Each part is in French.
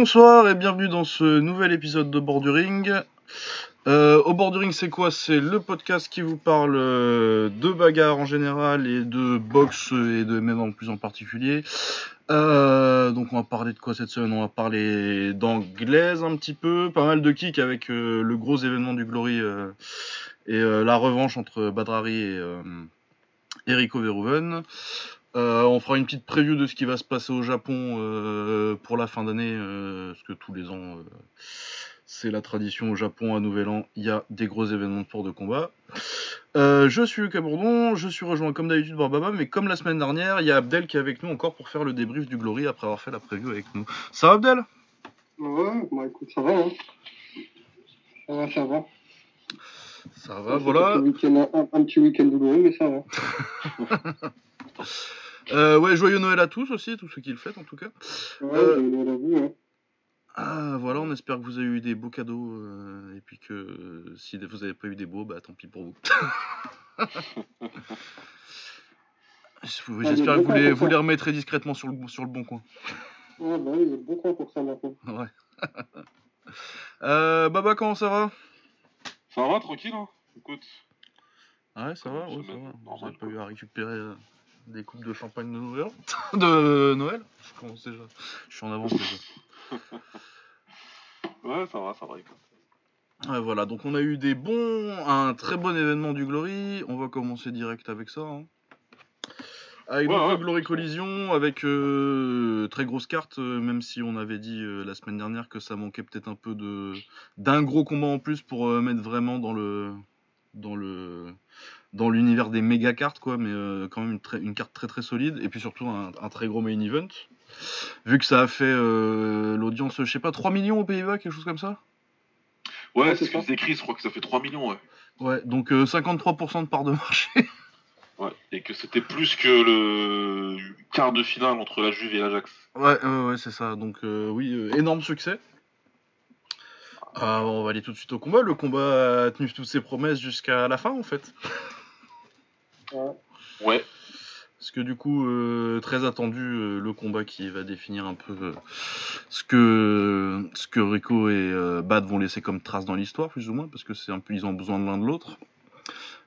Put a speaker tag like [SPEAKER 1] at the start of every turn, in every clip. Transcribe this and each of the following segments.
[SPEAKER 1] Bonsoir et bienvenue dans ce nouvel épisode de Borduring. Euh, au Borduring, c'est quoi? C'est le podcast qui vous parle euh, de bagarre en général et de boxe et de MMA en plus en particulier. Euh, donc on va parler de quoi cette semaine? On va parler d'anglaise un petit peu, pas mal de kick avec le gros événement du Glory et la revanche entre Badrari et Erico Verhoeven. Euh, on fera une petite preview de ce qui va se passer au Japon euh, pour la fin d'année, euh, parce que tous les ans, c'est la tradition au Japon à Nouvel An, il y a des gros événements de sport de combat. Je suis Lucas Bourdon, je suis rejoint comme d'habitude par Baba, mais comme la semaine dernière, il y a Abdel qui est avec nous encore pour faire le débrief du Glory après avoir fait la preview avec nous. Ça va Abdel?
[SPEAKER 2] Ouais, bah écoute, ça va, hein. Ça va, ça va.
[SPEAKER 1] Ça va, voilà.
[SPEAKER 2] Un, un petit week-end douloureux, mais ça va.
[SPEAKER 1] Euh, ouais, joyeux Noël à tous aussi, tous ceux qui le fêtent en tout cas.
[SPEAKER 2] Ouais,
[SPEAKER 1] Euh,
[SPEAKER 2] hein.
[SPEAKER 1] Ah, voilà, on espère que vous avez eu des beaux cadeaux, euh, et puis que euh, si vous n'avez pas eu des beaux, bah tant pis pour vous. J'espère que vous les, vous les remettrez discrètement sur le, sur le bon coin.
[SPEAKER 2] Ouais, bah oui, il y a bon temps pour ça maintenant.
[SPEAKER 1] Ouais. euh, Baba, comment ça va?
[SPEAKER 3] Ça va, tranquille, hein Écoute.
[SPEAKER 1] Ouais, ça va, ouais, ça va. Vous
[SPEAKER 3] normale,
[SPEAKER 1] n'avez pas
[SPEAKER 3] quoi.
[SPEAKER 1] eu à récupérer euh, des coupes de champagne de Noël De Noël Je commence déjà. Je suis en avance déjà.
[SPEAKER 3] Ouais, ça va, ça va.
[SPEAKER 1] Ouais, voilà, donc on a eu des bons, un très bon événement du Glory. On va commencer direct avec ça. hein. Avec
[SPEAKER 3] Ouais,
[SPEAKER 1] donc, le
[SPEAKER 3] ouais.
[SPEAKER 1] Glory Collision, avec euh, très grosse carte, euh, même si on avait dit euh, la semaine dernière que ça manquait peut-être un peu de d'un gros combat en plus pour mettre vraiment dans le dans le dans l'univers des méga cartes quoi, mais euh, quand même une, très- une carte très très solide et puis surtout un, un très gros main event. Vu que ça a fait euh, l'audience, je sais pas, 3 millions aux Pays-Bas, quelque chose comme ça?
[SPEAKER 3] Ouais, c'est
[SPEAKER 2] c'est
[SPEAKER 3] ce que
[SPEAKER 2] ça.
[SPEAKER 3] c'est écrit, je crois que ça fait 3 millions, ouais.
[SPEAKER 1] Ouais, donc euh, 53% de part de marché.
[SPEAKER 3] Ouais. Et que c'était plus que le quart de finale entre la Juve et l'Ajax.
[SPEAKER 1] Ouais, ouais, ouais, c'est ça. Donc euh, oui, euh, énorme succès. Euh, on va aller tout de suite au combat. Le combat a tenu toutes ses promesses jusqu'à la fin, en fait.
[SPEAKER 2] Ouais.
[SPEAKER 1] Parce que du coup, euh, très attendu, euh, le combat qui va définir un peu euh, ce que ce Rico et Bad vont laisser comme trace dans l'histoire, plus ou moins, parce que c'est un peu ils ont besoin de l'un de l'autre.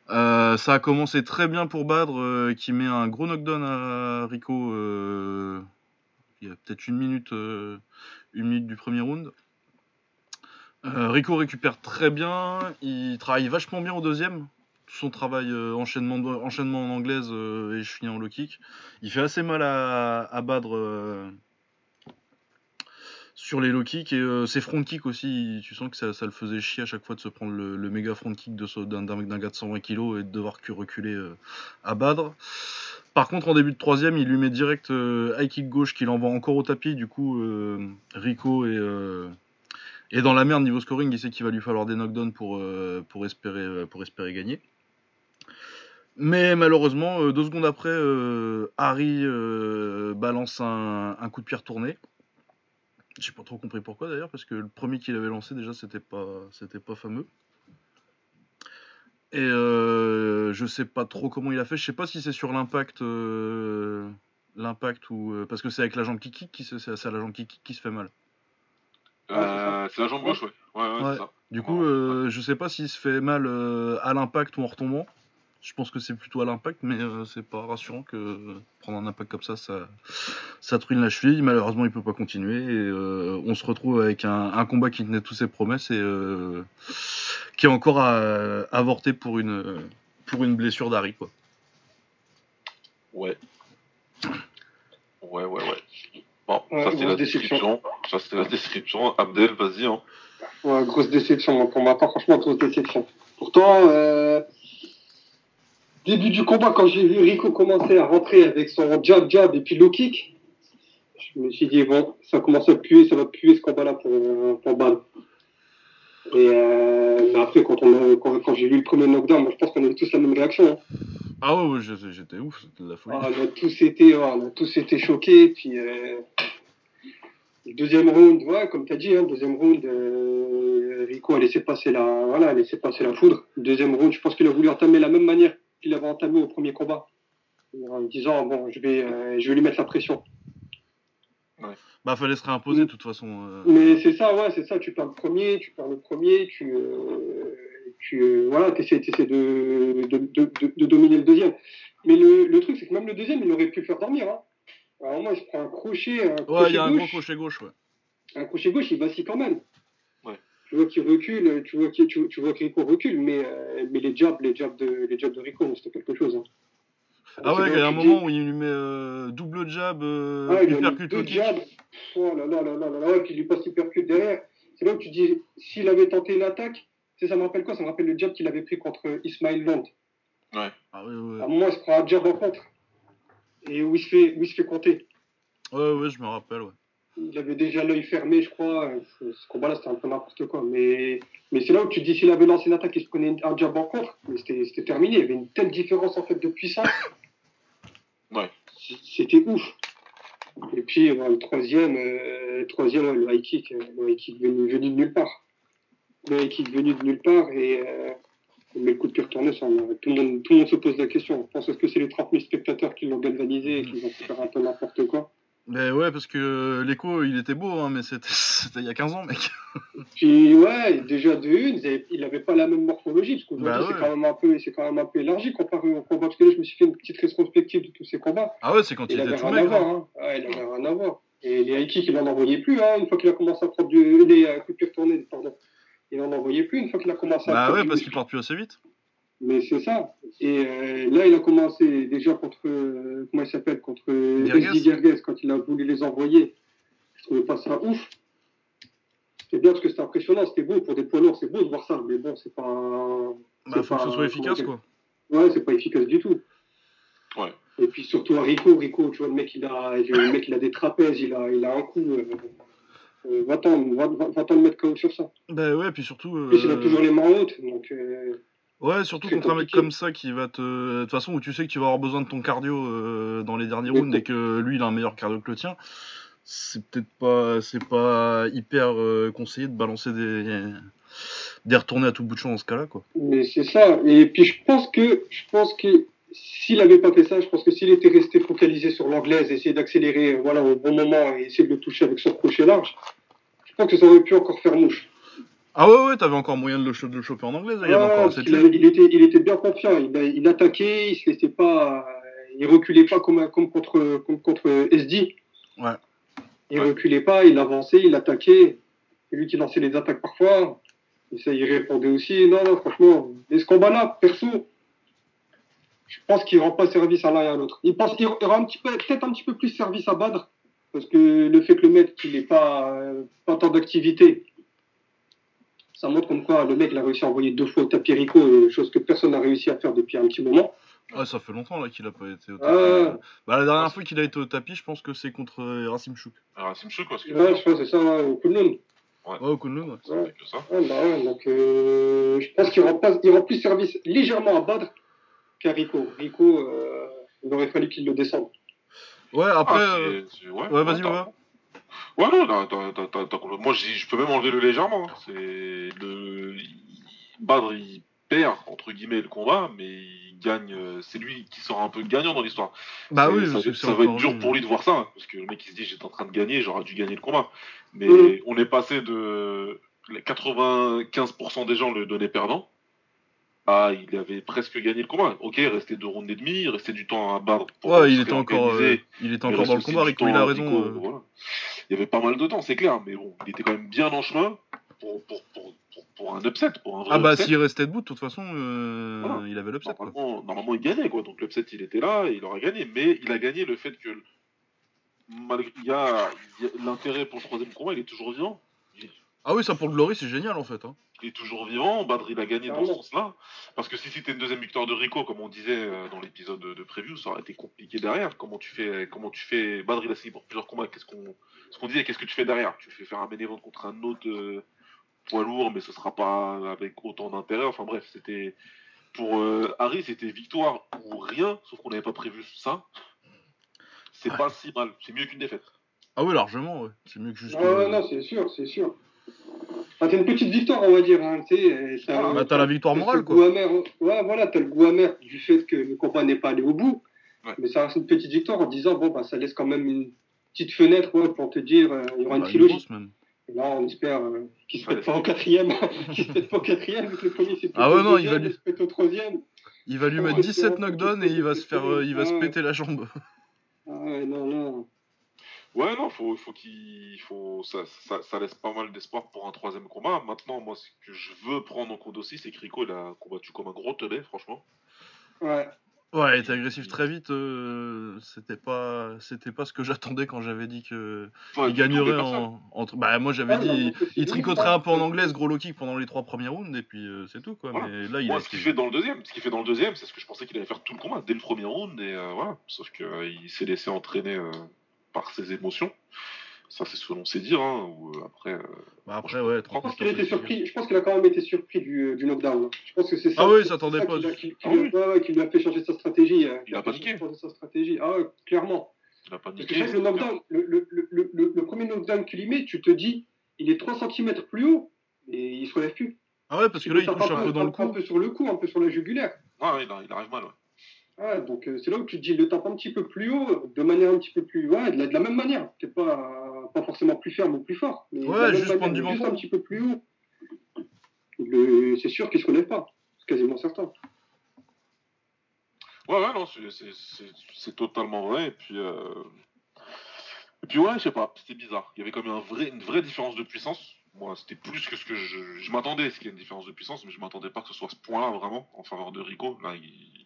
[SPEAKER 1] Ça a commencé très bien pour Badr, euh, qui met un gros knockdown à Rico. il y a peut-être une minute, une minute du premier round. Rico récupère très bien, il travaille vachement bien au deuxième. Son travail euh, enchaînement, en anglaise euh, et je finis en low kick. Il fait assez mal à, à Badr euh, sur les low kicks et ses front kicks aussi. Tu sens que ça, le faisait chier à chaque fois de se prendre le, méga front kick d'un gars de 120 kg et de devoir que reculer à Badr. Par contre, en début de troisième, il lui met direct high kick gauche qu'il envoie encore au tapis. Du coup, Rico est, dans la merde niveau scoring. Il sait qu'il va lui falloir des knockdowns pour espérer gagner. Mais malheureusement, euh, deux secondes après, euh, Harry euh, balance un, un coup de pied retourné. J'ai pas trop compris pourquoi d'ailleurs, parce que le premier qu'il avait lancé déjà c'était pas c'était pas fameux. Et euh, je sais pas trop comment il a fait. Je sais pas si c'est sur l'impact, euh, l'impact ou euh, parce que c'est avec la jambe qui kick qui se- c'est la jambe qui kick qui se fait mal.
[SPEAKER 3] C'est la jambe gauche, ouais. Ouais, ouais,
[SPEAKER 1] Ouais.
[SPEAKER 3] c'est ça.
[SPEAKER 1] Du coup, je sais pas s'il se fait mal à l'impact ou en retombant. Je pense que c'est plutôt à l'impact, mais euh, c'est pas rassurant que euh, prendre un impact comme ça, ça, ça truine la cheville. Malheureusement, il peut pas continuer. Et, euh, on se retrouve avec un, un combat qui tenait toutes ses promesses et euh, qui est encore à, avorté pour une, pour une blessure d'Harry. Quoi.
[SPEAKER 3] Ouais. Ouais, ouais, ouais. Bon,
[SPEAKER 2] Ouais,
[SPEAKER 3] ça c'est la
[SPEAKER 2] déception.
[SPEAKER 3] description. Ça c'est la description. Abdel, vas-y, hein.
[SPEAKER 2] Ouais, grosse déception, pour ma part, franchement, grosse déception. Pourtant, euh, début du combat, quand j'ai vu Rico commencer à rentrer avec son jab, jab et puis low kick, je me suis dit, bon, ça commence à puer, ça va puer ce combat-là pour, pour Bad. Et euh, mais après, quand, on a- quand, quand j'ai lu le premier knockdown, moi, je pense qu'on avait tous la même réaction. hein.
[SPEAKER 1] Ah ouais, ouais, j'étais ouf, c'était de la folie.
[SPEAKER 2] Ah, on a tous été, ouais, on a tous été choqués. Puis euh, deuxième round, ouais, comme tu as dit, hein, deuxième round, euh, Rico a laissé passer la, voilà, a laissé passer la foudre. Deuxième round, je pense qu'il a voulu entamer la même manière qu'il avait entamé au premier combat, en disant bon, je vais, euh, je vais lui mettre la pression.
[SPEAKER 1] Bah, fallait se réimposer de toute façon. euh.
[SPEAKER 2] Mais c'est ça, ouais, c'est ça. Tu perds le premier, tu perds le premier, tu, euh, tu voilà, t'essaies, t'essaies de, de, de, dominer le deuxième. Mais le, le truc, c'est que même le deuxième, il aurait pu faire dormir. Hein. Alors moi, je prends un crochet, un
[SPEAKER 1] Ouais, il y a un gros crochet gauche, ouais.
[SPEAKER 2] un crochet gauche, il vacille quand même.
[SPEAKER 3] Ouais.
[SPEAKER 2] Tu vois qu'il recule, tu vois qu'il, tu, tu vois que Rico recule, mais, euh, mais les jabs, les jabs de, les jabs de Rico, c'était quelque chose. Hein.
[SPEAKER 1] Ah ouais, il y a
[SPEAKER 2] là
[SPEAKER 1] un
[SPEAKER 2] dis-
[SPEAKER 1] moment où il lui met euh, double jab, euh,
[SPEAKER 2] Ah,
[SPEAKER 1] kick.
[SPEAKER 2] jabs. Oh là là là là là là, puis il lui passe l'uppercut derrière. C'est là où tu dis, s'il avait tenté une attaque, tu sais, ça me rappelle quoi? Ça me rappelle le jab qu'il avait pris contre Ismail Land.
[SPEAKER 1] Ah ouais, ouais.
[SPEAKER 2] À un moment, il se prend un jab en contre. Et où il se fait, où il se fait compter.
[SPEAKER 1] Ouais, ouais, je me rappelle, ouais.
[SPEAKER 2] Il avait déjà l'œil fermé, je crois. Ce combat-là, c'était un peu n'importe quoi. Mais, mais c'est là où tu te dis, s'il avait lancé une attaque et se prenait un jab en contre, mais c'était terminé. Il y avait une telle différence en fait de puissance.
[SPEAKER 3] Ouais.
[SPEAKER 2] C'était ouf. Et puis, ouais, le troisième, euh, le troisième ouais, le high kick, euh, le high kick venu, venu de nulle part. Le high kick venu de nulle part et euh, mais le coup de pied retourné, ça, euh, tout, le monde, tout le monde se pose la question. Je pense est-ce que c'est les 30 000 spectateurs qui l'ont galvanisé et qui ont fait faire un peu n'importe quoi?
[SPEAKER 1] Mais ouais, parce que euh, l'écho, il était beau, hein, mais c'était il y a 15 ans, mec.
[SPEAKER 2] Puis ouais, déjà de une, il n'avait pas la même morphologie, parce qu'aujourd'hui c'est
[SPEAKER 1] ouais.
[SPEAKER 2] quand même un peu, c'est quand même un peu élargi comparé au combat. Parce que là, je me suis fait une petite rétrospective de tous ces combats.
[SPEAKER 1] Ah ouais, c'est quand il,
[SPEAKER 2] Il
[SPEAKER 1] était tout
[SPEAKER 2] voir,
[SPEAKER 1] hein.
[SPEAKER 2] hein. Ouais, il avait rien à voir. Et les kicks, il n'en envoyait plus, hein, une fois qu'il a commencé à prendre du, les euh, pied retournés, pardon. Il n'en envoyait plus une fois qu'il a commencé à
[SPEAKER 1] Bah ouais, parce qu'il part plus assez vite.
[SPEAKER 2] Mais c'est ça. Et euh, là, il a commencé déjà contre, euh, comment il s'appelle, contre
[SPEAKER 1] Gerges.
[SPEAKER 2] Quand il a voulu les envoyer. Je trouvais pas ça ouf. C'était bien parce que c'était impressionnant, c'était beau pour des poids lourds, c'est beau de voir ça, mais bon, c'est pas.
[SPEAKER 1] Bah,
[SPEAKER 2] c'est
[SPEAKER 1] faut que ce
[SPEAKER 2] pas-
[SPEAKER 1] soit efficace, quoi.
[SPEAKER 2] Ouais, c'est pas efficace du tout.
[SPEAKER 3] Ouais.
[SPEAKER 2] Et puis surtout à Rico, Rico, tu vois, le mec, il a, le mec, il a des trapèzes, il a, il a un coup. Euh, euh, va-t'en, va, va, va-t'en le mettre KO sur ça.
[SPEAKER 1] Bah ouais, puis surtout.
[SPEAKER 2] Plus, il a toujours les mains hautes, donc. euh,
[SPEAKER 1] Ouais, surtout contre un mec comme ça qui va te. De toute façon, où tu sais que tu vas avoir besoin de ton cardio euh, dans les derniers rounds et que lui, il a un meilleur cardio que le tien, c'est peut-être pas, c'est pas hyper euh, conseillé de balancer des, des retournées à tout bout de champ dans ce cas-là, quoi.
[SPEAKER 2] Mais c'est ça. Et puis je pense que je pense que s'il n'avait pas fait ça, je pense que s'il était resté focalisé sur l'anglaise, essayer d'accélérer voilà, au bon moment et essayer de le toucher avec son crochet large, je pense que ça aurait pu encore faire mouche.
[SPEAKER 1] Ah ouais, ouais, t'avais encore moyen de le, de le choper en anglais, il y avait
[SPEAKER 2] Ouais,
[SPEAKER 1] encore assez
[SPEAKER 2] il, était, il était bien confiant. Il, attaquait, il se laissait pas, il reculait pas comme, comme contre comme contre SD.
[SPEAKER 1] Ouais.
[SPEAKER 2] Il
[SPEAKER 3] Ouais.
[SPEAKER 2] reculait pas, il avançait, il attaquait. C'est lui qui lançait les attaques parfois. Et ça, il répondait aussi. Non, non, franchement, et ce combat-là, perso, je pense qu'il rend pas service à l'un et à l'autre. Il pense qu'il rend peut-être un petit peu plus service à Badr, parce que le fait que le qu'il n'ait pas, euh, pas tant d'activité, ça montre comme quoi le mec il a réussi à envoyer deux fois au tapis Rico, euh, chose que personne n'a réussi à faire depuis un petit moment.
[SPEAKER 1] Ouais, ça fait longtemps là qu'il a pas été au
[SPEAKER 2] Ah.
[SPEAKER 1] tapis. Bah, la dernière fois qu'il a été au tapis, je pense que c'est contre euh, Racim Chouk.
[SPEAKER 3] C'est Chouk, parce que
[SPEAKER 2] Ouais, je pense que c'est ça, ouais, au Kunlun.
[SPEAKER 1] Ouais, au Kunlun, ouais.
[SPEAKER 3] ça que ça.
[SPEAKER 2] Ouais, bah ouais, donc euh, je pense qu'il rend, plus service légèrement à Badr qu'à Rico. Rico, euh, il aurait fallu qu'il le descende.
[SPEAKER 1] Ouais, après.
[SPEAKER 3] Ah,
[SPEAKER 1] euh,
[SPEAKER 3] ouais,
[SPEAKER 1] Ouais, vas-y,
[SPEAKER 3] non,
[SPEAKER 1] Baba.
[SPEAKER 3] Ouais, non, t'as- t'as- t'as- t'as- t'as complètement- Moi, je, peux même enlever le légèrement. hein. C'est le Badr, il perd entre guillemets le combat, mais il gagne. euh, C'est lui qui sort un peu gagnant dans l'histoire.
[SPEAKER 1] Bah oui,
[SPEAKER 3] ça, va-
[SPEAKER 1] c'est
[SPEAKER 3] ça va être dur pour lui de voir ça, hein, parce que le mec il se dit j'étais en train de gagner, j'aurais dû gagner le combat. Mais on est passé de les 95% des gens le donnaient perdant. Ah, il avait presque gagné le combat. Ok, il restait deux rounds et demi, il restait du temps à battre. pour
[SPEAKER 1] Ouais, il
[SPEAKER 3] se
[SPEAKER 1] était encore, euh, il était
[SPEAKER 3] Il
[SPEAKER 1] encore
[SPEAKER 3] reste
[SPEAKER 1] dans le combat, Rico, il a raison.
[SPEAKER 3] Rico,
[SPEAKER 1] euh.
[SPEAKER 3] voilà. Il y avait pas mal de temps, c'est clair, mais bon, il était quand même bien en chemin pour, pour, pour, pour, pour un upset, pour un vrai
[SPEAKER 1] Ah bah s'il restait debout, de toute façon, euh,
[SPEAKER 3] Voilà.
[SPEAKER 1] il avait l'upset quoi.
[SPEAKER 3] Normalement, il gagnait, quoi. Donc l'upset, il était là et il aurait gagné. Mais il a gagné le fait que malgré il y a, l'intérêt pour le troisième combat, il est toujours vivant.
[SPEAKER 1] Ah oui, ça pour le Glory, c'est génial en fait. Hein.
[SPEAKER 3] Il est toujours vivant. Badr, il a gagné dans ce sens-là. Parce que si c'était une deuxième victoire de Rico, comme on disait euh, dans l'épisode de, preview, ça aurait été compliqué derrière. Comment tu fais, comment tu fais, Badr, il a signé pour plusieurs combats. Qu'est-ce qu'on, ce qu'on disait, qu'est-ce que tu fais derrière? Tu fais faire un main event contre un autre euh, poids lourd, mais ce sera pas avec autant d'intérêt. Enfin bref, c'était pour euh, Harry, c'était victoire ou rien, sauf qu'on n'avait pas prévu ça. C'est
[SPEAKER 1] Ouais.
[SPEAKER 3] pas si mal. C'est mieux qu'une défaite.
[SPEAKER 1] Ah oui, largement, ouais. C'est mieux que juste.
[SPEAKER 2] Ah ouais,
[SPEAKER 1] euh,
[SPEAKER 2] non, c'est sûr, c'est sûr. Enfin, t'as une petite victoire, on va dire. Hein, tu sais, et t'as-
[SPEAKER 1] Bah, la victoire morale quoi.
[SPEAKER 2] amer, ouais, voilà, t'as le goût amer du fait que le combat n'est pas allé au bout.
[SPEAKER 3] Ouais.
[SPEAKER 2] Mais ça reste une petite victoire en disant, bon, bah, ça laisse quand même une, petite fenêtre ouais, pour te dire euh, il y aura une
[SPEAKER 1] Bah,
[SPEAKER 2] trilogie.
[SPEAKER 1] même.
[SPEAKER 2] Et là, on espère euh, qu'il se
[SPEAKER 3] Ouais.
[SPEAKER 2] pète pas au quatrième, qu'il se pète pas au quatrième, vu que le premier
[SPEAKER 1] Ah ouais, non, il va lui-
[SPEAKER 2] se pète au troisième.
[SPEAKER 1] Il va lui
[SPEAKER 2] Oh,
[SPEAKER 1] mettre
[SPEAKER 2] ouais,
[SPEAKER 1] 17
[SPEAKER 2] c'est-
[SPEAKER 1] knockdowns et il va se faire, euh, il va se
[SPEAKER 2] Ouais.
[SPEAKER 1] péter la jambe.
[SPEAKER 2] Ah ouais, non, non.
[SPEAKER 3] Ouais, non, faut, faut qu'il, faut, ça, ça, ça laisse pas mal d'espoir pour un troisième combat. Maintenant, moi, ce que je veux prendre en compte aussi, c'est que Rico, il a combattu comme un gros teubé, franchement.
[SPEAKER 2] Ouais.
[SPEAKER 1] Ouais, il était agressif très vite. euh, c'était pas, c'était pas ce que j'attendais quand j'avais dit que
[SPEAKER 3] Enfin,
[SPEAKER 1] il gagnerait en, entre. Bah moi j'avais
[SPEAKER 2] Ah,
[SPEAKER 1] dit,
[SPEAKER 2] non,
[SPEAKER 1] il,
[SPEAKER 2] que
[SPEAKER 1] il tricoterait un peu en anglais ce gros low kick pendant les trois premiers rounds et puis euh, c'est tout quoi.
[SPEAKER 3] Voilà.
[SPEAKER 1] Mais là il a
[SPEAKER 3] Moi, ce qu'il fait dans le deuxième, ce qu'il fait dans le deuxième, c'est ce que je pensais qu'il allait faire tout le combat dès le premier round, et euh, voilà. Sauf qu'il s'est laissé entraîner euh, par ses émotions. Ça, c'est selon ses dires. Hein, ou, euh, après, euh,
[SPEAKER 1] Bah, après ouais.
[SPEAKER 2] Je
[SPEAKER 1] 30
[SPEAKER 2] pense qu'il a été surpris. Je pense qu'il a quand même été surpris du, du knockdown. hein. Je pense que c'est ça.
[SPEAKER 1] Ah oui, il
[SPEAKER 2] c'est
[SPEAKER 1] s'attendait
[SPEAKER 2] ça
[SPEAKER 1] pas
[SPEAKER 2] qui, l'a-
[SPEAKER 1] du-
[SPEAKER 2] qui, qui
[SPEAKER 3] Ah
[SPEAKER 2] lui a-
[SPEAKER 3] oui.
[SPEAKER 2] ouais, ouais, qui lui a fait changer sa stratégie. euh,
[SPEAKER 3] Il a paniqué.
[SPEAKER 2] sa stratégie. Ah ouais, clairement.
[SPEAKER 3] il a pas
[SPEAKER 2] Parce que le knockdown, le, le, le, le, le premier knockdown qu'il lui met, tu te dis, il est 3 cm plus haut et il se relève plus.
[SPEAKER 1] Ah ouais parce que là il touche un peu dans le
[SPEAKER 2] Un
[SPEAKER 1] cou.
[SPEAKER 2] peu sur le cou, un peu sur la jugulaire.
[SPEAKER 3] Ouais, il, a- il arrive mal. Ouais.
[SPEAKER 2] Ouais, donc euh, c'est là où tu te dis, il le tape un petit peu plus haut, de manière un petit peu plus. Ouais, de la, de la même manière. Peut-être pas, pas forcément plus ferme ou plus fort. Mais de
[SPEAKER 1] Ouais,
[SPEAKER 2] la même
[SPEAKER 1] juste
[SPEAKER 2] manière,
[SPEAKER 1] prendre du
[SPEAKER 2] juste un petit peu plus haut. Le- C'est sûr qu'il se relève pas. C'est quasiment certain.
[SPEAKER 3] Ouais, ouais, non, c'est- c'est- c'est c'est totalement vrai. Et puis, euh... et puis ouais, je sais pas, c'était bizarre. Il y avait quand même un vrai, une vraie différence de puissance. Moi, c'était plus que ce que je, je m'attendais, ce qu'il y ait une différence de puissance, mais je m'attendais pas que ce soit à ce point-là vraiment en faveur de Rico. Là, il...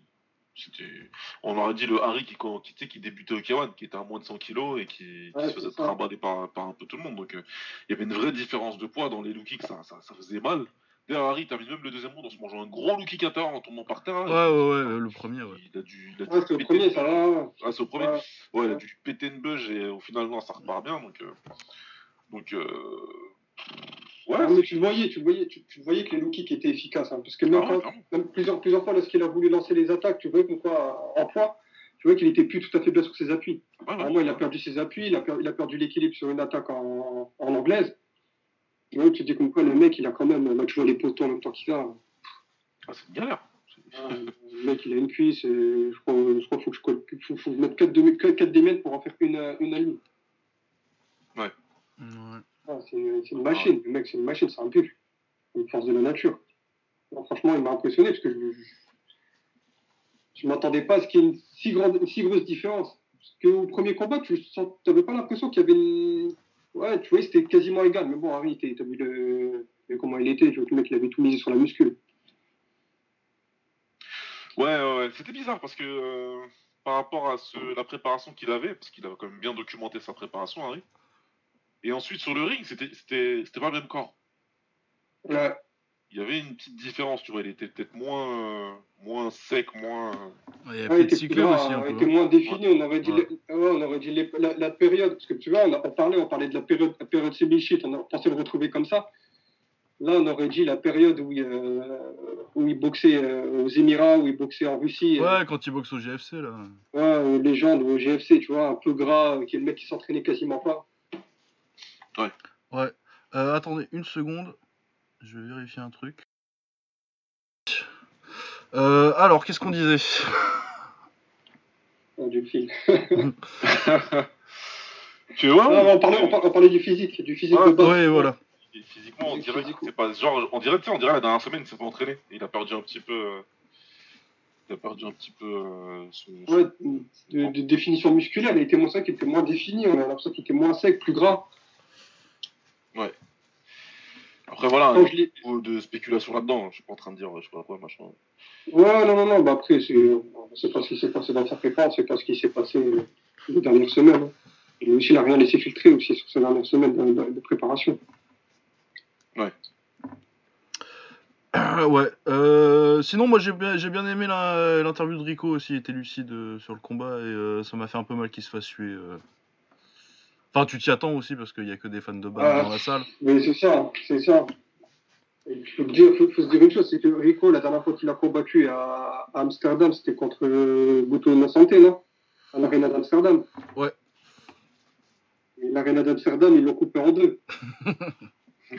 [SPEAKER 3] on aurait dit le Harry qui, qui, tu sais, qui débutait au K1, qui était à moins de 100 kilos et qui, qui
[SPEAKER 2] Ouais,
[SPEAKER 3] se faisait trimballer par, par un peu tout le monde. Donc, euh, il y avait une vraie différence de poids dans les low kicks, ça, ça, ça faisait mal. D'ailleurs, Harry termine même le deuxième round en se mangeant un gros low kick à terre en tombant par terre.
[SPEAKER 1] Ouais
[SPEAKER 3] là.
[SPEAKER 1] ouais ouais le premier ouais.
[SPEAKER 3] Il a dû, il a dû
[SPEAKER 2] Ouais, c'est
[SPEAKER 3] péter
[SPEAKER 2] premier,
[SPEAKER 3] une-
[SPEAKER 2] ça va. ouais.
[SPEAKER 3] ah, c'est au premier
[SPEAKER 2] Ouais.
[SPEAKER 3] Ouais, il a dû péter une beuge et au final, non, ça repart bien. Donc, euh, donc euh, ouais,
[SPEAKER 2] Ah, mais tu le voyais, tu le voyais, tu, tu le voyais que les low kicks étaient efficaces. hein, parce que même,
[SPEAKER 3] Ah ouais,
[SPEAKER 2] quand-
[SPEAKER 3] clairement.
[SPEAKER 2] même plusieurs, plusieurs fois, lorsqu'il a voulu lancer les attaques, tu voyais que quoi, en poids, tu vois qu'il était plus tout à fait bien sur ses appuis.
[SPEAKER 3] Ouais, ouais.
[SPEAKER 2] Vraiment, il a perdu ses appuis, il a, per- il a perdu l'équilibre sur une attaque en, en anglaise. Tu vois, tu te dis comme quoi le mec, il a quand même, tu vois les poteaux en même temps qu'il a.
[SPEAKER 3] Ah, c'est une galère.
[SPEAKER 2] Ah, le mec, il a une cuisse, et je crois, je crois qu'il faut que je colle- faut, faut mettre 4, demi- 4 démètres pour en faire une, une à lui.
[SPEAKER 1] Ouais.
[SPEAKER 2] Ah, c'est une machine, le mec, c'est une machine, c'est un bulle. Une force de la nature. Alors, franchement, il m'a impressionné parce que je, je, m'attendais pas à ce qu'il y ait une si, grande, une si grosse différence. Parce qu'au premier combat, tu n'avais pas l'impression qu'il y avait une. Ouais, tu vois, c'était quasiment égal. Mais bon, Harry, t'as vu le, le- comment il était, tu vois que le mec, il avait tout misé sur la muscule.
[SPEAKER 3] Ouais, ouais, ouais. c'était bizarre parce que euh, par rapport à ce, la préparation qu'il avait, parce qu'il avait quand même bien documenté sa préparation, Harry. Et ensuite, sur le ring, c'était c'était- c'était pas le même corps.
[SPEAKER 2] Ouais,
[SPEAKER 3] Il y avait une petite différence, tu vois. Il était peut-être moins, euh, moins sec, moins.
[SPEAKER 1] Ouais, Il y a
[SPEAKER 2] Ouais, il
[SPEAKER 1] peut-être
[SPEAKER 2] était,
[SPEAKER 1] cyclé
[SPEAKER 2] plus grand,
[SPEAKER 1] aussi un
[SPEAKER 2] il
[SPEAKER 1] peu.
[SPEAKER 2] était moins défini. On aurait dit,
[SPEAKER 1] Ouais.
[SPEAKER 2] les- ouais, on aurait dit les- la, la période, parce que tu vois, on, a, on parlait, on parlait de la période, la période semi-shit, on a pensé le retrouver comme ça. Là, on aurait dit la période où il, euh, où il boxait euh, aux Émirats, où il boxait en Russie. euh,
[SPEAKER 1] Ouais quand il boxe au GFC là.
[SPEAKER 2] ouais, aux légendes, au GFC, tu vois, un peu gras, qui est le mec qui s'entraînait quasiment pas.
[SPEAKER 1] Ouais. Euh, attendez une seconde. Je vais vérifier un truc. Euh, alors, qu'est-ce qu'on disait?
[SPEAKER 2] Du film.
[SPEAKER 3] tu vois
[SPEAKER 2] on, parlait, on, parlait, on parlait du physique, du physique
[SPEAKER 3] Ouais,
[SPEAKER 2] de base.
[SPEAKER 1] Ouais, voilà.
[SPEAKER 3] Et physiquement, on dirait que c'est pas genre, on dirait, tu sais, on dirait la dernière semaine, il s'est pas entraîné. Il a perdu un petit peu, euh, il a perdu un petit peu euh, son. son-
[SPEAKER 2] Ouais, de, de définition musculaire, il était moins sec, il était moins défini, on a l'impression qu'il était moins sec, plus gras.
[SPEAKER 3] Après voilà, un peu de spéculation là-dedans. Je suis pas en train de dire, je sais pas quoi, machin.
[SPEAKER 2] Ouais, non, non, non, bah après, c'est, pas ce qui s'est passé dans sa prépa, sait pas ce qui s'est passé euh, les dernières semaines. hein. Et aussi, il n'a rien laissé filtrer aussi sur ces dernières semaines de, de- de préparation.
[SPEAKER 1] ouais. Euh, sinon, moi j'ai bien, j'ai bien aimé l'interview de Rico aussi, il était lucide euh, sur le combat et euh, ça m'a fait un peu mal qu'il se fasse tuer. Enfin, tu t'y attends aussi parce qu'il y a que des fans de balle
[SPEAKER 2] Ouais.
[SPEAKER 1] dans la salle.
[SPEAKER 2] Mais c'est ça, c'est ça. Il faut, te dire- faut- faut se dire une chose, c'est que Rico, la dernière fois qu'il a combattu à, à Amsterdam, c'était contre euh, Guto Nassante, non? À l'arena d'Amsterdam.
[SPEAKER 1] Ouais.
[SPEAKER 2] Et l'arena d'Amsterdam, ils l'ont coupé en deux.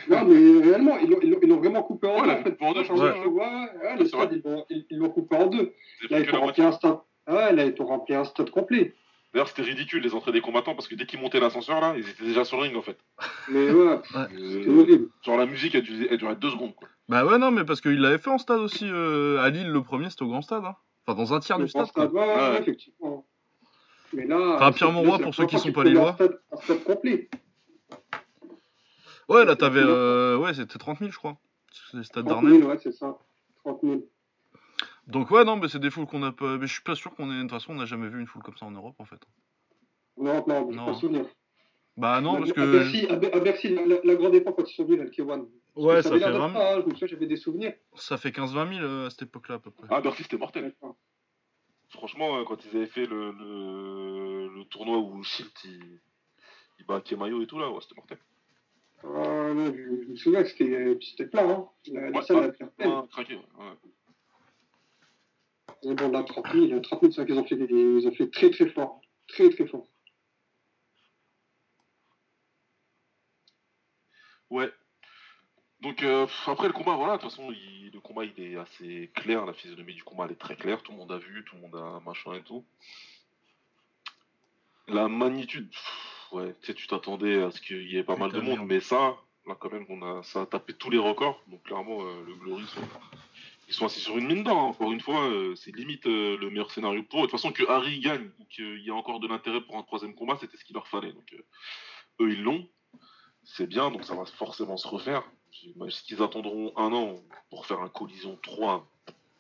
[SPEAKER 2] non, mais réellement, ils l'ont- ils l'ont ils l'ont vraiment coupé en
[SPEAKER 3] Ouais,
[SPEAKER 2] deux.
[SPEAKER 3] la
[SPEAKER 2] en fait.
[SPEAKER 3] coupé en deux, je
[SPEAKER 2] Ouais,
[SPEAKER 3] pense,
[SPEAKER 2] ouais,
[SPEAKER 3] ouais.
[SPEAKER 2] ouais, le stade, ils l'ont- ils ils l'ont coupé en deux. Là, ils
[SPEAKER 3] la
[SPEAKER 2] rempli un stade. Ouais, là, ils t'ont rempli un stade complet.
[SPEAKER 3] D'ailleurs, c'était ridicule les entrées des combattants parce que dès qu'ils montaient l'ascenseur là, ils étaient déjà sur le ring en fait.
[SPEAKER 2] Mais ouais,
[SPEAKER 1] Ouais.
[SPEAKER 2] c'était
[SPEAKER 3] Euh,
[SPEAKER 2] horrible.
[SPEAKER 3] genre la musique, elle, durait- elle durait deux secondes. Quoi.
[SPEAKER 1] Bah ouais, non, mais parce qu'il l'avait fait en stade aussi. euh, à Lille, le premier, c'était au grand stade. Hein. Enfin, dans un tiers du stade.
[SPEAKER 2] stade,
[SPEAKER 1] quoi.
[SPEAKER 2] ouais, ouais, effectivement. Mais là.
[SPEAKER 1] Enfin, Pierre
[SPEAKER 2] la
[SPEAKER 1] pour ceux qui sont pas lillois.
[SPEAKER 2] stade, un stade complet.
[SPEAKER 1] Ouais, là, t'avais. euh, ouais, c'était 30 000, je crois. C'est le stade
[SPEAKER 2] 30
[SPEAKER 1] d'Arnhem.
[SPEAKER 2] 000, ouais, c'est ça. 30 000.
[SPEAKER 1] Donc, ouais, non, mais c'est des foules qu'on a pas. Mais je suis pas sûr qu'on ait. De toute façon, on n'a jamais vu une foule comme ça en Europe, en fait.
[SPEAKER 2] Non, non, je
[SPEAKER 1] Non.
[SPEAKER 2] pas souvenir.
[SPEAKER 1] Bah non, parce
[SPEAKER 2] À
[SPEAKER 1] que.
[SPEAKER 2] Bercy, à, Be- à Bercy la, la- la grande époque quand ils sont venus, K1.
[SPEAKER 1] Ouais, ça
[SPEAKER 2] avait
[SPEAKER 1] fait
[SPEAKER 2] l'air d'être
[SPEAKER 1] vraiment.
[SPEAKER 2] ça, hein, j'avais des souvenirs.
[SPEAKER 1] Ça fait 15-20 000 euh, à cette époque-là, à peu près.
[SPEAKER 3] Ah, Bercy, c'était mortel. Franchement, euh, quand ils avaient fait le, le, le tournoi où Shield il, il bat Kemayo et tout là, ouais, c'était mortel.
[SPEAKER 2] Ah, non, je, je me souviens que c'était plein. Hein. La, la
[SPEAKER 3] Ouais,
[SPEAKER 2] salle
[SPEAKER 3] ouais.
[SPEAKER 2] a l'air pleine.
[SPEAKER 3] Ouais, craqué, ouais. ouais.
[SPEAKER 2] Et bon, là, 30 000, 30 000, c'est vrai qu'ils ont fait, des- ils ont fait très très fort. Très très fort.
[SPEAKER 3] Ouais. Donc euh, après le combat, voilà, de toute façon, il- le combat il est assez clair, la physionomie du combat elle est très claire, tout le monde a vu, tout le monde a machin et tout. La magnitude, pff, ouais, tu sais, tu t'attendais à ce qu'il y ait pas mal de monde,
[SPEAKER 1] merde.
[SPEAKER 3] mais ça, là quand même, on a, ça a tapé tous les records, donc clairement, euh, le Glory, ils sont, assis sur une mine d'or, hein. encore une fois, euh, c'est limite euh, le meilleur scénario pour eux. De toute façon, que Harry gagne ou qu'il y ait encore de l'intérêt pour un troisième combat, c'était ce qu'il leur fallait, donc euh, eux ils l'ont c'est bien, donc ça va forcément se refaire. J'imagine qu'ils attendront un an pour faire un collision 3.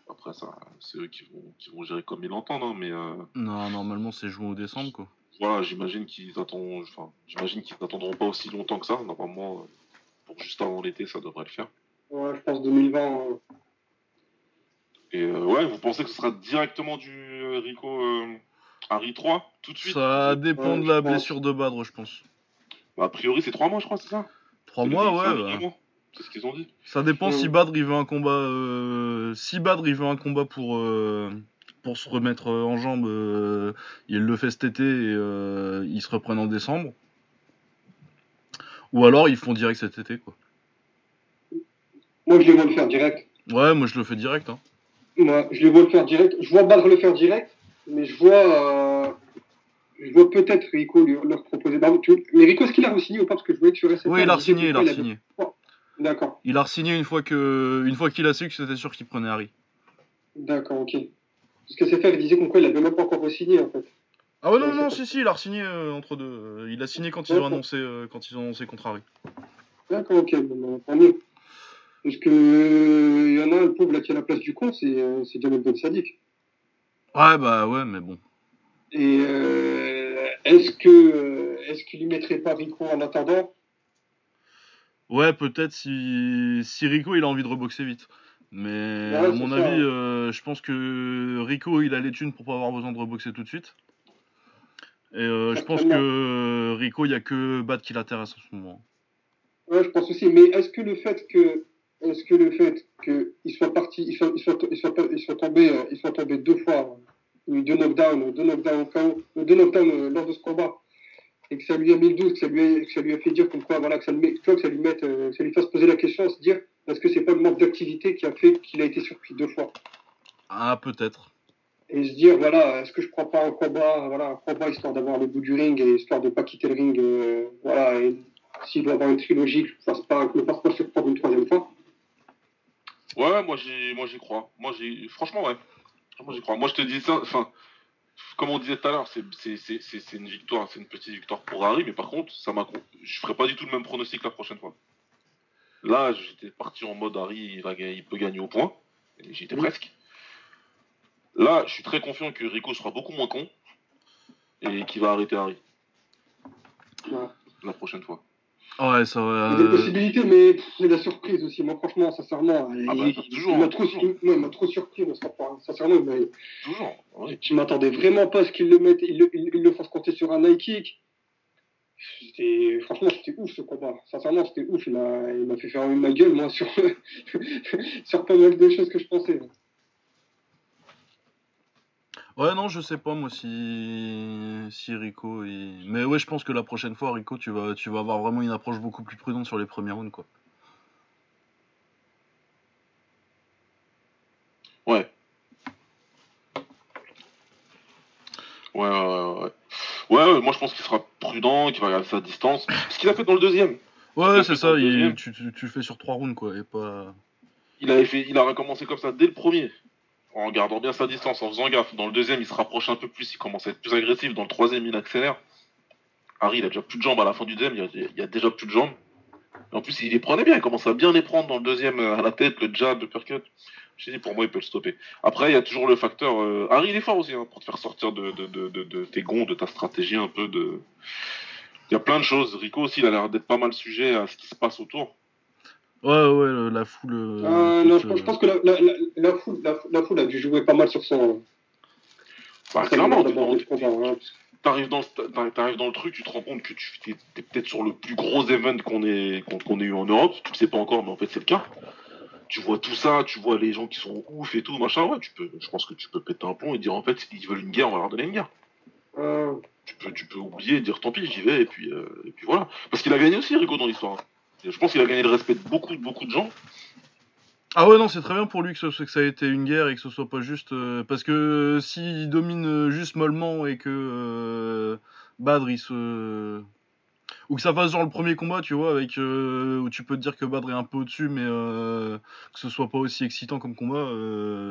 [SPEAKER 3] Après, ça, c'est eux qui vont, qui vont gérer comme ils l'entendent, hein, mais euh,
[SPEAKER 1] Non, normalement, c'est juin ou décembre, quoi.
[SPEAKER 3] voilà, j'imagine qu'ils attendront, enfin, j'imagine qu'ils attendront pas aussi longtemps que ça. Normalement, pour juste avant l'été, ça devrait le faire.
[SPEAKER 2] Ouais, je pense 2020. euh,
[SPEAKER 3] Et euh, ouais, vous pensez que ce sera directement du euh, Rico euh, Harry 3 tout de suite?
[SPEAKER 1] Ça dépend
[SPEAKER 2] Ouais,
[SPEAKER 1] de la
[SPEAKER 2] pense.
[SPEAKER 1] blessure de Badre, je pense.
[SPEAKER 3] Bah, A priori, c'est 3 mois, je crois, c'est ça?
[SPEAKER 1] 3
[SPEAKER 3] C'est
[SPEAKER 1] mois, ouais. bah.
[SPEAKER 3] C'est ce qu'ils ont dit.
[SPEAKER 1] Ça dépend
[SPEAKER 2] Ouais.
[SPEAKER 1] si Badr il veut un combat. euh, Si Badr il veut un combat pour, euh, pour se remettre en jambes, euh, il le fait cet été et euh, ils se reprennent en décembre. Ou alors ils font direct cet été, quoi.
[SPEAKER 2] Moi, je les vois le faire direct.
[SPEAKER 1] Ouais, moi je le fais direct. Hein.
[SPEAKER 2] Ouais, je les vois le faire direct. Je vois Badr le faire direct, mais je vois, euh, je vois peut-être Rico lui- leur proposer. Bah, Mais Rico, est-ce qu'il a re-signé ou pas? Parce que je voyais que sur SFR,
[SPEAKER 1] Oui, il a
[SPEAKER 2] disait
[SPEAKER 1] signé, il a
[SPEAKER 2] pourquoi avait-
[SPEAKER 1] signé.
[SPEAKER 2] D'accord,
[SPEAKER 1] Il a signé une fois que, une fois qu'il a su que c'était sûr qu'il prenait Harry.
[SPEAKER 2] d'accord, ok. Parce que SFR, il disait qu'on quoi, il avait même pas encore re-signé en fait.
[SPEAKER 1] Ah ouais non non si si il a signé entre deux. Euh, Il a signé quand ils ont annoncé euh, quand ils ont annoncé contre Harry.
[SPEAKER 2] D'accord, ok, bon, bah, tant mieux. Parce que euh, il y en a un, le pauvre là qui à la place du con, c'est euh, c'est Jamel Ben Sadik.
[SPEAKER 1] Ouais bah ouais mais bon.
[SPEAKER 2] Et euh, est-ce que euh, est-ce qu'il lui mettrait pas Rico en attendant?
[SPEAKER 1] Ouais, peut-être si, si Rico il a envie de reboxer vite. Mais
[SPEAKER 2] Ouais,
[SPEAKER 1] à mon
[SPEAKER 2] ça,
[SPEAKER 1] avis, euh, je pense que Rico il a les thunes pour pas avoir besoin de reboxer tout de suite. Et euh, je pense que Rico il y a que Bat qui l'intéresse en ce moment.
[SPEAKER 2] Ouais, je pense aussi. Mais est-ce que le fait que est-ce que le fait qu'il soit parti, il soit, il soit, il soit, il soit tombé, euh, il soit tombé deux fois, euh, deux knockdowns, deux knockdowns KO, deux knockdowns euh, lors de ce combat, et que ça lui a mis le doute, que ça lui a, que ça lui a fait dire comme quoi, voilà, que ça, le met, que ça lui mette, euh, que ça lui fasse poser la question, se dire, est-ce que c'est pas le manque d'activité qui a fait qu'il a été surpris deux fois?
[SPEAKER 1] Ah peut-être.
[SPEAKER 2] et se dire voilà est-ce que je prends pas un combat voilà un combat histoire d'avoir le bout du ring et histoire de pas quitter le ring euh, voilà et s'il doit avoir une trilogie que je fasse pas que je me fasse pas surprendre une troisième fois
[SPEAKER 3] Ouais, moi j'y, moi j'y crois. Moi j'ai, franchement ouais. Moi j'y crois. Moi je te dis ça, enfin, comme on disait tout à l'heure, c'est, c'est, c'est, c'est, c'est une victoire, c'est une petite victoire pour Harry, mais par contre, ça m'a, je ferai pas du tout le même pronostic la prochaine fois. Là, j'étais parti en mode Harry, il il peut gagner au point, et j'y étais
[SPEAKER 2] Oui.
[SPEAKER 3] presque. Là, je suis très confiant que Rico sera beaucoup moins con et qu'il va arrêter Harry la prochaine fois.
[SPEAKER 1] Ouais ça
[SPEAKER 2] il y a des possibilités mais c'est la surprise aussi. Moi franchement sincèrement
[SPEAKER 3] Ah bah,
[SPEAKER 2] il,
[SPEAKER 3] toujours,
[SPEAKER 2] il m'a trop, il- moi, il m'a trop surpris sincèrement il m'a-
[SPEAKER 3] Toujours. Oui.
[SPEAKER 2] je m'attendais vraiment pas à ce qu'il le mette il, le- il, il le fasse compter sur un high kick. C'était- franchement c'était ouf ce combat. Sincèrement c'était ouf. Il m'a il m'a fait faire ma gueule moi sur sur pas mal de choses que je pensais
[SPEAKER 1] Ouais non je sais pas moi si si Rico il... Mais ouais je pense que la prochaine fois Rico tu vas tu vas avoir vraiment une approche beaucoup plus prudente sur les premiers rounds quoi.
[SPEAKER 3] Ouais. Ouais, ouais, ouais, ouais. Ouais, ouais, moi je pense qu'il sera prudent, qu'il va garder sa distance. Ce qu'il a fait dans le deuxième.
[SPEAKER 1] Ouais, c'est ça, il- tu, tu, tu le fais sur trois rounds, quoi, et pas...
[SPEAKER 3] Il avait fait, il a recommencé comme ça dès le premier, en gardant bien sa distance, en faisant gaffe. Dans le deuxième, il se rapproche un peu plus, il commence à être plus agressif. Dans le troisième, il accélère. Harry, il a déjà plus de jambes à la fin du deuxième, il y a, déjà plus de jambes. En plus, il les prenait bien, il commence à bien les prendre dans le deuxième euh, à la tête, le jab, le percut. Je dit, pour moi, il peut le stopper. Après, il y a toujours le facteur. euh, Harry, il est fort aussi, hein, pour te faire sortir de tes gonds, de ta stratégie un peu. de. Il y a plein de choses. Rico aussi, il a l'air d'être pas mal sujet à ce qui se passe autour.
[SPEAKER 1] Ouais, ouais, la foule... euh,
[SPEAKER 2] Euh, non,
[SPEAKER 1] te-
[SPEAKER 2] je, pense- je pense que la, la, la, la foule, la, la foule a dû jouer pas mal sur son.
[SPEAKER 3] Bah, clairement,
[SPEAKER 2] hein.
[SPEAKER 3] t'arrives dans, le- t'arrives- dans le truc, tu te rends compte que tu t'es, t'es peut-être sur le plus gros event qu'on ait, qu'on, qu'on ait eu en Europe. Tu le sais pas encore, mais en fait, c'est le cas. Tu vois tout ça, tu vois les gens qui sont ouf et tout, machin. Ouais, tu peux, je pense que tu peux péter un pont et dire en fait, s'ils veulent une guerre, on va leur donner une guerre.
[SPEAKER 2] Euh,
[SPEAKER 3] Tu peux, tu peux oublier et dire tant pis, j'y vais, et puis, euh, et puis voilà. Parce qu'il a gagné aussi, Rico, dans l'histoire. Je pense qu'il a gagné le respect de beaucoup, beaucoup de gens.
[SPEAKER 1] Ah ouais, non, c'est très bien pour lui que, ce- que ça ait été une guerre et que ce soit pas juste... euh, parce que euh, s'il domine euh, juste mollement et que euh, Badr, il se... Ou que ça fasse genre le premier combat, tu vois, avec euh, où tu peux te dire que Badr est un peu au-dessus, mais que ce soit pas aussi excitant comme combat,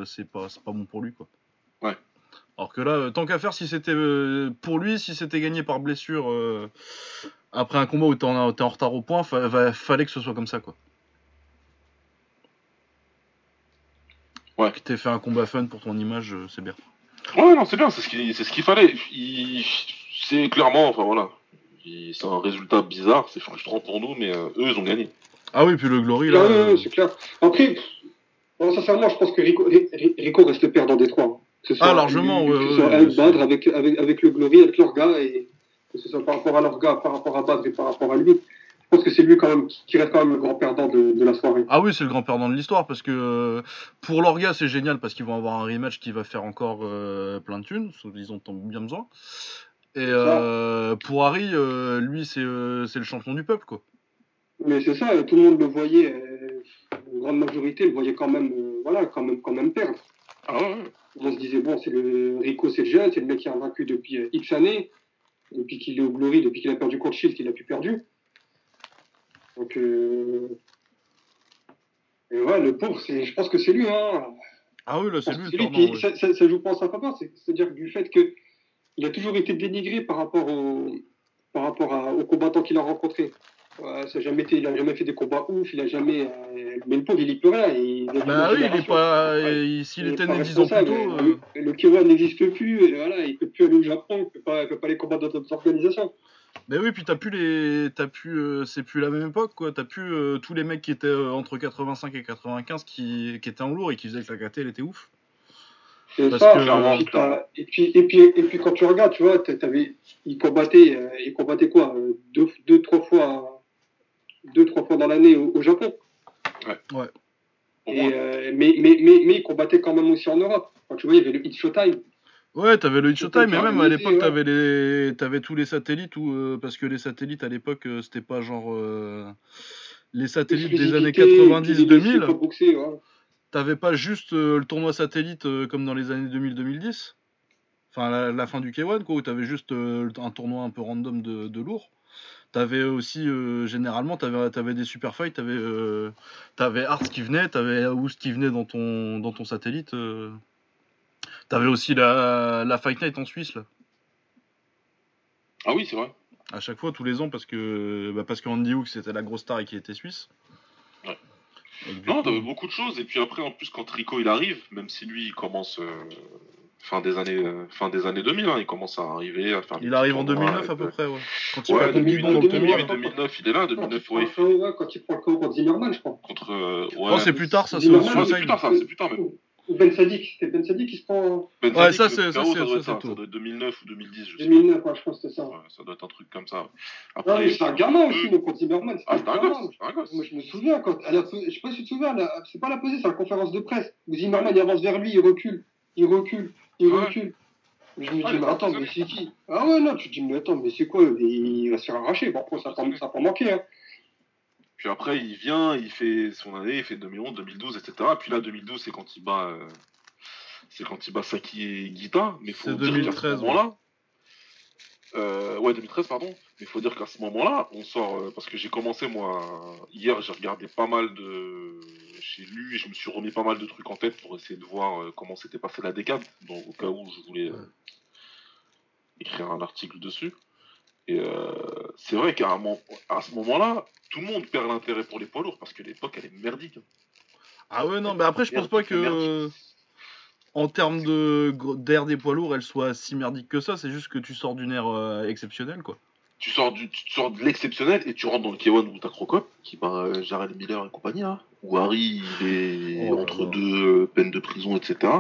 [SPEAKER 1] c'est pas, pas bon pour lui, quoi.
[SPEAKER 3] Ouais.
[SPEAKER 1] Alors que là, tant qu'à faire, si c'était pour lui, si c'était gagné par blessure après un combat où t'es en, en retard au point, fa- va- fallait que ce soit comme ça, quoi.
[SPEAKER 3] Ouais.
[SPEAKER 1] Que t'aies fait un combat fun pour ton image, euh, c'est bien.
[SPEAKER 3] Ouais, non, c'est bien, c'est ce qu'il, ce fallait. Il- c'est clairement, enfin voilà. Il- C'est un résultat bizarre, c'est frustrant pour nous, mais euh, eux, ils ont gagné.
[SPEAKER 1] Ah oui, puis le Glory,
[SPEAKER 2] là,
[SPEAKER 1] euh,
[SPEAKER 2] c'est clair. Après, non, sincèrement, je pense que Rico, Ri- Ri- Rico reste perdant des trois. hein. Ce
[SPEAKER 1] Ah, largement,
[SPEAKER 2] lui,
[SPEAKER 1] ouais, ouais, ouais,
[SPEAKER 2] Badr, avec, avec, avec le Glory, avec leur gars, et que ce soit par rapport à leur gars, par rapport à Badr et par rapport à lui. Je pense que c'est lui quand même qui reste quand même le grand perdant de, de la soirée.
[SPEAKER 1] Ah oui, c'est le grand perdant de l'histoire parce que euh, pour l'orga c'est génial parce qu'ils vont avoir un rematch qui va faire encore euh, plein de thunes, ils en ont bien besoin. Et euh, pour Harry, euh, lui c'est euh, c'est le champion du peuple quoi.
[SPEAKER 2] Mais c'est ça, tout le monde le voyait, euh, une grande majorité le voyait quand même, euh, voilà, quand même, quand même perdre.
[SPEAKER 3] Ah ouais, ouais.
[SPEAKER 2] On se disait, bon, c'est le Rico, c'est le jeune, c'est le mec qui a vaincu depuis euh, X années, depuis qu'il est au Glory, depuis qu'il a perdu contre Shield, qu'il a plus perdu. Donc, euh... et ouais, le pauvre, c'est, je pense que c'est lui, hein.
[SPEAKER 1] Ah oui là c'est lui
[SPEAKER 2] lui, puis
[SPEAKER 1] ouais.
[SPEAKER 2] ça, ça, ça joue pas en sa faveur, c'est- c'est-à-dire du fait que il a toujours été dénigré par rapport au, par rapport à- aux combattants qu'il a rencontrés. Ouais, ça a jamais été, il a jamais fait des combats ouf, il a jamais. euh, mais le pauvre, il y peut rien. Il,
[SPEAKER 1] Bah oui, il est pas. S'il était né 10 ans plus tôt. euh,
[SPEAKER 2] Le, le n'existe plus, et voilà, il peut plus aller au Japon, il peut pas, il peut pas aller combattre dans d'autres organisations.
[SPEAKER 1] Mais oui, puis t'as plus les. T'as plus. euh, c'est plus la même époque quoi. T'as plus euh, tous les mecs qui étaient entre 85 et 95 qui, qui étaient en lourd et qui faisaient que la KT elle était ouf. Parce
[SPEAKER 2] ça.
[SPEAKER 1] que-
[SPEAKER 2] et, puis, et, puis, et, puis, et puis quand tu regardes, tu vois, t'a- t'avais, il combattait, euh, il combattait quoi deux, deux, trois fois, deux, trois fois dans l'année au, au Japon. Et,
[SPEAKER 3] moins.
[SPEAKER 2] euh, mais, mais, mais, mais il combattait quand même aussi en Europe. Quand tu vois, il y avait le Hit Showtime.
[SPEAKER 1] Ouais, t'avais le Hit Showtime, mais même à l'époque,
[SPEAKER 2] ouais.
[SPEAKER 1] t'avais les, t'avais tous les satellites où, euh, parce que les satellites à l'époque, euh, c'était pas genre euh, les satellites des années
[SPEAKER 2] Exclusivité,
[SPEAKER 1] 90-2000.
[SPEAKER 2] pas boxé, ouais.
[SPEAKER 1] T'avais pas juste euh, le tournoi satellite euh, comme dans les années 2000-2010. Enfin, la, la fin du K1, quoi, où t'avais juste euh, un tournoi un peu random de, de lourd. T'avais aussi, euh, généralement, t'avais, t'avais des super fights, t'avais, euh, t'avais qui venait, t'avais Oust qui venait dans ton, dans ton satellite. euh. T'avais aussi la, la Fight Night en Suisse, là.
[SPEAKER 3] Ah oui, c'est vrai.
[SPEAKER 1] À chaque fois, tous les ans, parce que, bah, parce que Andy Hook, c'était la grosse star et qui était suisse.
[SPEAKER 3] Ouais. Non, t'avais beaucoup de choses. Et puis après, en plus, quand Rico il arrive, même si lui il commence euh, fin des années euh, fin des années 2000, hein, il commence à arriver à faire. des
[SPEAKER 1] Il arrive en
[SPEAKER 3] tournois
[SPEAKER 1] 2009 à peu
[SPEAKER 3] euh,
[SPEAKER 1] près, ouais. Quand il
[SPEAKER 3] Ouais,
[SPEAKER 1] va contre
[SPEAKER 3] 2009,
[SPEAKER 1] Guidon dans le tournoi.
[SPEAKER 3] 2008, 2009, il est là,
[SPEAKER 2] Quand il
[SPEAKER 3] 2009,
[SPEAKER 2] prend
[SPEAKER 3] ouais.
[SPEAKER 2] quand il prend contre Zimmerman, je crois.
[SPEAKER 3] Contre. euh, ouais.
[SPEAKER 1] Non, c'est plus tard, ça, c'est
[SPEAKER 3] c'est plus tard, ça, c'est plus tard même.
[SPEAKER 2] Ou Ben Sadik, c'était Ben Sadik qui se prend
[SPEAKER 3] Ben
[SPEAKER 1] Ouais,
[SPEAKER 3] Sadik,
[SPEAKER 1] ça, c'est- ça, c'est-
[SPEAKER 3] doit
[SPEAKER 1] ça,
[SPEAKER 3] être
[SPEAKER 1] c'est
[SPEAKER 3] ça,
[SPEAKER 1] tôt.
[SPEAKER 3] ça doit être 2009 ou 2010, je sais
[SPEAKER 2] 2009, ouais, je pense que c'était ça.
[SPEAKER 3] Ouais, ça doit être un truc comme ça.
[SPEAKER 2] Non,
[SPEAKER 3] Après,
[SPEAKER 2] mais c'est un gamin aussi, donc contre Zimmerman.
[SPEAKER 3] ah,
[SPEAKER 2] C'était
[SPEAKER 3] c'est
[SPEAKER 2] un
[SPEAKER 3] gosse, c'est un gosse.
[SPEAKER 2] Moi, je me souviens quand, à la, je sais pas si tu te souviens, c'est pas la pesée, c'est la conférence de presse. Où Zimmerman il avance vers lui, il recule, il recule, il
[SPEAKER 3] Ouais.
[SPEAKER 2] recule. Je me
[SPEAKER 3] Ah,
[SPEAKER 2] dis, mais attends, mais c'est qui? Ah ouais, non, tu te dis, mais attends, mais c'est quoi? Il va se faire arracher. Bon, après, ça n'a pas, pas manqué. Hein.
[SPEAKER 3] Puis après, il vient, il fait son année, il fait 2011, 2012, etc. Puis là, 2012, c'est quand il bat, euh, c'est quand il bat Saki et Guita. Mais faut
[SPEAKER 1] C'est
[SPEAKER 3] dire qu'à
[SPEAKER 1] 2013,
[SPEAKER 3] ce moment-là, Euh, ouais, 2013, pardon. Mais il faut dire qu'à ce moment-là, on sort. euh, parce que j'ai commencé, moi, hier, j'ai regardé pas mal de. J'ai lu et je me suis remis pas mal de trucs en tête pour essayer de voir euh, comment s'était passé la décade, donc, au cas où je voulais écrire un article dessus. Et c'est vrai qu'à à ce moment-là, tout le monde perd l'intérêt pour les poids lourds parce que l'époque, elle est merdique.
[SPEAKER 1] Ah ouais, non, mais après, je pense pas que. En termes d'ère des poids lourds, elle soit si merdique que ça. C'est juste que tu sors d'une ère euh, exceptionnelle, quoi.
[SPEAKER 3] tu sors, du, tu sors de l'exceptionnel et tu rentres dans le K1 ou ta Crocop, qui bat euh, Jared Miller et compagnie, hein, où Harry il est
[SPEAKER 1] Oh
[SPEAKER 3] entre deux euh, peines de prison, etc.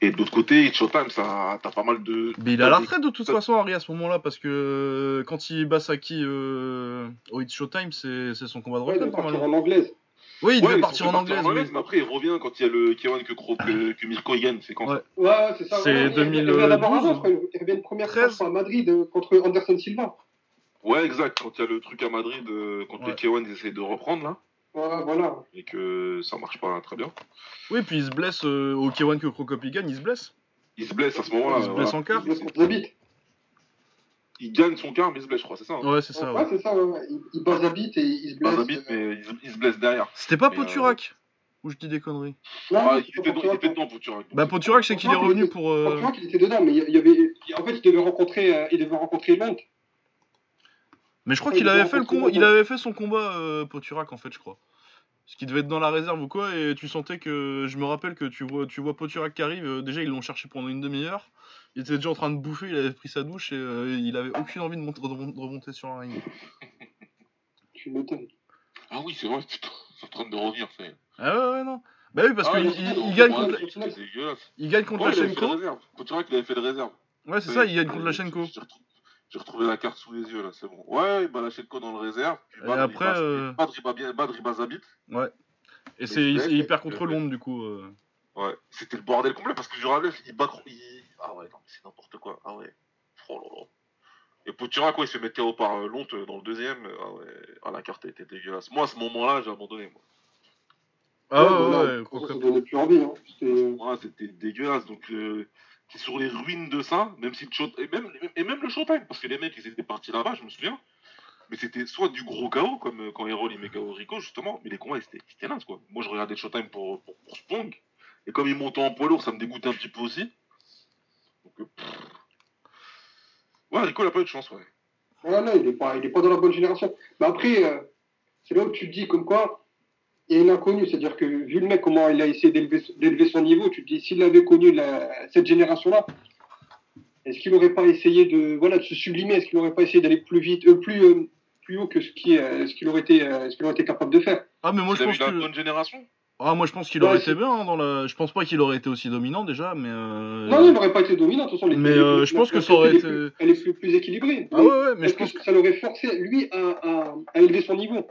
[SPEAKER 3] Et de l'autre côté, Showtime, ça, t'as pas mal de.
[SPEAKER 1] Mais il à la
[SPEAKER 3] t'as
[SPEAKER 1] retraite de toute façon, Harry, à ce moment-là, parce que quand il bat Saki euh, au It's Showtime, c'est son combat de
[SPEAKER 2] Ouais, il
[SPEAKER 1] retraite,
[SPEAKER 2] partir
[SPEAKER 1] normalement.
[SPEAKER 2] en anglaise.
[SPEAKER 1] Oui, il
[SPEAKER 3] Ouais,
[SPEAKER 1] devait partir en oui.
[SPEAKER 3] mais après il revient quand il y a le K1 que, que, que Mirko gagne, c'est quand
[SPEAKER 1] Ouais.
[SPEAKER 3] ça
[SPEAKER 2] Ouais, ouais, c'est ça.
[SPEAKER 1] C'est
[SPEAKER 2] ouais. Il d'abord
[SPEAKER 1] 2012,
[SPEAKER 2] avant. Il revient une première fois
[SPEAKER 1] 13.
[SPEAKER 2] je crois, à Madrid euh, contre Anderson Silva.
[SPEAKER 3] Ouais, exact, quand il y a le truc à Madrid, euh, quand
[SPEAKER 1] Ouais.
[SPEAKER 3] les K1 ils essayent de reprendre là,
[SPEAKER 2] Ouais, voilà.
[SPEAKER 3] et que ça marche pas très bien.
[SPEAKER 1] Oui, puis il se blesse euh, au K1 que Crocop il gagne, il se blesse.
[SPEAKER 3] Il se blesse à ce moment-là.
[SPEAKER 1] il se
[SPEAKER 3] voilà.
[SPEAKER 1] blesse en quart.
[SPEAKER 2] Il blesse contre Zabit.
[SPEAKER 3] Il gagne son quart, mais il se blesse, je crois, c'est ça. Hein.
[SPEAKER 1] Ouais, c'est ça.
[SPEAKER 2] Ouais,
[SPEAKER 1] ouais.
[SPEAKER 2] c'est ça. ouais. Il, il bat Zabit et il se blesse.
[SPEAKER 3] Pas Zabit,
[SPEAKER 2] euh,
[SPEAKER 3] mais il se, il se blesse derrière.
[SPEAKER 1] C'était pas Poturak Ou je dis des conneries
[SPEAKER 2] Non,
[SPEAKER 3] Ah, il était, dedans- il était
[SPEAKER 2] Poturak,
[SPEAKER 3] dedans, Poturak.
[SPEAKER 1] Bah, Poturak, c'est qu'il est
[SPEAKER 2] Poturak, il
[SPEAKER 1] revenu pour. euh,
[SPEAKER 2] Poturak, il était dedans, mais il y avait. En fait, il devait rencontrer, euh, il devait rencontrer Lent.
[SPEAKER 1] Mais je crois qu'il
[SPEAKER 2] il
[SPEAKER 1] avait fait le
[SPEAKER 2] rencontrer
[SPEAKER 1] combat, il avait fait son combat euh, Poturak en fait, je crois. Parce qu'il devait être dans la réserve ou quoi, et tu sentais que, je me rappelle que tu vois, tu vois Poturak qui arrive, euh, déjà ils l'ont cherché pendant une demi-heure, il était déjà en train de bouffer, il avait pris sa douche et euh, il avait aucune envie de, monter- de remon- de remonter sur un ring.
[SPEAKER 2] Tu m'étonnes.
[SPEAKER 3] Ah oui, c'est vrai, putain, c'est en train de revenir, ça y est.
[SPEAKER 1] Ah ouais, ouais, non. Bah oui, parce
[SPEAKER 3] Ah,
[SPEAKER 1] qu'il
[SPEAKER 3] il-
[SPEAKER 1] il,
[SPEAKER 3] il-
[SPEAKER 1] il gagne contre,
[SPEAKER 3] dégueulasse.
[SPEAKER 1] il gagne contre
[SPEAKER 3] Ouais, il avait fait de
[SPEAKER 1] Lachenko.
[SPEAKER 3] réserve. Poturak, il avait fait de réserve.
[SPEAKER 1] Ouais, c'est ça, il gagne contre
[SPEAKER 3] euh,
[SPEAKER 1] Lachenko.
[SPEAKER 3] J'ai j'ai retrou- j'ai retrouvé la carte sous les yeux, là, c'est bon. Ouais, bah Lachenko dans le réserve. puis
[SPEAKER 1] Et
[SPEAKER 3] il
[SPEAKER 1] après, euh,
[SPEAKER 3] Badr, il bat bien- Badr, il bat Zabit.
[SPEAKER 1] Ouais. Et c'est il, il
[SPEAKER 3] c'est-
[SPEAKER 1] contre Londres du coup. euh.
[SPEAKER 3] Ouais, c'était le bordel complet parce que je rappelle, il bat. il- Ah ouais, non, mais c'est n'importe quoi. Ah ouais. Oh là là. Et Poturak, quoi, il se fait mettre KO par euh, Lonte dans le deuxième. Ah ouais, ah, la carte était dégueulasse. Moi, à ce moment-là, j'ai abandonné. Moi.
[SPEAKER 1] Ah ouais,
[SPEAKER 2] Ouais,
[SPEAKER 1] ouais, ouais,
[SPEAKER 2] ça, donnait plus envie. Hein. C'était-
[SPEAKER 3] Moi, c'était dégueulasse. Donc, euh, sur les ruines de ça, même si le show... et, même, et même le Showtime, parce que les mecs, ils étaient partis là-bas, je me souviens. Mais c'était soit du gros chaos, comme euh, quand Errol il met KO Rico, justement, mais les combats, ils étaient, c'était naze, quoi. Moi, je regardais le Showtime pour, pour, pour Spong, et comme il montait en poids lourd, ça me dégoûtait un petit peu aussi. Donc, euh, pff. Ouais, Rico, il a pas eu de chance, ouais.
[SPEAKER 2] Ouais, non, il est pas, il est pas dans la bonne génération. Mais après, euh, c'est là où tu te dis comme quoi il y a une inconnue. C'est-à-dire que vu le mec, comment il a essayé d'élever d'élever son niveau, tu te dis s'il avait connu la- cette génération-là, est-ce qu'il n'aurait pas essayé de, voilà, de se sublimer? Est-ce qu'il n'aurait pas essayé d'aller plus vite, euh, plus, euh, plus haut que ce qu'il euh, ce qu'il aurait, été, euh, ce qu'il aurait été capable de faire?
[SPEAKER 1] Ah mais moi je pense
[SPEAKER 3] eu la
[SPEAKER 1] que.
[SPEAKER 3] bonne génération
[SPEAKER 1] Ah moi je pense qu'il aurait été bien hein, dans la. Je pense pas qu'il aurait été aussi dominant déjà, mais. euh,
[SPEAKER 2] Non, non, il n'aurait pas été dominant. De toute façon, les-
[SPEAKER 1] Mais, euh,
[SPEAKER 2] les-
[SPEAKER 1] je pense que ça aurait
[SPEAKER 2] elle est
[SPEAKER 1] été-
[SPEAKER 2] plus- Elle est plus, plus équilibrée.
[SPEAKER 1] Ah ouais ouais, mais
[SPEAKER 2] Est-ce
[SPEAKER 1] je pense
[SPEAKER 2] que ça l'aurait forcé, lui, à, à, à élever son niveau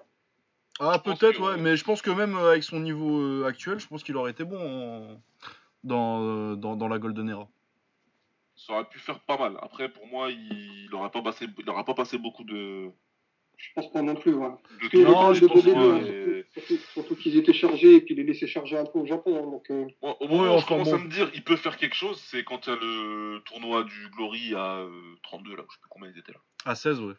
[SPEAKER 1] Ah, peut-être,
[SPEAKER 3] que-
[SPEAKER 1] ouais, mais je pense que même euh, avec son niveau actuel, je pense qu'il aurait été bon en- dans, dans, dans la Golden Era.
[SPEAKER 3] Ça aurait pu faire pas mal. Après, pour moi, il n'aurait pas, passé... il aura pas passé beaucoup de.
[SPEAKER 2] Je pense pas non plus. Ouais.
[SPEAKER 3] de
[SPEAKER 2] qu'il
[SPEAKER 1] Non,
[SPEAKER 2] avait
[SPEAKER 1] je
[SPEAKER 2] de
[SPEAKER 1] pense
[SPEAKER 3] ouais.
[SPEAKER 2] surtout, qu'ils étaient chargés et qu'il les laissait charger un peu au Japon. hein, donc, euh,
[SPEAKER 3] au moment
[SPEAKER 1] Ouais,
[SPEAKER 3] où je commence
[SPEAKER 1] bon.
[SPEAKER 3] à me dire il peut faire quelque chose, c'est quand il y a le tournoi du Glory à euh, 32, là, je sais plus combien ils étaient là.
[SPEAKER 1] À 16, ouais.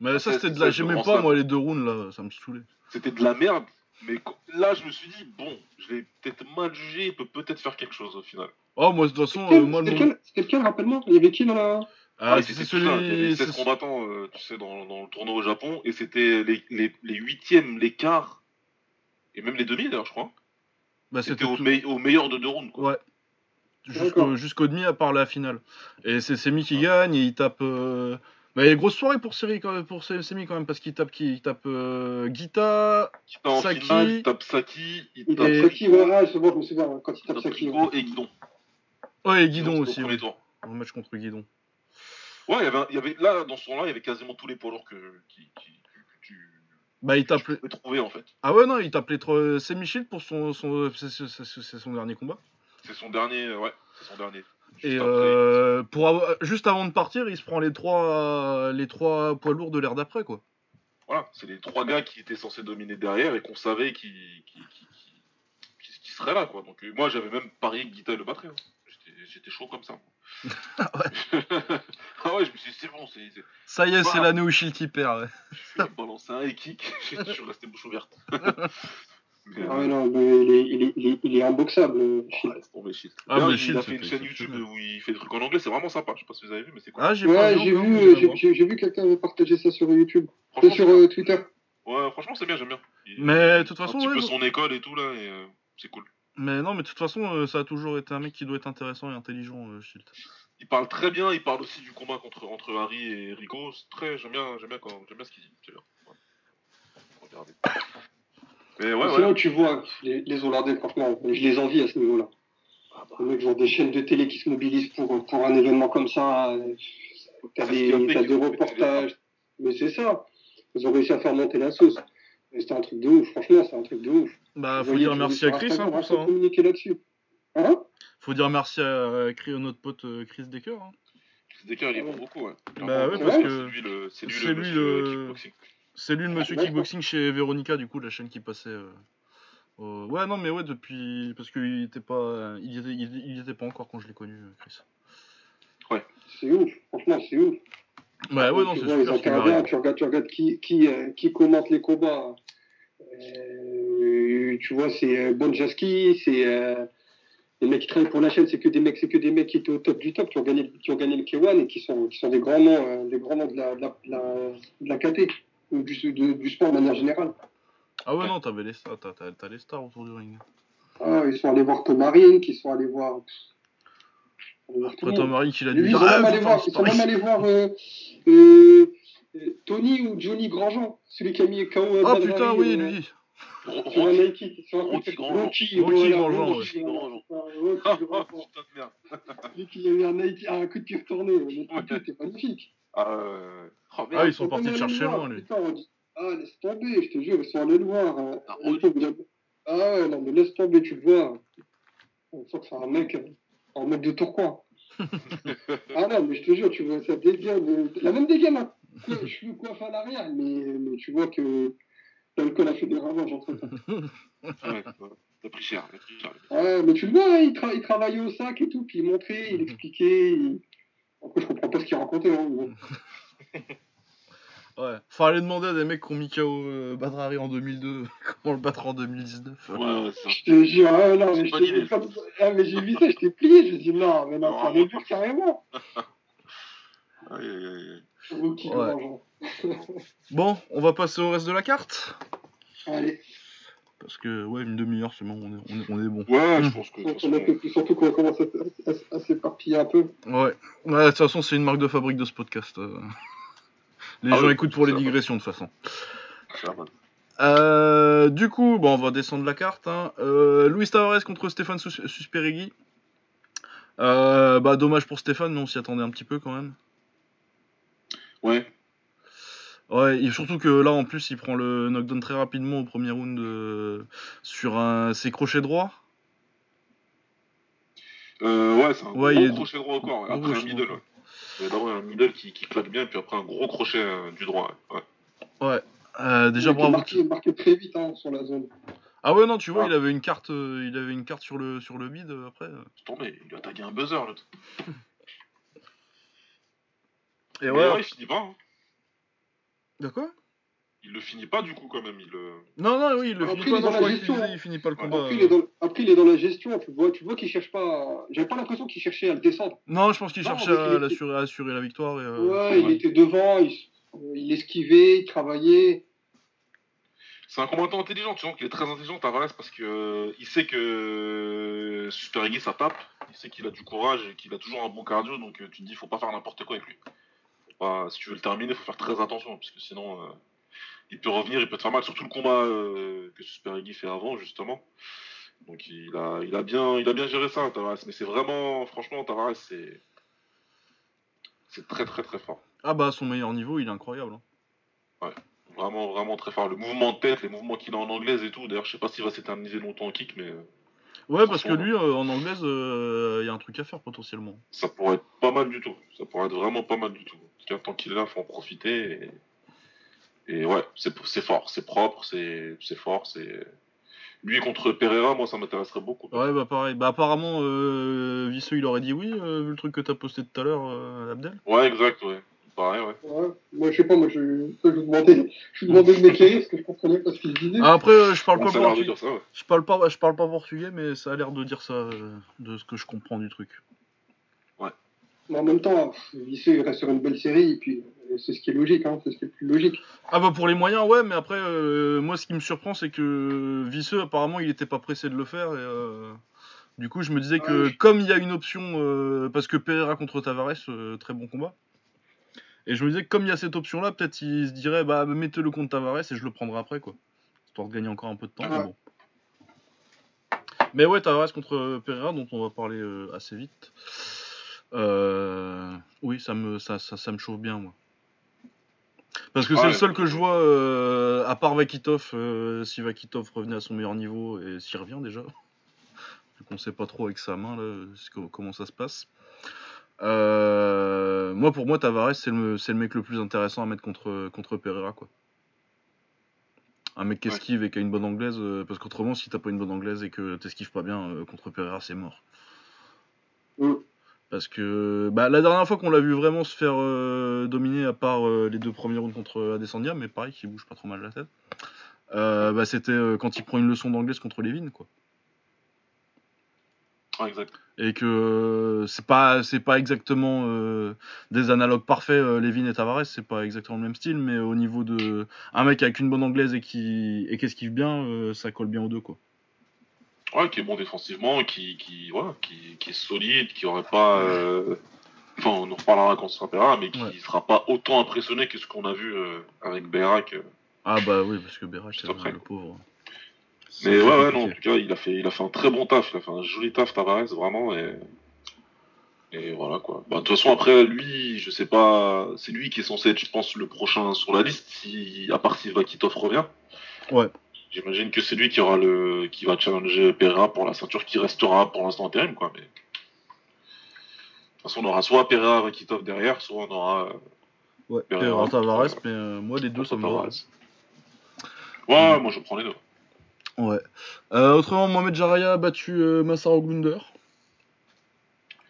[SPEAKER 1] Mais
[SPEAKER 3] À
[SPEAKER 1] ça,
[SPEAKER 3] 16,
[SPEAKER 1] c'était de la. J'aimais pas, moi, les deux rounds, là, ça me saoulait.
[SPEAKER 3] C'était de la merde, mais là, je me suis dit, bon, je l'ai peut-être mal jugé, il peut peut-être faire quelque chose au final.
[SPEAKER 1] Oh, moi, de toute façon, euh, moi, le
[SPEAKER 2] c'était lequel, lequel, rappelle-moi Il y avait qui dans la.
[SPEAKER 1] Ah, c'est
[SPEAKER 3] c'était
[SPEAKER 1] celui.
[SPEAKER 3] ça, Il y avait 16
[SPEAKER 1] c'est-
[SPEAKER 3] combattants, euh, tu sais, dans, dans le tournoi au Japon, et c'était les, les, les huitièmes, les quarts, et même les demi d'ailleurs, je crois.
[SPEAKER 1] Bah,
[SPEAKER 3] C'était au,
[SPEAKER 1] tout-
[SPEAKER 3] me- au meilleur de deux rounds, quoi.
[SPEAKER 1] Ouais. Jusqu'au demi à part la finale. Et c'est Semi qui gagne et il tape. euh, Bah, il y a une grosse soirée pour, Semi quand même, pour Semi quand même parce qu'il tape qui? Il tape euh, Guita.
[SPEAKER 3] Il tape en
[SPEAKER 1] Saki.
[SPEAKER 3] finale, il tape Saki, il
[SPEAKER 2] Il
[SPEAKER 3] tape
[SPEAKER 1] Et-
[SPEAKER 2] Saki, ouais, ouais, c'est bon, je me souviens, quand il
[SPEAKER 3] il
[SPEAKER 2] tape Saki. ouais.
[SPEAKER 3] Et Guidon.
[SPEAKER 1] Ouais, et Guidon
[SPEAKER 3] Au
[SPEAKER 1] aussi.
[SPEAKER 3] premier
[SPEAKER 1] Ouais. match contre Guidon.
[SPEAKER 3] Ouais, il y avait, il y avait là, dans ce tournoi, il y avait quasiment tous les poids lourds que, qui, qui, que tu,
[SPEAKER 1] Bah, il
[SPEAKER 3] pouvais trouver en fait.
[SPEAKER 1] Ah ouais, non, il tape les trois. Semi Shield pour son. son... C'est c'est- c'est- c'est son dernier combat.
[SPEAKER 3] C'est son dernier, euh, ouais, c'est son dernier. Juste
[SPEAKER 1] Et
[SPEAKER 3] après,
[SPEAKER 1] euh, pour avoir- juste avant de partir, il se prend les trois, les trois poids lourds de l'ère d'après, quoi.
[SPEAKER 3] Voilà, c'est les trois gars qui étaient censés dominer derrière et qu'on savait qui, qui, qui, qui, qui- qui seraient là, quoi. Donc euh, moi, j'avais même parié que Guita le battrait. hein. J'étais- chaud comme ça.
[SPEAKER 1] Ah ouais.
[SPEAKER 3] ah ouais, je me suis dit, c'est bon, c'est. c'est-
[SPEAKER 1] Ça y est, c'est
[SPEAKER 3] Bah.
[SPEAKER 1] l'année où Shield y perd. ouais.
[SPEAKER 3] Je suis balancé un kick, je suis resté bouche ouverte. Mais,
[SPEAKER 2] Ah ouais,
[SPEAKER 3] euh,
[SPEAKER 2] non, mais il est, il est, il est, il est imboxable. euh, Shield.
[SPEAKER 3] ouais, c'est tombé Shield.
[SPEAKER 1] Ah,
[SPEAKER 3] D'ailleurs,
[SPEAKER 1] mais
[SPEAKER 3] il
[SPEAKER 1] Shield,
[SPEAKER 3] a fait une chaîne YouTube où il fait des trucs en anglais, c'est vraiment sympa. Je sais pas si vous avez vu, mais c'est cool.
[SPEAKER 1] Ah, j'ai
[SPEAKER 2] Ouais,
[SPEAKER 1] vu
[SPEAKER 2] j'ai vu, euh, j'ai- j'ai j'ai vu quelqu'un partager ça sur YouTube. Euh, sur
[SPEAKER 3] c'est bien.
[SPEAKER 2] euh, Twitter.
[SPEAKER 3] Ouais, franchement, c'est bien, j'aime bien. Il-
[SPEAKER 1] Mais, de toute
[SPEAKER 3] un
[SPEAKER 1] façon,
[SPEAKER 3] petit
[SPEAKER 1] ouais,
[SPEAKER 3] peu son école et tout là, et euh, c'est cool.
[SPEAKER 1] Mais non, mais de toute façon, euh, ça a toujours été un mec qui doit être intéressant et intelligent, euh, Shield.
[SPEAKER 3] Il parle très bien, il parle aussi du combat contre, entre Harry et Rico. Très, j'aime bien, j'aime bien, quand, j'aime bien ce qu'il dit. C'est bien. Ouais. Regardez. Mais ouais,
[SPEAKER 2] Sinon,
[SPEAKER 3] ouais.
[SPEAKER 2] tu vois, les, les Hollandais, franchement, je les envie à ce niveau-là.
[SPEAKER 3] Ah bah,
[SPEAKER 2] Les mecs ont des chaînes de télé qui se mobilisent pour, pour un événement comme ça. T'as des, t'as des reportages. Mais c'est ça. Ils ont réussi à faire monter la sauce. C'était un truc de ouf, franchement, c'est un truc de ouf.
[SPEAKER 1] Bah,
[SPEAKER 2] Vous
[SPEAKER 1] faut
[SPEAKER 2] voyez,
[SPEAKER 1] dire
[SPEAKER 2] je-
[SPEAKER 1] merci à Chris hein, pour ça. hein.
[SPEAKER 2] communiquer là-dessus. Hein
[SPEAKER 1] Faut dire merci à, euh, notre pote euh, Chris Decker. hein.
[SPEAKER 3] Chris Decker, il est bon beaucoup, ouais.
[SPEAKER 1] Bah ouais,
[SPEAKER 2] parce
[SPEAKER 3] c'est
[SPEAKER 1] que
[SPEAKER 3] lui le, c'est lui le
[SPEAKER 1] lui. C'est lui le monsieur kickboxing chez Veronica, du coup, la chaîne qui passait. euh, au- Ouais, non, mais ouais, depuis. Parce qu'il était pas. Il y était, il, il y était pas encore quand je l'ai connu, euh, Chris.
[SPEAKER 2] C'est ouf, franchement, c'est ouf.
[SPEAKER 1] Bah ouais, non, c'est super
[SPEAKER 2] ils interviennent, tu regardes, tu regardes qui, qui, euh, qui commente les combats. Euh, tu vois, c'est euh, Bonjaski, c'est euh, les mecs qui travaillent pour la chaîne, c'est que des mecs, c'est que des mecs qui étaient au top du top, qui ont gagné, qui ont gagné le K1 et qui sont, qui sont des grands noms, euh, des grands noms de la, de la, de la, de la KT, ou du, de- du sport de manière générale.
[SPEAKER 1] Ah ouais, non, t'avais les stars, t'as les stars autour du ring.
[SPEAKER 2] Ah, ils sont allés voir Tomarine, qui sont allés voir.
[SPEAKER 1] Après,
[SPEAKER 2] monde.
[SPEAKER 1] Marie qui l'a
[SPEAKER 2] Ils
[SPEAKER 1] dit.
[SPEAKER 2] sont
[SPEAKER 1] Ah,
[SPEAKER 2] même allés
[SPEAKER 1] faut
[SPEAKER 2] voir,
[SPEAKER 1] faire
[SPEAKER 2] ils sont même voir euh, euh, euh, Tony ou Johnny Grandjean, celui qui a mis KO.
[SPEAKER 1] Oh
[SPEAKER 2] Badrari,
[SPEAKER 1] putain, oui, lui.
[SPEAKER 3] Rocky.
[SPEAKER 2] Rocky,
[SPEAKER 1] Grandjean,
[SPEAKER 2] Rocky. Grandjean.
[SPEAKER 3] Ah,
[SPEAKER 2] Rocky Grandjean.
[SPEAKER 3] putain de merde.
[SPEAKER 2] Celui qui a eu un, Nike, un coup de pied retourné, magnifique.
[SPEAKER 3] Ah, oh,
[SPEAKER 1] Ah, ils sont partis le chercher loin, lui.
[SPEAKER 2] Ah, laisse tomber, je te jure, ils sont allés le voir. hein.
[SPEAKER 3] Ah,
[SPEAKER 2] Ah ouais, non, mais laisse tomber, tu le vois. On sent que c'est un mec, un mec de Tourcoing. ah non, mais je te jure, tu vois, ça dégaine. La même dégaine, hein. Je suis coiffé à l'arrière, mais, mais tu vois que l'alcool a fait des ravages entre temps.
[SPEAKER 3] Ouais, ouais. T'as pris cher, t'as pris cher.
[SPEAKER 2] Ouais, mais tu le vois, hein, il, tra- il travaillait au sac et tout, puis il montrait, il expliquait. il- Après, je comprends pas ce qu'il racontait. Hein, mais
[SPEAKER 1] Ouais. Fallait demander à des mecs qui ont mis KO euh, Badrari en 2002 comment le battre en 2019.
[SPEAKER 3] Ouais, ouais, c'est ça.
[SPEAKER 2] Je te jure, ah, non, mais, ah, mais j'ai vu ça, je t'ai plié, je me dit non, mais non, ça faire carrément.
[SPEAKER 3] Aïe, aïe, aïe.
[SPEAKER 1] Ouais. Bon, on va passer au reste de la carte.
[SPEAKER 2] Allez,
[SPEAKER 1] Parce que, ouais, une demi-heure seulement, on est, on est, on est bon.
[SPEAKER 3] Ouais, je pense que.
[SPEAKER 2] on a
[SPEAKER 3] façon,
[SPEAKER 2] fait- surtout qu'on commence à, à- à s'éparpiller un peu.
[SPEAKER 1] Ouais. Ouais, de toute façon, c'est une marque de fabrique de ce podcast. euh. Les
[SPEAKER 3] Ah
[SPEAKER 1] gens
[SPEAKER 3] oui,
[SPEAKER 1] écoutent pour les digressions, de toute façon. Euh, du coup, bon, on va descendre la carte. Hein. Euh, Luis Tavares contre Stéphane Sus- Susperegui. Euh, bah, dommage pour Stéphane, mais on s'y attendait un petit peu quand même.
[SPEAKER 3] Ouais.
[SPEAKER 1] Ouais, et surtout que là, en plus, il prend le knockdown très rapidement au premier round sur un, ses crochets droits.
[SPEAKER 3] Ouais, c'est un
[SPEAKER 1] Ouais,
[SPEAKER 3] gros crochet droit au corps, ouais.
[SPEAKER 1] Gros
[SPEAKER 3] après un middle. Ouais. Il d'abord un middle qui, qui claque bien, et puis après un gros crochet euh, du droit. Ouais. Ouais.
[SPEAKER 1] Euh, déjà,
[SPEAKER 2] il
[SPEAKER 1] bravo.
[SPEAKER 2] marqué, marqué très vite hein, sur la zone.
[SPEAKER 1] Ah ouais, non, tu vois,
[SPEAKER 3] Ah.
[SPEAKER 1] il avait une carte, euh, il avait une carte sur le sur le bide euh, après.
[SPEAKER 3] C'est tombé, il a tagué un buzzer l'autre.
[SPEAKER 1] Et ouais,
[SPEAKER 3] il finit pas. Hein.
[SPEAKER 1] De quoi?
[SPEAKER 3] Il le finit pas du coup quand même. Il, euh,
[SPEAKER 1] Non, non, oui, il le
[SPEAKER 2] Après,
[SPEAKER 1] finit pas.
[SPEAKER 2] il dans la gestion,
[SPEAKER 1] il finit pas le combat.
[SPEAKER 2] Après, il est dans, après, il est dans la gestion, tu vois, tu vois qu'il cherche pas. J'avais pas l'impression qu'il cherchait à le descendre.
[SPEAKER 1] Non, je pense qu'il cherchait à,
[SPEAKER 2] était-
[SPEAKER 1] assurer la victoire. Et, euh,
[SPEAKER 2] ouais, il
[SPEAKER 3] ouais.
[SPEAKER 2] était devant, il, esquivait, il travaillait.
[SPEAKER 3] C'est un combattant intelligent, tu sens qu'il est très intelligent Tavares parce que euh, il sait que Super Eggy ça tape, il sait qu'il a du courage et qu'il a toujours un bon cardio, donc euh, tu te dis faut pas faire n'importe quoi avec lui. Si tu veux le terminer, faut faire très attention parce que sinon euh, il peut revenir, il peut te faire mal, surtout le combat euh, que Super Eggy fait avant justement. Donc il a, il a bien, il a bien géré ça Tavares, mais c'est vraiment, franchement Tavares c'est, c'est très très très fort.
[SPEAKER 1] Ah bah, à son meilleur niveau, il est incroyable. hein.
[SPEAKER 3] Vraiment, vraiment très fort. Le mouvement de tête, les mouvements qu'il a en anglaise et tout. D'ailleurs, je sais pas s'il va s'éterniser longtemps en kick, mais
[SPEAKER 1] Ouais, parce que lui, euh, en anglaise, euh, il y a un truc à faire potentiellement.
[SPEAKER 3] ça pourrait être pas mal du tout. Ça pourrait être vraiment pas mal du tout. En tout cas, tant qu'il est là, faut en profiter. Et, et ouais, c'est c'est fort, c'est propre, c'est c'est fort, c'est lui contre Pereira, moi, ça m'intéresserait beaucoup.
[SPEAKER 1] Ouais, bah pareil. Bah apparemment, euh, Visseux, il aurait dit oui, euh, vu le truc que t'as posté tout à l'heure, euh, Abdel.
[SPEAKER 3] Ouais, exact, ouais. Pareil, ouais.
[SPEAKER 2] Ouais. Moi, je sais pas, moi, je, je vous demandais, je vous demandais de m'éclairer parce que je comprenais pas ce qu'il disait.
[SPEAKER 1] Ah, après, euh, je parle
[SPEAKER 3] Bon,
[SPEAKER 1] pas portugais.
[SPEAKER 3] ouais.
[SPEAKER 1] Je parle pas, je parle pas portugais, mais ça a l'air de dire ça, euh, de ce que je comprends du truc.
[SPEAKER 2] Mais en même temps, Visseux, il reste sur une belle série, et puis euh, c'est ce qui est logique, hein, c'est ce qui est le plus logique.
[SPEAKER 1] Ah bah pour les moyens, ouais, mais après, euh, moi, ce qui me surprend, c'est que Visseux, apparemment, il était pas pressé de le faire, et euh, du coup, je me disais que
[SPEAKER 2] Ouais.
[SPEAKER 1] comme il y a une option, euh, parce que Pereira contre Tavares, euh, très bon combat. Et je me disais que comme il y a cette option-là, peut-être il se dirait, bah mettez-le contre Tavares et je le prendrai après, quoi. Histoire de gagner encore un peu de temps, mais
[SPEAKER 2] Ouais.
[SPEAKER 1] bon. Mais ouais, Tavares contre Pereira, dont on va parler euh, assez vite. Euh, oui, ça me, ça, ça, ça me chauffe bien, moi. Parce que c'est
[SPEAKER 3] Ouais.
[SPEAKER 1] le seul que je vois, euh, à part Vakitov, euh, si Vakitov revenait à son meilleur niveau, et s'il revient déjà. Vu qu'on sait pas trop avec sa main, là, comment ça se passe. Moi, pour moi, Tavares, c'est le, c'est le mec le plus intéressant à mettre contre, contre Pereira, quoi. Un mec qui
[SPEAKER 3] Ouais.
[SPEAKER 1] esquive et qui a une bonne anglaise, parce qu'autrement, si t'as pas une bonne anglaise et que t'esquives pas bien contre Pereira, c'est mort.
[SPEAKER 2] Mm.
[SPEAKER 1] Parce que bah, la dernière fois qu'on l'a vu vraiment se faire euh, dominer, à part euh, les deux premiers rounds contre Adesanya, mais pareil, qui bouge pas trop mal la tête, euh, bah, c'était quand il prend une leçon d'anglaise contre Levin, quoi.
[SPEAKER 3] Exact.
[SPEAKER 1] Et que c'est pas c'est pas exactement des analogues parfaits, Levin et Tavares, c'est pas exactement le même style, mais au niveau de un mec avec une bonne anglaise et qui et qui esquive bien, ça colle bien aux deux, quoi.
[SPEAKER 3] Ouais, qui est bon défensivement, qui, qui, qui, qui est solide, qui aurait pas. euh, Enfin, on en reparlera quand ce sera Pereira, mais qui
[SPEAKER 1] Ouais.
[SPEAKER 3] sera pas autant impressionné que ce qu'on a vu euh, avec Berak. euh.
[SPEAKER 1] Ah bah oui, parce que Berak,
[SPEAKER 3] après.
[SPEAKER 1] le pauvre.
[SPEAKER 3] Mais
[SPEAKER 1] C'est
[SPEAKER 3] ouais, ouais, non, en tout cas, il a, fait, il a fait un très bon taf, il a fait un joli taf, Tavares, vraiment, et. Et voilà quoi. Bah, de toute façon, après, lui, je sais pas. C'est lui qui est censé être, je pense, le prochain sur la liste, si, à part si Vakitov revient.
[SPEAKER 1] Ouais.
[SPEAKER 3] J'imagine que c'est lui qui aura le qui va challenger Pereira pour la ceinture qui restera pour l'instant intérim quoi. Mais de toute façon on aura soit Pereira Vakitov derrière, soit on aura euh,
[SPEAKER 1] Ouais,
[SPEAKER 3] Pereira,
[SPEAKER 1] Tavares, mais euh, moi les deux ça me va.
[SPEAKER 3] Ouais, moi je prends les deux.
[SPEAKER 1] Ouais. Euh, autrement, Mohamed Jaraya a battu euh, Massaro Glunder.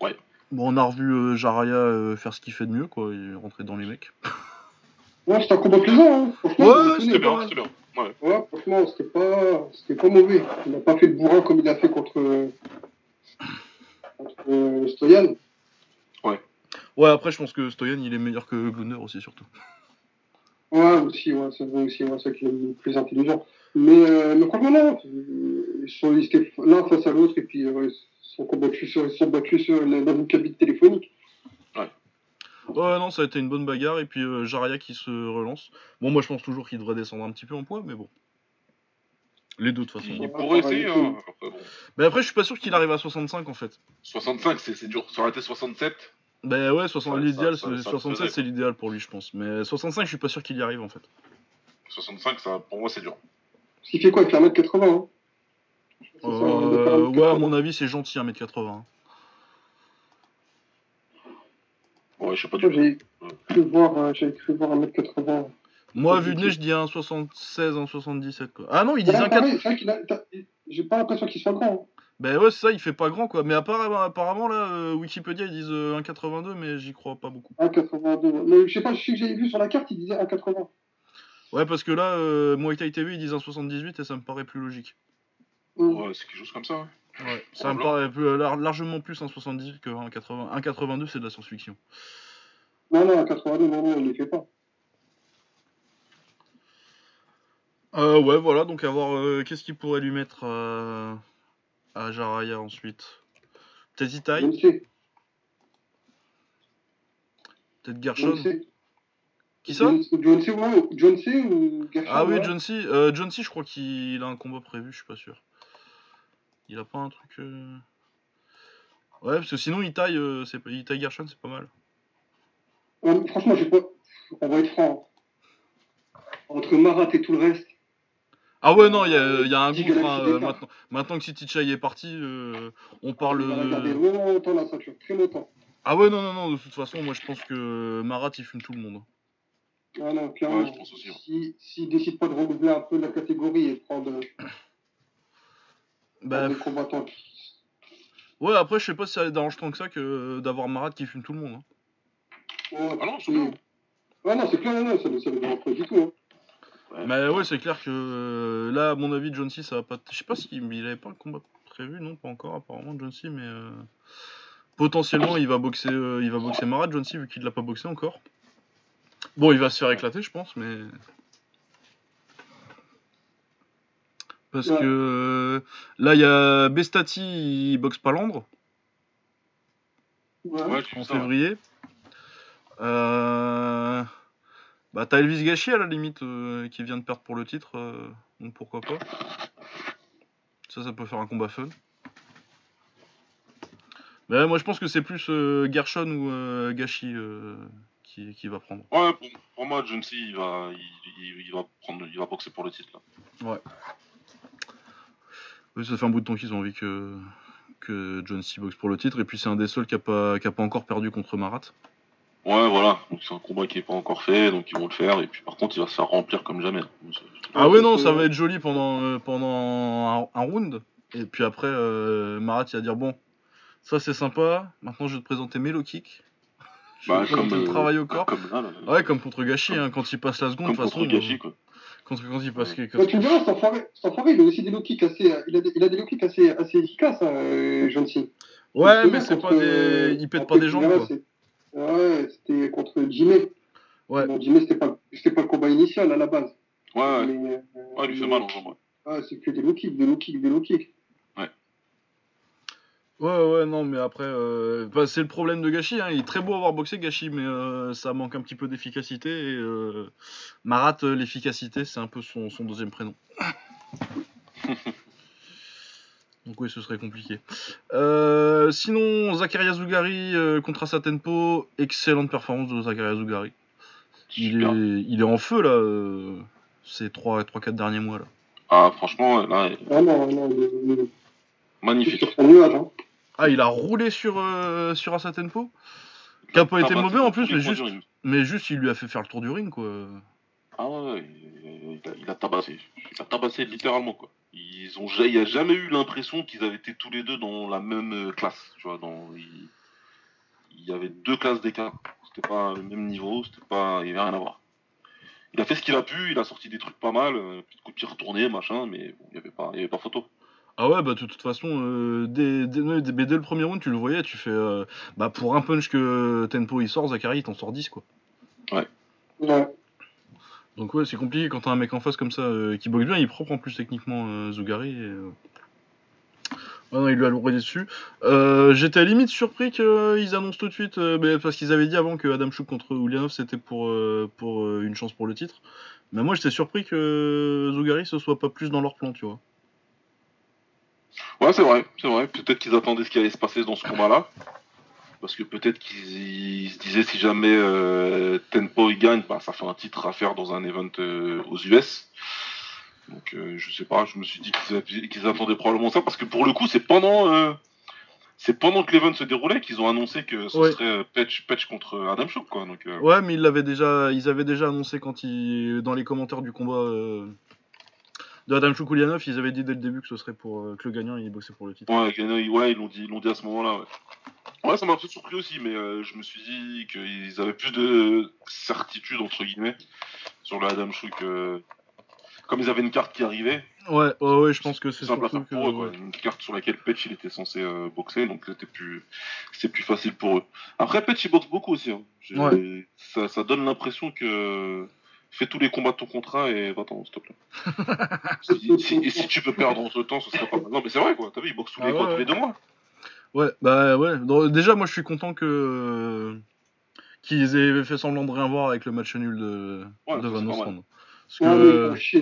[SPEAKER 3] Ouais.
[SPEAKER 1] Bon, on a revu Jaraya faire ce qu'il fait de mieux, quoi. Il est rentré dans les mecs.
[SPEAKER 2] Ouais, c'était un combat plaisant, hein. Franchement,
[SPEAKER 1] Ouais, c'était
[SPEAKER 3] bien, c'était bien. Ouais.
[SPEAKER 2] Ouais, franchement, c'était pas, c'était pas mauvais. Il n'a pas fait de bourrin comme il a fait contre, contre euh, Stoyan.
[SPEAKER 1] Ouais, après, je pense que Stoyan, il est meilleur que Glunder aussi, surtout.
[SPEAKER 2] Ouais, aussi, ouais, c'est vrai aussi, ouais, c'est vrai qu'il est le plus intelligent. Mais, euh, mais franchement, non, ils sont ils étaient l'un face à l'autre et puis euh, ils se sont combattus sur, ils sont battus sur, dans une cabine téléphonique.
[SPEAKER 1] Ouais, non, ça a été une bonne bagarre. Et puis euh, Jaraya qui se relance. Bon, moi, je pense toujours qu'il devrait descendre un petit peu en poids, mais bon. Les deux, de toute façon.
[SPEAKER 3] Il pourrait essayer. Hein. Après, bon.
[SPEAKER 1] Mais après, je suis pas sûr qu'il arrive à 65, en fait.
[SPEAKER 3] 65, c'est dur. Ça aurait été 67.
[SPEAKER 1] Bah ouais, 60
[SPEAKER 3] Ouais,
[SPEAKER 1] l'idéal,
[SPEAKER 3] ça- ça-
[SPEAKER 1] c'est-
[SPEAKER 3] ça le
[SPEAKER 1] 67,
[SPEAKER 3] faisait,
[SPEAKER 1] c'est l'idéal pour lui, je pense. Mais 65, je suis pas sûr qu'il y arrive, en fait.
[SPEAKER 3] 65, ça, pour moi c'est dur.
[SPEAKER 2] Ce qui fait quoi, il fait 1m80, hein?
[SPEAKER 1] Euh,
[SPEAKER 2] 1m80.
[SPEAKER 1] ouais, à mon avis, c'est gentil, 1m80.
[SPEAKER 3] Ouais, je sais pas du tout.
[SPEAKER 2] J'ai cru voir, euh, j'ai cru voir 1m80.
[SPEAKER 1] Moi, vu de nez, je dis un 76, un 77, quoi. Ah non, ils disent
[SPEAKER 2] Ouais,
[SPEAKER 1] un 4.
[SPEAKER 2] pareil, c'est vrai qu'il a, t'as- j'ai pas l'impression qu'il soit grand. hein.
[SPEAKER 1] Ben ouais, c'est ça, il fait pas grand, quoi. Mais apparemment, apparemment là, euh, Wikipédia, ils disent euh, 1,82, mais j'y crois pas beaucoup.
[SPEAKER 2] 1,82. Mais je sais pas, je sais que j'avais vu sur la carte, il disait 1,80.
[SPEAKER 1] Ouais, parce que là, euh, Muay Thai TV, ils disent 1,78 et ça me paraît plus logique.
[SPEAKER 2] Hum.
[SPEAKER 3] Ouais, c'est quelque chose comme ça. ouais.
[SPEAKER 1] Ouais, ça me paraît plus, euh, lar- largement plus 1,78 que 1,80. 1,82, c'est de la science-fiction.
[SPEAKER 2] Non, non, 1,82, non, non, il les fait pas.
[SPEAKER 1] Euh, ouais, voilà, donc à voir euh, qu'est-ce qu'il pourrait lui mettre à, à Jaraya ensuite? Peut-être Itaï,
[SPEAKER 2] ne
[SPEAKER 1] peut-être Gershon?
[SPEAKER 2] ne.
[SPEAKER 1] Qui ça?
[SPEAKER 2] John C. ouais, John C. ou Gershon
[SPEAKER 1] Ah oui. John C. Euh, John C, je crois qu'il a un combat prévu, je suis pas sûr. Il a pas un truc. euh, Ouais, parce que sinon, Itaï, c'est Itaï Gershon, c'est pas mal.
[SPEAKER 2] Ouais, franchement, j'ai pas. On va être franc. Entre Marat et tout le reste.
[SPEAKER 1] Ah ouais, non, il y a, il y a un gouffre. hein, euh, maintenant, maintenant que City Chai est parti, euh, on parle.
[SPEAKER 2] Il va
[SPEAKER 1] de-
[SPEAKER 2] longtemps la ceinture, très longtemps.
[SPEAKER 1] Ah ouais, non, non, non, de toute façon, moi je pense que Marat il fume tout le monde.
[SPEAKER 2] Ah non, clairement.
[SPEAKER 3] Ouais, je pense aussi, hein.
[SPEAKER 2] Si- S'il décide pas de renouveler un peu la catégorie et prendre.
[SPEAKER 1] Bah,
[SPEAKER 2] des combattants.
[SPEAKER 1] ouais, après, je sais pas si ça dérange tant que ça que d'avoir Marat qui fume tout le monde. hein.
[SPEAKER 2] Ouais,
[SPEAKER 3] Ah non, c'est.
[SPEAKER 2] Ouais, non, c'est clair, non, non, ça ne ça ne dérange pas du tout. Hein.
[SPEAKER 1] Mais ouais, c'est clair que euh, là, à mon avis, John C, ça va pas. Je sais pas s'il il avait pas un combat prévu, non, pas encore, apparemment, John C, mais euh, potentiellement, il va boxer, euh, il va boxer Marat, John C, vu qu'il l'a pas boxé encore. Bon, il va se faire éclater, je pense, mais. Parce
[SPEAKER 2] Ouais.
[SPEAKER 1] que euh, là, il y a Bestati, il boxe Palandre
[SPEAKER 2] Ouais.
[SPEAKER 3] Ouais,
[SPEAKER 1] en
[SPEAKER 3] ça, ouais.
[SPEAKER 1] février. Euh... Bah, t'as Elvis Gachi à la limite euh, qui vient de perdre pour le titre, euh, donc pourquoi pas. Ça, ça peut faire un combat fun. Mais moi, je pense que c'est plus euh, Gershon ou Gachi qui, qui va prendre.
[SPEAKER 3] Ouais, pour, pour moi, John C, il va, il, il- il va prendre, il va boxer pour le titre là.
[SPEAKER 1] Oui, ça fait un bout de temps qu'ils ont envie que, que John C boxe pour le titre, et puis c'est un des seuls qui a pas, qui a pas encore perdu contre Marat.
[SPEAKER 3] Ouais, voilà. Donc c'est un combat qui est pas encore fait, donc ils vont le faire. Et puis par contre, il va se faire remplir comme jamais. Donc,
[SPEAKER 1] Ah ouais, non, ça va être joli pendant, euh, pendant un, un round. Et puis après, euh, Marat, il va dire Bon, ça c'est sympa, maintenant je vais te présenter mes low kicks. Je vais
[SPEAKER 3] Bah,
[SPEAKER 1] te
[SPEAKER 3] comme
[SPEAKER 1] le
[SPEAKER 3] euh,
[SPEAKER 1] travail au corps.
[SPEAKER 3] Comme là, là.
[SPEAKER 1] Ouais, comme contre Gachi, hein, quand il passe la seconde,
[SPEAKER 3] Comme
[SPEAKER 1] façon.
[SPEAKER 3] contre Gachi, quoi.
[SPEAKER 1] quand, quand il passe.
[SPEAKER 2] Ouais,
[SPEAKER 1] quand-
[SPEAKER 2] tu cet enfoiré, il a aussi des low kicks assez, il a des, il a des low kicks assez, assez efficaces, hein, euh, John C.
[SPEAKER 1] Ouais, mais c'est pas des.
[SPEAKER 2] euh,
[SPEAKER 1] Il pète pas des jambes,
[SPEAKER 2] ouais,
[SPEAKER 1] quoi.
[SPEAKER 2] Ouais, c'était contre Jimmy.
[SPEAKER 1] Ouais.
[SPEAKER 2] Bon, Jimmy, c'était pas, c'était pas le combat initial à la base.
[SPEAKER 3] Ouais, ouais.
[SPEAKER 2] Mais, euh,
[SPEAKER 3] Ouais, lui fait mal en jambes. ouais.
[SPEAKER 2] Ah, c'est que des low kicks, des low kicks, des low kicks.
[SPEAKER 1] Ouais, ouais, non, mais après, euh, bah, c'est le problème de Gachi. Hein. Il est très beau avoir boxé, Gachi, mais euh, ça manque un petit peu d'efficacité. Et euh, Marat, euh, l'efficacité, c'est un peu son, son deuxième prénom. Donc, oui, ce serait compliqué. Euh, sinon, Zakaria Zougari euh, contre Asatenpo, excellente performance de Zakaria Zougari. Il est, il est en feu, là, euh, ces 3-4 derniers mois. là.
[SPEAKER 3] Ah, franchement, là,
[SPEAKER 2] Ah non, non, est
[SPEAKER 3] magnifique.
[SPEAKER 2] sur son nuage. Hein.
[SPEAKER 1] Ah, il a roulé sur, euh, sur Asatenpo Qui a pas été mauvais, en plus, mais juste-. Mais juste, il lui a fait faire le tour du ring, quoi.
[SPEAKER 3] Ah ouais, il a, il a tabassé. Il a tabassé littéralement, quoi. Ils ont, il n'y a jamais eu l'impression qu'ils avaient été tous les deux dans la même euh, classe. Tu vois, dans, il, il y avait deux classes d'écart. C'était pas le même niveau, c'était pas, il n'y avait rien à voir. Il a fait ce qu'il a pu, il a sorti des trucs pas mal, euh, petit coup de pied retourné, machin, mais bon, il n'y avait, pas- il y avait pas photo.
[SPEAKER 1] Ah ouais, bah de toute façon, euh, dès, dès, dès- mais dès le premier round, tu le voyais, tu fais. euh, bah pour un punch que Tempo il sort, Zachary il t'en sort 10 quoi.
[SPEAKER 2] Ouais.
[SPEAKER 1] Donc ouais, c'est compliqué quand t'as un mec en face comme ça euh, qui boxe bien, il est propre en plus techniquement, euh, Zougari. Et, ouais, non, il lui a louré dessus. J'étais à la limite surpris qu'ils annoncent tout de suite, bah, parce qu'ils avaient dit avant que Adam Chouk contre Ulyanov c'était pour, une chance pour le titre. Mais moi j'étais surpris que Zougari ce soit pas plus dans leur plan, tu vois.
[SPEAKER 3] Ouais, c'est vrai, c'est vrai. Peut-être qu'ils attendaient ce qui allait se passer dans ce combat-là. Parce que peut-être qu'ils ils se disaient si jamais euh, Tenpo il gagne, bah, ça fait un titre à faire dans un event euh, aux US. Donc euh, je sais pas, je me suis dit qu'ils attendaient probablement ça parce que pour le coup c'est pendant euh, c'est pendant que l'event se déroulait qu'ils ont annoncé que ce
[SPEAKER 1] Ouais.
[SPEAKER 3] serait euh, Patch, Patch contre Adam Chouk quoi. Donc euh,
[SPEAKER 1] Ouais, mais ils l'avaient déjà, ils avaient déjà annoncé quand ils, dans les commentaires du combat de Adam Choukoulianov, ils avaient dit dès le début que ce serait pour que le gagnant il boxait pour le titre.
[SPEAKER 3] Ouais, ils- ouais, ils l'ont dit, ils l'ont dit à ce moment-là. Ouais, ouais ça m'a un peu surpris aussi, mais euh, je me suis dit qu'ils avaient plus de certitude entre guillemets sur le Adam Chouk. euh, comme ils avaient une carte qui arrivait,
[SPEAKER 1] Ouais, ouais, ouais, je pense que c'est
[SPEAKER 3] simple à faire
[SPEAKER 1] que.
[SPEAKER 3] pour eux, quoi.
[SPEAKER 1] ouais.
[SPEAKER 3] Une carte sur laquelle Petch il était censé euh, boxer, donc c'était plus, c'est plus facile pour eux. Après Petch il boxe beaucoup aussi. Hein.
[SPEAKER 1] Ouais.
[SPEAKER 3] Ça, ça donne l'impression que fais tous les combats de ton contrat et va-t'en, s'il te plaît. si, si- et si tu peux perdre entre temps, ce serait pas mal. Non, mais c'est vrai quoi. T'as vu, il boxe tous les,
[SPEAKER 1] Ah ouais,
[SPEAKER 3] quoi, tous les deux mois.
[SPEAKER 1] Ouais, bah ouais. Donc, déjà, moi, je suis content que euh, qu'ils aient fait semblant de rien voir avec le match nul de,
[SPEAKER 3] Ouais,
[SPEAKER 1] de Van. Ostrand. Parce que
[SPEAKER 2] Ah oui,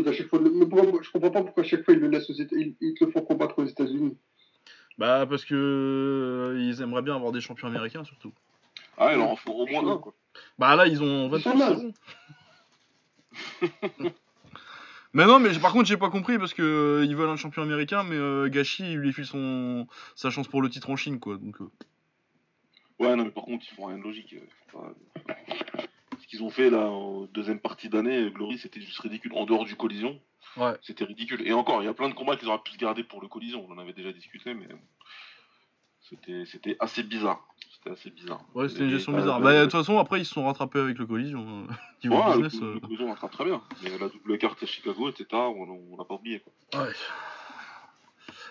[SPEAKER 2] oh à chaque fois, le- je comprends pas pourquoi à chaque fois ils le laissent aux Éta- ils, ils te le font combattre aux États-Unis.
[SPEAKER 1] bah parce que euh, ils aimeraient bien avoir des champions américains surtout.
[SPEAKER 3] Ah, il en faut au moins un quoi.
[SPEAKER 1] Bah là, ils ont
[SPEAKER 2] Ils
[SPEAKER 1] 26
[SPEAKER 2] sont nazes.
[SPEAKER 1] saisons. mais non, mais par contre, j'ai pas compris parce que euh, ils veulent un champion américain, mais euh, Gachi il lui file son sa chance pour le titre en Chine, quoi. Donc euh,
[SPEAKER 3] Ouais, non, mais par contre, ils font rien de logique. euh, pas- Parce qu'ils ont fait là en deuxième partie d'année, Glory, c'était juste ridicule. En dehors du collision,
[SPEAKER 1] Ouais.
[SPEAKER 3] c'était ridicule. Et encore, il y a plein de combats qu'ils auraient pu se garder pour le collision. On en avait déjà discuté, mais c'était c'était assez bizarre. C'était assez bizarre.
[SPEAKER 1] Ouais, c'était une gestion bizarre.
[SPEAKER 3] bah,
[SPEAKER 1] de toute façon, après, ils se sont rattrapés avec le collision. euh, Niveau
[SPEAKER 3] ouais,
[SPEAKER 1] business.
[SPEAKER 3] le,
[SPEAKER 1] euh,
[SPEAKER 3] le collision rattrape très bien. Mais la double carte à Chicago, etc., on on l'a pas oublié. quoi.
[SPEAKER 1] Ouais.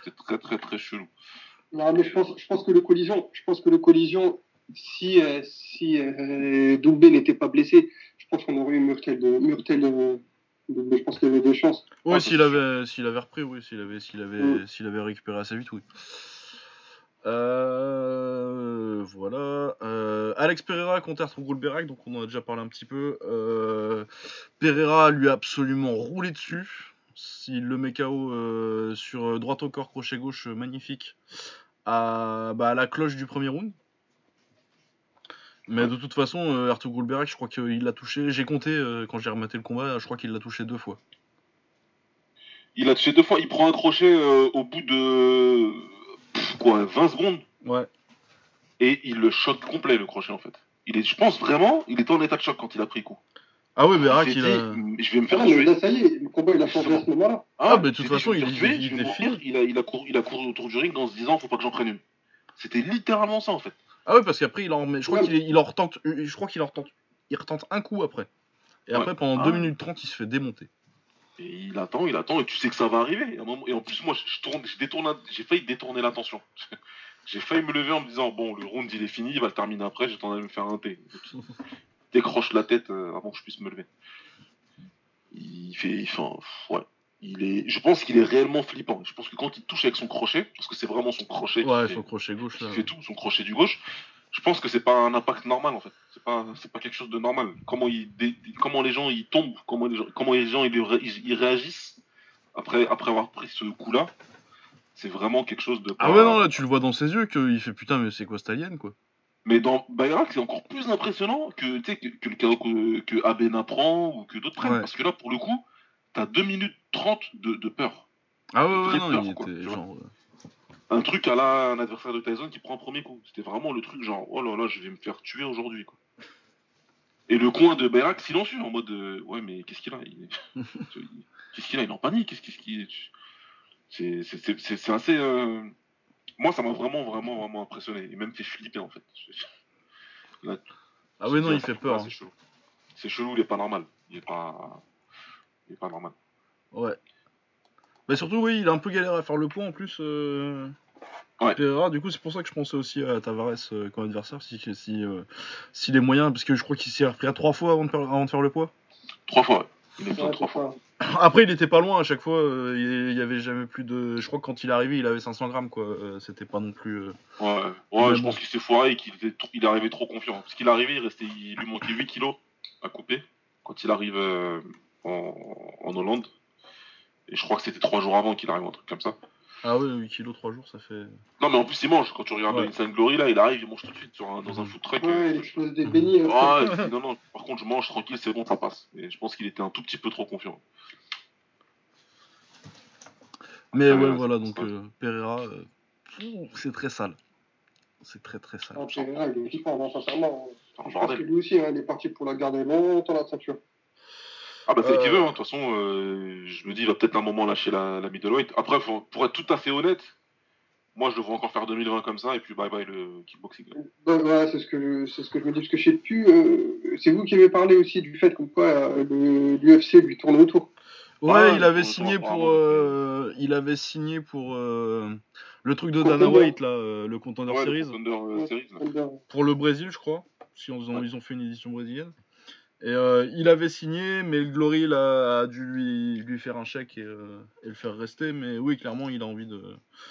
[SPEAKER 3] C'était très très très chelou.
[SPEAKER 2] Non, mais je pense, je pense que le collision, je pense que le collision, si, euh, si euh, Doumbé n'était pas blessé, je pense qu'on aurait eu Murtel, de, Murtel euh, Doumbé, je pense qu'il y avait des chances.
[SPEAKER 1] Ouais,
[SPEAKER 3] Ah,
[SPEAKER 1] s'il avait, s'il avait repris, oui, s'il avait, s'il avait,
[SPEAKER 2] Mm.
[SPEAKER 1] s'il avait récupéré assez vite, oui. Euh, voilà. Euh, Alex Pereira contre Arthur Goulberak, donc on en a déjà parlé un petit peu. Euh, Pereira lui a absolument roulé dessus. S'il le met KO sur droite au corps, crochet gauche, magnifique, à, bah, la cloche du premier round. Mais de toute façon, Arthur Goulberak, je crois qu'il l'a touché. J'ai compté quand j'ai rematé le combat, je crois qu'il l'a touché deux fois.
[SPEAKER 3] Il a touché deux fois, il prend un crochet au bout de pff, quoi, 20 secondes
[SPEAKER 1] Ouais.
[SPEAKER 3] et il le choque complet le crochet en fait. Il est, je pense vraiment, il était en état de choc quand il a pris le coup.
[SPEAKER 1] Ah ouais, Berak,
[SPEAKER 3] il
[SPEAKER 1] il a.
[SPEAKER 3] je vais me
[SPEAKER 2] Ah
[SPEAKER 3] faire
[SPEAKER 2] mais
[SPEAKER 3] tuer.
[SPEAKER 2] là, ça y est, le combat, il a changé à ce moment-là.
[SPEAKER 1] Ah, bah, de toute
[SPEAKER 3] il
[SPEAKER 1] façon, il-
[SPEAKER 3] tuer,
[SPEAKER 1] il fini.
[SPEAKER 3] Il a, il, a couru, il a couru autour du ring en se disant faut pas que j'en prenne une. C'était littéralement ça en fait.
[SPEAKER 1] Ah ouais, parce qu'après, il en remet. Je crois
[SPEAKER 2] Ouais.
[SPEAKER 1] qu'il il en retente. Je crois qu'il en retente. Il retente un coup après. Et
[SPEAKER 3] Ouais.
[SPEAKER 1] après, pendant
[SPEAKER 3] Ah
[SPEAKER 1] 2
[SPEAKER 3] ouais.
[SPEAKER 1] minutes 30, il se fait démonter.
[SPEAKER 3] Et il attend, il attend, et tu sais que ça va arriver. Et, en plus, moi, je, je tourne, je détourne, la- j'ai failli détourner l'attention. j'ai failli me lever en me disant bon, le round il est fini, il va le terminer après, j'ai tendance à me faire un thé. Décroche la tête euh, avant que je puisse me lever. Il fait, il fait un- ouais. Il est, je pense qu'il est réellement flippant. Je pense que quand il touche avec son crochet, parce que c'est vraiment son crochet qui,
[SPEAKER 1] Ouais,
[SPEAKER 3] fait,
[SPEAKER 1] son crochet gauche
[SPEAKER 3] qui
[SPEAKER 1] là.
[SPEAKER 3] fait tout, son crochet du gauche, je pense que c'est pas un impact normal en fait. C'est pas, c'est pas quelque chose de normal. Comment, il, dé- comment les gens ils tombent, comment les gens, comment les gens ils, ils- ils réagissent après, après avoir pris ce coup-là, c'est vraiment quelque chose de.
[SPEAKER 1] Ah ouais, non, là, tu le vois dans ses yeux qu'il fait putain, mais c'est quoi cette alien quoi?
[SPEAKER 3] Mais dans Bayrak, c'est encore plus impressionnant que, tu sais, que, que le cadeau que, que Abena prend ou que d'autres prennent.
[SPEAKER 1] Ouais.
[SPEAKER 3] Parce que là, pour le coup, t'as 2 minutes 30 de, de peur.
[SPEAKER 1] Ah ouais, ouais, non,
[SPEAKER 3] peur,
[SPEAKER 1] il
[SPEAKER 3] quoi,
[SPEAKER 1] était genre.
[SPEAKER 3] Un truc à la un adversaire de Tyson qui prend un premier coup. C'était vraiment le truc genre, oh là là, je vais me faire tuer aujourd'hui. quoi. Et le coin de Bayrak silencieux, en mode, euh, ouais, mais qu'est-ce qu'il a? Il est- Qu'est-ce qu'il a? Il est en panique Qu'est-ce qu'est-ce qu'il C'est assez. euh, Moi, ça m'a vraiment, vraiment, vraiment impressionné. Et même fait flipper, en fait. Là,
[SPEAKER 1] Ah ouais, non, il fait peur.
[SPEAKER 3] C'est chelou. C'est chelou, il est pas normal. Il est pas. Il est pas normal.
[SPEAKER 1] Ouais. Bah surtout, oui, il a un peu galéré à faire le point en plus. Euh...
[SPEAKER 3] Ouais.
[SPEAKER 1] Pereira, du coup, c'est pour ça que je pensais aussi à Tavares euh, comme adversaire, si, si, euh, si les moyens, parce que je crois qu'il s'est repris à trois fois avant de, faire, avant de faire le poids.
[SPEAKER 3] Trois fois, ouais. Il est bien
[SPEAKER 2] Ouais,
[SPEAKER 3] trois fois.
[SPEAKER 1] Après, il était pas loin à chaque fois, euh, il y avait jamais plus de. Je crois que quand il est arrivé, il avait 500 grammes, quoi. euh, C'était pas non plus. euh,
[SPEAKER 3] Ouais, ouais je pense qu'il s'est foiré et qu'il était trop- il est arrivé trop confiant. Parce qu'il est arrivé, il, restait, il lui manquait 8 kilos à couper quand il arrive euh, en, en Hollande. Et je crois que c'était 3 jours avant qu'il arrive, un truc comme ça.
[SPEAKER 1] Ah ouais, 8 kilos, 3 jours, ça fait.
[SPEAKER 3] Non, mais en plus, il mange. Quand tu regardes
[SPEAKER 1] Ouais.
[SPEAKER 3] Insane Glory, là, il arrive, il mange tout de suite sur un- dans un food truck.
[SPEAKER 2] Ouais,
[SPEAKER 3] euh,
[SPEAKER 2] il explose des bénis. hein.
[SPEAKER 3] Ah, dit, non, non, par contre, je mange tranquille, c'est bon, ça passe. Et je pense qu'il était un tout petit peu trop confiant.
[SPEAKER 1] Mais
[SPEAKER 3] Ouais,
[SPEAKER 1] ouais,
[SPEAKER 3] ouais,
[SPEAKER 1] voilà, donc euh, Pereira, euh, c'est très sale. C'est très très sale.
[SPEAKER 2] Ah, Pereira, il est non, sincèrement.
[SPEAKER 3] Un
[SPEAKER 2] Je pense que lui aussi, hein, il est parti pour la garder longtemps, la ceinture.
[SPEAKER 3] Ah, bah, c'est
[SPEAKER 1] Euh.
[SPEAKER 3] qu'il veut, hein. de toute façon, euh, je me dis, il va peut-être un moment lâcher la, la middleweight. Après, faut- pour être tout à fait honnête, moi, je le vois encore faire 2020 comme ça, et puis bye bye le kickboxing.
[SPEAKER 2] Ouais, ouais, c'est ce que c'est ce que je me dis parce que je sais plus. euh, c'est vous qui avez parlé aussi du fait comme quoi euh, le- l'UFC lui tourne autour.
[SPEAKER 1] Ouais,
[SPEAKER 3] Ouais,
[SPEAKER 1] il avait
[SPEAKER 3] pour-
[SPEAKER 1] signé
[SPEAKER 3] pour-
[SPEAKER 1] euh, il avait signé pour euh, le truc de
[SPEAKER 2] Contender.
[SPEAKER 1] Dana White, là, euh, le Contender
[SPEAKER 3] Ouais, le
[SPEAKER 1] Series.
[SPEAKER 3] Contender, euh,
[SPEAKER 2] Ouais.
[SPEAKER 3] Series, là.
[SPEAKER 1] Pour le Brésil, je crois. Si on-
[SPEAKER 3] Ouais.
[SPEAKER 1] ils ont fait une édition brésilienne. Et euh, il avait signé, mais le Glory là, a dû lui, lui faire un chèque et, euh, et le faire rester. Mais oui, clairement, il a envie de.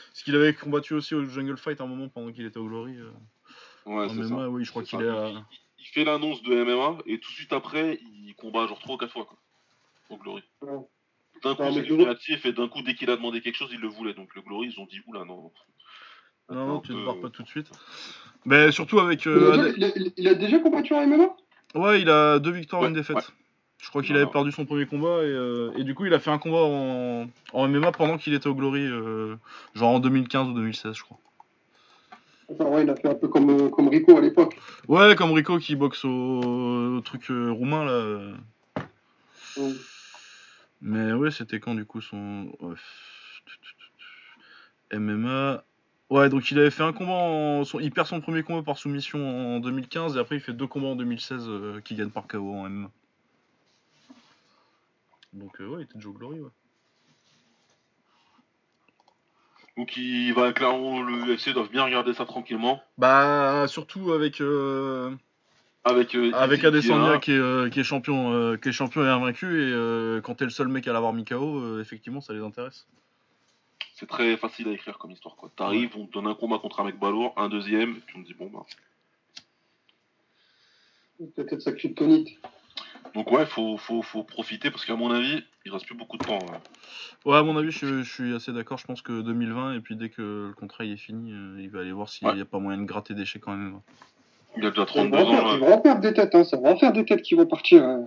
[SPEAKER 1] Parce qu'il avait combattu aussi au Jungle Fight un moment pendant qu'il était au Glory. euh,
[SPEAKER 3] Ouais, c'est
[SPEAKER 1] MMA,
[SPEAKER 3] ça.
[SPEAKER 1] oui, je crois qu'il
[SPEAKER 3] ça.
[SPEAKER 1] est à.
[SPEAKER 3] Il, il fait l'annonce de MMA, et tout de suite après, il combat genre 3 ou 4 fois, quoi. Au Glory.
[SPEAKER 2] Ouais.
[SPEAKER 3] D'un coup, c'est créatif, et d'un coup, dès qu'il a demandé quelque chose, il le voulait. Donc le Glory, ils ont dit, oula, non.
[SPEAKER 1] Non, tu te barres pas tout de suite. Mais surtout avec.
[SPEAKER 2] Il, a
[SPEAKER 1] Ade-
[SPEAKER 2] déjà, il, a, il a déjà combattu en MMA
[SPEAKER 1] Ouais, il a deux victoires et
[SPEAKER 3] Ouais,
[SPEAKER 1] une défaite.
[SPEAKER 3] ouais.
[SPEAKER 1] Je crois qu'il avait perdu son premier combat et, euh, et du coup il a fait un combat en, en MMA pendant qu'il était au Glory, euh, genre en 2015 ou 2016 je crois.
[SPEAKER 2] Enfin, ouais, il a fait un peu comme, euh, comme Rico à l'époque.
[SPEAKER 1] Ouais, comme Rico qui boxe au, au truc euh, roumain là. Mais ouais, c'était quand du coup son. ouais. MMA. Ouais, donc il avait fait un combat. En... son- Il perd son premier combat par soumission en 2015 et après il fait deux combats en 2016 euh, qui gagne par KO en MMA. Donc euh, ouais, il était Joe Glory, ouais.
[SPEAKER 3] Donc il va clairement, le UFC doivent bien regarder ça tranquillement.
[SPEAKER 1] Bah, surtout avec. euh,
[SPEAKER 3] Avec, euh,
[SPEAKER 1] Avec
[SPEAKER 3] Izzy qui est
[SPEAKER 1] Adesanya qui est, euh, qui est champion, qui est champion et invaincu et quand t'es le seul mec à l'avoir mis KO, effectivement ça les intéresse.
[SPEAKER 3] C'est très facile à écrire comme histoire. quoi. T'arrives, on te donne un combat contre un mec balourd, un deuxième, et puis on te dit bon bah.
[SPEAKER 2] Peut-être sa kryptonite.
[SPEAKER 3] Donc ouais, faut, faut, faut profiter parce qu'à mon avis, il reste plus beaucoup de temps. ouais.
[SPEAKER 1] Ouais, à mon avis, je, je suis assez d'accord. Je pense que 2020 et puis dès que le contrat il est fini, euh, il va aller voir s'il n'y
[SPEAKER 3] Ouais.
[SPEAKER 1] a pas moyen de gratter des chèques quand même.
[SPEAKER 3] Il a déjà
[SPEAKER 2] Ils
[SPEAKER 3] 32
[SPEAKER 2] vont, en
[SPEAKER 3] ans.
[SPEAKER 2] faire, ils vont en faire des têtes, hein. ça va en faire des têtes qui vont partir. hein.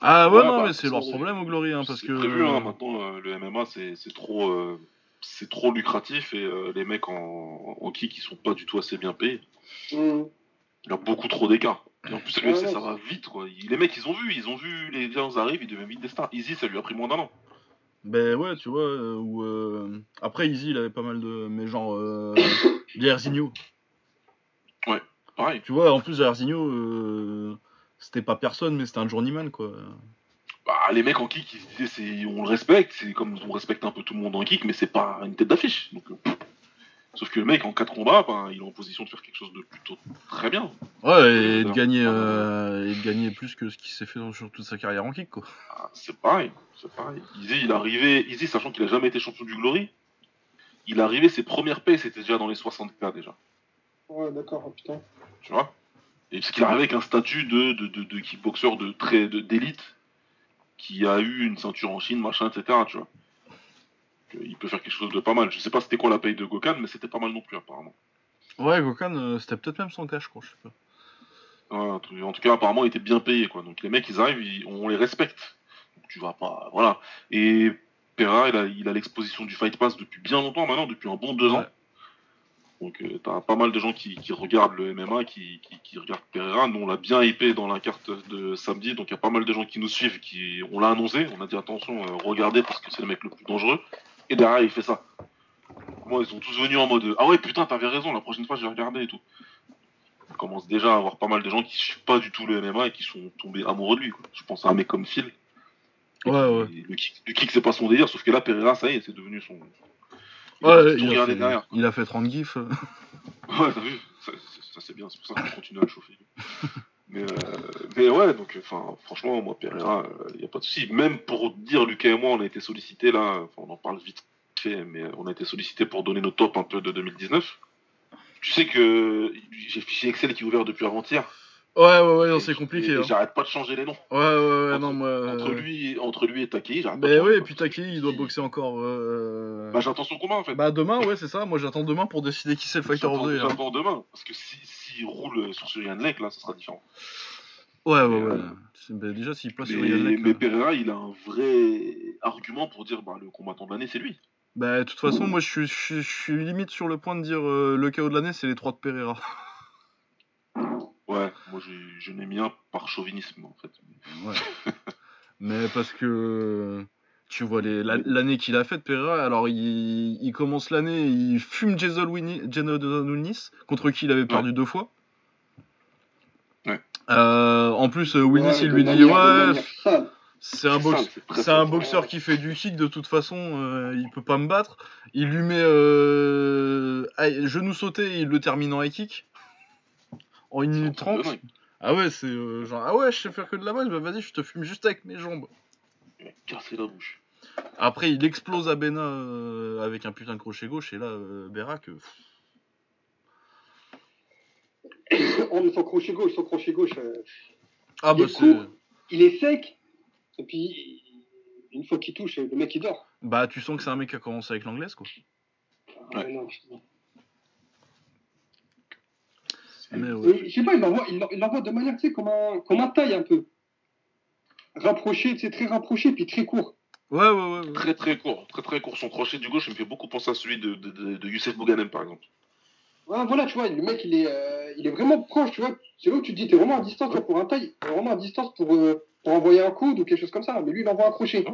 [SPEAKER 1] Ah ouais,
[SPEAKER 3] Ouais,
[SPEAKER 1] non,
[SPEAKER 3] bah,
[SPEAKER 1] mais c'est leur problème au Glory, hein, parce
[SPEAKER 3] C'est
[SPEAKER 1] que.
[SPEAKER 3] prévu, hein, maintenant le MMA c'est c'est trop, euh, c'est trop lucratif et euh, les mecs en, en kick ils sont pas du tout assez bien payés.
[SPEAKER 2] Mm.
[SPEAKER 3] Il y a beaucoup trop d'écart. Et en plus, le
[SPEAKER 2] Ouais,
[SPEAKER 3] UFC,
[SPEAKER 2] ouais.
[SPEAKER 3] ça va vite, quoi. Il- Les mecs, ils ont vu, ils ont vu les gens arrivent, ils deviennent vite des stars. Easy, ça lui a pris moins d'un an.
[SPEAKER 1] Ben ouais, tu vois, euh, ou euh, après Easy, il avait pas mal de. Mais genre. Euh... Jairzinho.
[SPEAKER 3] Pareil.
[SPEAKER 1] Tu vois, en plus, Jairzinho, euh, c'était pas personne, mais c'était un journeyman, quoi.
[SPEAKER 3] Bah, les mecs en kick, ils se disaient, on le respecte, c'est comme on respecte un peu tout le monde en kick, mais c'est pas une tête d'affiche. Donc, euh, pff. Sauf que le mec, en 4 combats, ben, il est en position de faire quelque chose de plutôt très bien.
[SPEAKER 1] Ouais, et de
[SPEAKER 3] Ouais,
[SPEAKER 1] gagner,
[SPEAKER 3] ouais.
[SPEAKER 1] euh, et de gagner plus que ce qui s'est fait dans- sur toute sa carrière en kick, quoi.
[SPEAKER 3] Ah, c'est pareil, c'est pareil. Easy, il est arrivé, Easy, sachant qu'il a jamais été champion du Glory, il est arrivé, ses premières payes, c'était déjà dans les 60K déjà.
[SPEAKER 2] Ouais, d'accord, oh, putain.
[SPEAKER 3] tu vois? Et parce qu'il arrive avec un statut de, de, de, de kickboxer de très de- d'élite qui a eu une ceinture en Chine, machin, etc. Tu vois Il peut faire quelque chose de pas mal. Je sais pas c'était quoi la paye de Gokan, mais c'était pas mal non plus apparemment.
[SPEAKER 1] Ouais, Gokan, euh, c'était peut-être même 100K, je crois, je sais pas.
[SPEAKER 3] Ouais, en tout cas, apparemment, il était bien payé quoi. Donc les mecs, ils arrivent, ils- on les respecte. Donc tu vas pas, voilà. Et Pereira, il a il a l'exposition du Fight Pass depuis bien longtemps maintenant, depuis un bon deux ans. Donc euh, t'as pas mal de gens qui, qui regardent le MMA, qui, qui, qui regardent Pereira. Nous on l'a bien hypé dans la carte de samedi, donc il y a pas mal de gens qui nous suivent, qui on l'a annoncé, on a dit attention, euh, regardez parce que c'est le mec le plus dangereux. Et derrière il fait ça. Moi ils sont tous venus en mode ah ouais putain t'avais raison, la prochaine fois je vais regarder et tout. On commence déjà à avoir pas mal de gens qui suivent pas du tout le MMA et qui sont tombés amoureux de lui. Quoi. Je pense à un mec comme Phil.
[SPEAKER 1] Ouais, ouais.
[SPEAKER 3] Et Le kick, le kick, c'est pas son délire, sauf que là Pereira ça y est, c'est devenu son. Il
[SPEAKER 1] Ouais,
[SPEAKER 3] a
[SPEAKER 1] il fait,
[SPEAKER 3] derrière.
[SPEAKER 1] il a fait 30 gifs. euh.
[SPEAKER 3] Ouais, t'as vu Ça, c'est- ça, c'est bien, c'est pour ça qu'on continue à le chauffer. mais, euh, mais ouais, donc enfin, franchement, moi, Pereira, il n'y a pas de souci. Même pour dire, Lucas et moi, on a été sollicités là, on en parle vite fait, mais on a été sollicités pour donner nos tops un peu de 2019. Tu sais que j'ai fichier Excel qui est ouvert depuis avant-hier.
[SPEAKER 1] Ouais, ouais, ouais, non, c'est compliqué. hein.
[SPEAKER 3] J'arrête pas de changer les noms.
[SPEAKER 1] Ouais, ouais, ouais,
[SPEAKER 3] Entre-
[SPEAKER 1] non, moi.
[SPEAKER 3] Entre,
[SPEAKER 1] euh,
[SPEAKER 3] lui, entre lui et Taki, j'arrête pas de
[SPEAKER 1] Ben ouais, et puis Taki, il doit boxer encore. euh,
[SPEAKER 3] Bah, j'attends son combat en fait.
[SPEAKER 1] Bah demain, ouais, c'est ça. Moi, j'attends demain pour décider qui c'est le fighter of
[SPEAKER 3] J'attends
[SPEAKER 1] the year.
[SPEAKER 3] j'attends demain. Parce que s'il si, roule sur Surian Lake, là, ça sera différent.
[SPEAKER 1] Ouais, ouais,
[SPEAKER 3] Mais,
[SPEAKER 1] ouais.
[SPEAKER 3] euh,
[SPEAKER 1] ben, déjà, s'il
[SPEAKER 3] Mais,
[SPEAKER 1] sur Yann Lake,
[SPEAKER 3] mais Pereira, il a un vrai argument pour dire bah, le combattant de l'année, c'est lui.
[SPEAKER 1] bah, de toute façon, moi, je suis, limite sur le point de dire euh, le KO de l'année, c'est les trois de Pereira.
[SPEAKER 3] Moi j'ai- je n'ai mis un par chauvinisme en fait.
[SPEAKER 1] Ouais. Mais parce que tu vois les- la- l'année qu'il a faite, Pereira, alors il, il commence l'année, il fume Jason Wilnis, contre qui il avait perdu deux fois.
[SPEAKER 3] Ouais.
[SPEAKER 1] Euh, en plus, euh,
[SPEAKER 2] Ouais,
[SPEAKER 1] il lui dit Ouais, c'est un, boxeur qui fait du kick, de toute façon, euh, il peut pas me battre. Il lui met euh, genou sauté et il le termine en high kick. En 1
[SPEAKER 3] C'est un
[SPEAKER 1] minute
[SPEAKER 3] truc de
[SPEAKER 1] 30.
[SPEAKER 3] dingue.
[SPEAKER 1] Ah ouais, c'est euh, genre, ah ouais, je sais faire que de la boxe, bah vas-y, je te fume juste avec mes jambes.
[SPEAKER 3] Il m'a cassé la bouche.
[SPEAKER 1] Après, il explose à Bena euh, avec un putain de crochet gauche, et là, euh, Berak, euh.
[SPEAKER 2] On est son crochet gauche, son crochet gauche. euh,
[SPEAKER 1] ah
[SPEAKER 2] Il
[SPEAKER 1] bah
[SPEAKER 2] est
[SPEAKER 1] c'est.
[SPEAKER 2] court. il est sec. Et puis, une fois qu'il touche, le mec il dort.
[SPEAKER 1] Bah tu sens que c'est un mec qui a commencé avec l'anglaise, quoi.
[SPEAKER 2] Ah,
[SPEAKER 3] Ouais.
[SPEAKER 2] non, je-
[SPEAKER 1] Mais ouais.
[SPEAKER 2] Et Je sais pas, il l'envoie il l'en- il l'envoie de manière, tu sais, comme un, comme un taille un peu. Rapproché, tu sais, très rapproché, puis très court.
[SPEAKER 1] Ouais, ouais, ouais. ouais.
[SPEAKER 3] Très très court, très très court. Son crochet du gauche il me fait beaucoup penser à celui de, de, de, de Youssef Bouganem par exemple.
[SPEAKER 2] Ouais, voilà, tu vois, le mec, il est, euh, il est vraiment proche, tu vois. C'est là où tu te dis, t'es vraiment à distance pour un taille, t'es vraiment à distance pour, euh, pour envoyer un coude ou quelque chose comme ça. Mais lui, il envoie un crochet.
[SPEAKER 3] Et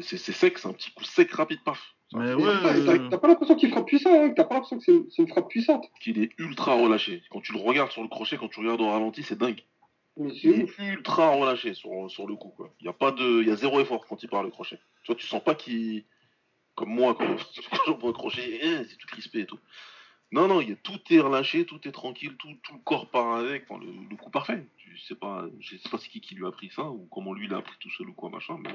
[SPEAKER 3] C'est sec, c'est un petit coup sec, rapide, paf.
[SPEAKER 1] Mais
[SPEAKER 2] Et
[SPEAKER 1] ouais,
[SPEAKER 2] t'as-
[SPEAKER 1] euh,
[SPEAKER 2] pas l'impression qu'il frappe puissant, hein. T'as pas l'impression que c'est une frappe puissante.
[SPEAKER 3] Qu'il est ultra relâché. Quand tu le regardes sur le crochet, quand tu regardes au ralenti, c'est dingue. Il est ultra relâché sur, sur le coup, quoi. Il y a pas de, y a zéro effort quand il part le crochet. Tu vois, tu sens pas qu'il, comme moi, quand, quand j'envoie un crochet, eh, c'est tout crispé et tout. Non, non, il y a, tout est relâché, tout est tranquille, tout, tout le corps part avec, enfin, le, le coup parfait. Tu sais pas, je sais pas c'est qui qui lui a appris ça ou comment lui il a appris tout seul ou quoi machin, mais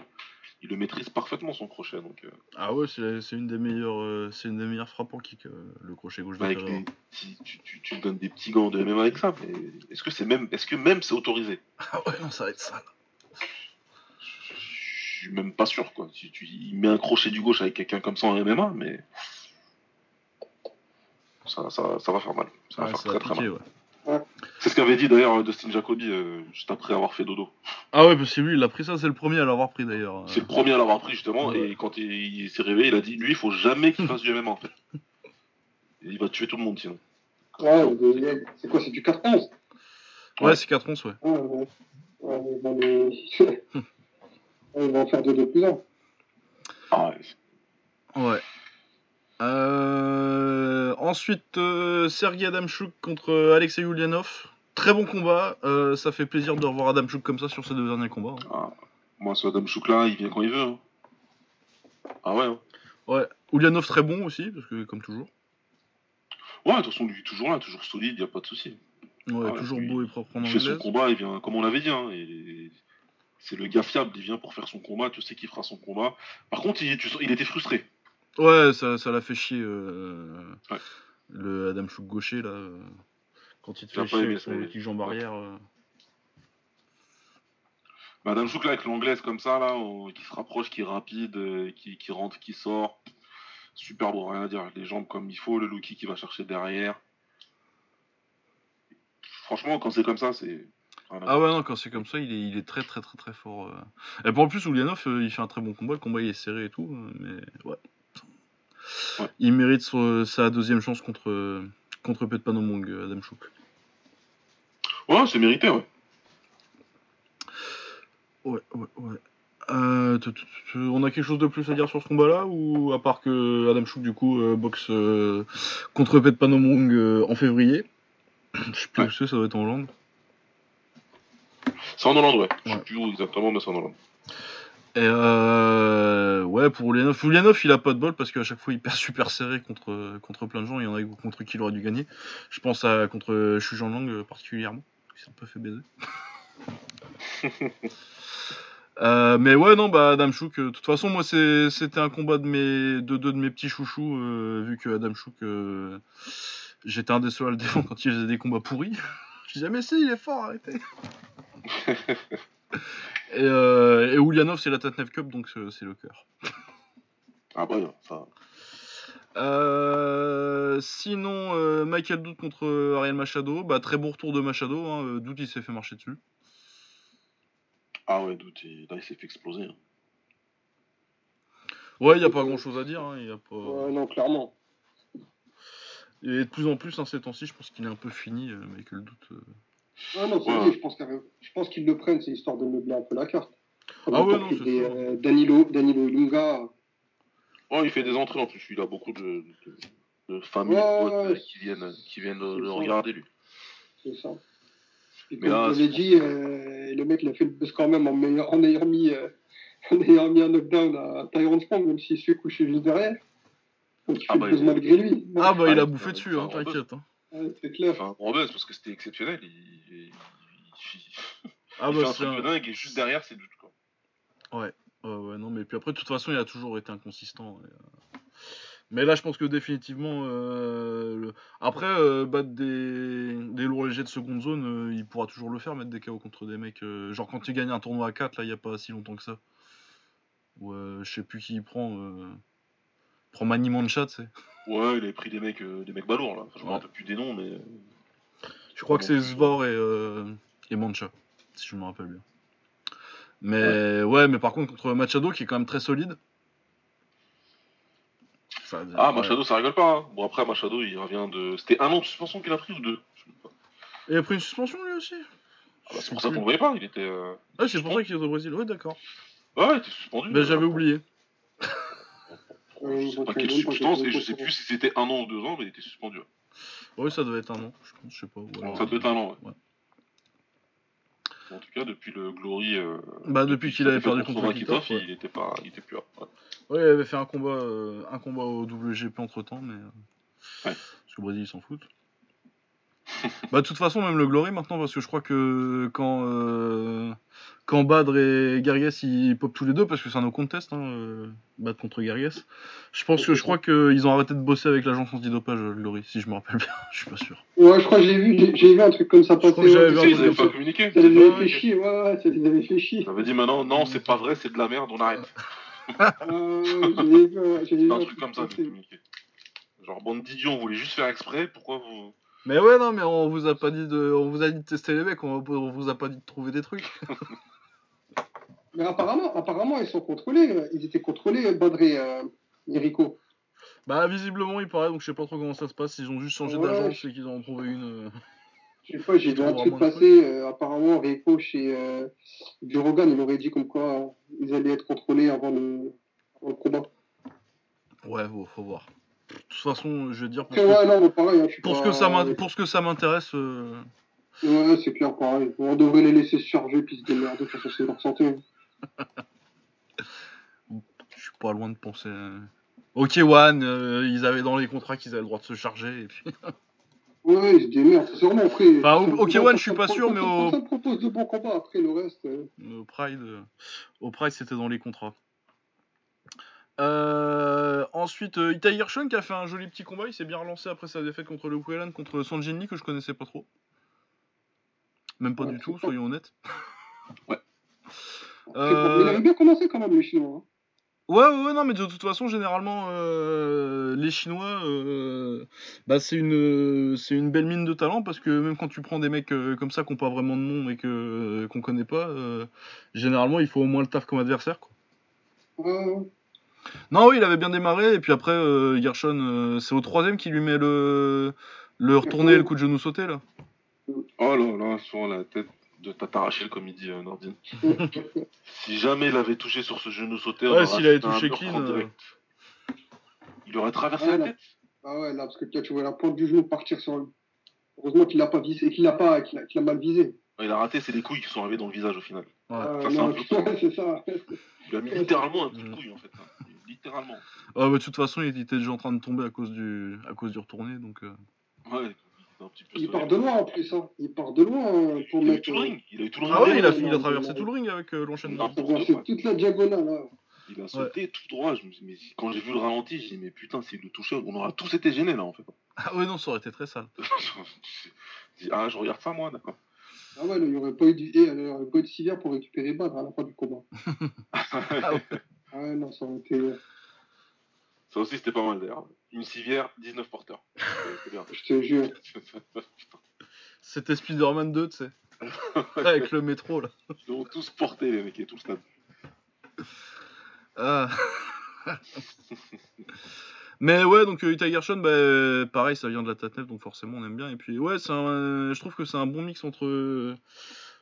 [SPEAKER 3] il le maîtrise parfaitement son crochet, donc. euh,
[SPEAKER 1] Ah ouais, c'est une des meilleures, euh, c'est une des meilleures frappes en kick, euh, le crochet gauche de
[SPEAKER 3] avec des petits- tu, tu, tu donnes des petits gants de MMA avec ça, mais est-ce que c'est même, est-ce que même c'est autorisé?
[SPEAKER 1] Ah ouais, non, ça va être sale.
[SPEAKER 3] Je suis même pas sûr, quoi. Si tu il met un crochet du gauche avec quelqu'un comme ça en MMA, mais ça, ça, ça va faire mal. Ça va faire
[SPEAKER 1] ça va
[SPEAKER 3] très très mal.
[SPEAKER 1] ouais.
[SPEAKER 3] C'est ce qu'avait dit d'ailleurs Dustin Jacoby euh, juste après avoir fait dodo.
[SPEAKER 1] Ah ouais, parce que lui, il a pris ça, c'est le premier à l'avoir pris d'ailleurs.
[SPEAKER 3] C'est le premier à l'avoir pris justement,
[SPEAKER 1] Ouais.
[SPEAKER 3] et quand il, il s'est réveillé, il a dit lui, il faut jamais qu'il fasse du MMA en fait. Et il va tuer tout le monde sinon.
[SPEAKER 2] Ouais, c'est quoi, c'est du 4-11
[SPEAKER 1] Ouais, c'est 4 onces, ouais.
[SPEAKER 2] Ouais, ouais. Ouais, mais Ils vont en faire deux de plus en.
[SPEAKER 3] Ah ouais.
[SPEAKER 1] Ouais. Euh, Ensuite, euh, Sergei Adamchuk contre Alexei Yulianov. Très bon combat. euh, ça fait plaisir de revoir Adamchuk comme ça sur ses deux derniers combats. hein.
[SPEAKER 3] Ah, moi, ce Adam Chouk là, il vient quand il veut. hein. Ah ouais. hein.
[SPEAKER 1] Ouais. Ulianov très bon aussi, parce que comme toujours.
[SPEAKER 3] Ouais, de toute façon, lui, toujours là, toujours solide, y a pas de souci.
[SPEAKER 1] Ouais,
[SPEAKER 3] Ah,
[SPEAKER 1] toujours
[SPEAKER 3] lui,
[SPEAKER 1] beau et propre en
[SPEAKER 3] Il fait son combat, il vient, comme on l'avait dit, hein, et c'est le gars fiable, il vient pour faire son combat, tu sais qu'il fera son combat. Par contre, il, tu il était frustré.
[SPEAKER 1] Ouais, ça ça l'a fait chier. euh,
[SPEAKER 3] Ouais.
[SPEAKER 1] Le Adamchuk gaucher, là. Quand il te fait
[SPEAKER 3] pas
[SPEAKER 1] chier avec son kick jambe arrière. euh.
[SPEAKER 3] Madame Chouk là avec l'anglaise comme ça là, on- qui se rapproche, qui est rapide, euh, qui, qui rentre, qui sort. Super beau, rien à dire. Les jambes comme il faut, le Loki qui va chercher derrière. Franchement, quand c'est comme ça, c'est.
[SPEAKER 1] Ah ouais, non, quand c'est comme ça, il est, il est très très très très fort. euh. Et puis en plus, Ulyanov, euh, il fait un très bon combat. Le combat il est serré et tout, euh, mais ouais.
[SPEAKER 3] Ouais.
[SPEAKER 1] Il mérite sa deuxième chance contre, contre Petpanomong, euh, Adam Chouk.
[SPEAKER 3] Ouais, c'est mérité, ouais.
[SPEAKER 1] Ouais, ouais, ouais. Euh, on a quelque chose de plus à dire sur ce combat-là ou à part que Adam Chouk du coup euh, boxe euh, contre Petpanomong euh, en février? Je sais plus
[SPEAKER 3] Ouais.
[SPEAKER 1] où c'est, ça doit être en Hollande.
[SPEAKER 3] C'est en Hollande, ouais. Je sais
[SPEAKER 1] Ouais.
[SPEAKER 3] plus où exactement, mais c'est en Hollande.
[SPEAKER 1] Et ouais, pour Ulyanov, Ulyanov, il a pas de bol parce qu'à chaque fois il perd super serré contre, contre plein de gens. Il y en a contre qui il aurait dû gagner. Je pense à contre Xu Jianlang euh, particulièrement, qui s'est un peu fait baiser. Euh, mais ouais, non, bah Adam Chouk, euh, de toute façon, moi c'était un combat de mes de deux de mes petits chouchous, euh, vu que Adam Chouk, j'étais un des seuls à le défendre quand il faisait des combats pourris. Je disais, mais si, il est fort, arrêtez. et, et Ulyanov, c'est la Tatnev Cup, donc c'est c'est le cœur.
[SPEAKER 3] Ah bah, non, ça.
[SPEAKER 1] Euh, sinon, euh, Michael Doute contre euh, Ariel Machado, bah, très bon retour de Machado. Hein, Doute, il s'est fait marcher dessus.
[SPEAKER 3] Ah ouais, doute, il- là, il s'est fait exploser. hein.
[SPEAKER 1] Ouais, il n'y a pas grand chose à dire. Hein, y a pas...
[SPEAKER 2] Ouais, non, clairement.
[SPEAKER 1] Et de plus en plus, hein, ces temps-ci, je pense qu'il est un peu fini, euh, Michael Doute. euh.
[SPEAKER 2] Ouais, non, c'est
[SPEAKER 3] Ouais.
[SPEAKER 2] vrai, je pense qu'ils le prennent, c'est histoire de meubler un peu la carte.
[SPEAKER 1] Ah ouais, non, c'est
[SPEAKER 2] euh, Danilo, Danilo Ilunga.
[SPEAKER 3] Oh, il fait des entrées en plus. Il a beaucoup de, de, de familles
[SPEAKER 2] Ouais,
[SPEAKER 3] potes,
[SPEAKER 2] ouais,
[SPEAKER 3] qui viennent, qui viennent le, regarder, lui.
[SPEAKER 2] C'est ça. Et
[SPEAKER 3] Mais
[SPEAKER 2] comme
[SPEAKER 3] là,
[SPEAKER 2] je l'ai dit, euh, le mec il a fait le buzz quand même en, meilleur- en ayant, mis, euh, en ayant mis un knockdown à Tyrone Spong, même s'il se fait coucher juste derrière. Donc il
[SPEAKER 3] Ah
[SPEAKER 2] fait
[SPEAKER 3] bah,
[SPEAKER 2] le buzz
[SPEAKER 3] il-
[SPEAKER 2] malgré lui.
[SPEAKER 1] Ah bah, il a bouffé dessus, hein, t'inquiète. hein.
[SPEAKER 2] Ouais, c'est clair.
[SPEAKER 3] Enfin, un gros buzz parce que c'était exceptionnel. Il, il, il-
[SPEAKER 1] Ah
[SPEAKER 3] il
[SPEAKER 1] bah,
[SPEAKER 3] fait un
[SPEAKER 1] c'est
[SPEAKER 3] truc
[SPEAKER 1] un-
[SPEAKER 3] de dingue et juste derrière, c'est doute, quoi.
[SPEAKER 1] Ouais, ouais, non, mais puis après, de toute façon, il a toujours été inconsistant. et, euh, Mais là, je pense que définitivement, euh, le- après, euh, battre des... des lourds légers de seconde zone, euh, il pourra toujours le faire, mettre des KO contre des mecs. euh, Genre quand il gagne un tournoi à 4, là, il n'y a pas si longtemps que ça. Ou euh, je sais plus qui il prend. Euh... il Prend Manny Mancha, tu sais.
[SPEAKER 3] Ouais, il avait pris des mecs, euh, des mecs balourds, là. Enfin, je me
[SPEAKER 1] Ouais.
[SPEAKER 3] rappelle plus des noms, mais.
[SPEAKER 1] Je crois que c'est. Svor et, euh, et Mancha, si je me rappelle bien. Mais ouais. mais par contre, contre Machado, qui est quand même très solide, Ça,
[SPEAKER 3] Ah,
[SPEAKER 1] ouais.
[SPEAKER 3] Machado, ça rigole pas. hein. Bon, après, Machado, il revient de. C'était un an de suspension qu'il a pris ou deux? Je sais pas.
[SPEAKER 1] Il a pris une suspension lui aussi
[SPEAKER 3] Ah bah, C'est pour ça qu'on le voyait pas. Il était. euh,
[SPEAKER 1] Ouais, c'est pour ça qu'il est au Brésil. Ouais, d'accord.
[SPEAKER 3] Ouais, il était suspendu.
[SPEAKER 1] Ben,
[SPEAKER 3] euh,
[SPEAKER 1] j'avais oublié.
[SPEAKER 2] Euh,
[SPEAKER 3] Je sais pas quelle substance, et je sais plus si c'était un an ou deux ans, mais il était suspendu.
[SPEAKER 1] Ouais, ça devait être un an, je pense, je sais pas.
[SPEAKER 3] Ça devait être un an, ouais.
[SPEAKER 1] Ouais.
[SPEAKER 3] En tout cas, depuis le Glory. euh,
[SPEAKER 1] Bah, depuis qu'il avait perdu contre
[SPEAKER 3] Vakitov, il était pas, il était plus là. Ouais.
[SPEAKER 1] Ouais, il avait fait un combat, euh, un combat au WGP entre temps, mais. euh,
[SPEAKER 3] Ouais.
[SPEAKER 1] Parce que le Brésil, ils s'en foutent. bah, de toute façon, même le Glory maintenant, parce que je crois que quand, euh, quand Badr et Gargas ils popent tous les deux, parce que c'est un no contest, hein, euh, Badr contre Gargas, je pense que je crois qu'ils ont arrêté de bosser avec l'agence antidopage, le Glory, si je me rappelle bien, je suis pas sûr.
[SPEAKER 2] Ouais, je crois que j'ai vu, j'ai- vu un truc comme ça passer.
[SPEAKER 1] crois que j'avais
[SPEAKER 2] ouais,
[SPEAKER 1] vu
[SPEAKER 3] ils avaient pas communiqué.
[SPEAKER 2] avait
[SPEAKER 1] Ouais,
[SPEAKER 2] fait chier, ouais, ouais, ça les avait fait chier.
[SPEAKER 3] Ils avaient dit maintenant, non, c'est pas vrai, c'est de la merde, on arrête.
[SPEAKER 2] Euh, j'ai vu, j'ai
[SPEAKER 3] un
[SPEAKER 2] un
[SPEAKER 3] truc comme ça, communiquer. Genre, bande d'idiots, on voulait juste faire exprès, pourquoi vous.
[SPEAKER 1] Mais ouais, non, mais on vous a pas dit de, on vous a dit de tester les mecs, on, on vous a pas dit de trouver des trucs.
[SPEAKER 2] Mais apparemment, apparemment, ils sont contrôlés. euh, Ils étaient contrôlés, Badr et, euh, et Rico.
[SPEAKER 1] Bah, visiblement, il paraît, donc je sais pas trop comment ça se passe, ils ont juste changé
[SPEAKER 2] Ouais.
[SPEAKER 1] d'agence et qu'ils en ont trouvé une. euh,
[SPEAKER 2] Je sais pas, j'ai vu un truc passer. euh, apparemment, Rico chez euh, Durogan, il aurait dit comme quoi euh, ils allaient être contrôlés avant le, avant le combat.
[SPEAKER 1] Ouais, faut, faut voir. De toute façon, je vais dire, pour, ce,
[SPEAKER 2] ouais, non, pareil, hein,
[SPEAKER 1] que ça m'in- pour ce que ça m'intéresse, euh,
[SPEAKER 2] Ouais, c'est clair, pareil. On devrait les laisser se charger puis se démerder, de toute façon, c'est leur santé.
[SPEAKER 1] je suis pas loin de penser. euh, Ok, One, euh, ils avaient dans les contrats qu'ils avaient le droit de se charger, et puis.
[SPEAKER 2] Ouais, ils se démerdent. C'est vraiment après.
[SPEAKER 1] Enfin,
[SPEAKER 2] ça-
[SPEAKER 1] ok, One, je suis pas sûr, mais au-
[SPEAKER 2] Ça propose de bons combats. Après, le reste. euh,
[SPEAKER 1] Au Pride, au Pride c'était dans les contrats. Euh, ensuite, euh, Ita Hirschon qui a fait un joli petit combat, il s'est bien relancé après sa défaite contre le Whelan, contre Sanjin Lee que je connaissais pas trop. Même pas
[SPEAKER 2] Ouais,
[SPEAKER 1] du tout,
[SPEAKER 2] pas-
[SPEAKER 1] soyons honnêtes.
[SPEAKER 3] Ouais.
[SPEAKER 1] Euh,
[SPEAKER 2] Il avait bien commencé quand même, les Chinois. hein.
[SPEAKER 1] Ouais, ouais, ouais, non, mais de toute façon, généralement, euh, les Chinois, euh, bah, c'est une, c'est une belle mine de talent parce que même quand tu prends des mecs euh, comme ça qui n'ont pas vraiment de nom et que qu'on connaît pas, généralement, il faut au moins le taf comme adversaire, quoi. Non, oui, il avait bien démarré, et puis après, euh, Gershon, euh, c'est au troisième qui lui met le, le retourné et le coup de genou sauté, là.
[SPEAKER 3] Oh là là, sur la tête de Tata Rachel, comme il dit euh, Nordine. Si jamais il avait touché sur ce genou sauté,
[SPEAKER 1] Ouais,
[SPEAKER 3] aurait
[SPEAKER 1] s'il avait touché
[SPEAKER 3] direct. Il aurait traversé
[SPEAKER 2] Ouais,
[SPEAKER 3] la
[SPEAKER 2] là.
[SPEAKER 3] tête.
[SPEAKER 2] Ah ouais, là, parce que toi, tu vois la pointe du genou partir sur lui. Heureusement qu'il l'a pas visé, qu'il l'a pas, qu'il a, mal visé.
[SPEAKER 3] Il a raté, c'est les couilles qui sont arrivées dans le visage au final.
[SPEAKER 1] Ouais.
[SPEAKER 2] Euh,
[SPEAKER 3] ça, c'est
[SPEAKER 2] non,
[SPEAKER 3] un peu
[SPEAKER 2] ça.
[SPEAKER 3] Il a mis littéralement un coup de
[SPEAKER 1] Mm.
[SPEAKER 3] couille en fait. Littéralement.
[SPEAKER 1] Ouais, bah, de toute façon, il était déjà en train de tomber à cause du, à cause du retourné, donc. euh.
[SPEAKER 3] Ouais, il était un petit peu
[SPEAKER 2] Il
[SPEAKER 3] sonné.
[SPEAKER 2] part de loin en plus. Hein. Il part de loin hein, pour
[SPEAKER 3] Il a eu
[SPEAKER 2] mettre.
[SPEAKER 3] tout le ring. Il a eu tout le ring.
[SPEAKER 1] Ah ouais, il a,
[SPEAKER 2] ouais,
[SPEAKER 1] il a
[SPEAKER 2] non,
[SPEAKER 1] traversé tout le ring avec euh, l'enchaînement.
[SPEAKER 2] Il a traversé toute la diagonale. Là.
[SPEAKER 3] Il a sauté tout droit. Je me suis dit, mais quand j'ai vu le ralenti, j'ai dit, mais putain, s'il le touchait, on aurait tous été gênés là en fait.
[SPEAKER 1] Ah ouais, non, ça aurait été très sale.
[SPEAKER 3] Ah, je regarde ça moi, d'accord.
[SPEAKER 2] Ah ouais, là, il n'y aurait pas eu du- eh, il y aurait pas eu de civière pour récupérer Badr à la fin du combat.
[SPEAKER 1] Ah ouais.
[SPEAKER 2] Ah ouais, non, ça aurait été.
[SPEAKER 3] Ça aussi, c'était pas mal d'ailleurs. Une civière, 19 porteurs. Bien.
[SPEAKER 2] Je te jure.
[SPEAKER 1] C'était Spider-Man 2, tu sais. avec le métro, là.
[SPEAKER 3] Ils ont tous porté les mecs et tout le stade.
[SPEAKER 1] Ah. Mais ouais, donc euh, Ita Gershon, bah, pareil, ça vient de la Tatnef, donc forcément on aime bien. Et puis ouais, c'est un- je trouve que c'est un bon mix entre. euh,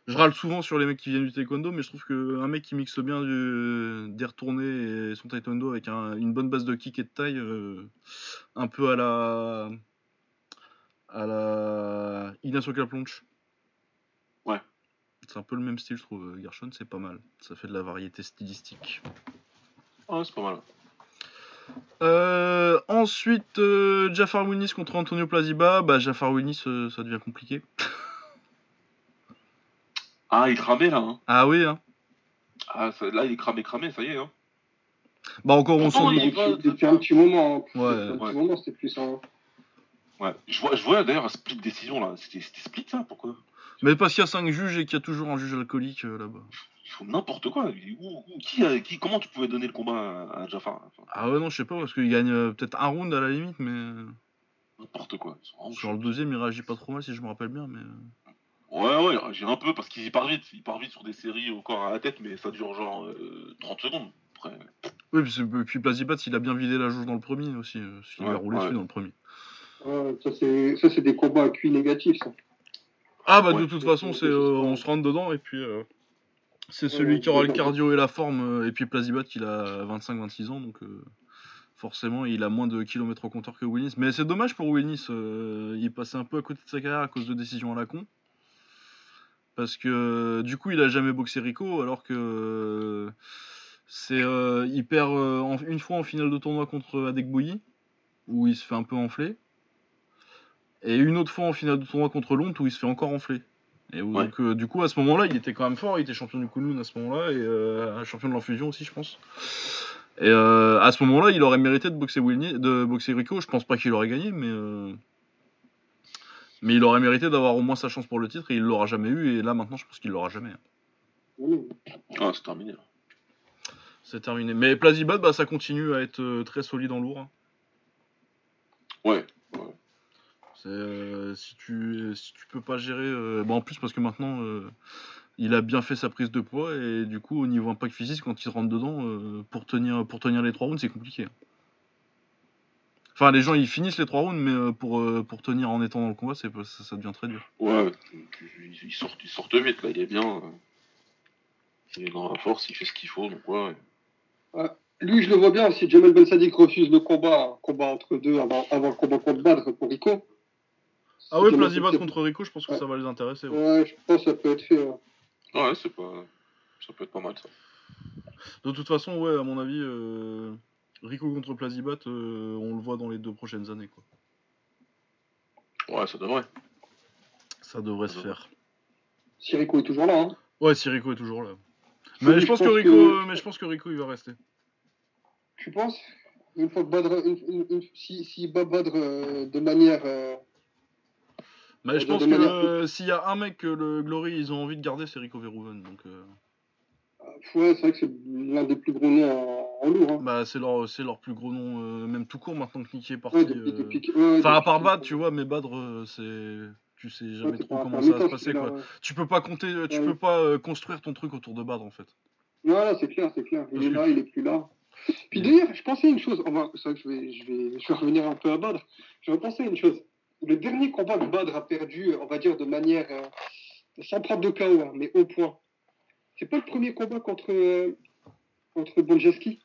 [SPEAKER 1] Je râle souvent sur les mecs qui viennent du taekwondo, mais je trouve qu'un mec qui mixe bien du... des retournés et son taekwondo avec un- une bonne base de kick et de taille, euh, un peu à la. à la. Ignacio Caplonch.
[SPEAKER 3] Ouais.
[SPEAKER 1] C'est un peu le même style, je trouve. Gershon, c'est pas mal. Ça fait de la variété stylistique.
[SPEAKER 3] Ah, c'est pas mal.
[SPEAKER 1] Euh, ensuite, euh, Jafar Winis contre Antonio Plaziba. Bah, Jafar Winis, euh, ça devient compliqué.
[SPEAKER 3] Ah, il cramait là. Hein.
[SPEAKER 1] Ah oui, hein.
[SPEAKER 3] Ah, ça- là, il est cramé, cramé, ça y est. Hein.
[SPEAKER 1] Bah, encore, on s'en
[SPEAKER 3] va-
[SPEAKER 2] Depuis un petit moment. hein.
[SPEAKER 1] Ouais,
[SPEAKER 2] Depuis un
[SPEAKER 3] ouais.
[SPEAKER 2] petit moment, c'était plus ça. hein.
[SPEAKER 3] Ouais. Je vois, je vois d'ailleurs un split décision là. C'était c'était split ça, pourquoi?
[SPEAKER 1] Mais parce qu'il y a 5 juges et qu'il y a toujours un juge alcoolique euh, là-bas.
[SPEAKER 3] Ils font n'importe quoi. Où- où- qui, comment tu pouvais donner le combat à, à Jafar enfin,
[SPEAKER 1] Ah ouais, non, je sais pas, parce qu'il gagne euh, peut-être un round à la limite, mais euh,
[SPEAKER 3] N'importe quoi.
[SPEAKER 1] Sur le deuxième, il réagit pas trop mal si je me rappelle bien. Mais euh,
[SPEAKER 3] Ouais, ouais, j'ai un peu parce qu'il part vite. Il part vite sur des séries au corps à la tête, mais ça dure genre euh, 30 secondes. Après,
[SPEAKER 1] Oui, puis, puis Plazibat, il a bien vidé la jauge dans le premier aussi. euh, parce qu'il
[SPEAKER 3] Ouais,
[SPEAKER 1] a roulé
[SPEAKER 3] ouais.
[SPEAKER 1] dessus dans le premier.
[SPEAKER 2] Ouais, ça, c'est ça, c'est des combats à QI négatifs, ça.
[SPEAKER 1] Ah bah
[SPEAKER 3] Ouais,
[SPEAKER 1] de toute façon,
[SPEAKER 2] c'est-
[SPEAKER 1] euh, on se rentre dedans et puis euh, c'est
[SPEAKER 2] Ouais,
[SPEAKER 1] celui qui aura le cardio et la forme. euh, et puis Plazibat, il a 25-26 ans, donc euh, forcément, il a moins de kilomètres au compteur que Willis. Mais c'est dommage pour Willis, euh, il est passé un peu à côté de sa carrière à cause de décisions à la con. Parce que du coup, il a jamais boxé Rico, alors que c'est euh, il perd euh, en- une fois en finale de tournoi contre Adek Bouilly, où il se fait un peu enfler. Et une autre fois en finale de tournoi contre Londres où il se fait encore enfler. Et où-
[SPEAKER 3] Ouais.
[SPEAKER 1] donc, euh, du coup, à ce moment-là, il était quand même fort. Il était champion du Kunlun à ce moment-là et champion de l'infusion aussi, je pense. Et à ce moment-là, il aurait mérité de boxer, de boxer Rico. Je pense pas qu'il aurait gagné, mais mais il aurait mérité d'avoir au moins sa chance pour le titre et il l'aura jamais eu. Et là, maintenant, je pense qu'il l'aura jamais.
[SPEAKER 3] Ah, c'est terminé. là.
[SPEAKER 1] C'est terminé. Mais Plazibat, bah, ça continue à être euh, très solide en lourd. hein.
[SPEAKER 3] Ouais.
[SPEAKER 1] C'est, euh, si tu si tu peux pas gérer, euh, bah, en plus parce que maintenant euh, il a bien fait sa prise de poids et du coup au niveau impact physique quand il rentre dedans pour tenir pour tenir les trois rounds c'est compliqué. Enfin les gens ils finissent les trois rounds mais euh, pour euh, pour tenir en étant dans le combat c'est pas- ça, ça devient très dur.
[SPEAKER 3] Ouais, ils sortent, ils sortent vite, là, il est bien. euh. Il est dans la force, il fait ce qu'il faut, donc ouais.
[SPEAKER 2] Lui, je le vois bien, si Jamel Ben Sadik refuse le combat, combat entre deux avant, avant le combat contre Badr pour Rico.
[SPEAKER 1] Ah Plazibat
[SPEAKER 2] Ben
[SPEAKER 1] contre Rico je pense que
[SPEAKER 2] Ouais.
[SPEAKER 1] ça va les intéresser. ouais.
[SPEAKER 2] Ouais, je pense que ça peut être fait. ouais.
[SPEAKER 3] Ouais, c'est pas. Ça peut être pas mal ça.
[SPEAKER 1] De toute façon ouais à mon avis euh, Rico contre Plazibat euh, on le voit dans les deux prochaines années quoi.
[SPEAKER 3] Ouais, ça devrait.
[SPEAKER 1] Ça devrait se faire.
[SPEAKER 2] Si Rico est toujours là. Hein.
[SPEAKER 1] Ouais si Rico est toujours là. Mais je pense que Rico euh, mais je pense que Rico il va rester.
[SPEAKER 2] Tu penses? Une fois que Badr, une- une- une- si, si euh, de manière. euh,
[SPEAKER 1] Mais je pense que
[SPEAKER 2] manière
[SPEAKER 1] s'il y a un mec que le Glory ils ont envie de garder, c'est Rico Verhoeven. Donc, euh,
[SPEAKER 2] ouais, c'est vrai que c'est l'un des plus gros noms en, en lourd. Hein.
[SPEAKER 1] bah, c'est leur, leur plus gros nom, euh, même tout court maintenant que Nicky est parti.
[SPEAKER 2] Ouais, depuis,
[SPEAKER 1] euh.
[SPEAKER 2] depuis ouais,
[SPEAKER 1] Enfin, à part Badr, tu vois, mais Badr, euh, c'est. Tu sais jamais trop comment ça va se passer,
[SPEAKER 2] là,
[SPEAKER 1] quoi. Tu peux pas compter, tu
[SPEAKER 2] Ouais.
[SPEAKER 1] peux pas euh, construire ton truc autour de Badr, en fait.
[SPEAKER 2] Voilà, c'est clair, c'est clair. Il
[SPEAKER 1] Parce
[SPEAKER 2] est
[SPEAKER 1] que-
[SPEAKER 2] là, il est plus là. Puis d'ailleurs, je pensais à une chose. va- C'est vrai que je vais, je, vais, je vais revenir un peu à Badr. Je vais penser à une chose. Le dernier combat que Badr a perdu, on va dire de manière. euh, sans prendre de KO, hein, mais au point. C'est pas le premier combat contre, euh, contre Bonjeski?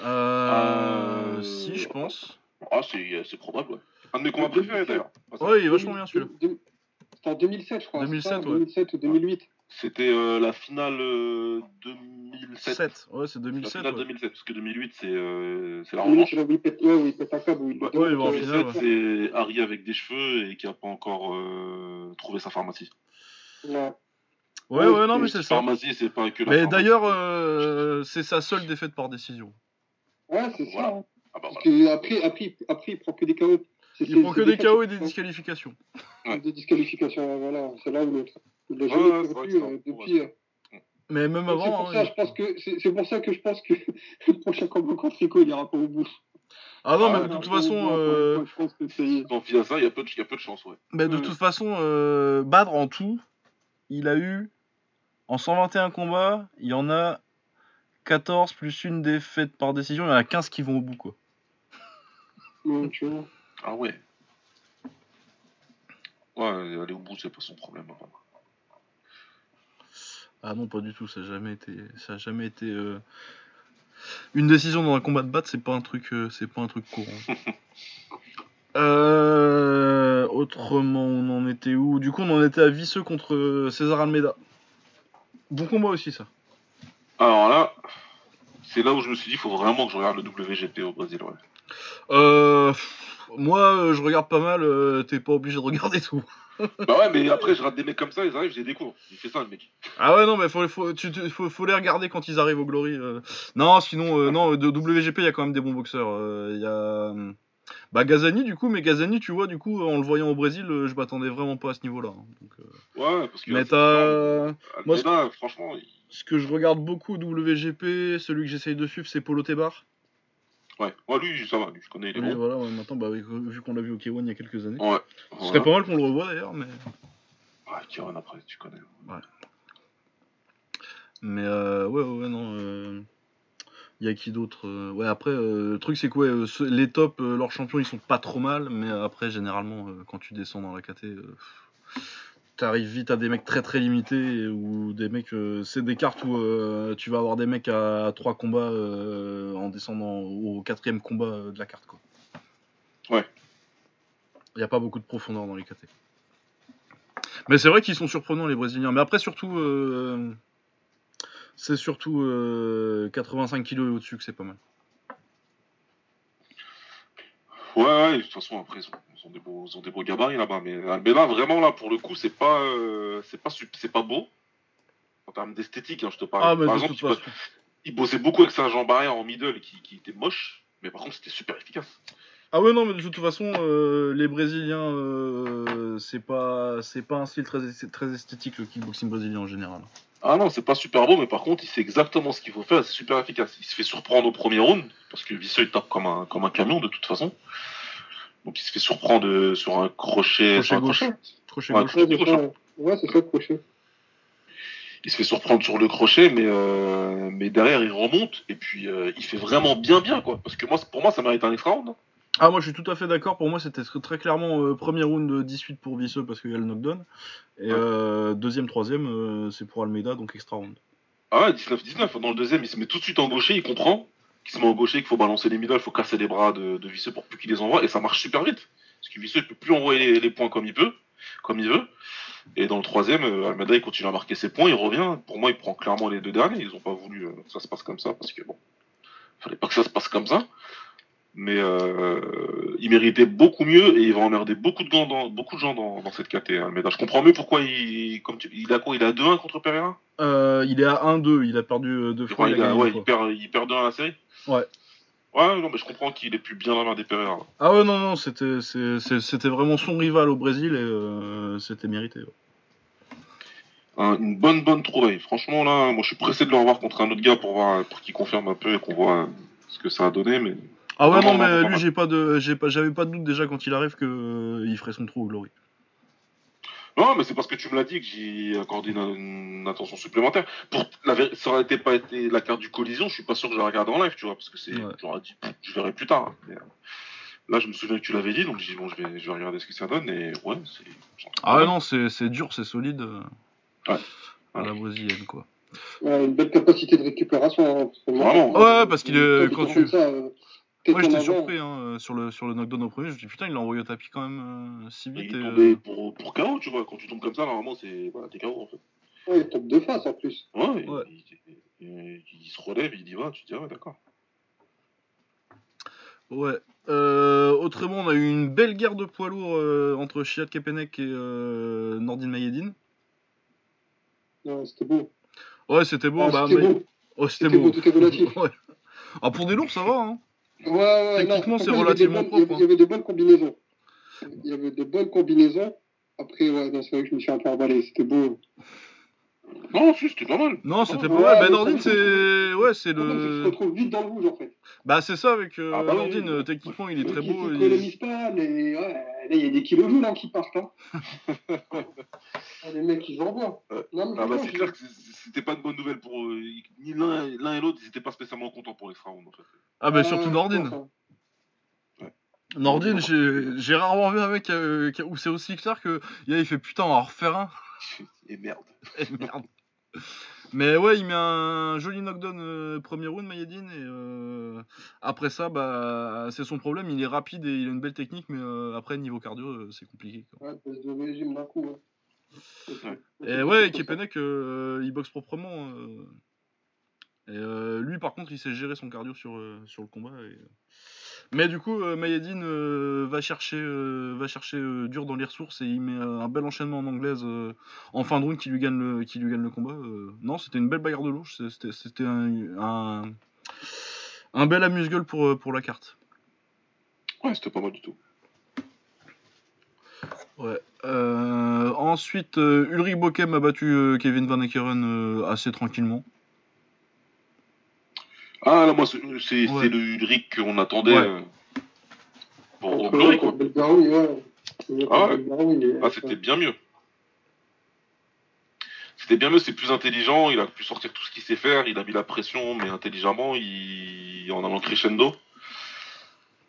[SPEAKER 1] Euh,
[SPEAKER 3] Euh,
[SPEAKER 1] Si, je pense.
[SPEAKER 3] Ah, c'est c'est probable, ouais. Un de mes combats préférés d'ailleurs. Ah,
[SPEAKER 1] Ouais, il est vachement bien celui-là.
[SPEAKER 2] C'était en 2007, je crois. c'est
[SPEAKER 1] 2007,
[SPEAKER 2] ça,
[SPEAKER 1] ouais.
[SPEAKER 2] 2007 ou 2008.
[SPEAKER 3] C'était euh, la finale euh, 2007.
[SPEAKER 1] 7, ouais, c'est
[SPEAKER 3] La
[SPEAKER 1] 2007.
[SPEAKER 3] finale
[SPEAKER 1] ouais.
[SPEAKER 3] 2007, parce que 2008, c'est euh, c'est la
[SPEAKER 2] 2008,
[SPEAKER 3] revanche.
[SPEAKER 2] c'est là où il pète, ouais, où il pète un câble. Où il
[SPEAKER 3] Ouais,
[SPEAKER 1] ouais, il va en
[SPEAKER 2] euh,
[SPEAKER 1] finale,
[SPEAKER 3] 2007,
[SPEAKER 1] ouais.
[SPEAKER 3] c'est Harry avec des cheveux et qui a pas encore euh, trouvé sa pharmacie.
[SPEAKER 2] ouais.
[SPEAKER 1] Ouais, ouais, non, mais
[SPEAKER 2] c'est-
[SPEAKER 1] ça.
[SPEAKER 3] Pharmacie, c'est pas que la
[SPEAKER 1] Mais d'ailleurs, euh, c'est sa seule défaite par décision.
[SPEAKER 2] Ouais, c'est ça.
[SPEAKER 3] Voilà.
[SPEAKER 2] hein.
[SPEAKER 3] Ah bah
[SPEAKER 2] Parce
[SPEAKER 3] voilà.
[SPEAKER 2] que après, après, il- après, il prend que des KO. C'est-
[SPEAKER 1] Il
[SPEAKER 2] c'est-
[SPEAKER 1] prend
[SPEAKER 2] c'est
[SPEAKER 1] que des KO et des disqualifications.
[SPEAKER 2] Des disqualifications, voilà. C'est là où. Il l'a
[SPEAKER 3] Ouais,
[SPEAKER 2] jamais
[SPEAKER 3] c'est
[SPEAKER 2] perdu
[SPEAKER 3] c'est
[SPEAKER 2] euh, depuis. euh,
[SPEAKER 1] Mais même
[SPEAKER 2] C'est
[SPEAKER 1] avant,
[SPEAKER 2] pour
[SPEAKER 1] hein,
[SPEAKER 2] ça,
[SPEAKER 1] il-
[SPEAKER 2] je pense que c'est c'est pour ça que je pense que le prochain combat contre Rico, il ira pas au bout.
[SPEAKER 1] Ah non,
[SPEAKER 3] Ah,
[SPEAKER 1] mais de
[SPEAKER 2] Il
[SPEAKER 1] toute façon,
[SPEAKER 2] une
[SPEAKER 1] euh,
[SPEAKER 2] je pense que c'est.
[SPEAKER 3] Tant pis à ça, il y, a peu de- il y a peu de chance, ouais.
[SPEAKER 1] mais de
[SPEAKER 2] Ouais.
[SPEAKER 1] toute façon, euh, Badr en tout, il a eu en 121 combats, il y en a 14 plus une défaite par décision, il y en a 15 qui vont au bout quoi.
[SPEAKER 2] Ouais, tu vois.
[SPEAKER 3] Ah ouais. Ouais, aller au bout, c'est pas son problème. hein.
[SPEAKER 1] Ah non, pas du tout, ça a jamais été ça a jamais été euh, une décision dans un combat de Badr, c'est pas un truc euh, c'est pas un truc courant. Euh, autrement, on en était où? Du coup, on en était à Visseux contre euh, César Almeida. Bon combat aussi, ça.
[SPEAKER 3] Alors là, c'est là où je me suis dit, il faut vraiment que je regarde le WGP au Brésil, ouais.
[SPEAKER 1] Euh, moi, je regarde pas mal. euh, T'es pas obligé de regarder tout.
[SPEAKER 3] bah ouais, mais après, je rate des mecs comme ça, ils arrivent, je les découvre. Il fait ça, le mec.
[SPEAKER 1] Ah ouais, non, mais faut, faut, tu, tu- faut, faut les regarder quand ils arrivent au Glory. euh. Non, sinon, non, de WGP, il y a quand même des bons boxeurs. Il y a. Bah, Gazani, du coup, mais Gazani, tu vois, du coup, en le voyant au Brésil, je m'attendais vraiment pas à ce niveau-là. hein. Donc,
[SPEAKER 3] Ouais, parce que.
[SPEAKER 1] Mais
[SPEAKER 3] différent.
[SPEAKER 1] moi,
[SPEAKER 3] Almeida, franchement, il-
[SPEAKER 1] Ce que je regarde beaucoup WGP, celui que j'essaye de suivre, c'est Polo Tebar.
[SPEAKER 3] ouais. Ouais, lui, ça va, lui, je connais,
[SPEAKER 1] Oui,
[SPEAKER 3] bon.
[SPEAKER 1] voilà, ouais, maintenant, bah, vu qu'on l'a vu au K1 il y a quelques années.
[SPEAKER 3] Ouais.
[SPEAKER 1] Ce
[SPEAKER 3] Voilà.
[SPEAKER 1] serait pas mal qu'on le revoie d'ailleurs, mais.
[SPEAKER 3] Ouais, Kiran après, tu connais.
[SPEAKER 1] Mais euh, ouais, ouais, ouais, non. euh, Il y a qui d'autre euh, Ouais, après, euh, le truc c'est que ouais, euh, les tops, euh, leurs champions, ils sont pas trop mal, mais après, généralement, euh, quand tu descends dans la KT, euh, t'arrives vite à des mecs très très limités, ou des mecs, euh, c'est des cartes où euh, tu vas avoir des mecs à, trois combats euh, en descendant au quatrième combat de la carte, quoi.
[SPEAKER 3] Ouais.
[SPEAKER 1] Il n'y a pas beaucoup de profondeur dans les KT. Mais c'est vrai qu'ils sont surprenants, les Brésiliens. Mais après, surtout, c'est surtout euh, 85 kg et au-dessus que c'est pas mal.
[SPEAKER 3] Ouais, ouais, de toute façon, après, ils ont, ils ont des, beaux, ils ont des beaux gabarits là-bas. Mais, mais là, vraiment, là, pour le coup, c'est pas, euh, c'est pas, c'est pas beau. En termes d'esthétique, hein, je te parle.
[SPEAKER 1] Ah, mais
[SPEAKER 3] Par
[SPEAKER 1] de
[SPEAKER 3] exemple, il, il bossait beaucoup avec sa jambe arrière en middle qui, qui était moche. Mais par contre, c'était super efficace.
[SPEAKER 1] Ah ouais, non, mais de toute façon, euh, les Brésiliens, euh, c'est pas, c'est pas un style très, très esthétique, le kickboxing brésilien en général.
[SPEAKER 3] Ah non, c'est pas super beau, mais par contre, il sait exactement ce qu'il faut faire, c'est super efficace. Il se fait surprendre au premier round, parce que Visseux, il tape comme un, comme un camion de toute façon. Donc il se fait surprendre euh, sur un crochet.
[SPEAKER 1] Crochet
[SPEAKER 3] sur un
[SPEAKER 1] gauche.
[SPEAKER 3] crochet.
[SPEAKER 1] Crochet
[SPEAKER 3] Ouais,
[SPEAKER 1] gauche.
[SPEAKER 2] Ouais, c'est ça, ouais, c'est ça, le crochet.
[SPEAKER 3] Il se fait surprendre sur le crochet, mais, euh, mais derrière, il remonte, et puis euh, il fait vraiment bien, bien, quoi. Parce que moi, pour moi, ça mérite un extra round. hein.
[SPEAKER 1] Ah, moi je suis tout à fait d'accord. Pour moi, c'était tr- très clairement euh, premier round de 18 pour Visseux parce qu'il y a le knockdown. Et
[SPEAKER 3] Ouais.
[SPEAKER 1] euh, deuxième, troisième, euh, c'est pour Almeida, donc extra round.
[SPEAKER 3] Ah ouais, 19-19. Dans le deuxième, il se met tout de suite en gaucher, il comprend qu'il se met en gaucher, qu'il faut balancer les middle, il faut casser les bras de, de Visseux pour plus qu'il les envoie, et ça marche super vite. Parce que Visseux, il peut plus envoyer les, les points comme il peut, comme il veut. Et dans le troisième, euh, Almeida, il continue à marquer ses points, il revient. Pour moi, il prend clairement les deux derniers. Ils ont pas voulu euh, que ça se passe comme ça, parce que bon, fallait pas que ça se passe comme ça. Mais euh, il méritait beaucoup mieux et il va emmerder beaucoup de, gens dans, beaucoup de gens dans, dans cette KT. Almeida. Je comprends mieux pourquoi il, comme tu- il a quoi? Il a 2-1 contre Pereira?
[SPEAKER 1] Euh, il est à 1-2, il a perdu deux fois. Il a
[SPEAKER 3] ouais, il perd, il perd 2 à la série
[SPEAKER 1] Ouais.
[SPEAKER 3] Ouais, non, mais je comprends qu'il est plus bien la main des Pereira. là.
[SPEAKER 1] Ah ouais, non, non, c'était vraiment son rival au Brésil et euh, c'était mérité. ouais.
[SPEAKER 3] Un- une bonne, bonne trouvaille. Franchement, là, moi, je suis pressé de le revoir contre un autre gars pour voir, pour qu'il confirme un peu et qu'on voit euh, ce que ça a donné. Mais
[SPEAKER 1] Ah ouais,
[SPEAKER 3] Non,
[SPEAKER 1] mais lui, j'ai pas de, j'ai pas, j'avais pas de doute déjà quand il arrive que euh, il ferait son trou au Glory.
[SPEAKER 3] Non, mais c'est parce que tu me l'as dit que j'ai accordé une, une attention supplémentaire. Pour la ça aurait été pas été la carte du collision, je suis pas sûr que je la regarde en live, tu vois, parce que c'est,
[SPEAKER 1] Ouais.
[SPEAKER 3] j'aurais dit, je verrai plus tard. hein. Mais, euh, là, je me souviens que tu l'avais dit, donc j'ai dit bon, je vais, je vais regarder ce que ça donne et ouais, c'est.
[SPEAKER 1] Ah ouais, non, c'est dur, c'est solide. euh,
[SPEAKER 3] Ouais.
[SPEAKER 1] À la brésilienne, quoi.
[SPEAKER 2] Ouais, une belle capacité de récupération. hein, parce que moi,
[SPEAKER 3] Vraiment.
[SPEAKER 2] euh,
[SPEAKER 1] Ouais, parce qu'il est-
[SPEAKER 2] quand
[SPEAKER 1] tu-
[SPEAKER 2] ça, euh,
[SPEAKER 1] Moi, j'étais surpris hein, euh, sur le sur le knockdown au premier. Je me dis putain, il l'a envoyé au tapis quand même euh, si
[SPEAKER 3] Il
[SPEAKER 1] vite.
[SPEAKER 3] est
[SPEAKER 1] et,
[SPEAKER 3] tombé
[SPEAKER 1] euh,
[SPEAKER 3] pour, pour KO, tu vois. Quand tu tombes comme ça, normalement, c'est, voilà, t'es KO en fait.
[SPEAKER 2] Ouais, il tape de face en plus.
[SPEAKER 3] Ouais,
[SPEAKER 1] Ouais.
[SPEAKER 3] Il, il- il se relève, il y va, tu te dis, ah ouais, d'accord.
[SPEAKER 1] Ouais. Euh, autrement, on a eu une belle guerre de poids lourds euh, entre Chiat Kepenek et euh, Nordin Mayedine.
[SPEAKER 2] Ouais, c'était beau.
[SPEAKER 1] Ouais, c'était beau.
[SPEAKER 2] Ah,
[SPEAKER 1] bah,
[SPEAKER 2] c'était
[SPEAKER 1] mais-
[SPEAKER 2] beau.
[SPEAKER 1] Oh, c'était
[SPEAKER 2] C'était
[SPEAKER 1] beau.
[SPEAKER 2] beau, tout est relatif.
[SPEAKER 1] Ouais. Ah, pour des lourds, ça va. Hein.
[SPEAKER 2] Ouais, ouais,
[SPEAKER 1] Techniquement, c'est
[SPEAKER 2] des
[SPEAKER 1] relativement propre, hein.
[SPEAKER 2] Il y avait de bonnes combinaisons. Il y avait de bonnes combinaisons. Après, ouais, c'est vrai que je me suis un peu emballé. C'était beau.
[SPEAKER 3] Non, si, c'était pas mal.
[SPEAKER 1] Non, c'était pas. Ouais,
[SPEAKER 2] ouais,
[SPEAKER 1] bah,
[SPEAKER 2] mais
[SPEAKER 1] Nordin,
[SPEAKER 2] ça-
[SPEAKER 1] c'est. Ouais, c'est
[SPEAKER 2] Le retrouve vite dans le rouge en fait.
[SPEAKER 1] Bah, c'est ça avec euh,
[SPEAKER 3] Ah, bah oui,
[SPEAKER 1] Nordin.
[SPEAKER 3] oui.
[SPEAKER 1] euh, techniquement, il est très beau.
[SPEAKER 2] Il
[SPEAKER 1] il-
[SPEAKER 2] s'économise pas, mais ouais, là, il y a des kilojoules hein, qui partent. Hein. Ah, les mecs, ils jouent bien.
[SPEAKER 3] Ouais.
[SPEAKER 2] Non, mais
[SPEAKER 3] Ah bah c'est clair que c'était pas une bonne nouvelle pour eux. Ni l'un et l'autre, ils étaient pas spécialement contents pour l'extra round en fait.
[SPEAKER 1] Ah, bah,
[SPEAKER 2] euh,
[SPEAKER 1] surtout
[SPEAKER 2] je
[SPEAKER 1] Nordin.
[SPEAKER 2] pense, hein.
[SPEAKER 1] Nordin, j'ai rarement vu un mec euh, où c'est aussi clair que il fait putain, on va en refaire un.
[SPEAKER 3] Et merde.
[SPEAKER 1] Eh, merde. Mais ouais, il met un joli knockdown euh, premier round, Mayedine, et euh, après ça, bah, c'est son problème. Il est rapide et il a une belle technique, mais euh, après, niveau cardio, euh, c'est compliqué. quoi.
[SPEAKER 2] Ouais, parce de régime d'un coup. hein.
[SPEAKER 1] Et ouais, Kepenek, euh, il boxe proprement. euh, et euh, lui, par contre, il sait gérer son cardio sur, euh, sur le combat. et, euh, Mais du coup, euh, Mayedine euh, va chercher, euh, va chercher euh, dur dans les ressources et il met un bel enchaînement en anglaise en fin de round qui lui gagne le, qui lui gagne le combat. Non, c'était une belle bagarre de louche. C'était, un, un, un bel amuse-gueule pour, pour la carte.
[SPEAKER 3] Ouais, c'était pas mal du tout.
[SPEAKER 1] Ouais. Ensuite, Ulrich Bokem a battu Kevin Van Ekeren assez tranquillement.
[SPEAKER 3] Ah là, moi, c'est
[SPEAKER 1] Ouais.
[SPEAKER 3] le Ulrich qu'on attendait
[SPEAKER 1] Ouais.
[SPEAKER 3] euh, pour Glory, quoi.
[SPEAKER 2] Belgaroui, ouais.
[SPEAKER 3] Ah ouais.
[SPEAKER 2] Est-
[SPEAKER 3] Ah, c'était bien mieux. c'était bien mieux, c'est plus intelligent, il a pu sortir tout ce qu'il sait faire, il a mis la pression, mais intelligemment, il... en allant crescendo.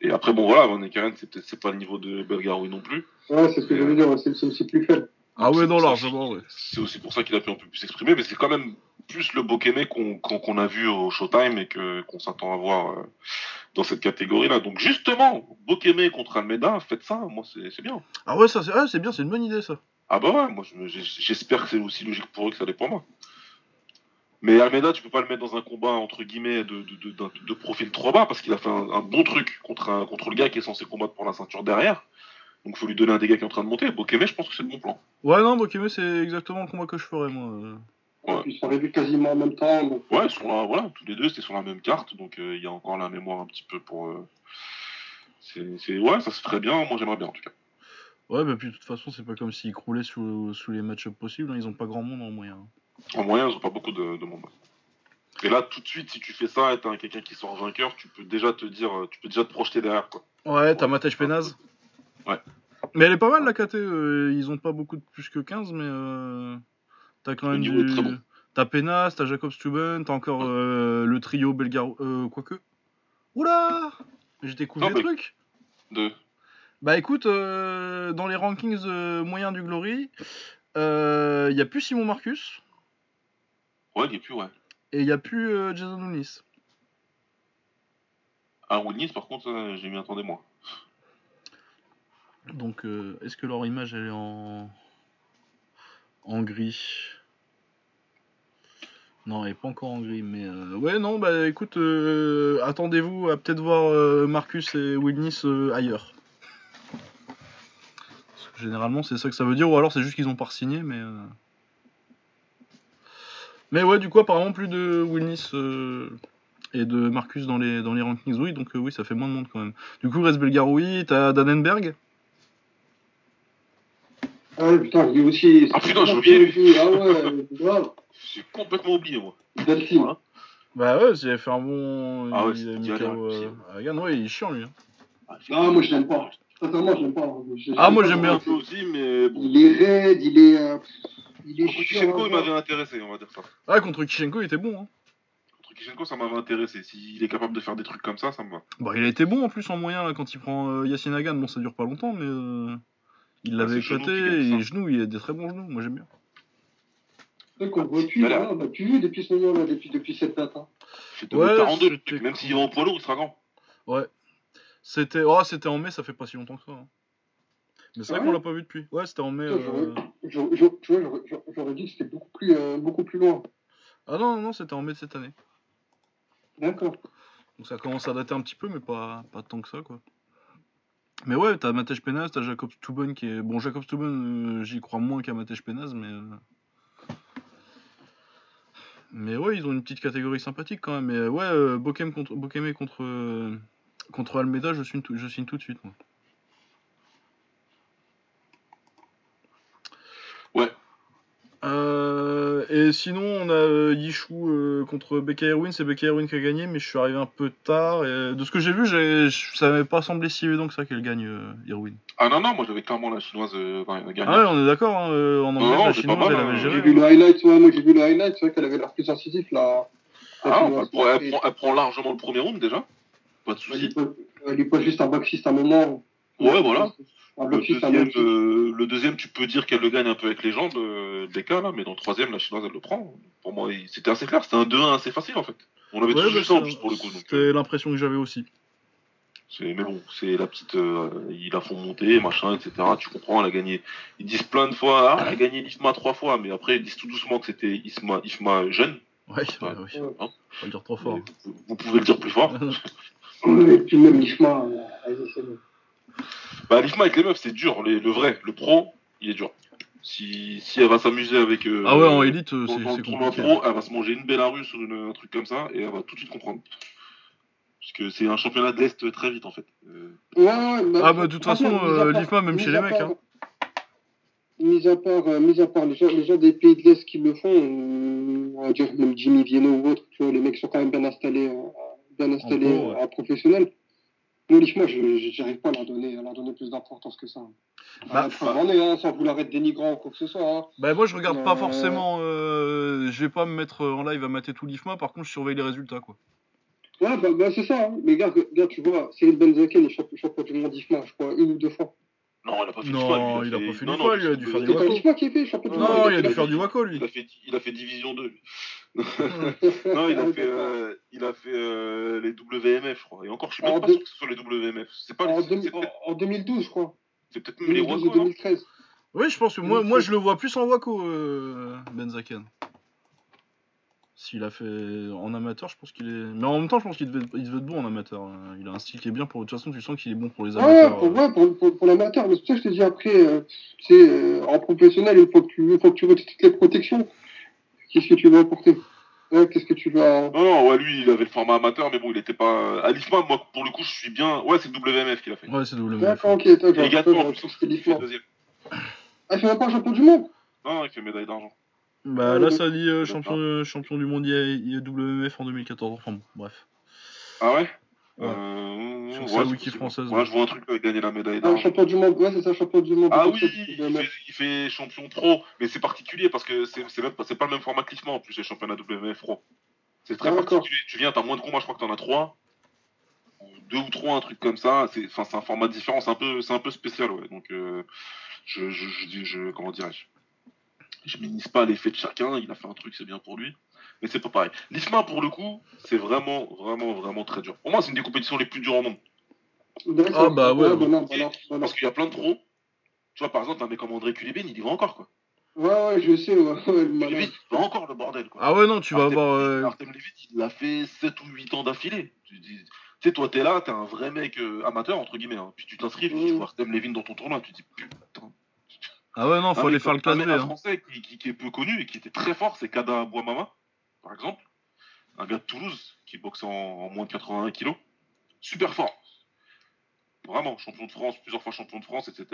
[SPEAKER 3] Et après, bon voilà, Van Ekeren, c'est c'est pas le niveau de Belgaroui non plus.
[SPEAKER 2] Ouais, c'est ce que je veux dire, c'est c'est aussi plus faible.
[SPEAKER 1] Ah ouais, non, largement, ouais.
[SPEAKER 3] C'est aussi pour ça qu'il a pu un peu plus s'exprimer, mais c'est quand même plus le Bokeme qu'on a vu au Showtime et que qu'on s'attend à voir euh, dans cette catégorie-là. Donc justement, Bokeme contre Almeida, faites ça, moi c'est bien.
[SPEAKER 1] Ah ouais, ça, c'est ah, c'est bien, c'est une bonne idée, ça.
[SPEAKER 3] Ah bah ouais, moi j'espère que c'est aussi logique pour eux que ça l'est pour moi. Mais Almeida, tu peux pas le mettre dans un combat entre guillemets de, de, de, profil trop bas parce qu'il a fait un, un bon truc contre, un, contre le gars qui est censé combattre pour la ceinture derrière. Donc faut lui donner un dégât qui est en train de monter. Bokeme, je pense que c'est le bon plan.
[SPEAKER 1] Ouais, non, Bokeme, c'est exactement le combat que je ferais, moi. euh.
[SPEAKER 3] Ouais.
[SPEAKER 2] Ils sont réduits quasiment en même temps. donc-
[SPEAKER 3] Ouais, ils sont là, voilà, tous les deux, c'était sur la même carte, donc euh, il y a encore la mémoire un petit peu pour. euh, c'est, c'est- ouais, ça se ferait bien, moi j'aimerais bien en tout cas.
[SPEAKER 1] Ouais, bah puis de toute façon, c'est pas comme s'ils croulaient sous, sous les match possibles, hein, ils ont pas grand monde en moyen.
[SPEAKER 3] En moyen, ils ont pas beaucoup de, de monde. Et là, tout de suite, si tu fais ça et t'as quelqu'un qui sort vainqueur, tu peux déjà te dire, euh, tu peux déjà te projeter derrière, quoi.
[SPEAKER 1] Ouais, t'as Matej Penaz.
[SPEAKER 3] Ouais.
[SPEAKER 1] Mais elle est pas mal la KT, euh, ils ont pas beaucoup de plus que 15, mais euh, t'as quand
[SPEAKER 3] Le
[SPEAKER 1] même
[SPEAKER 3] niveau est
[SPEAKER 1] du...
[SPEAKER 3] très bon.
[SPEAKER 1] T'as Penaz, t'as Jacob Stuben, t'as encore euh, le trio Belgaro... Quoique... Oula J'ai découvert des trucs
[SPEAKER 3] De...
[SPEAKER 1] Bah écoute, dans les rankings moyens du Glory, il y a plus Simon Marcus,
[SPEAKER 3] Ouais, il est plus, ouais.
[SPEAKER 1] et il y a plus Jason Nunes.
[SPEAKER 3] À Wilnis, par contre, j'ai mis attendez moi.
[SPEAKER 1] Donc, euh, est-ce que leur image elle est en en gris? Non, elle est pas encore en gris, mais euh, ouais, non, bah écoute, euh, attendez-vous à peut-être voir Marcus et Wilnis ailleurs. Généralement, c'est ça que ça veut dire, ou alors c'est juste qu'ils ont pas signé, mais. Mais ouais, du coup, apparemment, plus de Wilnis et de Marcus dans les, dans les rankings, oui, donc oui, ça fait moins de monde quand même. Du coup, reste Belgaroui, t'as Dannenberg?
[SPEAKER 2] Ah ouais, putain, lui aussi.
[SPEAKER 3] Ah, putain, j'ai
[SPEAKER 2] c'est
[SPEAKER 3] oublié,
[SPEAKER 2] lui. Ah ouais, grave.
[SPEAKER 3] J'ai complètement oublié, moi.
[SPEAKER 2] Delphine.
[SPEAKER 3] Voilà.
[SPEAKER 1] Bah ouais, il a fait un bon.
[SPEAKER 3] Ah ouais,
[SPEAKER 1] il
[SPEAKER 3] lui
[SPEAKER 1] euh, à Gann. ouais, il est chiant lui. hein.
[SPEAKER 3] Ah,
[SPEAKER 2] Ah, moi je l'aime pas. Sincèrement, je l'aime pas. Je-
[SPEAKER 1] Ah, moi,
[SPEAKER 2] je-
[SPEAKER 1] j'aime bien.
[SPEAKER 3] Un peu aussi, mais bon.
[SPEAKER 2] Il est raide, il est. euh, Il est
[SPEAKER 3] Contre
[SPEAKER 2] chiant.
[SPEAKER 3] Kishenko, il
[SPEAKER 2] hein.
[SPEAKER 3] m'avait intéressé, on va dire ça.
[SPEAKER 1] Ah, contre Kishenko, il était bon. Hein.
[SPEAKER 3] Contre Kishenko, ça m'avait intéressé. S'il est capable de faire des trucs comme ça, ça me va.
[SPEAKER 1] Bah, il a été bon en plus en moyen là, quand il prend euh, Yacine Hagan. Bon, ça dure pas longtemps, mais euh, il
[SPEAKER 3] Ah,
[SPEAKER 1] l'avait éclaté. Et genoux, il a des très bons genoux. Moi, j'aime bien.
[SPEAKER 2] C'est qu'on voit plus,
[SPEAKER 3] Voilà.
[SPEAKER 2] là, on a plus vu depuis ce moment-là, depuis, depuis cette date. Hein.
[SPEAKER 3] Il fait
[SPEAKER 1] Ouais,
[SPEAKER 3] 42, le
[SPEAKER 1] c'était
[SPEAKER 3] truc. Même s'il va en poids lourd, il sera grand.
[SPEAKER 1] Ouais. C'était oh, c'était en mai, ça fait pas si longtemps que ça. hein. Mais c'est vrai
[SPEAKER 2] Ouais.
[SPEAKER 1] qu'on l'a pas vu depuis. Ouais, c'était en mai. Euh,
[SPEAKER 2] tu vois, j'aurais- j'aurais- j'aurais dit que c'était beaucoup plus, euh, beaucoup plus loin.
[SPEAKER 1] Ah non, non, non, c'était en mai de cette année.
[SPEAKER 2] D'accord.
[SPEAKER 1] Donc ça commence à dater un petit peu, mais pas, pas tant que ça, quoi. Mais ouais, t'as Matej Penaz, t'as Jacob Stubben qui est. Bon, Jacob Stubben, euh, j'y crois moins qu'à Matej Penaz, mais. euh, Mais ouais, ils ont une petite catégorie sympathique quand même. Mais euh, ouais, Bokem contre, Bokeme contre, contre Almeida, je signe, tout, je signe tout de suite, moi.
[SPEAKER 3] Ouais.
[SPEAKER 1] Euh, et sinon, on a euh, Yishu euh, contre Becca Erwin. C'est Becca Erwin qui a gagné, mais je suis arrivé un peu tard. Et de ce que j'ai vu, ça m'avait pas semblé si évident que ça qu'elle gagne, euh, Erwin.
[SPEAKER 3] Ah non, non, moi j'avais clairement la chinoise euh, gagner.
[SPEAKER 1] Ah ouais, on est d'accord, hein, euh, en anglais,
[SPEAKER 3] non,
[SPEAKER 1] la chinoise,
[SPEAKER 3] mal,
[SPEAKER 1] elle
[SPEAKER 3] hein.
[SPEAKER 2] J'ai vu le highlight, ouais, moi j'ai vu le highlight, c'est vrai qu'elle avait l'air plus incisif là.
[SPEAKER 3] Ah, elle, prend, elle prend- elle prend largement le premier round déjà. Pas de soucis.
[SPEAKER 2] elle lui pose juste un boxiste à un moment.
[SPEAKER 3] Ouais, voilà.
[SPEAKER 2] Un
[SPEAKER 3] Le deuxième,
[SPEAKER 2] moment.
[SPEAKER 3] euh, le deuxième, tu peux dire qu'elle le gagne un peu avec les jambes, euh, Becca, là, mais dans le troisième, la chinoise, elle le prend. Pour moi, c'était assez clair, c'était un 2-1 assez facile en fait. On avait
[SPEAKER 1] Ouais,
[SPEAKER 3] tous
[SPEAKER 1] bah,
[SPEAKER 3] vu ça en
[SPEAKER 1] c'est-
[SPEAKER 3] plus pour le coup.
[SPEAKER 1] C'était
[SPEAKER 3] euh,
[SPEAKER 1] l'impression que j'avais aussi.
[SPEAKER 3] c'est- mais bon, c'est la petite. euh, ils la font monter, machin, etc. Tu comprends, elle a gagné. Ils disent plein de fois, ah, elle a gagné l'IFMA trois fois, mais après, ils disent tout doucement que c'était IFMA, IFMA jeune.
[SPEAKER 1] Ouais, bah
[SPEAKER 3] Ouais.
[SPEAKER 1] oui.
[SPEAKER 3] Hein
[SPEAKER 1] Faut le dire trop fort.
[SPEAKER 3] Vous, vous pouvez le dire plus fort.
[SPEAKER 2] Et puis même Ishma, elle est- c'est-
[SPEAKER 3] Bah, l'IFMA avec les meufs, c'est dur. Les- le vrai, le pro, il est dur. Si, si elle va s'amuser avec. euh,
[SPEAKER 1] Ah ouais, en élite, euh, c'est compliqué.
[SPEAKER 3] pro, elle va se manger une Bélarus ou une- un truc comme ça, et elle va tout de suite comprendre. Parce que c'est un championnat de l'Est très vite en fait. Euh,
[SPEAKER 2] Ouais, ouais, mais-
[SPEAKER 1] Ah bah, de toute façon,
[SPEAKER 2] à
[SPEAKER 1] euh, l'IFMA, même chez
[SPEAKER 2] à
[SPEAKER 1] les mecs,
[SPEAKER 2] part-
[SPEAKER 1] hein.
[SPEAKER 2] Mis à part, euh, mis à part les, gens, les gens des pays de l'Est qui le font, euh, on va dire même Jimmy Vienno ou autre, tu vois, les mecs sont quand même bien installés, euh, bien installés en professionnel. Non, l'IFMA, je n'arrive pas à leur, donner, à leur donner plus d'importance que ça.
[SPEAKER 1] Bah,
[SPEAKER 2] Après, j'en ai, hein, sans vouloir être dénigrant ou quoi que ce soit. hein.
[SPEAKER 1] Bah moi je regarde pas
[SPEAKER 2] Euh.
[SPEAKER 1] forcément, euh, je vais pas me mettre en live à mater tout l'IFMA, par contre je surveille les résultats quoi.
[SPEAKER 2] Ouais, bah, bah, c'est ça. hein. Mais regarde, regarde, tu vois, Cyril Benzaken est champion du monde IFMA, je crois, une ou deux fois.
[SPEAKER 3] Non, il a pas fait
[SPEAKER 1] Non,
[SPEAKER 3] du fois, lui,
[SPEAKER 1] il a pas fait
[SPEAKER 3] non,
[SPEAKER 1] du
[SPEAKER 3] non,
[SPEAKER 1] fois, il a dû faire
[SPEAKER 2] pas qui fait champion du
[SPEAKER 1] Non, il a dû faire du Wako lui.
[SPEAKER 3] Il a fait, il a fait Division 2. lui. Non, il a fait, euh, il a fait euh, les WMF, je crois. Et encore, je suis même
[SPEAKER 2] En
[SPEAKER 3] pas
[SPEAKER 2] deux-
[SPEAKER 3] sûr que ce soit les WMF. C'est pas
[SPEAKER 2] en, deux-
[SPEAKER 3] peut-être
[SPEAKER 2] en- en 2012, je crois.
[SPEAKER 3] c'est peut-être même les
[SPEAKER 2] 2012 ou
[SPEAKER 3] Wako, non
[SPEAKER 2] 2013.
[SPEAKER 1] Oui je pense que moi, moi je le vois plus en Wako, euh, Benzaken. S'il a fait en amateur, je pense qu'il est. Mais en même temps, je pense qu'il devait, il devait être bon en amateur. hein. Il a un style qui est bien pour. De toute façon, tu sens qu'il est bon pour les
[SPEAKER 2] Ouais,
[SPEAKER 1] amateurs.
[SPEAKER 2] pour,
[SPEAKER 1] euh.
[SPEAKER 2] ouais, pour, pour, pour l'amateur. Mais c'est pour ça que je te dis après, euh, c'est euh, en professionnel, il faut que tu, il faut que tu retires toutes les protections. Qu'est-ce que tu veux apporter? Ouais, Qu'est-ce que tu vas.
[SPEAKER 3] Non, non, ouais, lui, il avait le format amateur, mais bon, il était pas. À l'IFMA, moi, pour le coup, je suis bien. Ouais, c'est le WMF qu'il a fait.
[SPEAKER 1] Ouais, c'est WMF.
[SPEAKER 2] D'accord, ok, toi,
[SPEAKER 3] Et également, en plus, fait
[SPEAKER 2] l'IFMA.
[SPEAKER 3] deuxième.
[SPEAKER 2] Ah, il fait même pas un champion du monde?
[SPEAKER 3] Non, non, il fait médaille d'argent.
[SPEAKER 1] Bah là, ça dit euh, champion, champion du monde IA- IA WMF en 2014. Enfin bon, bref.
[SPEAKER 3] Ah ouais?
[SPEAKER 1] Ouais.
[SPEAKER 3] Euh,
[SPEAKER 1] Sur
[SPEAKER 3] ouais,
[SPEAKER 1] sa wiki française,
[SPEAKER 3] Ouais,
[SPEAKER 1] ouais.
[SPEAKER 3] je vois un truc avec gagner la médaille
[SPEAKER 2] Ah,
[SPEAKER 3] d'argent.
[SPEAKER 2] champion du monde, ouais, c'est ça, champion du monde.
[SPEAKER 3] Ah oui, il fait, il fait champion pro, mais c'est particulier parce que c'est pas, le même format que l'IFMA en plus, les championnats WMF pro. C'est très
[SPEAKER 2] Ah,
[SPEAKER 3] particulier. Tu viens, t'as moins de combats, je crois que t'en as trois. Ou Deux ou trois, un truc comme ça. C'est enfin, c'est un format différent, c'est un peu, c'est un peu spécial, ouais. Donc, euh, je, je, je, dis- je- comment dirais-je? Je minimise pas l'effet de chacun, il a fait un truc, c'est bien pour lui. Mais c'est pas pareil. L'IFMA, pour le coup, c'est vraiment, vraiment, vraiment très dur. Pour moi, c'est une des compétitions les plus dures au monde.
[SPEAKER 1] Ah, bah ouais, ouais.
[SPEAKER 2] non, non, non.
[SPEAKER 3] Parce qu'il y a plein de pros. Tu vois, par exemple, un mec comme André Culibine, il y va encore, quoi.
[SPEAKER 2] Ouais, ouais, je sais, ouais,
[SPEAKER 3] il va encore le bordel, quoi.
[SPEAKER 1] Ah ouais, non, tu vas avoir. euh,
[SPEAKER 3] Artem Levit, il l'a fait 7 ou 8 ans d'affilée. Tu dis- tu sais, toi, t'es là, t'es un vrai mec euh, amateur, entre guillemets. hein. Puis tu t'inscris, puis tu vois Artem Levin dans ton tournoi. Tu te dis, putain.
[SPEAKER 1] Ah ouais, non, faut
[SPEAKER 3] Un
[SPEAKER 1] aller faire le
[SPEAKER 3] comme-
[SPEAKER 1] classe
[SPEAKER 3] un
[SPEAKER 1] Hein.
[SPEAKER 3] français qui, qui- qui est peu connu et qui était très fort, c'est Kada Bouamama, par exemple. Un gars de Toulouse qui boxe en, en moins de 81 kilos. Super fort. Vraiment, champion de France, plusieurs fois champion de France, etc.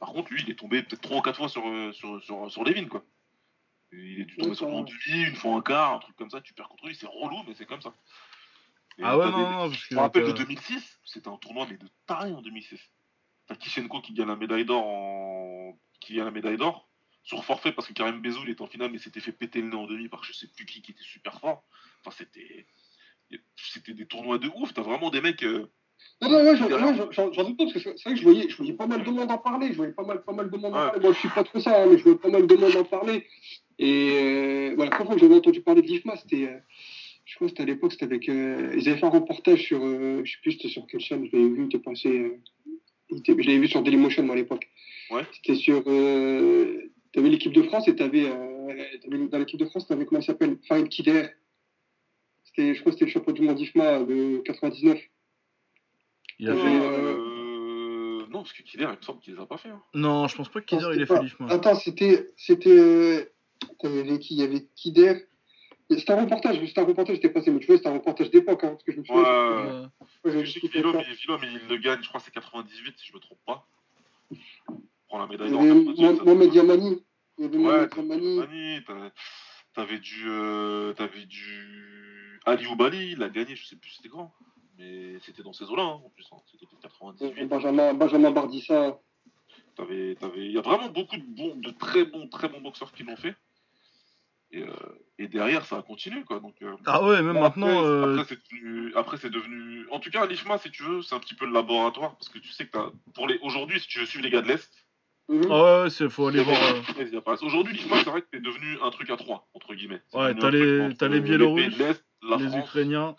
[SPEAKER 3] Par contre, lui, il est tombé peut-être 3 ou 4 fois sur, euh, sur, sur, sur Levin, quoi. Il est
[SPEAKER 2] Ouais,
[SPEAKER 3] sur
[SPEAKER 2] va.
[SPEAKER 3] demi, une fois un quart, un truc comme ça, tu perds contre lui, c'est relou, mais c'est comme ça. Et
[SPEAKER 1] Ah ouais, non,
[SPEAKER 3] des-
[SPEAKER 1] non, parce que.
[SPEAKER 3] Je me rappelle de
[SPEAKER 1] t'as-
[SPEAKER 3] 2006, c'était un tournoi mais de taré en 2006. T'as Kishenko qui gagne la médaille d'or en... qui gagne la médaille d'or sur forfait parce que Karim Bezou il était en finale mais s'était fait péter le nez en demi par je sais plus qui qui était super fort. Enfin c'était c'était des tournois de ouf. T'as vraiment des mecs. euh,
[SPEAKER 2] Non, non, ouais, j'en doute pas, parce que c'est vrai que je voyais, je voyais pas mal de monde en parler, je voyais pas mal, pas mal de monde en
[SPEAKER 3] Ouais.
[SPEAKER 2] parler. Moi, je suis pas trop ça, hein, mais je voyais pas mal de monde en parler. Et euh, voilà, la première fois que j'avais entendu parler de l'IFMA, c'était, euh, je crois que c'était à l'époque, c'était avec, euh, ils avaient fait un reportage sur, je sais plus c'était sur quelle chaîne, je l'avais vu, était passé, je l'avais vu sur Dailymotion, moi, à l'époque.
[SPEAKER 3] Ouais.
[SPEAKER 2] C'était sur, euh, t'avais l'équipe de France et t'avais, euh, t'avais- dans l'équipe de France, t'avais, comment il s'appelle, Farid Kider. C'était, je crois que c'était le champion du monde IFMA de 99.
[SPEAKER 1] Il a
[SPEAKER 2] Ouais.
[SPEAKER 1] fait.
[SPEAKER 3] euh, Non parce que Kider il me semble qu'il les a pas fait. hein.
[SPEAKER 1] Non, je pense pas que Kider
[SPEAKER 2] Non,
[SPEAKER 1] il a fait l'IFMA.
[SPEAKER 2] Attends, c'était. C'était. euh, y avait qui? Il y avait Kider. C'était un reportage, c'était un reportage, j'étais passé, mais tu vois, c'était un reportage d'époque, hein, parce que je me souviens.
[SPEAKER 3] Ouais.
[SPEAKER 2] Ouais,
[SPEAKER 3] Je sais que mais, il le gagne, je crois que c'est 98 si je me trompe pas. Il prend la médaille d'or.
[SPEAKER 2] avait
[SPEAKER 3] 98, ça,
[SPEAKER 2] Mohamed Yamani. Il y avait Mohamed
[SPEAKER 3] t'avais
[SPEAKER 2] Yamani.
[SPEAKER 3] Mani, t'avais- du, euh, t'avais du Ali Oubali, il a gagné, je sais plus c'était quand, mais c'était dans ces eaux-là hein, en plus, hein. c'était peut-être 98.
[SPEAKER 2] Benjamin, Benjamin Bardissa.
[SPEAKER 3] Il y a vraiment beaucoup de bons, de très bons, très bons boxeurs qui l'ont fait. Et, euh, et derrière, ça a continué quoi. Donc euh,
[SPEAKER 1] Ah ouais, même
[SPEAKER 2] Après,
[SPEAKER 1] maintenant. euh,
[SPEAKER 3] après, c'est devenu, après c'est devenu, en tout cas l'IFMA si tu veux, c'est un petit peu le laboratoire parce que tu sais que t'as, pour les, aujourd'hui si tu veux suivre les gars de l'est.
[SPEAKER 1] Ah ouais, ouais, c'est- faut aller voir. euh.
[SPEAKER 3] Aujourd'hui l'IFMA c'est vrai que c'est devenu un truc à trois entre guillemets.
[SPEAKER 1] Ouais, t'as les- les Biélorusses, les Ukrainiens.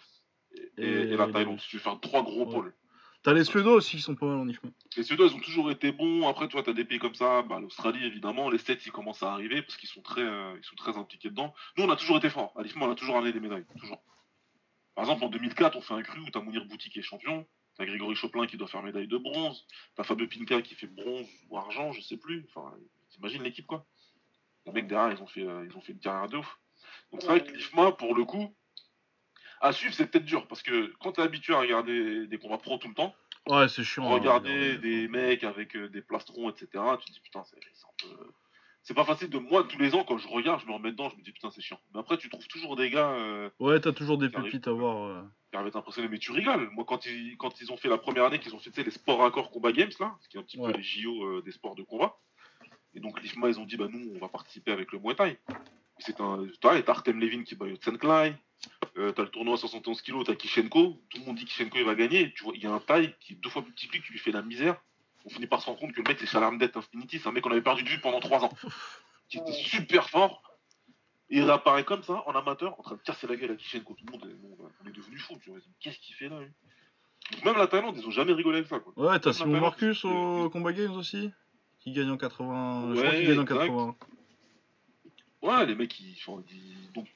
[SPEAKER 3] et,
[SPEAKER 1] et-
[SPEAKER 3] et la Thaïlande. tu faire trois gros
[SPEAKER 1] Ouais.
[SPEAKER 3] pôles.
[SPEAKER 1] T'as les Suédois aussi qui sont pas mal en IFMA.
[SPEAKER 3] Les Suédois, ils ont toujours été bons. Après, toi, tu as des pays comme ça, bah, l'Australie, évidemment. Les States, ils commencent à arriver parce qu'ils sont, très, euh, ils sont très impliqués dedans. Nous, on a toujours été forts. À l'IFMA, on a toujours ramené des médailles. Toujours. Par exemple, en 2004, on fait un cru où tu as Mounir Bouti qui est champion. Tu as Grégory Choplin qui doit faire médaille de bronze. Tu as Fabio Pinca qui fait bronze ou argent, je sais plus. Enfin, t'imagines l'équipe, quoi. Les mecs derrière, ils ont fait, euh, ils ont fait une carrière de ouf. Donc, c'est vrai que l'IFMA, pour le coup, à suivre, c'est peut-être dur parce que quand tu es habitué à regarder des combats pro tout le temps,
[SPEAKER 1] Ouais, c'est chiant. hein,
[SPEAKER 3] regarder
[SPEAKER 1] regarder.
[SPEAKER 3] des mecs avec euh, des plastrons, etc., tu te dis putain, c'est un peu, c'est pas facile de moi tous les ans quand je regarde, je me remets dedans, je me dis putain c'est chiant. Mais après tu trouves toujours des gars euh,
[SPEAKER 1] Ouais, t'as toujours des pépites à voir. euh.
[SPEAKER 3] qui arrivent à t'impressionner, mais tu rigoles. Moi quand ils quand ils ont fait la première année qu'ils ont fait tu sais, les sports accords combat games là, ce qui est un petit
[SPEAKER 1] Ouais.
[SPEAKER 3] peu les JO euh, des sports de combat. Et donc l'IFMA ils ont dit bah nous on va participer avec le Muay Thai. C'est un t'as Artem Levin qui bat Yotsenklai. Euh, t'as le tournoi à 71 kg, t'as Kishenko, tout le monde dit Kishenko il va gagner, tu vois, il y a un taille qui est deux fois plus petit que lui, qui lui fait la misère. On finit par se rendre compte que le mec c'est Salam Death Infinity, c'est un mec qu'on avait perdu de vue pendant trois ans, qui était super fort. Et il réapparaît comme ça, en amateur, en train de casser la gueule à Kishenko. Tout le monde, est, bon, on est devenu fou, tu vois. Qu'est-ce qu'il fait là lui? Donc Même la Thaïlande, ils ont jamais rigolé avec ça, quoi.
[SPEAKER 1] Ouais, t'as Simon Marcus au Combat Games aussi Qui gagne en 80. je crois
[SPEAKER 3] Ouais,
[SPEAKER 1] qu'il gagne en
[SPEAKER 3] exact.
[SPEAKER 1] 80.
[SPEAKER 3] Ouais, les mecs, ils font. ils- Donc,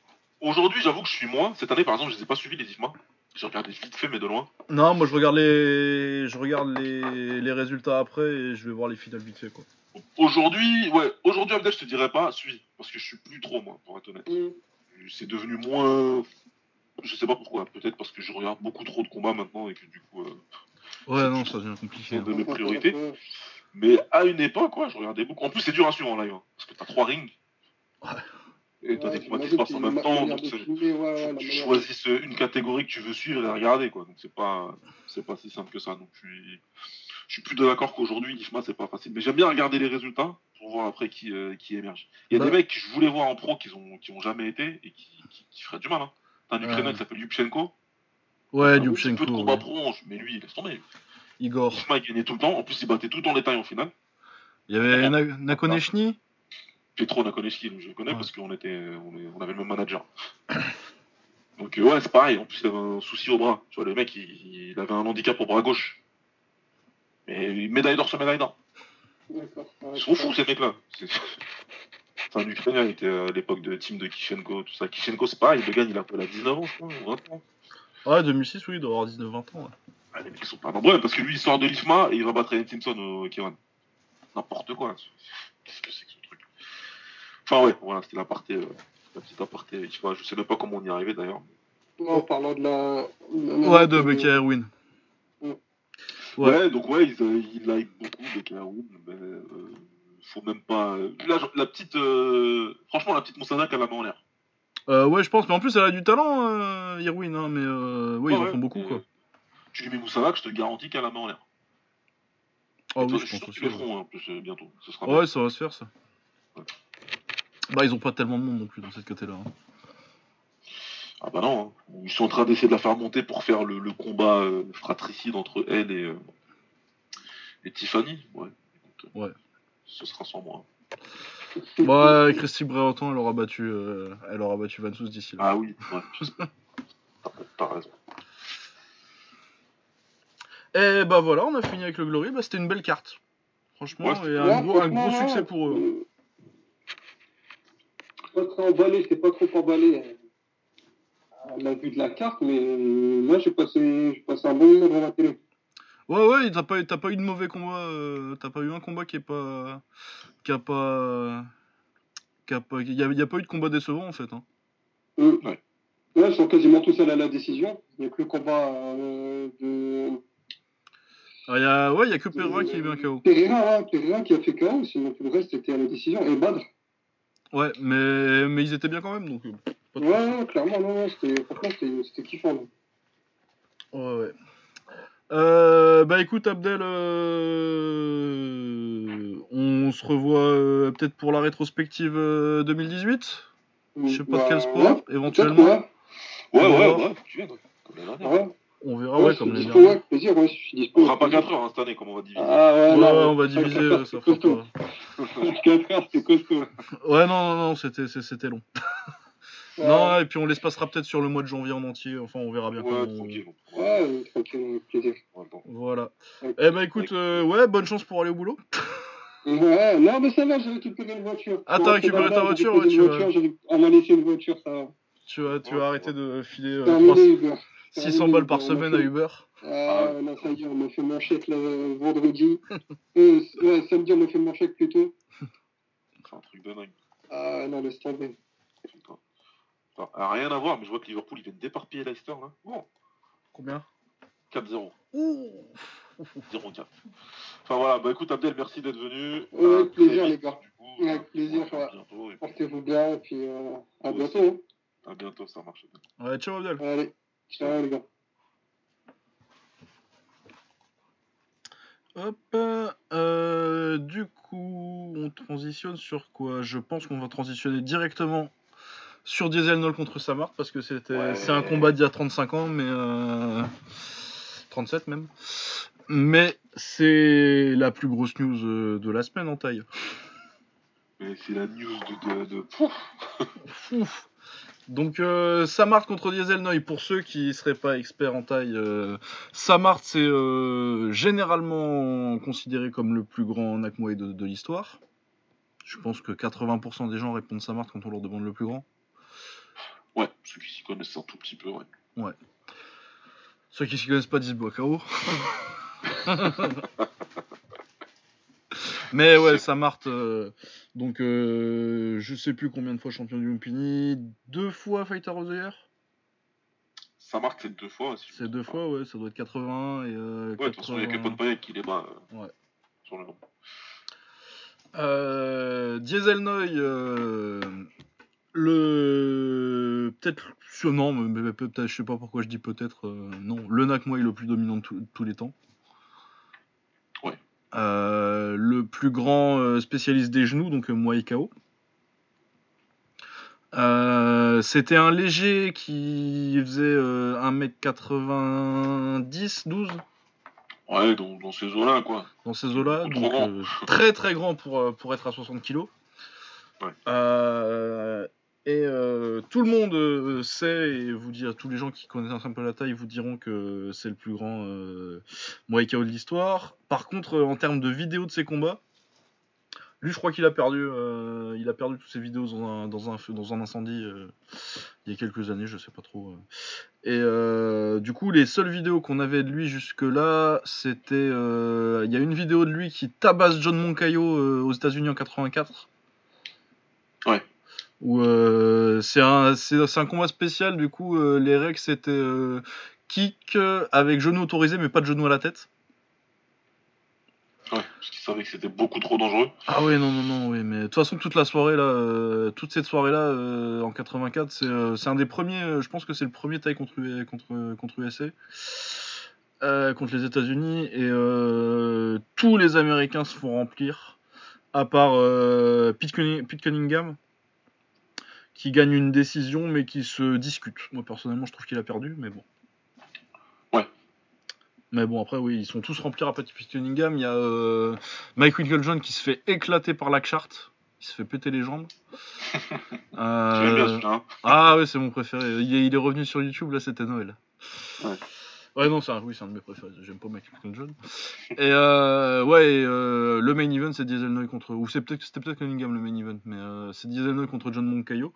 [SPEAKER 3] aujourd'hui, j'avoue que je suis moins. Cette année, par exemple, je les ai pas suivis, les IFMA. J'ai regardé vite fait, mais de loin.
[SPEAKER 1] Non, moi je regarde les, je regarde les, les résultats après et je vais voir les finales vite fait quoi.
[SPEAKER 3] Aujourd'hui, ouais, aujourd'hui, Abdel, je te dirais pas, suis. Parce que je suis plus trop, moi, pour être honnête.
[SPEAKER 2] Mm.
[SPEAKER 3] C'est devenu moins. Je sais pas pourquoi. Peut-être parce que je regarde beaucoup trop de combats maintenant et que du coup. euh,
[SPEAKER 1] Ouais, non, ça devient compliqué.
[SPEAKER 3] c'est
[SPEAKER 1] hein.
[SPEAKER 3] de mes priorités. Mais à une époque, quoi, je regardais beaucoup. En plus, c'est dur à suivre en live. hein, parce que t'as trois rings.
[SPEAKER 1] Ouais.
[SPEAKER 3] Et t'as
[SPEAKER 2] Ouais,
[SPEAKER 3] des combats qui se passent en même temps. Donc
[SPEAKER 2] filmer, ouais,
[SPEAKER 3] tu choisisses une catégorie que tu veux suivre et la regarder quoi donc c'est pas c'est pas si simple que ça donc je suis je suis plus d'accord qu'aujourd'hui IFMA c'est pas facile mais j'aime bien regarder les résultats pour voir après qui euh, qui émerge il y a
[SPEAKER 1] Bah.
[SPEAKER 3] des mecs que je voulais voir en pro qui ont qui ont jamais été et qui, qui, qui feraient du mal hein. t'as un
[SPEAKER 1] Ouais.
[SPEAKER 3] Ukrainien qui s'appelle Yupchenko
[SPEAKER 1] Ouais,
[SPEAKER 3] un petit peu
[SPEAKER 1] Dubchenko,
[SPEAKER 3] de combat
[SPEAKER 1] ouais.
[SPEAKER 3] pro mais lui laisse tomber
[SPEAKER 1] Igor.
[SPEAKER 3] IFMA il gagnait tout le temps en plus il battait tout le temps les tailles en finale
[SPEAKER 1] Il y avait Na- Nakonechny?
[SPEAKER 3] Petro Nakonechki, je le connais
[SPEAKER 1] Ouais.
[SPEAKER 3] parce qu'on était, on, est- on avait le même manager. Donc euh, ouais, c'est pareil. En plus, il avait un souci au bras. Tu vois, le mec, il, il avait un handicap au bras gauche. Mais médaille d'or sur médaille d'or. Ils sont fous ces mecs-là. C'est un Ukrainien, il était à l'époque de team de Kishenko, tout ça. Kishenko, c'est pareil, le gars, il a il a 19 ans, je crois, ou 20 ans.
[SPEAKER 1] Ouais, 2006, oui, il doit avoir 19-20 ans. ouais.
[SPEAKER 3] Ah, les mecs, ils sont pas nombreux parce que lui, il sort de l'IFMA et il va battre Ed Simpson au K1. N'importe quoi. Qu'est-ce que c'est que Enfin, ouais, voilà, c'était l'aparté. Euh, la petite aparté IFMA. Je sais même pas comment on y est arrivé d'ailleurs.
[SPEAKER 2] Non, en parlant de la.
[SPEAKER 1] Ouais, de Becky Erwin.
[SPEAKER 3] Ouais.
[SPEAKER 1] Ouais.
[SPEAKER 3] donc ouais, ils, euh, ils like beaucoup Becky Haroun, mais euh, faut même pas. euh, La, la petite. euh, Franchement, la petite Moussana qu'elle la met en l'air.
[SPEAKER 1] Euh, ouais, je pense, mais en plus, elle a du talent, euh, Irwin, hein, mais euh, ouais, ils en font beaucoup, quoi.
[SPEAKER 3] euh, Tu lui mets Moussana, je te garantis qu'elle la met en l'air.
[SPEAKER 1] Ah
[SPEAKER 3] toi,
[SPEAKER 1] oui,
[SPEAKER 3] je
[SPEAKER 1] pense aussi.
[SPEAKER 3] qu'ils le
[SPEAKER 1] ouais.
[SPEAKER 3] feront hein, en plus euh, bientôt. Ce sera
[SPEAKER 1] Ouais, ça va se faire, ça.
[SPEAKER 3] Ouais.
[SPEAKER 1] Bah, ils ont pas tellement de monde non plus dans cette côté-là. hein.
[SPEAKER 3] Ah bah non, hein. ils sont en train d'essayer de la faire monter pour faire le, le combat euh, fratricide entre elle et, euh, et Tiffany. Ouais. Écoute, euh,
[SPEAKER 1] Ouais.
[SPEAKER 3] Ce sera sans moi.
[SPEAKER 1] Bah, Christy Brereton, elle aura battu, euh, elle aura battu Vansous d'ici là.
[SPEAKER 3] Ah oui, ouais. T'as- raison.
[SPEAKER 1] Et bah voilà, on a fini avec le Glory. Bah, c'était une belle carte. Franchement,
[SPEAKER 3] Ouais,
[SPEAKER 1] et un,
[SPEAKER 2] Ouais,
[SPEAKER 1] gros, un
[SPEAKER 2] franchement,
[SPEAKER 1] gros
[SPEAKER 2] ouais.
[SPEAKER 1] succès pour eux.
[SPEAKER 2] Pas trop emballé, j'étais pas trop emballé à la vue de la carte, mais euh, là j'ai passé, passé un bon moment devant la télé.
[SPEAKER 1] Ouais, ouais, t'as pas, pas eu de mauvais combat. euh, t'as pas eu un combat qui est pas. qui a pas. qui a pas. Il y y a pas eu de combat décevant en fait. Hein.
[SPEAKER 2] Euh,
[SPEAKER 3] Ouais.
[SPEAKER 2] Là, ils sont quasiment tous allés à la décision. Il n'y a que le combat euh, de
[SPEAKER 1] Ah, y a, ouais, il y a que Pereira qui est bien KO.
[SPEAKER 2] Pereira, hein, Pereira qui a fait KO, sinon tout le reste était à la décision. Et Badr.
[SPEAKER 1] Ouais, mais, mais ils étaient bien quand même donc. euh, pas de
[SPEAKER 2] Ouais, clairement, non, non, c'était, franchement, c'était, c'était kiffant.
[SPEAKER 1] Ouais, ouais. Euh, bah écoute Abdel, euh, on se revoit euh, peut-être pour la rétrospective euh, 2018 Je sais pas de quel
[SPEAKER 2] Bah,
[SPEAKER 1] sport,
[SPEAKER 2] ouais,
[SPEAKER 1] éventuellement.
[SPEAKER 3] Ouais, ouais, ouais, tu viens, comme dernière.
[SPEAKER 2] ouais.
[SPEAKER 1] On verra,
[SPEAKER 2] Ouais,
[SPEAKER 1] comme les
[SPEAKER 2] ouais, plaisir, ouais, je suis dispo.
[SPEAKER 3] On fera pas 4 heures hein, cette année, comme on va diviser.
[SPEAKER 2] Ah ouais,
[SPEAKER 1] Ouais,
[SPEAKER 2] non,
[SPEAKER 1] ouais, on va diviser,
[SPEAKER 2] ça, c'est
[SPEAKER 1] ça fera
[SPEAKER 2] costaud.
[SPEAKER 1] pas.
[SPEAKER 2] 4 heures, c'était costaud.
[SPEAKER 1] Ouais, non, non, non, c'était, c'est- c'était long.
[SPEAKER 2] Ouais,
[SPEAKER 1] Non, et puis on l'espacera peut-être sur le mois de janvier en entier. Enfin, on verra bien.
[SPEAKER 3] Ouais,
[SPEAKER 1] comment-
[SPEAKER 3] tranquille.
[SPEAKER 2] ouais, tranquille, plaisir.
[SPEAKER 3] Ouais, bon.
[SPEAKER 1] Voilà. Eh bah écoute, euh, ouais, bonne chance pour aller au boulot.
[SPEAKER 2] Ouais, non, mais ça va, j'ai récupéré une voiture.
[SPEAKER 1] Ah, t'as récupéré ta voiture, ouais, tu
[SPEAKER 2] voiture, j'ai- On m'a laissé une voiture, ça va.
[SPEAKER 1] Tu vas, tu
[SPEAKER 3] Ouais,
[SPEAKER 1] vas
[SPEAKER 3] ouais.
[SPEAKER 1] arrêter de filer euh,
[SPEAKER 2] Terminé,
[SPEAKER 1] 300
[SPEAKER 2] Uber.
[SPEAKER 1] 600
[SPEAKER 2] Terminé,
[SPEAKER 1] balles par
[SPEAKER 2] a
[SPEAKER 1] semaine à Uber.
[SPEAKER 2] Ah, non, ça y est, on m'a fait mon chèque le vendredi. euh, ouais, samedi, on m'a fait mon chèque plutôt.
[SPEAKER 3] C'est un truc de dingue.
[SPEAKER 2] Ah, non, laisse tomber.
[SPEAKER 3] Enfin, ah, rien à voir, mais je vois que Liverpool, ils viennent d'éparpiller Leicester, là. Bon,
[SPEAKER 1] Combien?
[SPEAKER 3] 4-0.
[SPEAKER 1] Ouh
[SPEAKER 3] 0-4. Enfin voilà, bah écoute Abdel, merci d'être venu.
[SPEAKER 2] Ouais,
[SPEAKER 3] À
[SPEAKER 2] avec plaisir, les gars.
[SPEAKER 3] Coup,
[SPEAKER 2] Avec plaisir, ouais. Portez-vous bien et puis euh, à bientôt. hein.
[SPEAKER 3] à bientôt, ça marche.
[SPEAKER 1] Ouais, ciao Abdel.
[SPEAKER 2] Allez, ciao les gars.
[SPEAKER 1] Hop, euh, du coup, on transitionne sur quoi? Je pense qu'on va transitionner directement sur Diesel Null contre Samart parce que c'était,
[SPEAKER 3] Ouais.
[SPEAKER 1] c'est un combat d'il y a 35 ans, mais euh, 37 même. Mais c'est la plus grosse news euh, de la semaine en taille.
[SPEAKER 3] Mais c'est la news de. de, de... Pouf
[SPEAKER 1] Ouf. Donc euh, Samart contre Dieselnoy, pour ceux qui seraient pas experts en taille, euh, Samart c'est euh, généralement considéré comme le plus grand Nakmuay de, de l'histoire. Je pense que 80% des gens répondent Samart quand on leur demande le plus grand.
[SPEAKER 3] Ouais, ceux qui s'y connaissent un tout petit peu, ouais.
[SPEAKER 1] Ceux qui s'y connaissent pas disent bois KO. Mais ouais, Samart, euh, donc euh, je sais plus combien de fois champion du Lumpini, deux fois Fighter of the Year?
[SPEAKER 3] Ça marque c'est deux fois. si je
[SPEAKER 1] C'est deux fois, ouais, ça doit être 81 et euh.
[SPEAKER 3] Ouais, de toute façon, il y a
[SPEAKER 1] 80.
[SPEAKER 3] Capone Payet qui les bat euh,
[SPEAKER 1] Ouais.
[SPEAKER 3] sur le nom.
[SPEAKER 1] Euh, Dieselnoy, euh, le peut-être non, mais peut-être, je sais pas pourquoi je dis peut-être euh, non, le Nakmuay le plus dominant de tous les temps. Euh, le plus grand euh, spécialiste des genoux, donc euh, KO. Euh, C'était un léger qui faisait euh, 1m90, 12
[SPEAKER 3] Ouais, dans, dans ces eaux-là, quoi.
[SPEAKER 1] dans ces eaux-là. Donc euh, très très grand pour, pour être à 60 kg.
[SPEAKER 3] Ouais.
[SPEAKER 1] Et euh, tout le monde euh, sait, et tous les gens qui connaissent un peu la taille vous diront que c'est le plus grand euh, de l'histoire. Par contre, euh, en termes de vidéos de ses combats, lui, je crois qu'il a perdu, il a perdu toutes ses vidéos dans un, incendie il y a quelques années, je sais pas trop. Et du coup, les seules vidéos qu'on avait de lui jusque-là, c'était. Il y a une vidéo de lui qui tabasse John Moncayo aux États-Unis en 84. Où euh, c'est un, combat spécial, du coup, euh, les règles c'était euh, kick euh, avec genou autorisé, mais pas de genou à la tête.
[SPEAKER 3] Ouais, parce qu'ils savaient que c'était beaucoup trop dangereux.
[SPEAKER 1] Ah ouais, non, non, non, oui, mais de toute façon, toute la soirée, là, toute cette soirée-là, euh, en 84, c'est un des premiers, je pense que c'est le premier taille contre, contre, contre USA, contre les États-Unis, et tous les Américains se font remplir, à part Pete Cunningham, qui gagne une décision, mais qui se discute. Moi, personnellement, je trouve qu'il a perdu, mais bon.
[SPEAKER 3] Ouais.
[SPEAKER 1] Mais bon, après, oui, ils sont tous remplis à Pete Cunningham. Il y a euh, Mike Winklejohn qui se fait éclater par Lackchart. Il se fait péter les jambes. Euh,
[SPEAKER 3] bien hein.
[SPEAKER 1] ah ouais, c'est mon préféré. Il est, il est revenu sur YouTube, là, c'était Noël.
[SPEAKER 3] Ouais.
[SPEAKER 1] Ouais, non, c'est un, oui, c'est un de mes préférés. J'aime pas Mike Winklejohn. Et euh, ouais, et, euh, le main event, c'est Dieselnoy contre. Ou c'est peut-être, c'était peut-être Cunningham le main event, mais euh, c'est Dieselnoy contre John Moncayo.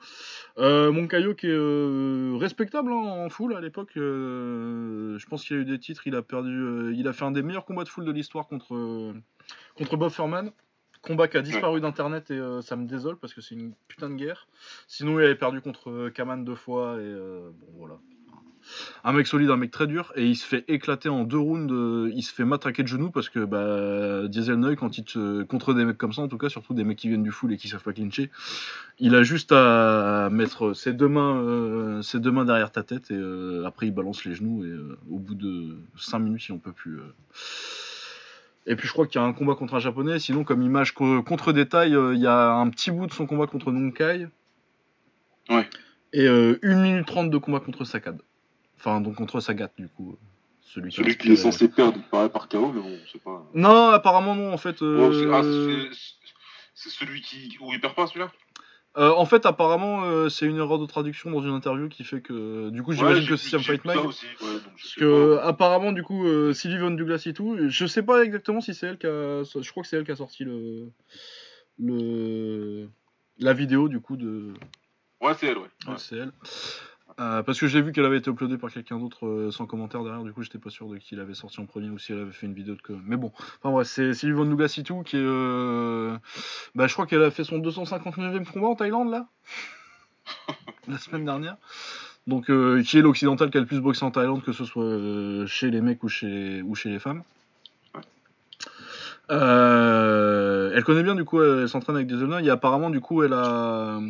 [SPEAKER 1] Euh, Moncayo qui est respectable hein, en full à l'époque. je pense qu'il a eu des titres. Il a perdu. il a fait un des meilleurs combats de full de l'histoire contre, contre Bob Furman. Combat qui a disparu d'internet et euh, ça me désole parce que c'est une putain de guerre. Sinon, il avait perdu contre Kaman deux fois et euh, bon voilà. Un mec solide, un mec très dur et il se fait éclater en deux rounds. euh, il se fait matraquer de genoux parce que bah, Dieselnoy, quand il te, contre des mecs comme ça, en tout cas, surtout des mecs qui viennent du full et qui savent pas clincher, il a juste à mettre ses deux mains, euh, ses deux mains derrière ta tête et euh, après il balance les genoux et euh, au bout de 5 minutes, il en peut plus. Et puis je crois qu'il y a un combat contre un japonais. Sinon, comme image co- contre détail, euh, il y a un petit bout de son combat contre Nunkai.
[SPEAKER 3] Ouais.
[SPEAKER 1] Et euh, 1 minute 30 de combat contre Sakad. Enfin, donc contre Sagat, du coup. euh, Celui, qui
[SPEAKER 3] Celui qui est
[SPEAKER 1] inspiré-
[SPEAKER 3] censé perdre, paraît par KO, mais bon, c'est pas.
[SPEAKER 1] Non, apparemment non, en fait.
[SPEAKER 3] Ah,
[SPEAKER 1] euh,
[SPEAKER 3] c'est- celui qui. où il perd pas celui-là
[SPEAKER 1] euh, en fait, apparemment, euh, c'est une erreur de traduction dans une interview qui fait que. Du coup, j'imagine
[SPEAKER 3] Ouais,
[SPEAKER 1] que c'est
[SPEAKER 3] j'ai
[SPEAKER 1] Fight Mag.
[SPEAKER 3] aussi, ouais, donc
[SPEAKER 1] Parce que
[SPEAKER 3] pas.
[SPEAKER 1] apparemment du coup euh, Sylvie Von Douglas et tout, je sais pas exactement si c'est elle qui a, je crois que c'est elle qui a sorti le, le, la vidéo du coup de,
[SPEAKER 3] Ouais, c'est elle, ouais.
[SPEAKER 1] ouais,
[SPEAKER 3] Ouais.
[SPEAKER 1] c'est elle. Euh, parce que j'ai vu qu'elle avait été uploadée par quelqu'un d'autre euh, sans commentaire derrière, du coup j'étais pas sûr de qui l'avait sorti en premier ou si elle avait fait une vidéo de que. Mais bon, enfin bref, c'est Sylvie Von Douglas et tout qui est, euh, bah je crois qu'elle a fait son 259e combat en Thaïlande là, la semaine dernière. Donc, qui est l'occidental qui a le plus boxé en Thaïlande, que ce soit chez les mecs ou chez, ou chez les femmes. Elle connaît bien, du coup, elle s'entraîne avec Dieselnoy et apparemment, du coup, elle a.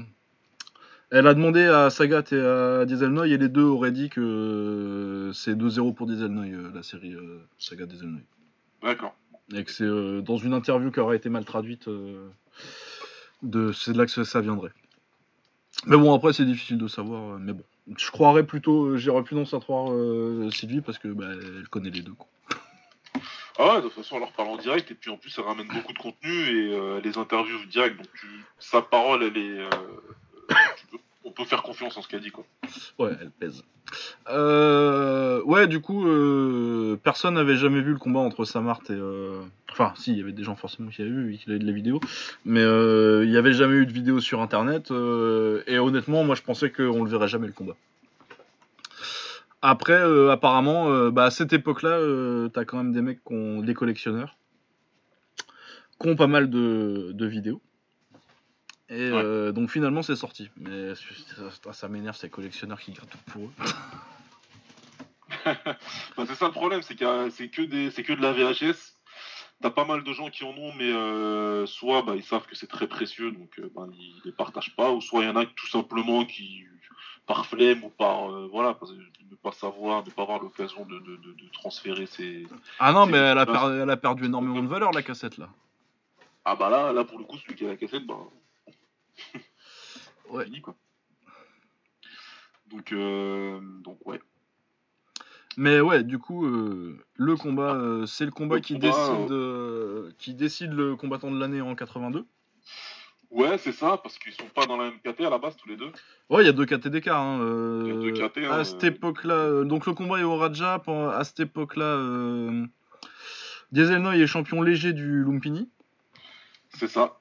[SPEAKER 1] Elle a demandé à Sagat et à Dieselnoy et les deux auraient dit que c'est 2-0 pour Dieselnoy, euh, la série euh, Sagat Dieselnoy.
[SPEAKER 3] D'accord.
[SPEAKER 1] Et que c'est euh, dans une interview qui aurait été mal traduite, de, c'est de là que ça viendrait. Mais bon, après, c'est difficile de savoir. mais bon, je croirais plutôt, j'irais plus dans à croire euh, Sylvie parce que bah, elle connaît les deux. Quoi.
[SPEAKER 3] Ah ouais, de toute façon, elle leur parle en direct, et puis en plus, elle ramène beaucoup de contenu, et euh, les interviews direct, donc tu... sa parole, elle est. euh, peut faire confiance en ce qu'elle dit, quoi.
[SPEAKER 1] Ouais, elle pèse. Euh, ouais, du coup, euh, personne n'avait jamais vu le combat entre Samart et. euh, Enfin, si, il y avait des gens forcément qui avaient vu, et qui avaient de la vidéo, mais euh, il n'y avait jamais eu de vidéo sur internet, euh, et honnêtement, moi je pensais qu'on le verrait jamais le combat. Après, euh, apparemment, bah, à cette époque-là, t'as quand même des mecs qui ont des collectionneurs, qui ont pas mal de vidéos. Et
[SPEAKER 3] Ouais.
[SPEAKER 1] euh, donc finalement c'est sorti. Mais ça, ça m'énerve ces collectionneurs qui gardent tout pour eux.
[SPEAKER 3] C'est ça le problème, c'est que c'est que des, c'est que de la VHS. T'as pas mal de gens qui en ont, mais euh, soit bah, ils savent que c'est très précieux, donc euh, bah, ils les partagent pas, ou soit il y en a tout simplement qui, par flemme ou par euh, voilà, parce que ne pas savoir, ne pas avoir l'occasion de, de, de, de transférer ses.
[SPEAKER 1] Ah non, mais elle a,
[SPEAKER 3] dégueulasse.
[SPEAKER 1] per- elle a perdu énormément de valeur la cassette là.
[SPEAKER 3] Ah bah là, là pour le coup, celui qui a la cassette, bah.
[SPEAKER 1] Ouais.
[SPEAKER 3] Fini quoi. Donc, euh, donc ouais.
[SPEAKER 1] Mais ouais, du coup, euh, le combat, euh, c'est le combat
[SPEAKER 3] Le
[SPEAKER 1] qui
[SPEAKER 3] combat,
[SPEAKER 1] décide, euh, qui décide le combattant de l'année en 82.
[SPEAKER 3] Ouais, c'est ça, parce qu'ils sont pas dans la même KT à la base tous les deux.
[SPEAKER 1] Ouais, il y a deux KT d'écart. Hein,
[SPEAKER 3] Il y a deux KT, hein,
[SPEAKER 1] à cette époque-là, donc le combat est au Raja. À cette époque-là, Dieselnoy est champion léger du Lumpini.
[SPEAKER 3] C'est ça.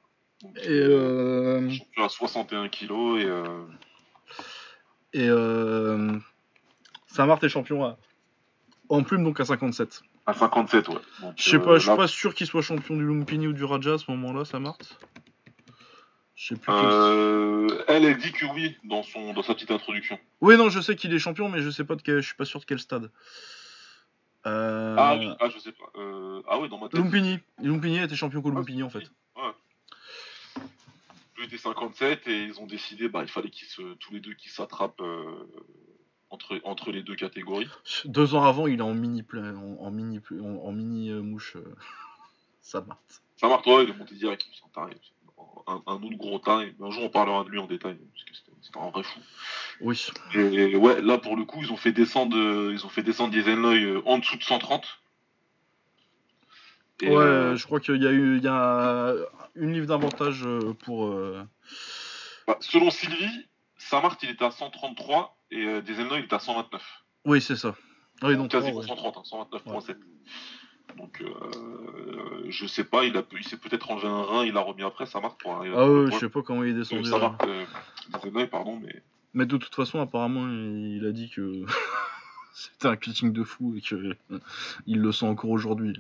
[SPEAKER 1] Et, euh,
[SPEAKER 3] Champion à 61 kilos et euh,
[SPEAKER 1] et euh, Saint-Marthe est champion à, en plume, donc à 57.
[SPEAKER 3] à 57, ouais. Donc,
[SPEAKER 1] Je sais
[SPEAKER 3] euh,
[SPEAKER 1] pas, je suis
[SPEAKER 3] là,
[SPEAKER 1] pas sûr qu'il soit champion du Lumpini ou du Raja à ce moment-là, Saint-Marthe. Je sais plus.
[SPEAKER 3] euh, elle, elle dit que oui dans son dans sa petite introduction.
[SPEAKER 1] Oui, non, je sais qu'il est champion, mais je sais pas de quel, je suis pas sûr de quel stade. Euh...
[SPEAKER 3] Ah oui, ah je sais pas. Euh, ah oui, dans ma tête.
[SPEAKER 1] Lumpini. Lumpini était champion qu'au
[SPEAKER 3] Ah,
[SPEAKER 1] Lumpini en fait.
[SPEAKER 3] Ouais. Était 57 et ils ont décidé, bah, il fallait qu'ils se, tous les deux qu'ils s'attrapent euh, entre, entre les deux catégories.
[SPEAKER 1] Deux ans avant, il est en mini en, en mini en, en mini euh, mouche. euh, Saint-Marthe.
[SPEAKER 3] Ça marque, ouais, il est monté direct. un. Un, autre gros taré. Un jour, on parlera de lui en détail, parce que c'était- un vrai fou.
[SPEAKER 1] Oui.
[SPEAKER 3] Et ouais, là, pour le coup, ils ont fait descendre, euh, ils ont fait descendre en dessous de 130. Et,
[SPEAKER 1] ouais,
[SPEAKER 3] euh,
[SPEAKER 1] je crois qu'il y a eu, il y a une livre d'avantage euh, pour. euh,
[SPEAKER 3] bah, selon Sylvie, Saint-Marthe, il était à 133 et Dieselnoy, il était à 129.
[SPEAKER 1] Oui, c'est ça. Oui, donc.
[SPEAKER 3] quasiment
[SPEAKER 1] oh, ouais.
[SPEAKER 3] 130, hein, 129.7. Donc, euh, je sais pas, il, a, il s'est peut-être enlevé un rein, il l'a remis après, ça marque pour arriver
[SPEAKER 1] Ah ouais, je sais pas comment il est descendu.
[SPEAKER 3] ça
[SPEAKER 1] là.
[SPEAKER 3] marque, euh, Dieselnoy, pardon, mais
[SPEAKER 1] Mais de toute façon, apparemment, il a dit que c'était un pitching de fou et que il le sent encore aujourd'hui.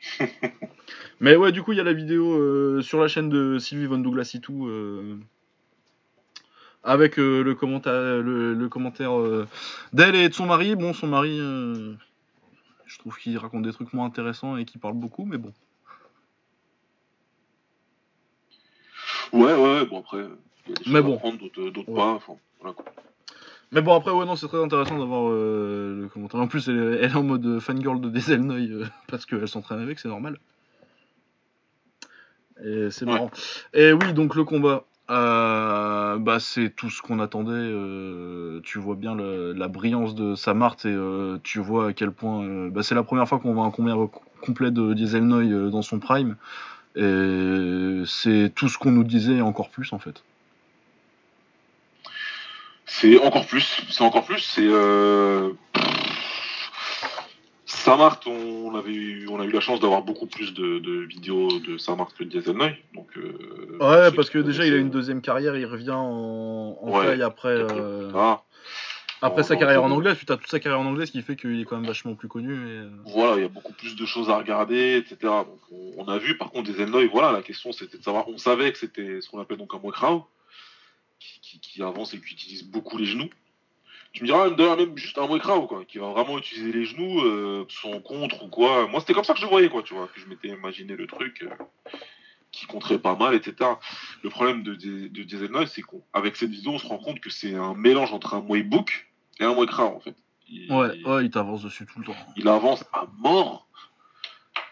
[SPEAKER 1] Mais ouais, du coup, il y a la vidéo euh, sur la chaîne de Sylvie Von Douglas et tout, euh, avec euh, le commentaire, le, le commentaire d'elle et de son mari. Bon, son mari, je trouve qu'il raconte des trucs moins intéressants et qu'il parle beaucoup, mais bon.
[SPEAKER 3] ouais, ouais, bon après, il y a des choses
[SPEAKER 1] Mais bon.
[SPEAKER 3] d'autres, d'autres
[SPEAKER 1] Ouais.
[SPEAKER 3] pas, enfin, voilà quoi.
[SPEAKER 1] Mais bon, après, ouais, non, c'est très intéressant d'avoir euh, le commentaire. En plus, elle, est- elle est en mode fangirl de Dieselnoy euh, parce qu'elle s'entraîne avec, c'est normal. Et c'est
[SPEAKER 3] Ouais.
[SPEAKER 1] marrant. Et oui, donc le combat, euh, bah, c'est tout ce qu'on attendait. euh, tu vois bien le- la brillance de Samart et euh, tu vois à quel point. euh, bah, c'est la première fois qu'on voit un combat complet de Dieselnoy euh, dans son prime. Et c'est tout ce qu'on nous disait et encore plus en fait.
[SPEAKER 3] C'est encore plus, c'est encore plus, c'est. Euh... Saint-Marthe, on avait eu, on a eu la chance d'avoir beaucoup plus de, de vidéos de Saint-Marthe que de Dieselnoy. Donc, euh,
[SPEAKER 1] Ouais, parce que déjà il a une deuxième carrière, il revient en, en
[SPEAKER 3] Ouais.
[SPEAKER 1] après,
[SPEAKER 3] euh, ah,
[SPEAKER 1] après
[SPEAKER 3] en-
[SPEAKER 1] sa carrière en anglais. Tu as toute sa carrière en anglais, ce qui fait qu'il est quand même vachement plus connu. Et... euh,
[SPEAKER 3] Voilà, il y a beaucoup plus de choses à regarder, etc. Donc, on, on a vu, par contre, Dieselnoy, voilà, la question c'était de savoir, on savait que c'était ce qu'on appelle donc un Mokrao, qui, qui, qui avance et qui utilise beaucoup les genoux. Tu me diras d'ailleurs même juste un Moekrao, quoi, qui va vraiment utiliser les genoux, euh, son contre ou quoi. Moi, c'était comme ça que je voyais, quoi, tu vois, que je m'étais imaginé le truc. euh, qui compterait pas mal, etc. Le problème de, de, de Diesel Noise, c'est qu'avec cette vidéo, on se rend compte que c'est un mélange entre un Book et un Moekrao, en fait. Il-
[SPEAKER 1] Ouais, ouais, il t'avance dessus tout le temps.
[SPEAKER 3] il avance à mort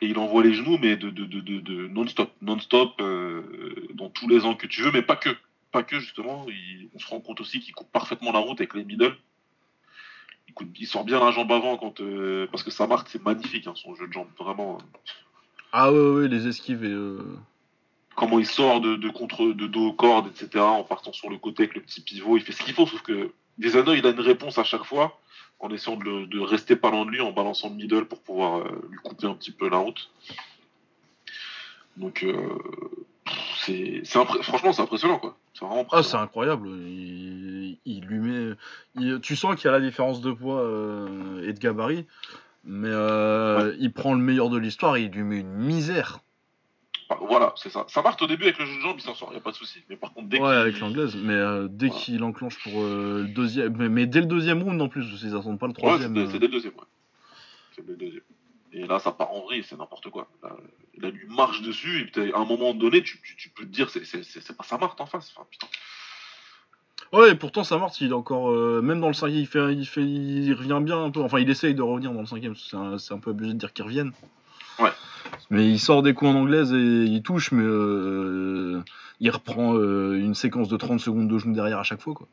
[SPEAKER 3] et il envoie les genoux, mais de, de, de, non-stop, non-stop, euh, dans tous les angles que tu veux, mais pas que. Pas que, justement. Il- on se rend compte aussi qu'il coupe parfaitement la route avec les middle. Il, coupe- il sort bien la jambe avant quand, euh, parce que sa marque, c'est magnifique, hein, son jeu de jambe. Vraiment.
[SPEAKER 1] Ah ouais, ouais, les esquives et. euh,
[SPEAKER 3] comment il sort de, de contre de dos aux cordes, etc. En partant sur le côté avec le petit pivot, il fait ce qu'il faut, sauf que Desano, il a une réponse à chaque fois en essayant de rester pas loin de lui, en balançant le middle pour pouvoir euh, lui couper un petit peu la route. Donc, euh, c'est, franchement, c'est impressionnant, quoi. C'est vraiment
[SPEAKER 1] Ah, c'est incroyable. Il, il lui met. il- tu sens qu'il y a la différence de poids euh, et de gabarit, mais euh, il prend le meilleur de l'histoire et il lui met une misère.
[SPEAKER 3] Enfin, voilà, c'est ça. Ça marche au début avec le jeu de jambes, il s'en sort, y a pas de souci. Mais par contre, dès
[SPEAKER 1] ouais, avec l'anglaise, mais dès
[SPEAKER 3] Voilà.
[SPEAKER 1] qu'il enclenche pour le deuxième. Mais, mais dès le deuxième round en plus, ils attendent pas le troisième.
[SPEAKER 3] c'est, c'est dès le deuxième, ouais. C'est dès le deuxième. Et là, ça part en vrille, c'est n'importe quoi. Là, là, lui marche dessus, et puis à un moment donné, tu, tu, tu peux te dire, c'est, pas sa marque en face. Enfin, putain.
[SPEAKER 1] Ouais, et pourtant Samart, il est encore. euh, même dans le cinquième, il, fait, il, fait, il revient bien un peu. Enfin, il essaye de revenir dans le cinquième, un, c'est un peu abusé de dire qu'il revienne.
[SPEAKER 3] Ouais.
[SPEAKER 1] Mais il sort des coups en anglaise et il touche, mais euh, il reprend euh, une séquence de 30 secondes de genoux derrière à chaque fois. Quoi.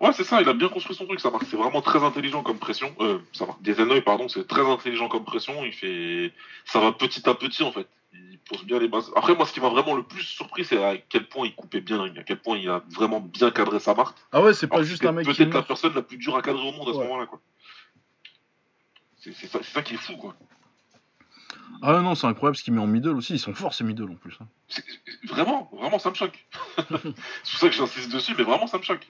[SPEAKER 3] Ouais, c'est ça, il a bien construit son truc, ça marque. C'est vraiment très intelligent comme pression. Euh, ça marque. Des Hanoï, pardon, c'est très intelligent comme pression. Il fait. Ça va petit à petit, en fait. Il pose bien les bases. Après, moi, ce qui m'a vraiment le plus surpris, c'est à quel point il coupait bien à quel point il a vraiment bien cadré sa marque.
[SPEAKER 1] Ah ouais, c'est pas
[SPEAKER 3] Alors,
[SPEAKER 1] juste un mec qui.
[SPEAKER 3] Peut-être la personne la plus dure à cadrer au monde à ce moment-là, quoi. C'est ça, c'est ça qui est fou, quoi.
[SPEAKER 1] Ah non, c'est incroyable ce qu'il met en middle aussi. Ils sont forts ces middle en plus. hein.
[SPEAKER 3] Vraiment, vraiment, ça me choque. c'est pour ça que j'insiste dessus, mais vraiment, ça me choque.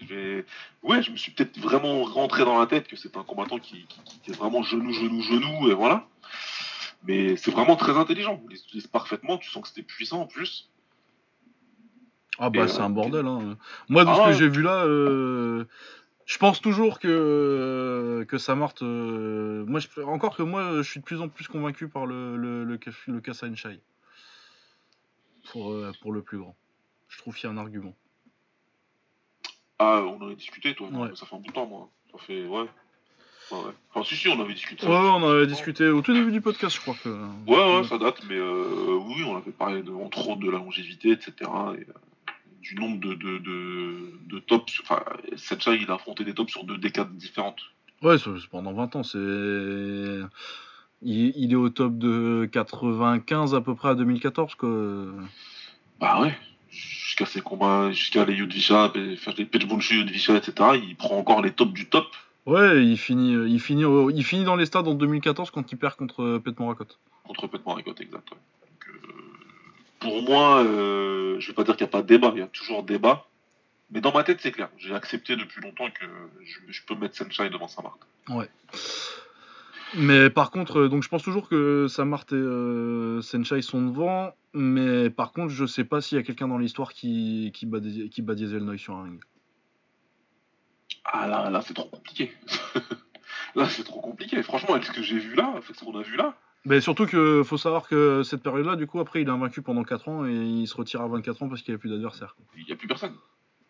[SPEAKER 3] Ouais, je me suis peut-être vraiment rentré dans la tête que c'est un combattant qui, qui, qui était vraiment genou, genou, genou, et voilà. Mais c'est vraiment très intelligent. Il les utilise parfaitement, tu sens que c'était puissant en plus.
[SPEAKER 1] Ah bah c'est
[SPEAKER 3] euh,
[SPEAKER 1] un bordel. Hein. Moi, de
[SPEAKER 3] Ah
[SPEAKER 1] ce que
[SPEAKER 3] ouais.
[SPEAKER 1] j'ai vu là, euh, je pense toujours que que Samart. euh, moi, je, encore que moi, je suis de plus en plus convaincu par le le le. Pour euh, pour le plus grand. Je trouve qu'il y a un argument.
[SPEAKER 3] Ah, on en a discuté, toi.
[SPEAKER 1] Ouais.
[SPEAKER 3] Ça fait un bout de temps, moi. Ça fait, ouais. Ouais, ouais. Enfin, si, si, on avait discuté.
[SPEAKER 1] Ouais, ouais, on en avait discuté au tout début du podcast, je crois que.
[SPEAKER 3] Ouais, ouais, ça date, mais euh, oui, on avait parlé de, entre autres de la longévité, etc. Et, euh, du nombre de, de, de, de tops. Enfin, Setcha, il a affronté des tops sur deux décades différentes.
[SPEAKER 1] Ouais, pendant 20 ans, c'est. Il, il est au top de 95 à peu près à 2014, quoi.
[SPEAKER 3] Bah ouais. Jusqu'à ses combats, jusqu'à les Yudvisha, des Pechbonshu, Yudvisha, etc. Il prend encore les tops du top.
[SPEAKER 1] Ouais, il finit, il finit, il finit dans les stades en 2014 quand il perd contre Pet Morakot.
[SPEAKER 3] contre Pet Morakot, exact. ouais. Pour moi, euh, je vais pas dire qu'il n'y a pas de débat, il y a toujours débat. Mais dans ma tête, c'est clair. J'ai accepté depuis longtemps que je, je peux mettre Sunshine devant sa marque.
[SPEAKER 1] Mais par contre, euh, donc je pense toujours que Samart et euh, Senchai sont devant. Mais par contre, je sais pas s'il y a quelqu'un dans l'histoire qui, qui, bat, des- qui bat Diesel Noy sur un ring.
[SPEAKER 3] Ah là, là, c'est trop compliqué. là, c'est trop compliqué. Franchement, avec ce que j'ai vu là, avec ce qu'on a vu là,
[SPEAKER 1] Mais surtout que faut savoir que cette période-là, du coup, après, il est invaincu pendant 4 ans et il se retire à 24 ans parce qu'il n'y a plus d'adversaire.
[SPEAKER 3] il n'y a plus personne.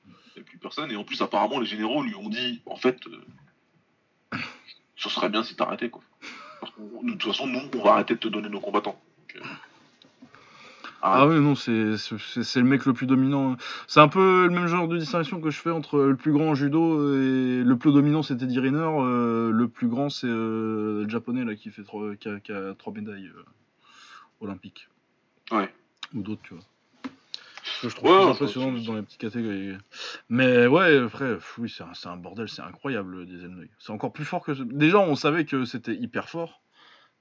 [SPEAKER 3] Il n'y a plus personne. Et en plus, apparemment, les généraux lui ont dit, en fait, euh, ce serait bien si t'arrêtais, quoi. Parce que de toute façon, nous, on va arrêter de te donner nos combattants. Euh,
[SPEAKER 1] Ah ouais, non, c'est le mec le plus dominant. C'est un peu le même genre de distinction que je fais entre le plus grand en judo et le plus dominant, c'était Diriner. euh, le plus grand, c'est euh, le japonais là, qui, fait trois, qui, a, qui a trois médailles euh, olympiques.
[SPEAKER 3] Ouais.
[SPEAKER 1] Ou d'autres, tu vois. Ce que je trouve
[SPEAKER 3] Ouais,
[SPEAKER 1] impressionnant
[SPEAKER 3] je
[SPEAKER 1] dans les petites catégories. Mais ouais, après, pff, oui, c'est un, un bordel, c'est incroyable, Noy. C'est encore plus fort que. Déjà, on savait que c'était hyper fort,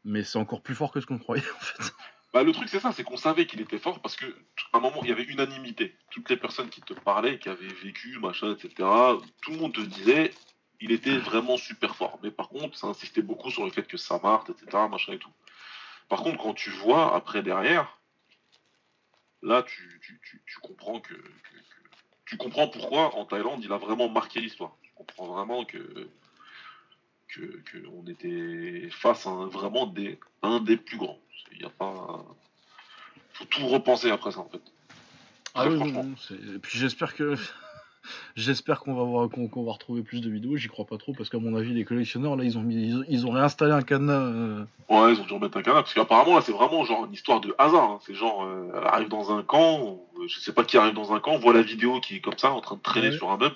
[SPEAKER 1] mais c'est encore plus fort que ce qu'on croyait, en fait.
[SPEAKER 3] Bah, le truc, c'est ça, c'est qu'on savait qu'il était fort parce que à un moment, il y avait unanimité. Toutes les personnes qui te parlaient, qui avaient vécu, machin, etc., tout le monde te disait, il était vraiment super fort. Mais par contre, ça insistait beaucoup sur le fait que ça marche, etc., machin et tout. Par contre, quand tu vois après derrière, là, tu, tu, tu, tu comprends que, tu comprends pourquoi en Thaïlande, il a vraiment marqué l'histoire. Tu comprends vraiment que était face à vraiment des, un des plus grands. Il y a pas. Faut tout repenser après ça en fait.
[SPEAKER 1] Ah oui,
[SPEAKER 3] franchement.
[SPEAKER 1] non, et puis j'espère que j'espère qu'on va voir qu'on qu'on va retrouver plus de vidéos. J'y crois pas trop parce qu'à mon avis les collectionneurs là ils ont mis ils ont, ils ont réinstallé un cadenas. euh,
[SPEAKER 3] Ouais, ils ont dû remettre un canard, parce qu'apparemment là c'est vraiment genre une histoire de hasard. hein. C'est genre, euh, elle arrive dans un camp, euh, je sais pas qui arrive dans un camp, voit la vidéo qui est comme ça, en train de traîner
[SPEAKER 1] Ouais.
[SPEAKER 3] sur un meuble.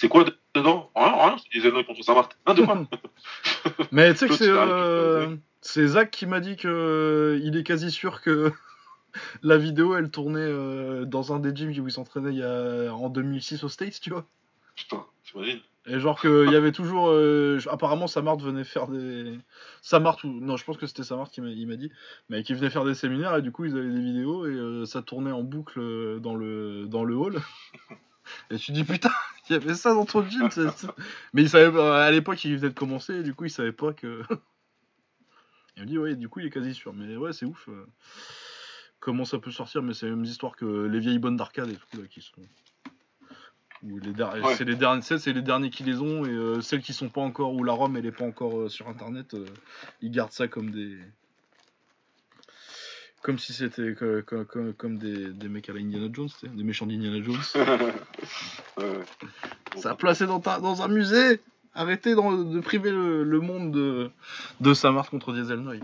[SPEAKER 3] C'est quoi dedans? Rien, rien, c'est des Xenoid contre Saint-Martin. De quoi
[SPEAKER 1] Mais tu sais que c'est euh, c'est Zach qui m'a dit que euh, il est quasi sûr que la vidéo elle tournait euh, dans un des gyms où il s'entraînait il y a en 2006 aux States, tu vois.
[SPEAKER 3] Putain, t'imagines
[SPEAKER 1] Et genre qu'il y avait toujours. euh, apparemment, Samart venait faire des. Samart ou. Non, je pense que c'était Samart qui m'a dit. Mais qui venait faire des séminaires et du coup, ils avaient des vidéos et euh, ça tournait en boucle dans le, dans le hall. Et tu dis putain, il y avait ça dans ton c'est- Mais il savait à l'époque, il venait de commencer du coup, il savait pas que. il me dit, ouais, du coup, il est quasi sûr. Mais ouais, c'est ouf. euh, Comment ça peut sortir, mais c'est les mêmes histoires que les vieilles bonnes d'arcade et tout, là, qui sont. Ou les der-
[SPEAKER 3] Ouais.
[SPEAKER 1] c'est les derniers, c'est c'est les derniers qui les ont et euh, celles qui sont pas encore où la ROM elle est pas encore euh, sur internet, euh, ils gardent ça comme des comme si c'était co- co- comme, comme des, des mecs à la Indiana Jones, des méchants d'Indiana Jones.
[SPEAKER 3] Ouais.
[SPEAKER 1] ça a placé dans, ta- dans un musée. Arrêtez de priver le, le monde de de Samart contre Diesel Noy.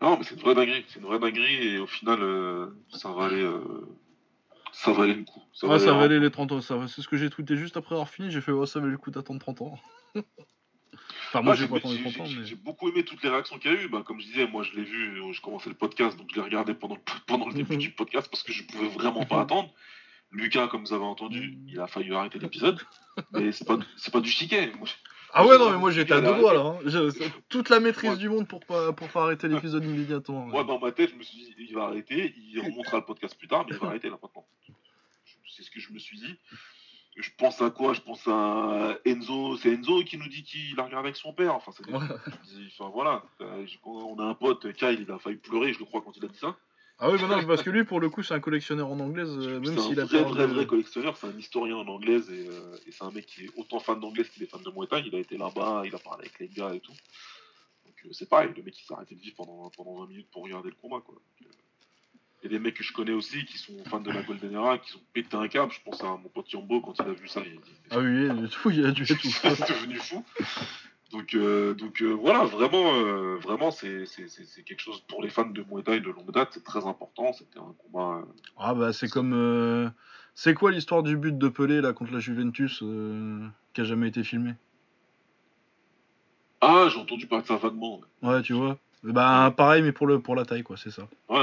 [SPEAKER 3] Non, mais c'est une vraie dinguerie. C'est une vraie dinguerie et au final, euh, ça valait, euh, ça valait le coup. Ça
[SPEAKER 1] Ouais,
[SPEAKER 3] valait
[SPEAKER 1] ça valait les 30 ans. ça C'est ce que j'ai tweeté juste après avoir fini. J'ai fait, oh, ça valait le coup d'attendre 30 ans. enfin, moi,
[SPEAKER 3] Ouais,
[SPEAKER 1] j'ai
[SPEAKER 3] j'ai
[SPEAKER 1] pas attendu
[SPEAKER 3] j'ai-
[SPEAKER 1] 30 ans,
[SPEAKER 3] j'ai-
[SPEAKER 1] mais.
[SPEAKER 3] j'ai beaucoup aimé toutes les réactions qu'il y a eu. Bah, comme je disais, moi je l'ai vu, je commençais le podcast, donc je l'ai regardé pendant le, pendant le début
[SPEAKER 1] Mhm.
[SPEAKER 3] du podcast parce que je pouvais vraiment pas attendre. Lucas, comme vous avez entendu,
[SPEAKER 1] Mhm.
[SPEAKER 3] il a failli arrêter l'épisode, mais c'est pas, pas du chiquet. Moi,
[SPEAKER 1] Ah ouais, non, mais moi j'étais à deux doigts là. hein. Toute la maîtrise
[SPEAKER 3] Ouais.
[SPEAKER 1] du monde pour pas, pour pas arrêter l'épisode immédiatement.
[SPEAKER 3] Moi, dans ma tête, je me suis dit, il va arrêter, il remontera le podcast plus tard, mais il va arrêter là maintenant. C'est ce que je me suis dit. Je pense à quoi? Je pense à Enzo. C'est Enzo qui nous dit qu'il a regardé avec son père. Enfin, c'est des-
[SPEAKER 1] Ouais.
[SPEAKER 3] enfin voilà. Euh, On a un pote, Kyle, il a failli pleurer, je le crois, quand il a dit ça.
[SPEAKER 1] Ah oui, bah non, parce que lui, pour le coup, c'est un collectionneur en anglaise, euh, même
[SPEAKER 3] c'est un
[SPEAKER 1] a
[SPEAKER 3] vrai, vrai, vrai collectionneur. C'est un historien en anglaise et, euh, et c'est un mec qui est autant fan d'anglaise qu'il est fan de Muay Thai. Il a été là-bas, il a parlé avec les gars et tout. Donc euh, c'est pareil, le mec il s'est arrêté de vivre pendant, pendant 20 minutes pour regarder le combat. Quoi. Donc, euh, Il y a des mecs que je connais aussi qui sont fans de la Golden Era, qui ont pété un câble. Je pense à mon pote Yambo quand il a vu ça. Il a dit
[SPEAKER 1] Ah oui, il a du tout, il a du tout.
[SPEAKER 3] c'est devenu fou. Donc, euh, donc euh, voilà, vraiment, euh, vraiment c'est c'est- c'est- c'est quelque chose pour les fans de Muay Thai de longue date, c'est très important. C'était un combat.
[SPEAKER 1] Ah bah c'est comme... C'est quoi l'histoire du but de Pelé là contre la Juventus qui a jamais été filmé?
[SPEAKER 3] Ah, j'ai entendu parler de ça vaguement. ouais.
[SPEAKER 1] Ouais, tu vois. Bah pareil, mais pour, le, pour la taille, quoi, c'est ça.
[SPEAKER 3] Ouais,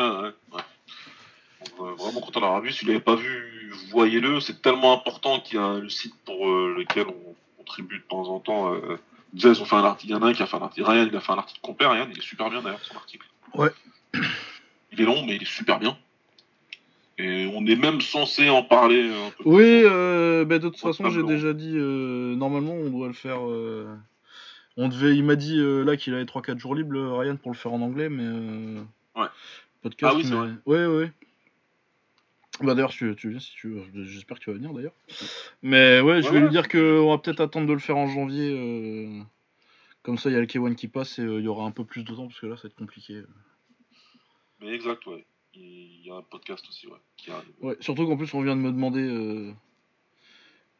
[SPEAKER 3] euh, vraiment, quand on l'aura vu, si vous l'avez pas vu, voyez-le. C'est tellement important qu'il y a le site pour euh, lequel on contribue de temps en temps. Euh, ils ont fait un article. Il y en a un qui a fait un article. Ryan, il a fait un article complet. Ryan, il est super bien d'ailleurs, son article.
[SPEAKER 1] Ouais.
[SPEAKER 3] Il est long, mais il est super bien. Et on est même censé en parler un peu.
[SPEAKER 1] Oui, euh, bah, de toute façon, j'ai déjà dit, euh, normalement, on doit le faire. euh, On devait, il m'a dit euh, là qu'il avait 3-4 jours libres, Ryan, pour le faire en anglais, mais. euh,
[SPEAKER 3] Ouais.
[SPEAKER 1] Podcast.
[SPEAKER 3] Ah oui, c'est
[SPEAKER 1] mais-
[SPEAKER 3] vrai.
[SPEAKER 1] Ouais, ouais. Bah d'ailleurs, tu, tu viens si tu veux. J'espère que tu vas venir d'ailleurs. Mais ouais, je
[SPEAKER 3] Ouais,
[SPEAKER 1] vais lui dire qu'on va peut-être attendre de le faire en janvier. euh, Comme ça, il y a le K1 qui passe et euh, il y aura un peu plus de temps parce que là, ça va être compliqué.
[SPEAKER 3] Mais exact, ouais. Il y a un podcast aussi, ouais. Qui arrive.
[SPEAKER 1] Ouais, surtout qu'en plus, on vient de me demander euh,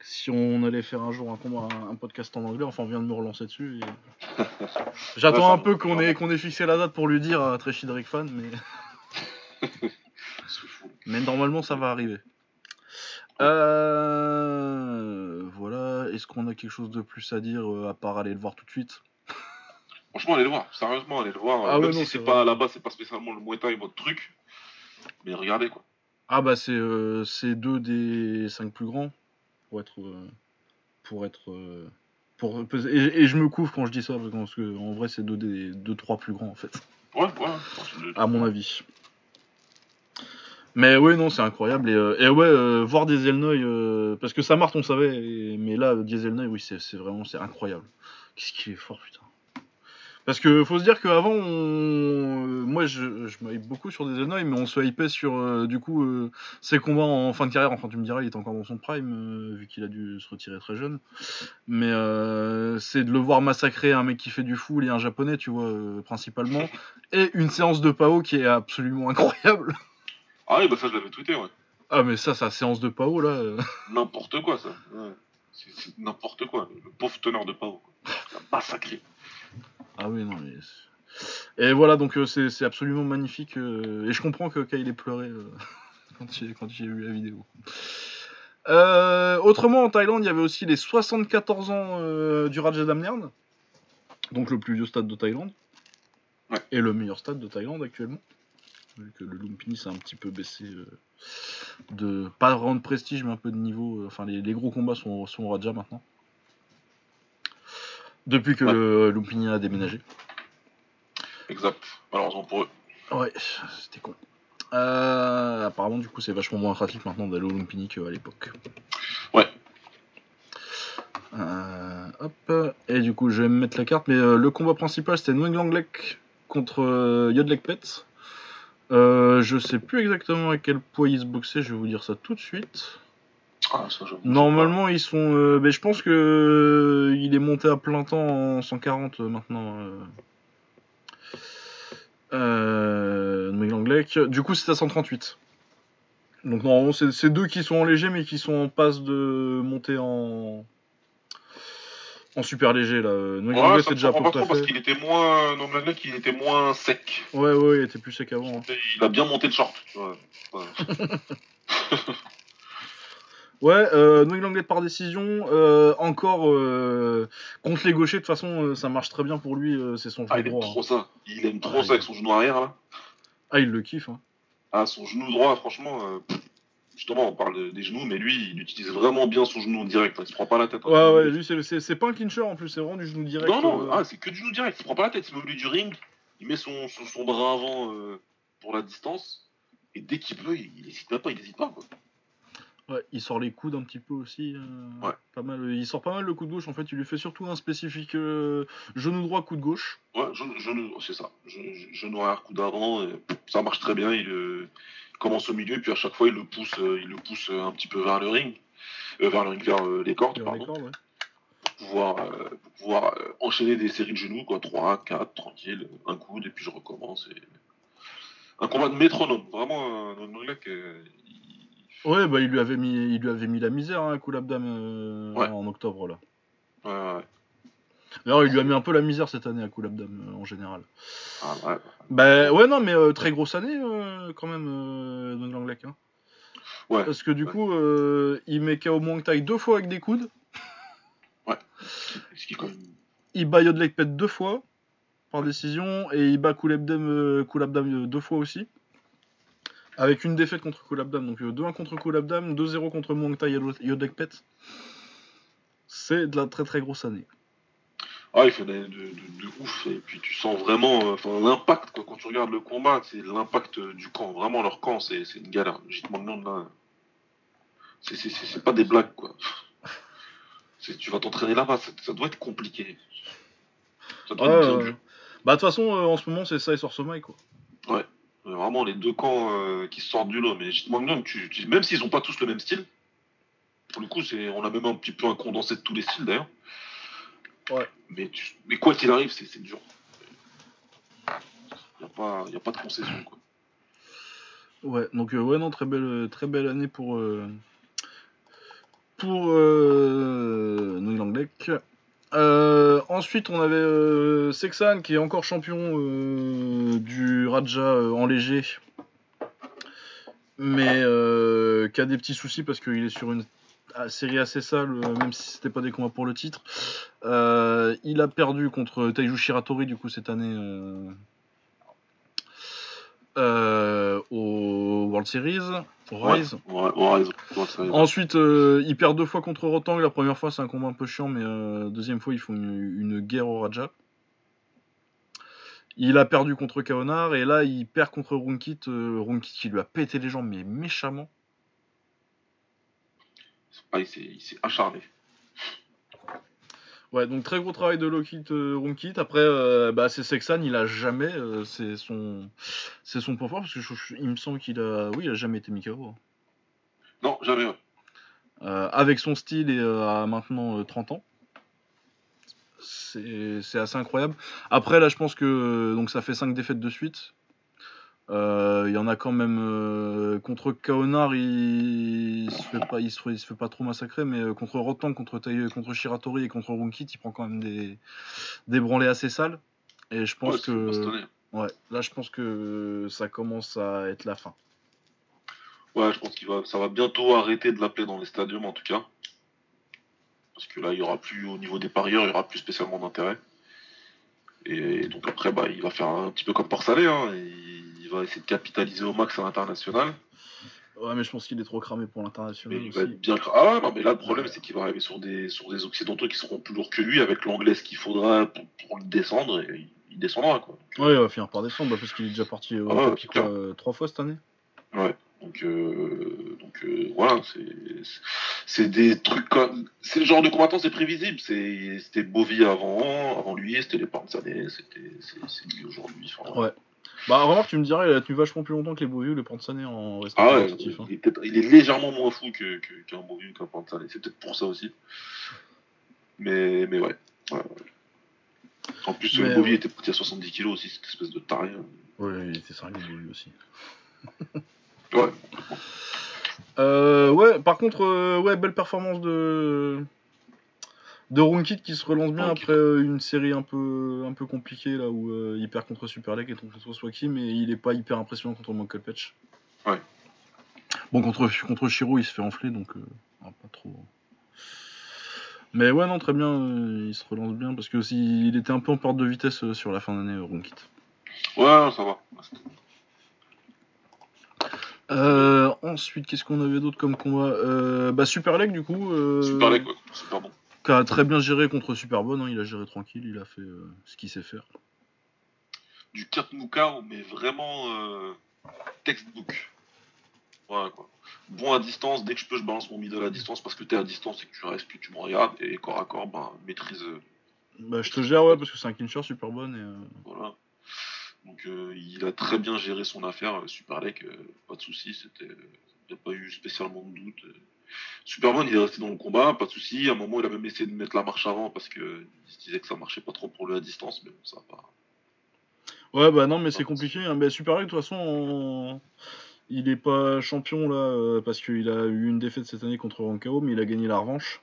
[SPEAKER 1] si on allait faire un jour un, combat- un, un podcast en anglais. Enfin, on vient de me relancer dessus. et- J'attends
[SPEAKER 3] Ouais,
[SPEAKER 1] un peu qu'on ait, qu'on ait fixé la date pour lui dire à Trashy Drake fan, mais... Mais normalement, ça va arriver. Euh, voilà, est-ce qu'on a quelque chose de plus à dire euh, à part aller le voir tout de suite?
[SPEAKER 3] Franchement, allez le voir. Sérieusement, allez le voir.
[SPEAKER 1] Ah
[SPEAKER 3] Même
[SPEAKER 1] ouais,
[SPEAKER 3] si
[SPEAKER 1] c'est
[SPEAKER 3] pas là-bas, c'est pas spécialement le Muay Thai, votre truc. Mais regardez, quoi.
[SPEAKER 1] Ah bah c'est euh, c'est deux des cinq plus grands pour être pour être pour et, et je me couvre quand je dis ça parce que en vrai c'est deux des deux trois plus grands en fait
[SPEAKER 3] Ouais, ouais.
[SPEAKER 1] à mon avis. Mais ouais non c'est incroyable et, euh, ouais euh, voir Dieselnoy euh, parce que ça Samart on savait mais là Dieselnoy oui c'est vraiment c'est incroyable. Qu'est-ce qu'il est fort putain. Parce que faut se dire qu'avant, on... moi je, je me hype beaucoup sur des Enoy, mais on se hypait sur du coup ses combats en fin de carrière. Enfin, tu me diras, il est encore dans son prime, vu qu'il a dû se retirer très jeune. Mais c'est de le voir massacrer un mec qui fait du full et un japonais, tu vois, principalement. Et une séance de Pao qui est absolument incroyable.
[SPEAKER 3] Ah oui, bah ça, je l'avais tweeté, ouais.
[SPEAKER 1] Ah, mais ça, sa séance de Pao là. euh,
[SPEAKER 3] N'importe quoi, ça. Ouais. C'est c'est n'importe quoi. Le pauvre teneur de Pao. quoi. Il a massacré.
[SPEAKER 1] Ah oui, non, mais. c'est- Et voilà, donc euh, c'est c'est absolument magnifique. euh, Et je comprends que Kyle ait pleuré euh, quand j'ai quand j'ai vu la vidéo. Euh, autrement, en Thaïlande, il y avait aussi les 74 ans euh, du Raja Damnern, donc le plus vieux stade de Thaïlande,
[SPEAKER 3] Ouais.
[SPEAKER 1] et le meilleur stade de Thaïlande actuellement. Vu que le Lumpini s'est un petit peu baissé euh, de. pas de prestige, mais un peu de niveau. euh, Enfin, les, les gros combats sont, sont au Raja maintenant. Depuis que
[SPEAKER 3] Ouais.
[SPEAKER 1] le Lumpini a déménagé.
[SPEAKER 3] Exact. Malheureusement pour eux.
[SPEAKER 1] Ouais, c'était con. Euh, apparemment, du coup, c'est vachement moins pratique maintenant d'aller au Lumpini qu'à l'époque.
[SPEAKER 3] Ouais.
[SPEAKER 1] Euh, hop. Et du coup, je vais me mettre la carte, mais euh, le combat principal c'était Nguyen Langlek contre euh, Yodlek Pet. Euh, je sais plus exactement à quel poids ils se boxaient, je vais vous dire ça tout de suite.
[SPEAKER 3] Ah, ça,
[SPEAKER 1] Normalement, ils sont. euh, mais je pense que euh, il est monté à plein temps en 140 euh, maintenant. Euh... Du coup, c'est à 138. Donc, normalement, c'est deux qui sont en léger, mais qui sont en passe de monter en. En super léger là.
[SPEAKER 3] Ouais,
[SPEAKER 1] c'est déjà
[SPEAKER 3] pas trop parce qu'il était moins. Le mec, il était moins sec.
[SPEAKER 1] Ouais, ouais, il était plus sec avant. hein.
[SPEAKER 3] Il a bien monté le short, tu vois. Ouais.
[SPEAKER 1] Ouais, euh, par décision. euh, encore euh, contre les gauchers, de toute façon, euh, ça marche très bien pour lui. euh, c'est son
[SPEAKER 3] Ah,
[SPEAKER 1] jeu
[SPEAKER 3] il aime
[SPEAKER 1] droit.
[SPEAKER 3] trop ça. Il aime trop
[SPEAKER 1] Ouais.
[SPEAKER 3] ça avec son genou arrière, là.
[SPEAKER 1] Ah, il le kiffe. Hein.
[SPEAKER 3] Ah, son genou droit, franchement. Justement, on parle de- des genoux, mais lui, il utilise vraiment bien son genou en direct. hein. Il se prend pas la tête. hein.
[SPEAKER 1] Ouais, ouais, lui, c'est- pas un clincher en plus, c'est vraiment du genou direct.
[SPEAKER 3] Non, non,
[SPEAKER 1] euh.
[SPEAKER 3] ah, c'est que du genou direct. Il se prend pas la tête. Il se met au milieu du ring. Il met son, son, son bras avant euh, pour la distance. Et dès qu'il peut, il, il hésite même pas. Il hésite pas, quoi.
[SPEAKER 1] Ouais, il sort les coudes un petit peu aussi. euh,
[SPEAKER 3] Ouais.
[SPEAKER 1] Pas mal. Il sort pas mal le coup de gauche en fait. Il lui fait surtout un spécifique euh, genou droit, coup de gauche.
[SPEAKER 3] Ouais, genou, genou- c'est ça. Genou arrière, coup d'avant. et Ça marche très bien. Il euh, commence au milieu, puis à chaque fois, il le pousse, il le pousse un petit peu vers le ring. Vers le ring, vers les cordes,
[SPEAKER 1] Vers les
[SPEAKER 3] pardon.
[SPEAKER 1] cordes, ouais.
[SPEAKER 3] Pour pouvoir, pour pouvoir enchaîner des séries de genoux, quoi. 3, 4, tranquille, un coup, et puis je recommence. Et... Un combat de métronome. Vraiment, un anglais qui.
[SPEAKER 1] Ouais, bah il lui avait mis, il lui avait mis la misère hein, Koulabdam euh,
[SPEAKER 3] Ouais.
[SPEAKER 1] en octobre là.
[SPEAKER 3] Ouais, ouais.
[SPEAKER 1] D'ailleurs, il lui a mis un peu la misère cette année à Koulabdam euh, en général.
[SPEAKER 3] Ah, ouais.
[SPEAKER 1] Bah ouais, non, mais euh, très grosse année quand même, euh, hein.
[SPEAKER 3] Ouais.
[SPEAKER 1] Parce que du
[SPEAKER 3] Ouais.
[SPEAKER 1] coup, il met KO Muang Thai deux fois avec des coudes.
[SPEAKER 3] Ce qui.
[SPEAKER 1] Il bat Yodlek Pet deux fois par décision et il bat Koulabdam, Koulabdam deux fois aussi. Avec une défaite contre Koulabdam. Donc euh, 2-1 contre Koulabdam, 2-0 contre Muang Thai et Yodlek Pet. C'est de la très très grosse année.
[SPEAKER 3] Ah, il fait de, de, de- de ouf. Et puis tu sens vraiment euh, enfin, l'impact, quoi. Quand tu regardes le combat, c'est l'impact euh, du camp. Vraiment, leur camp, c'est c'est une galère. Jitman là. C'est- C'est c'est- c'est pas des blagues, quoi. C'est- Tu vas t'entraîner là-bas, ça, ça doit être compliqué. Ça doit
[SPEAKER 1] Ouais,
[SPEAKER 3] être
[SPEAKER 1] ouais.
[SPEAKER 3] dur.
[SPEAKER 1] Bah de toute façon, euh, en ce moment, c'est ça et Sorsomai quoi.
[SPEAKER 3] Euh, Vraiment, les deux camps euh, qui sortent du lot. Mais Jitman tu, tu- même s'ils ont pas tous le même style, pour le coup, c'est on a même un petit peu un condensé de tous les styles, d'ailleurs.
[SPEAKER 1] Ouais.
[SPEAKER 3] Mais, tu- mais quoi qu'il arrive, c'est c'est dur. Il n'y a, a pas de concession. Quoi.
[SPEAKER 1] Ouais, donc euh, ouais, non, très belle, très belle année pour euh, pour euh, Langlek. Euh, ensuite, on avait euh, Sexan qui est encore champion euh, du Raja euh, en léger, mais qui a des petits soucis parce qu'il est sur une série assez sale, même si c'était pas des combats pour le titre. Il a perdu contre Taiju Shiratori du coup cette année. Euh, au World Series, au Rise.
[SPEAKER 3] Ouais, ouais, ouais.
[SPEAKER 1] Ensuite, euh, il perd deux fois contre Rotang. La première fois, c'est un combat un peu chiant, mais euh, deuxième fois, ils font une, une guerre au Raja. Il a perdu contre Kaonar et là, il perd contre Runkit. euh, Runkit qui lui a pété les jambes, mais méchamment.
[SPEAKER 3] Ah, il s'est acharné.
[SPEAKER 1] Ouais, donc très gros travail de Lockheed euh, Runkit. Après, euh, bah, c'est Sexan, il a jamais. euh, c'est son, c'est son point fort parce que je- je- il me semble qu'il a, oui, il a jamais été Mikao. hein.
[SPEAKER 3] Non, jamais. ouais.
[SPEAKER 1] Euh, avec son style et à maintenant euh, 30 ans. C'est assez incroyable. Après, là, je pense que donc ça fait 5 défaites de suite. Euh, Il y en a quand même euh, contre Kaonar, il, il se fait pas, il se, fait- il se fait pas trop massacrer, mais euh, contre Rotan, contre contre Shiratori et contre Runkit, il prend quand même des, des branlées assez sales. Et je pense
[SPEAKER 3] Ouais,
[SPEAKER 1] que ouais, là, je pense que ça commence à être la fin.
[SPEAKER 3] Ouais, je pense qu'il va, ça va bientôt arrêter de l'appeler dans les stadiums en tout cas. Parce que là, il y aura plus, au niveau des parieurs, il y aura plus spécialement d'intérêt. Et donc après, bah, il va faire un petit peu comme Porsalé, hein. Il, il va essayer de capitaliser au max à l'international.
[SPEAKER 1] Ouais, mais je pense qu'il est trop cramé pour l'international
[SPEAKER 3] il va être bien. cra- Ah ouais, non, mais là, le problème, c'est qu'il va arriver sur des, sur des occidentaux qui seront plus lourds que lui, avec l'anglaise qu'il faudra pour, pour le descendre, et il, descendra, quoi.
[SPEAKER 1] Ouais, il va finir par descendre bah, parce qu'il est déjà parti au
[SPEAKER 3] Ah ouais,
[SPEAKER 1] tapis, quoi, euh, trois fois cette année.
[SPEAKER 3] Donc, euh, donc euh, voilà, c'est des trucs comme. C'est le genre de combattant, c'est prévisible. C'était Bovy avant, avant lui, c'était les c'était c'est lui aujourd'hui. enfin,
[SPEAKER 1] Ouais. Bah, remarque, tu me dirais, il a tenu vachement plus longtemps que les Beauvais ou les Panzanais en restant
[SPEAKER 3] Ah ouais,
[SPEAKER 1] hein.
[SPEAKER 3] il, est il est légèrement moins fou que- que- qu'un ou qu'un Panzanais. C'est peut-être pour ça aussi. Mais, mais ouais. En plus,
[SPEAKER 1] Mais,
[SPEAKER 3] le Bovy
[SPEAKER 1] ouais.
[SPEAKER 3] était parti à 70 kilos aussi, cette espèce de taré. hein.
[SPEAKER 1] Ouais, il était cinglé, lui aussi.
[SPEAKER 3] Ouais.
[SPEAKER 1] Euh, ouais, par contre, euh, ouais, belle performance de de Runkit qui se relance bien
[SPEAKER 3] Runkit.
[SPEAKER 1] après euh, une série un peu un peu compliquée là où euh, il perd contre Superleg et contre Swaki, mais il est pas hyper impressionnant contre Michael Patch.
[SPEAKER 3] Ouais.
[SPEAKER 1] Bon, contre contre Shiro, il se fait enfler donc euh, pas trop. Mais ouais, non, très bien, euh, il se relance bien parce que aussi, il était un peu en perte de vitesse euh, sur la fin d'année, euh, Runkit.
[SPEAKER 3] Ouais, ça va.
[SPEAKER 1] Euh, ensuite, qu'est-ce qu'on avait d'autre comme combat euh, Bah Super Leg du coup. euh,
[SPEAKER 3] Super leg, ouais. Super bon.
[SPEAKER 1] Qui a très bien géré contre Superbone, hein, il a géré tranquille, il a fait euh, ce qu'il sait faire.
[SPEAKER 3] du Kurt Mukao, mais vraiment textbook. Voilà quoi. Bon à distance, dès que je peux, je balance mon middle à distance parce que t'es à distance et que tu restes, que tu me regardes. Et corps à corps, ben, maîtrise.
[SPEAKER 1] Bah je te gère ouais parce que c'est un clincher Superbone et euh,
[SPEAKER 3] voilà. Donc euh, il a très bien géré son affaire. euh, Super Lake, euh, pas de soucis, c'était. Il n'y a pas eu spécialement de doute. Superman, il est resté dans le combat, pas de soucis. À un moment, il a même essayé de mettre la marche avant parce que il se disait que ça marchait pas trop pour lui à distance, mais bon, ça va pas.
[SPEAKER 1] Ouais bah non mais c'est compliqué. Hein. Bah, Super de toute façon il est pas champion là parce qu'il a eu une défaite cette année contre Rankao mais il a gagné la revanche.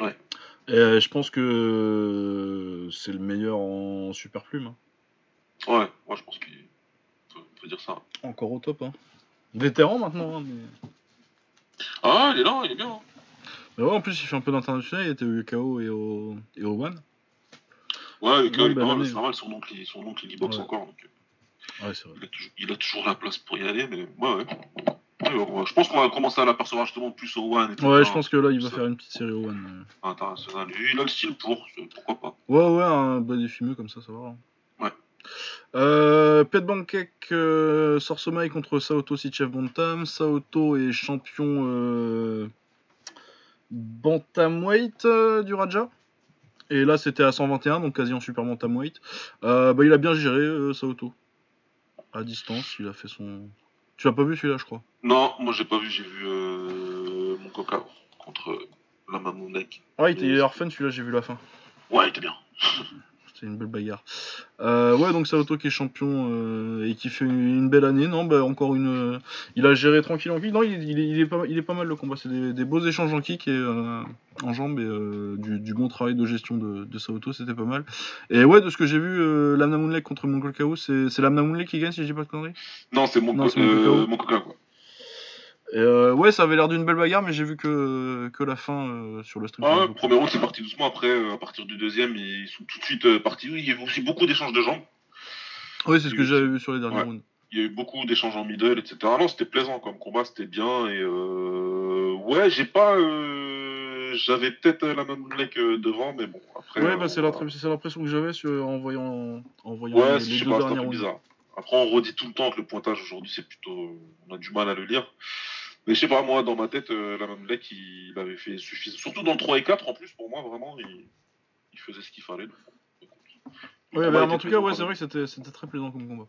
[SPEAKER 3] Ouais.
[SPEAKER 1] Et je pense que c'est le meilleur en super plume. hein.
[SPEAKER 3] Ouais, moi je pense qu'il faut, faut dire ça.
[SPEAKER 1] Encore au top hein. Vétéran maintenant hein, mais...
[SPEAKER 3] Ah, il est là, il est bien. hein.
[SPEAKER 1] mais ouais en plus il fait un peu d'international, il était au UKO et au, et au One.
[SPEAKER 3] Ouais, et
[SPEAKER 1] Ouais,
[SPEAKER 3] il est
[SPEAKER 1] bah,
[SPEAKER 3] pas mal,
[SPEAKER 1] l'année.
[SPEAKER 3] c'est normal, son oncle, il- son oncle il y boxe
[SPEAKER 1] Ouais.
[SPEAKER 3] encore. Donc, euh,
[SPEAKER 1] Ouais c'est vrai.
[SPEAKER 3] il, a toujours, il a toujours la place pour y aller, mais ouais, ouais. Je pense qu'on va commencer à l'apercevoir justement plus au One. etc.,
[SPEAKER 1] Ouais je pense que là il va
[SPEAKER 3] ça.
[SPEAKER 1] faire une petite série au One.
[SPEAKER 3] International. Il a le style pour, euh, pourquoi pas.
[SPEAKER 1] Ouais, ouais, un bas des fumeux comme ça, ça va. hein. Euh, Pet Bankek euh, sort sommeil contre Saoto Sichev Bantam. Saoto est champion euh, Bantamweight euh, du Raja. Et là, c'était à 121, donc quasi en super Bantamweight. Euh, bah, il a bien géré Saoto. À distance, il a fait son. Tu l'as pas vu celui-là, je crois?
[SPEAKER 3] Non, moi j'ai pas vu, j'ai vu mon coca contre la Mamounek.
[SPEAKER 1] Ouais, il était fun celui-là, j'ai vu la fin.
[SPEAKER 3] Ouais, il était bien.
[SPEAKER 1] C'était une belle bagarre. Euh, ouais, donc Saoto qui est champion euh, et qui fait une, belle année. Non, bah encore une. euh, il a géré tranquille en kick. Non, il, il est, il est pas, il est pas mal le combat. C'est des, des beaux échanges en kick et euh, en jambes et euh, du, du bon travail de gestion de, de Saoto, c'était pas mal. Et ouais, de ce que j'ai vu, euh, Lamna Moonlek contre Mongol c'est c'est Lamna Moonlek qui gagne si je dis pas de conneries?
[SPEAKER 3] Non, c'est mon,
[SPEAKER 1] Non,
[SPEAKER 3] co-
[SPEAKER 1] c'est mon
[SPEAKER 3] euh,
[SPEAKER 1] coca.
[SPEAKER 3] mon coca, quoi.
[SPEAKER 1] Et euh, ouais, ça avait l'air d'une belle bagarre, mais j'ai vu que, que la fin euh, sur le stream.
[SPEAKER 3] Ah ouais, premier round, c'est parti doucement. Après, euh, à partir du deuxième, ils sont tout de suite partis. Oui, il y a eu aussi beaucoup d'échanges de jambes.
[SPEAKER 1] Ouais, c'est ce que j'avais vu sur les derniers
[SPEAKER 3] Ouais.
[SPEAKER 1] rounds.
[SPEAKER 3] Il y a eu beaucoup d'échanges en middle, etc. Non, c'était plaisant comme combat, c'était bien. Et ouais, j'ai pas. J'avais peut-être la même Black euh, devant, mais bon, après.
[SPEAKER 1] Ouais, bah, c'est l'impression que j'avais en voyant, en voyant
[SPEAKER 3] Ouais,
[SPEAKER 1] les, les deux
[SPEAKER 3] pas,
[SPEAKER 1] derniers rounds.
[SPEAKER 3] bizarre. Après, on redit tout le temps que le pointage aujourd'hui, c'est plutôt. On a du mal à le lire. Mais je sais pas, moi, dans ma tête, euh, la Black, il avait fait suffisant. Surtout dans le 3 et 4, en plus, pour moi, vraiment, il, il faisait ce qu'il fallait. donc. Le
[SPEAKER 1] Ouais, bah, en tout cas, ouais, c'est vrai que c'était très plaisant comme combat.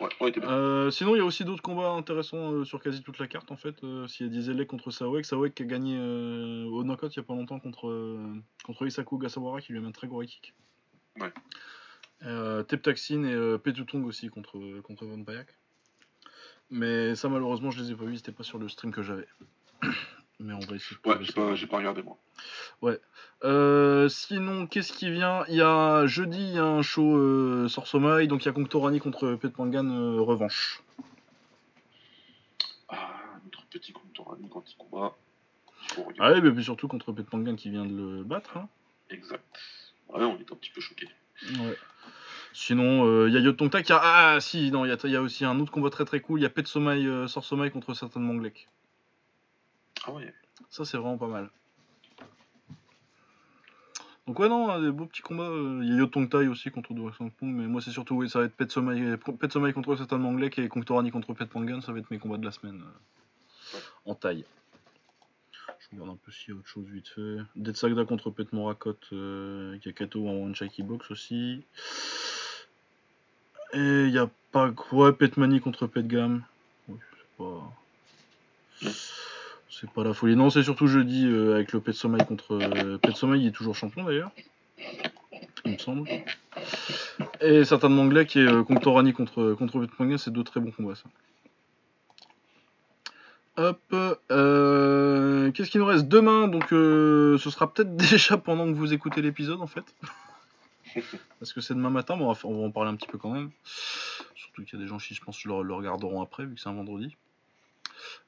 [SPEAKER 3] Ouais, ouais, il était bien.
[SPEAKER 1] Euh, sinon, il y a aussi d'autres combats intéressants euh, sur quasi toute la carte en fait. Euh, S'il y a Dieselek contre Sawek, Sawek qui a gagné euh, au knockout il y a pas longtemps contre, euh, contre Isaku Gasawara qui lui a mis un très gros kick.
[SPEAKER 3] Ouais.
[SPEAKER 1] Euh, Teptaxin et euh, Petutong aussi contre, contre Van Payak. Mais ça, malheureusement, je les ai pas vus, c'était pas sur le stream que j'avais. Mais on va essayer de
[SPEAKER 3] Ouais, j'ai pas, pas regardé moi.
[SPEAKER 1] Euh, sinon, qu'est-ce qui vient? Il y a jeudi, il y a un show euh, donc il y a Conctorani contre Pet Pangan euh, revanche.
[SPEAKER 3] Ah, notre petit contemporain quand il combat.
[SPEAKER 1] Ah ouais, mais puis surtout contre Pet Pangan qui vient de le battre. hein.
[SPEAKER 3] Exact. Ouais, on est un petit peu choqués.
[SPEAKER 1] Ouais. Sinon, euh, il y a Yotongta qui a. Ah si, non, il y a, il y a aussi un autre combat très très cool. Il y a Pet Somai, euh, Sorsomai contre Satan Manglek.
[SPEAKER 3] Ah ouais.
[SPEAKER 1] Ça, c'est vraiment pas mal. Donc, ouais, non, des beaux petits combats. euh, Il y a Yotongtai aussi contre Dora Pong, mais moi, c'est surtout, oui, ça va être Pet contre Satan Manglek et Conctorani contre Pet Pangan. Ça va être mes combats de la semaine euh, en taille. Je regarde un peu s'il y a autre chose vite fait. Dead Sagda contre Pet Morakot, euh, Kakato en One Shaki Box aussi. Et il y a pas quoi, Pet Mani contre Pet Gam. Ouais, c'est pas. C'est pas la folie. Non, c'est surtout jeudi euh, avec le Pet Sommeil contre. euh, Pet Sommeil, il est toujours champion d'ailleurs. Il me semble. Et Satan Manglais qui est euh, Conctorani contre, contre Pet Manglais, c'est deux très bons combats ça. Hop. euh, Qu'est-ce qu'il nous reste demain? Donc, euh, ce sera peut-être déjà pendant que vous écoutez l'épisode en fait. Parce que c'est demain matin, mais on va, fa- on va en parler un petit peu quand même. Surtout qu'il y a des gens qui, je pense, le, le regarderont après, vu que c'est un vendredi.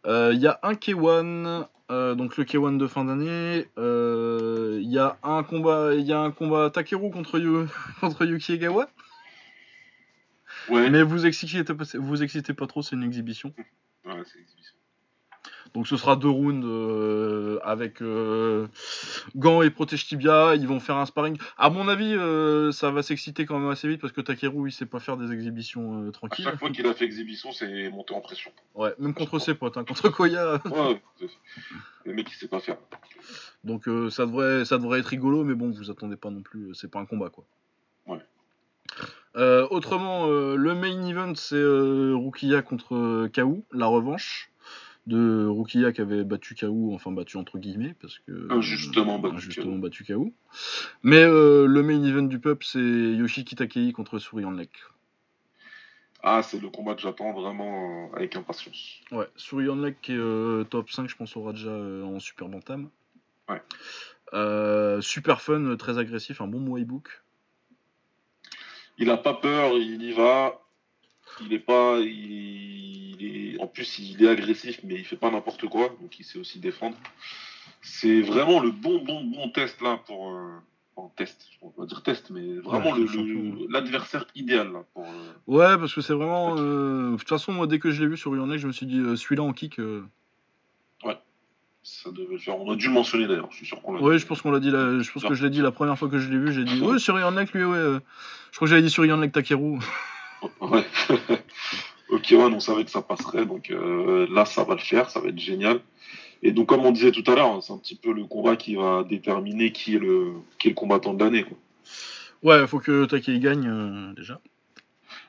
[SPEAKER 1] Euh, Il y a un K1, euh, donc le K1 de fin d'année. Il y a un combat, il y a un combat Takeru contre, Yu- contre Yuki Egawa.
[SPEAKER 3] Ouais,
[SPEAKER 1] Mais vous excitez, pas- vous excitez pas trop, c'est une exhibition.
[SPEAKER 3] ouais c'est l'exhibition.
[SPEAKER 1] Donc ce sera deux rounds euh, avec euh, gants et protège tibia. Ils vont faire un sparring. À mon avis, euh, ça va s'exciter quand même assez vite parce que Takeru il sait pas faire des exhibitions euh,
[SPEAKER 3] À
[SPEAKER 1] tranquilles.
[SPEAKER 3] chaque fois qu'il a fait exhibition, c'est monté en pression.
[SPEAKER 1] Ouais, même contre ses potes, hein, contre Koya.
[SPEAKER 3] Ouais, le mec il sait pas faire.
[SPEAKER 1] Donc ça devrait ça devrait être rigolo, mais bon, vous attendez pas non plus. C'est pas un combat quoi.
[SPEAKER 3] Ouais.
[SPEAKER 1] Autrement, le main event c'est Rukia contre K.O. la revanche de Rukia qui avait battu K.O. enfin battu entre guillemets parce que
[SPEAKER 3] Injustement battu
[SPEAKER 1] injustement
[SPEAKER 3] KO.
[SPEAKER 1] battu K.O. Mais euh, le main event du peuple c'est Yoshiki Takei contre Surian Lek.
[SPEAKER 3] Ah, c'est le combat que j'attends vraiment euh, avec impatience.
[SPEAKER 1] Ouais, Surian Lek qui est euh, top 5 je pense aura déjà euh, en super bantam.
[SPEAKER 3] Ouais.
[SPEAKER 1] Euh, super fun, euh, très agressif, un bon Muay book.
[SPEAKER 3] Il a pas peur, il y va. Il est pas. Il, il est, en plus, il est agressif, mais il fait pas n'importe quoi, donc il sait aussi défendre. C'est vraiment le bon, bon, bon test là pour. Euh, enfin, test, on va dire test, mais vraiment
[SPEAKER 1] Ouais,
[SPEAKER 3] l'adversaire idéal là pour. euh,
[SPEAKER 1] Ouais, parce que c'est vraiment. euh, De toute façon, moi, dès que je l'ai vu sur Yonex, je me suis dit, euh, celui-là en kick. euh,
[SPEAKER 3] ça devait le faire. On a dû le mentionner d'ailleurs, je suis sûr qu'on l'a
[SPEAKER 1] Ouais,
[SPEAKER 3] dit.
[SPEAKER 1] je pense qu'on l'a dit. La... Je pense que je l'ai dit la première fois que je l'ai vu. J'ai dit,
[SPEAKER 3] Ouais.
[SPEAKER 1] ouais, sur Yonex, lui, ouais. Je crois que j'avais dit sur Yonex Takeru.
[SPEAKER 3] Ouais. ok, ouais, on savait que ça passerait, donc euh, là, ça va le faire, ça va être génial. Et donc, comme on disait tout à l'heure, c'est un petit peu le combat qui va déterminer qui est le, qui est le combattant de l'année.
[SPEAKER 1] Ouais, faut que Takei gagne euh, déjà.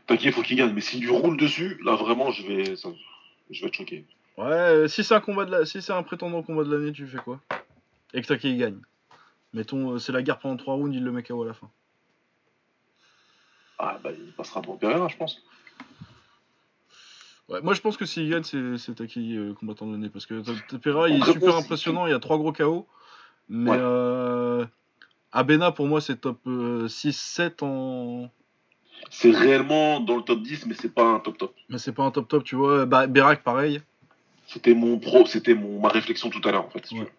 [SPEAKER 3] T'inquiète, il faut qu'il gagne, mais s'il lui roule dessus, là, vraiment, je vais, ça- je vais être choqué.
[SPEAKER 1] Ouais, euh, si c'est un combat de la... si c'est un prétendant au combat de l'année, tu fais quoi? Et que Takei gagne. Mettons, euh, c'est la guerre pendant 3 rounds, il le met KO à la fin.
[SPEAKER 3] Ah, bah, il passera devant Pereira, je pense.
[SPEAKER 1] Ouais, moi je pense que s'il gagne, c'est c'est Takei euh, combattant de l'année. Parce que Pereira, il est super impressionnant, il y a 3 gros KO. Mais
[SPEAKER 3] Ouais.
[SPEAKER 1] euh, Abena, pour moi, c'est top 6-7 en.
[SPEAKER 3] C'est réellement dans le top 10, mais c'est pas un top top.
[SPEAKER 1] Mais c'est pas un top top, tu vois. Bah, Berak, pareil.
[SPEAKER 3] C'était mon pro, c'était mon, ma réflexion tout à l'heure, en fait. si tu
[SPEAKER 1] Ouais.
[SPEAKER 3] veux.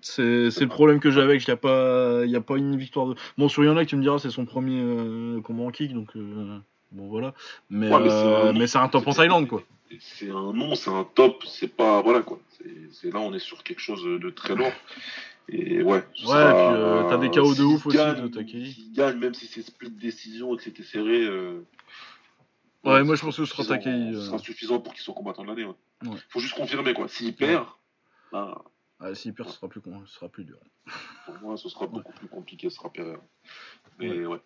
[SPEAKER 1] C'est c'est le problème que j'ai avec. Il n'y a, pas- y a pas une victoire de. Bon, sur Yannick, tu me diras, c'est son premier euh, combat en kick, donc. euh, bon, voilà. Mais,
[SPEAKER 3] Ouais, mais c'est
[SPEAKER 1] euh,
[SPEAKER 3] un-
[SPEAKER 1] mais c'est un top en Thaïlande, quoi.
[SPEAKER 3] C'est un nom, c'est un top, c'est pas. Voilà quoi. C'est- là, on est sur quelque chose de très lourd. Et ouais.
[SPEAKER 1] Ouais,
[SPEAKER 3] sera-
[SPEAKER 1] et puis, t'as des KO de ouf aussi de Takei.
[SPEAKER 3] Gagne, même si c'est split décision et que c'était serré.
[SPEAKER 1] Ouais, moi, je pense que ce sera Takei,
[SPEAKER 3] Ce sera suffisant pour qu'il soit combattant de l'année. Ouais.
[SPEAKER 1] Ouais.
[SPEAKER 3] Faut juste confirmer quoi. S'il perd, bah,
[SPEAKER 1] Ah, s'il perd, ce sera plus, con- ce sera plus dur.
[SPEAKER 3] Pour moi, ce sera beaucoup plus compliqué, ce sera Pereira. Mais ouais.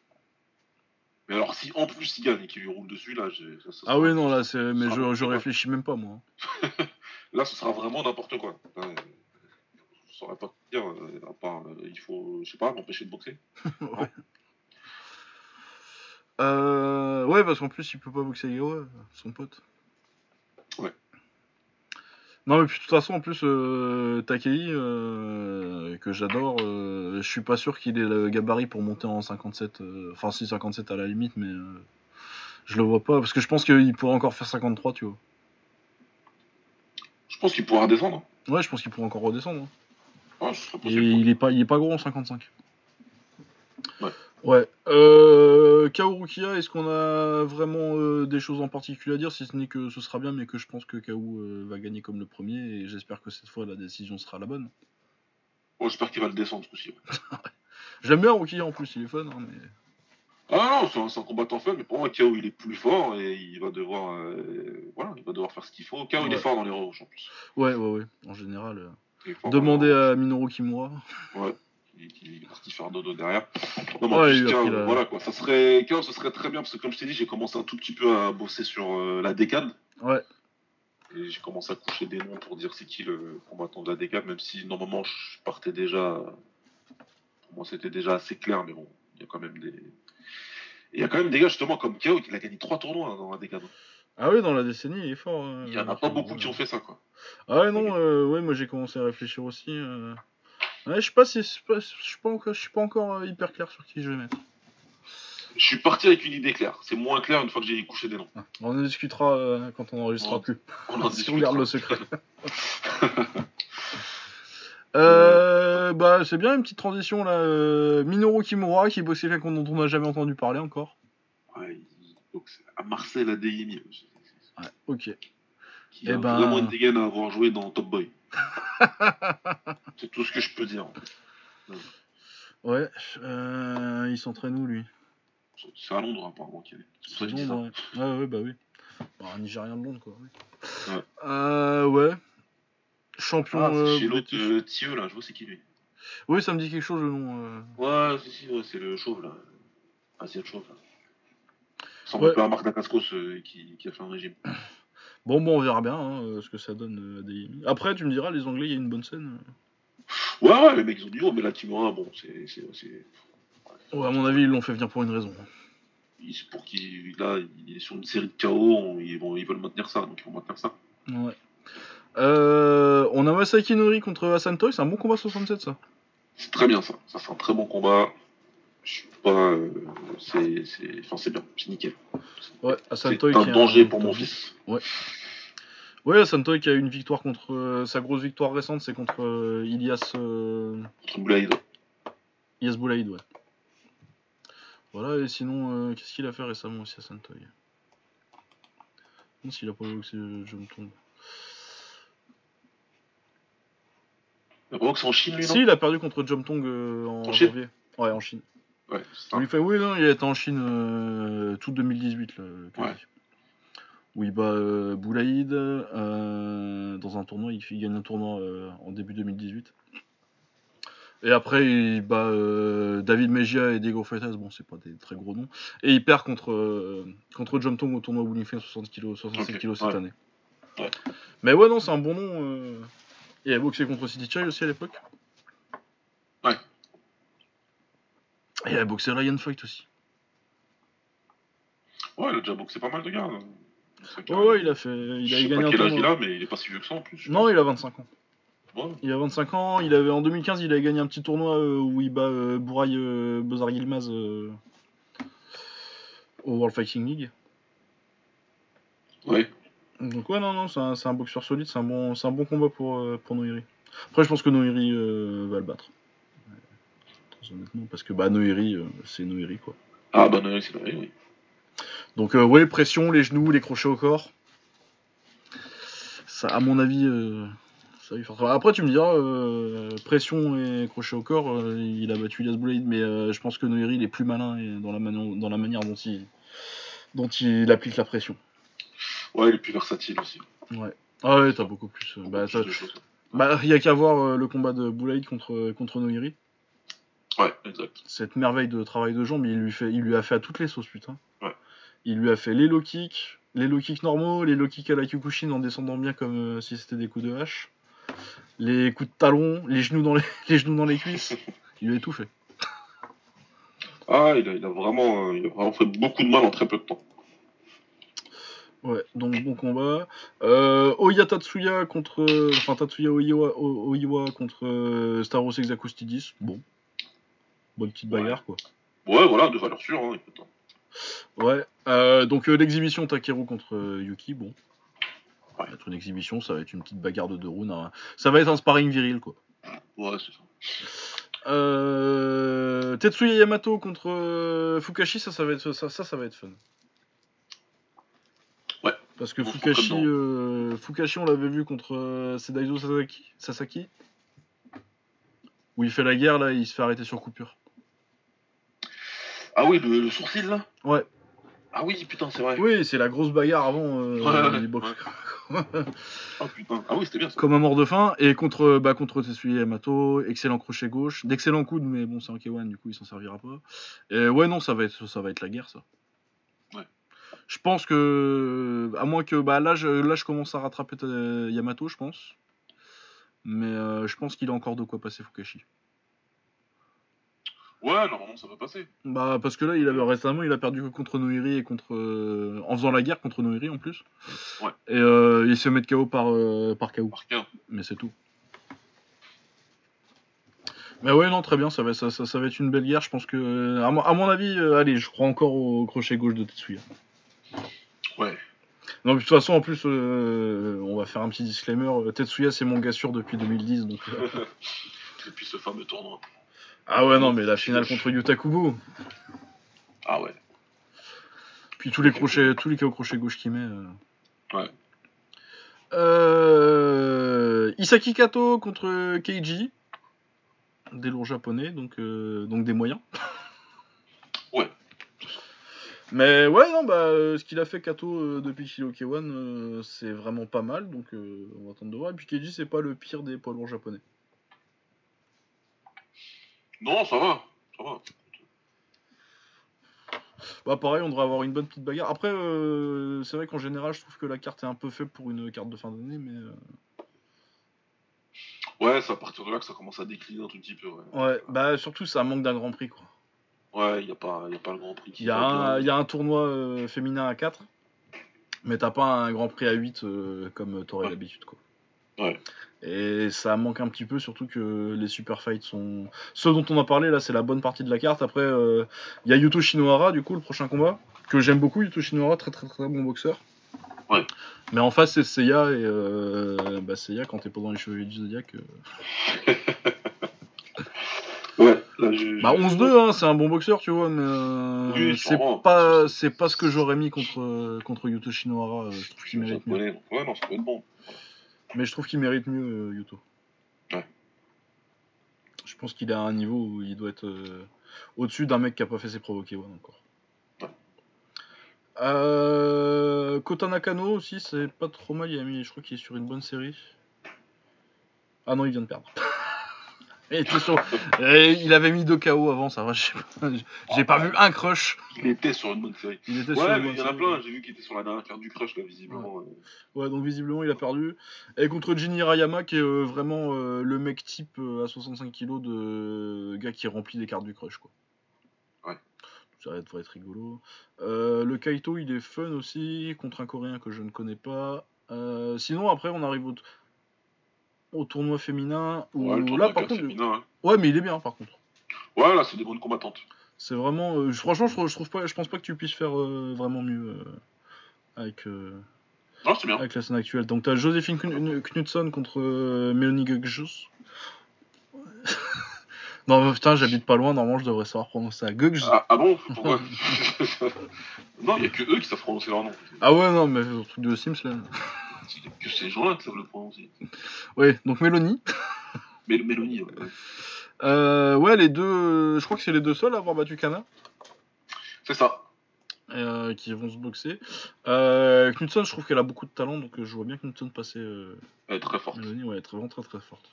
[SPEAKER 3] Mais alors, si en plus il gagne et qu'il lui roule dessus, là, ça,
[SPEAKER 1] Ah
[SPEAKER 3] sera-
[SPEAKER 1] oui, non, là, c'est. Mais je, réfléchis même pas, moi.
[SPEAKER 3] Là, ce sera vraiment n'importe quoi. Là, je saurais pas dire, euh, à part, euh, il faut, je sais pas, m'empêcher de boxer.
[SPEAKER 1] ouais. Euh, ouais, parce qu'en plus, il peut pas boxer Gawa, son pote. Non, mais puis de toute façon, en plus, euh, Takei, euh, que j'adore, euh, je suis pas sûr qu'il ait le gabarit pour monter en 57. euh, Enfin, si 57 à la limite, mais je le vois pas. Parce que je pense qu'il pourrait encore faire 53, tu vois.
[SPEAKER 3] Je pense qu'il pourra descendre.
[SPEAKER 1] Ouais, je pense qu'il pourrait encore redescendre. hein.
[SPEAKER 3] Ouais,
[SPEAKER 1] Et il est pas, il est pas gros en 55.
[SPEAKER 3] Ouais.
[SPEAKER 1] Ouais. Euh, Kao Rukia, est-ce qu'on a vraiment euh, des choses en particulier à dire, si ce n'est que ce sera bien, mais que je pense que Kao euh, va gagner comme le premier, et j'espère que cette fois la décision sera la bonne.
[SPEAKER 3] Bon, J'espère qu'il va le descendre ce coup-ci. ouais.
[SPEAKER 1] J'aime bien Rukia en plus, il est fun, hein, mais.
[SPEAKER 3] Ah non, c'est un, un combattant fun, mais pour moi, KO il est plus fort et il va devoir, euh, voilà, il va devoir faire ce qu'il faut. KO il est fort dans les roches en plus.
[SPEAKER 1] Ouais, ouais, ouais, en général. euh, Demandez à Minoru Kimura.
[SPEAKER 3] Ouais. Il, il est parti faire dodo derrière. Non, mais
[SPEAKER 1] Ouais,
[SPEAKER 3] plus, voilà quoi. Ça serait, ce serait très bien parce que comme je t'ai dit, j'ai commencé un tout petit peu à bosser sur euh, la décade.
[SPEAKER 1] Ouais.
[SPEAKER 3] Et j'ai commencé à coucher des noms pour dire c'est qui le combattant de la décade, même si normalement je partais déjà. Pour moi c'était déjà assez clair, mais bon, il y a quand même des. Il y a quand même des gars justement comme KO qui a gagné trois tournois hein, dans la décade.
[SPEAKER 1] Ah oui, dans la décennie, il est fort. euh,
[SPEAKER 3] Il y en a pas beaucoup qui ont fait ça quoi.
[SPEAKER 1] Ah ouais, non, euh, ouais, moi j'ai commencé à réfléchir aussi. euh. Ouais, je sais pas si. Je suis pas, encore, je suis pas encore euh, hyper clair sur qui je vais mettre.
[SPEAKER 3] Je suis parti avec une idée claire. C'est moins clair une fois que j'ai couché des noms.
[SPEAKER 1] Ah, On en discutera euh, quand on enregistrera
[SPEAKER 3] Ouais.
[SPEAKER 1] plus.
[SPEAKER 3] On en
[SPEAKER 1] si on garde le secret. Euh, bah, c'est bien une petite transition là. Minoru Kimura qui bosse quelqu'un dont on n'a jamais entendu parler encore.
[SPEAKER 3] Ouais, donc à Marseille à Deyemi.
[SPEAKER 1] Ouais, ok.
[SPEAKER 3] Qui
[SPEAKER 1] Eh
[SPEAKER 3] a
[SPEAKER 1] ben-
[SPEAKER 3] vraiment une dégaine à avoir joué dans Top Boy. c'est tout ce que je peux dire.
[SPEAKER 1] Ouais, euh, il s'entraîne où lui?
[SPEAKER 3] C'est à Londres apparemment qu'il est. C'est.
[SPEAKER 1] Londres, ouais. ouais, ouais, bah oui. Bah, un Nigérien de Londres quoi. oui.
[SPEAKER 3] Ouais.
[SPEAKER 1] Euh, ouais. Champion.
[SPEAKER 3] Ah, c'est
[SPEAKER 1] euh,
[SPEAKER 3] chez l'autre Thieu là, je vois c'est qui lui?
[SPEAKER 1] Oui, ça me dit quelque chose le nom. euh.
[SPEAKER 3] Ouais, si, si, ouais, c'est le chauve là. Ah, c'est le chauve là. Ressemble
[SPEAKER 1] Ouais.
[SPEAKER 3] un peu à Marc Dacascos qui, qui a fait un régime.
[SPEAKER 1] Bon, bon, on verra bien hein, euh, ce que ça donne euh, à des... Après, tu me diras, les Anglais, il y a une bonne scène.
[SPEAKER 3] Ouais, ouais, les mecs ils ont du haut, mais là Timora, bon, c'est. c'est, c'est...
[SPEAKER 1] Ouais, à mon avis, ils l'ont fait venir pour une raison.
[SPEAKER 3] c'est pour qu'il. Là, il est sur une série de KO, on- ils, vont, ils veulent maintenir ça, donc ils vont maintenir ça.
[SPEAKER 1] Ouais. Euh, on a Masaki Nori contre Hassan Toy, c'est un bon combat 67 ça.
[SPEAKER 3] C'est très bien ça. Ça, c'est un très bon combat. Je suis pas. euh, c'est, c'est, enfin, c'est bien, c'est nickel.
[SPEAKER 1] Ouais,
[SPEAKER 3] C'est un danger pour mon fils.
[SPEAKER 1] Ouais, Hassan Toy qui a une victoire contre. euh, sa grosse victoire récente, c'est contre euh, Ilias. euh,
[SPEAKER 3] Contre Boulaïd.
[SPEAKER 1] Ilias Boulaïd, ouais. Voilà, et sinon, euh, qu'est-ce qu'il a fait récemment aussi, Hassan Toy Non, s'il a pas boxé, je, je me
[SPEAKER 3] vraiment que c'est en Chine lui, non?
[SPEAKER 1] Si, il a perdu contre Jomtong euh, en,
[SPEAKER 3] En
[SPEAKER 1] janvier. Ouais, en Chine.
[SPEAKER 3] Ouais, ça.
[SPEAKER 1] Oui, fait, oui, non, il était en Chine euh, tout 2018. Là.
[SPEAKER 3] Ouais.
[SPEAKER 1] Où il bat euh, Boulaïd euh, dans un tournoi. Il, il gagne un tournoi en début 2018. Et après, il bat David Mejia et Diego Freitas. Bon, c'est pas des très gros noms. Et il perd contre, contre Jom Tong au tournoi Wulingfen 60 kg, 67
[SPEAKER 3] Ok,
[SPEAKER 1] kg cette
[SPEAKER 3] ouais.
[SPEAKER 1] année. Mais ouais, non, c'est un bon nom. Il a boxé contre City Chai aussi à l'époque.
[SPEAKER 3] Ouais.
[SPEAKER 1] Et il a boxé Ryan Fight aussi.
[SPEAKER 3] Ouais, il a déjà boxé pas mal de gars. hein.
[SPEAKER 1] Ouais, ouais, il a fait. Il
[SPEAKER 3] je
[SPEAKER 1] a
[SPEAKER 3] sais
[SPEAKER 1] gagné
[SPEAKER 3] pas
[SPEAKER 1] un
[SPEAKER 3] quel âge il a, mais il est pas si vieux que ça en plus.
[SPEAKER 1] Non, il a 25 ans.
[SPEAKER 3] Ouais.
[SPEAKER 1] Il a 25 ans. Il avait en 2015, il a gagné un petit tournoi euh, où il bat euh, Bouraï euh, Bozar Yilmaz euh, au World Fighting League.
[SPEAKER 3] Ouais.
[SPEAKER 1] Donc ouais, non, non, c'est un, boxeur solide, c'est un bon, c'est un bon combat pour pour Noiri. Après, je pense que Noiri va le battre. Honnêtement, parce que bah Noiri, euh, c'est Noiri quoi.
[SPEAKER 3] Ah bah non, c'est vrai, oui.
[SPEAKER 1] Donc euh, ouais, pression, les genoux, les crochets au corps. Ça, à mon avis, euh, ça va faire. Après, tu me diras, euh, pression et crochet au corps, il a battu Elias Blade, mais je pense que Noiri, il est plus malin et dans, la mani- dans la manière dont il, dont il applique la pression.
[SPEAKER 3] Ouais, il est plus versatile aussi.
[SPEAKER 1] Ouais. Ah ouais, t'as beaucoup plus. bah. Bah, il y a qu'à voir le combat de Boulaïd contre, contre Noiri.
[SPEAKER 3] Ouais, exact.
[SPEAKER 1] Cette merveille de travail de jambes, il lui, fait, il lui a fait à toutes les sauces, putain.
[SPEAKER 3] Ouais.
[SPEAKER 1] Il lui a fait les low kicks, les low kicks normaux, les low kicks à la Kyokushin en descendant bien comme euh, si c'était des coups de hache, les coups de talon, les genoux dans les, les, genoux dans les cuisses. Il lui a tout fait.
[SPEAKER 3] Ah, il a, il a vraiment, euh, il a vraiment fait beaucoup de mal en très peu de temps.
[SPEAKER 1] Ouais, donc bon combat. Euh, Oya Tatsuya contre. Enfin, Tatsuya Oiwa, Oiwa contre euh, Staros Exakustidis. Bon. Bonne petite bagarre, quoi.
[SPEAKER 3] Ouais, voilà, de valeur sûre. Hein, écoute.
[SPEAKER 1] Ouais. Euh, donc euh, l'exhibition Takeru contre euh, Yuki, bon. Ça va être une exhibition, ça va être une petite bagarre de deux rounds. hein. Ça va être un sparring viril, quoi.
[SPEAKER 3] Ouais, c'est ça.
[SPEAKER 1] Tetsuya Yamato contre Fukashi, ça, ça va être ça, ça, ça va être fun.
[SPEAKER 3] Ouais.
[SPEAKER 1] Parce que
[SPEAKER 3] Bon,
[SPEAKER 1] Fukashi, euh, Fukashi, on l'avait vu contre Daiso Sasaki, Sasaki, où il fait la guerre là, il se fait arrêter sur coupure.
[SPEAKER 3] Ah oui, le, le sourcil là
[SPEAKER 1] Ouais.
[SPEAKER 3] Ah oui, putain, c'est vrai.
[SPEAKER 1] Oui, c'est la grosse bagarre avant euh,
[SPEAKER 3] Ouais, ouais,
[SPEAKER 1] les box.
[SPEAKER 3] Ah putain. Ah oui, c'était bien ça.
[SPEAKER 1] Comme un mort de faim et contre bah, contre Yamato, excellent crochet gauche, d'excellents coudes, mais bon c'est un K1 du coup il s'en servira pas. Et ouais non ça va être ça va être la guerre ça.
[SPEAKER 3] Ouais.
[SPEAKER 1] Je pense que à moins que bah là je, là je commence à rattraper euh, Yamato je pense, mais euh, je pense qu'il a encore de quoi passer Fukashi.
[SPEAKER 3] Ouais, normalement ça va passer.
[SPEAKER 1] Bah parce que là il avait récemment il a perdu contre Noiri et contre euh, en faisant la guerre contre Noiri en plus.
[SPEAKER 3] Ouais.
[SPEAKER 1] Et euh, il se met KO par euh, par KO.
[SPEAKER 3] Par cas.
[SPEAKER 1] mais c'est tout. Mais ouais, non, très bien, ça va, ça, ça, ça va être une belle guerre. Je pense que, à mon, à mon avis, euh, allez, je crois encore au crochet gauche de Tetsuya.
[SPEAKER 3] Ouais.
[SPEAKER 1] Non, de toute façon, en plus, euh, on va faire un petit disclaimer. euh, Tetsuya, c'est mon gars sûr depuis 2010. Donc,
[SPEAKER 3] Depuis ce fameux tournoi.
[SPEAKER 1] Ah ouais, non, mais la finale contre Yuta Kubo.
[SPEAKER 3] Ah ouais.
[SPEAKER 1] Puis tous les crochets, tous les KO crochet gauche qu'il met. euh.
[SPEAKER 3] Ouais.
[SPEAKER 1] Euh, Isaki Kato contre Keiji. Des lourds japonais, donc, euh, donc des moyens.
[SPEAKER 3] Ouais.
[SPEAKER 1] Mais ouais, non, bah, ce qu'il a fait Kato depuis K1, euh, c'est vraiment pas mal, donc on va attendre de voir. Et puis Keiji, c'est pas le pire des poids lourds japonais.
[SPEAKER 3] Non, ça va. Ça va.
[SPEAKER 1] Bah pareil, on devrait avoir une bonne petite bagarre. Après, euh, c'est vrai qu'en général, je trouve que la carte est un peu faible pour une carte de fin d'année, mais... euh,
[SPEAKER 3] Ouais, c'est à partir de là que ça commence à décliner un tout petit peu. Ouais,
[SPEAKER 1] Ouais, bah surtout, ça manque d'un grand prix, quoi.
[SPEAKER 3] Ouais, il n'y a, pas- y a pas le grand prix
[SPEAKER 1] Il y a un,
[SPEAKER 3] bien.
[SPEAKER 1] il y a un tournoi euh, féminin à 4, mais t'as pas un grand prix à 8 euh, comme t'aurais
[SPEAKER 3] Ouais.
[SPEAKER 1] l'habitude, quoi.
[SPEAKER 3] Ouais.
[SPEAKER 1] Et ça manque un petit peu, surtout que les super fights sont. Ceux dont on a parlé là, c'est la bonne partie de la carte. Après, euh, il y a Yuto Shinohara, du coup, le prochain combat, que j'aime beaucoup. Yuto Shinohara, très très très bon boxeur.
[SPEAKER 3] Ouais.
[SPEAKER 1] Mais en face, c'est Seiya, et euh, bah, Seiya, quand t'es pas dans les chevaliers du Zodiac. euh,
[SPEAKER 3] Ouais, là, je.
[SPEAKER 1] Bah
[SPEAKER 3] je-
[SPEAKER 1] 11-2, hein, c'est un bon boxeur, tu vois, mais
[SPEAKER 3] Oui,
[SPEAKER 1] c'est pas, c'est pas ce que j'aurais mis contre, contre Yuto Shinohara. Je trouve qu'il mérite mieux.
[SPEAKER 3] Ouais, non, ça peut être bon.
[SPEAKER 1] Mais je trouve qu'il mérite mieux euh, Yuto.
[SPEAKER 3] Ouais.
[SPEAKER 1] Je pense qu'il est à un niveau où il doit être euh, au-dessus d'un mec qui a pas fait ses provoqués one encore.
[SPEAKER 3] Ouais.
[SPEAKER 1] Euh, Kota Nakano aussi, c'est pas trop mal. Il a mis, je crois qu'il est sur une bonne série. Ah non, il vient de perdre. il, était sur- il avait mis deux KO avant, ça va. J'ai pas, j'ai pas vu un crush.
[SPEAKER 3] Il était sur une bonne série.
[SPEAKER 1] Il était sur
[SPEAKER 3] Ouais,
[SPEAKER 1] une
[SPEAKER 3] mais il y en a plein. J'ai vu qu'il était sur la dernière carte du crush, là, visiblement. euh.
[SPEAKER 1] Ouais, donc visiblement il a perdu. Et contre Jinny Rayama, qui est euh, vraiment euh, le mec type euh, à 65 kg de gars qui remplit des cartes du crush, quoi.
[SPEAKER 3] Ouais.
[SPEAKER 1] Ça devrait être rigolo. Le Kaito, il est fun aussi, contre un coréen que je ne connais pas. Sinon, après, on arrive au, au tournoi féminin. Où,
[SPEAKER 3] Ouais, le
[SPEAKER 1] là, par contre.
[SPEAKER 3] féminin, hein.
[SPEAKER 1] Ouais, mais il est bien, par contre.
[SPEAKER 3] Ouais, là, c'est des bonnes combattantes.
[SPEAKER 1] C'est vraiment. euh, franchement, je, trouve- je trouve pas, je pense pas que tu puisses faire euh, vraiment mieux euh, avec.
[SPEAKER 3] Non, c'est bien.
[SPEAKER 1] avec la scène actuelle. Donc t'as Joséphine Kn- Knudson contre Mélanie Gugjus. non mais putain j'habite pas loin, normalement je devrais savoir prononcer ça. Gugj.
[SPEAKER 3] Ah, ah bon? Pourquoi? Non, il n'y a que eux qui savent prononcer leur nom.
[SPEAKER 1] Ah ouais non mais le truc de Sims là.
[SPEAKER 3] Que ces gens-là qui savent le prononcer.
[SPEAKER 1] Ouais donc Mélanie.
[SPEAKER 3] Mais Mélanie, ouais.
[SPEAKER 1] Euh, ouais les deux, je crois que c'est les deux seuls à avoir battu Kana.
[SPEAKER 3] c'est ça.
[SPEAKER 1] euh, qui vont se boxer. Euh, je trouve qu'elle a beaucoup de talent, donc euh, je vois bien Knudson passer. euh,
[SPEAKER 3] Elle est très forte.
[SPEAKER 1] Mélanie, ouais, elle est très, vraiment très très forte.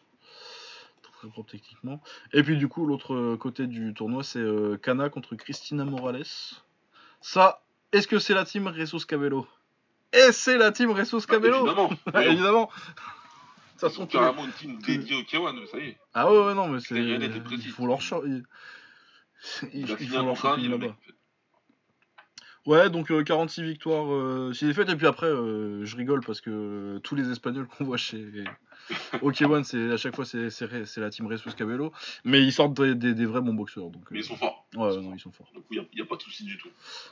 [SPEAKER 1] Très très forte techniquement. Et puis du coup, l'autre euh, côté du tournoi, c'est euh, Kana contre Christina Morales. Ça, est-ce que c'est la team Ressus Cabello? Et c'est la team Ressus Cabello
[SPEAKER 3] Bah, Évidemment.
[SPEAKER 1] Ah, Évidemment sont tous les-
[SPEAKER 3] carrément une team dédiée au K1, ça y est.
[SPEAKER 1] Ah ouais, ouais, non, mais c'est. Ils font leur ils-
[SPEAKER 3] Il un
[SPEAKER 1] leur
[SPEAKER 3] il le
[SPEAKER 1] là-bas. Ouais, donc euh, 46 victoires, euh, 6 défaites. Et puis après, euh, je rigole parce que euh, tous les Espagnols qu'on voit chez OK1, c'est à chaque fois c'est c'est Re- c'est la team Ressus Cabello, mais ils sortent des, des- des vrais bons boxeurs. Donc,
[SPEAKER 3] Mais
[SPEAKER 1] euh,
[SPEAKER 3] ils sont forts.
[SPEAKER 1] ouais, non, ils sont forts.
[SPEAKER 3] Du coup, il n'y a, pas de souci du tout.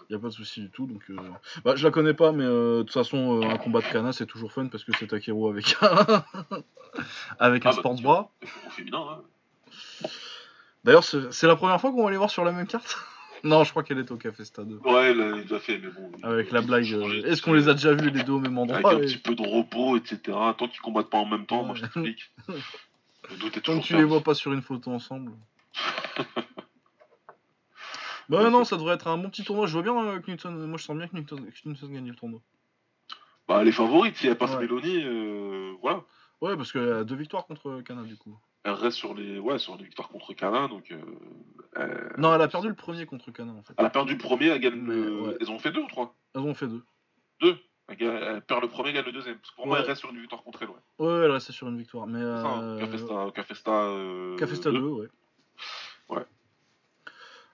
[SPEAKER 1] Y a pas de souci du tout. Donc, euh, bah, je la connais pas, mais euh, de toute façon, euh, un combat de Kana, c'est toujours fun parce que c'est Takeru avec un avec un
[SPEAKER 3] Ah, bah, sûr.
[SPEAKER 1] bras.
[SPEAKER 3] Féminin, hein.
[SPEAKER 1] D'ailleurs, c'est c'est la première fois qu'on va les voir sur la même carte. Non, je crois qu'elle est au Café Stade.
[SPEAKER 3] Ouais, il a, il a fait, mais bon.
[SPEAKER 1] Avec la blague, euh, est-ce qu'on les a déjà vus les deux au même endroit
[SPEAKER 3] Avec un
[SPEAKER 1] et-
[SPEAKER 3] petit peu de repos, etc. Tant qu'ils combattent pas en même temps, moi je t'explique. Le doute est
[SPEAKER 1] Tant que tu les vois pas sur une photo ensemble. bah non, ça devrait être un bon petit tournoi. Je vois bien euh, Knudson. Moi, je sens bien que Knudson gagne le tournoi.
[SPEAKER 3] Bah, les favorites, si elle passe. Mélanie, euh, voilà.
[SPEAKER 1] Ouais, parce qu'elle a deux victoires contre Kana du coup.
[SPEAKER 3] Elle reste sur les, ouais, sur les victoires contre Kana, donc. euh, euh,
[SPEAKER 1] Non, elle a perdu le premier contre Kana en fait.
[SPEAKER 3] Elle a perdu le premier, elle gagne le.
[SPEAKER 1] ouais.
[SPEAKER 3] Ils ont fait deux ou trois
[SPEAKER 1] Elles ont fait deux.
[SPEAKER 3] Deux. Elle, gagne- elle perd le premier, elle gagne le deuxième. Parce que pour moi, elle reste sur une victoire contre elle, ouais.
[SPEAKER 1] Ouais, elle restait sur une victoire. Mais.
[SPEAKER 3] C'est ça, hein,
[SPEAKER 1] Euh...
[SPEAKER 3] Cafesta, Cafesta, euh,
[SPEAKER 1] Cafesta 2,
[SPEAKER 3] deux.
[SPEAKER 1] ouais.
[SPEAKER 3] Ouais.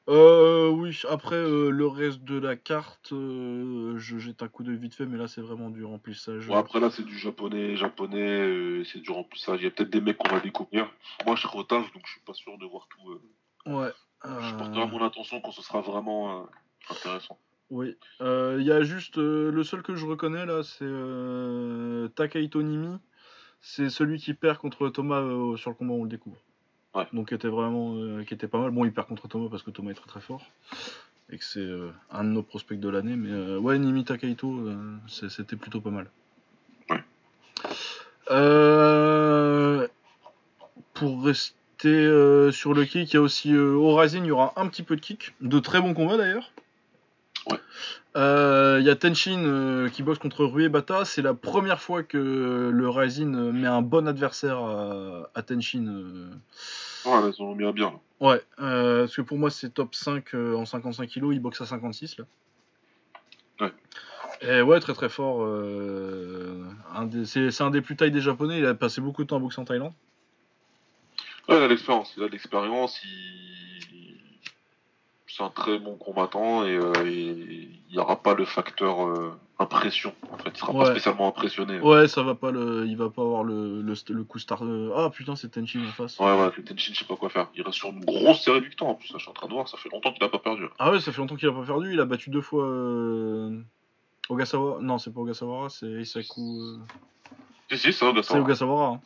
[SPEAKER 1] Euh, oui, après euh, le reste de la carte, euh, je jette un coup d'œil vite fait, mais là c'est vraiment du remplissage.
[SPEAKER 3] Bon, après là, c'est du japonais, japonais, euh, c'est du remplissage. Il y a peut-être des mecs qu'on va découvrir. Moi, je au taf, donc je suis pas sûr de voir tout.
[SPEAKER 1] Ouais.
[SPEAKER 3] Je porterai mon attention quand ce sera vraiment intéressant.
[SPEAKER 1] Oui. Il y a juste le seul que je reconnais là, c'est Takahito Nimi. C'est celui qui perd contre Thomas sur le combat où on le découvre.
[SPEAKER 3] Ouais.
[SPEAKER 1] Donc qui était vraiment, euh, qui était pas mal. Bon, il perd contre Thomas parce que Thomas est très très fort et que c'est euh, un de nos prospects de l'année. Mais euh, ouais, Nimi Takahito, euh, c'était plutôt pas mal.
[SPEAKER 3] Ouais.
[SPEAKER 1] Pour rester sur le kick, il y a aussi au Rising, il y aura un petit peu de kick, de très bons combats d'ailleurs.
[SPEAKER 3] Ouais.
[SPEAKER 1] Euh, Il y a Tenshin euh, qui boxe contre Rue Bata. C'est la première fois que le euh, met un bon adversaire à, à Tenshin. euh.
[SPEAKER 3] Ouais, là, ils ont mis un bien. là.
[SPEAKER 1] Ouais, parce que pour moi c'est top 5 euh, en 55 kg, il boxe à 56 là.
[SPEAKER 3] Ouais.
[SPEAKER 1] Et ouais, très très fort. des- c'est un des plus tailles des japonais, il a passé beaucoup de temps à boxer en Thaïlande.
[SPEAKER 3] Ouais, il a l'expérience. Il a de l'expérience. Il... C'est un très bon combattant et euh, il n'y aura pas le facteur euh, impression. En fait, il sera
[SPEAKER 1] Ouais.
[SPEAKER 3] pas spécialement impressionné.
[SPEAKER 1] Ouais, ça va pas le, il va pas avoir le, le, le coup star. euh, Ah putain, c'est Tenshin en face.
[SPEAKER 3] Ouais, ouais, c'est Tenshin, je sais pas quoi faire. Il reste sur une grosse série de victoires en plus. là, je suis en train de voir, ça fait longtemps qu'il a pas perdu.
[SPEAKER 1] Ah ouais, ça fait longtemps qu'il a pas perdu. Il a battu deux fois euh... Ogasawara. Non, c'est pas Ogasawara, c'est Isaku. euh,
[SPEAKER 3] Si, si,
[SPEAKER 1] C'est Ogasawara. hein.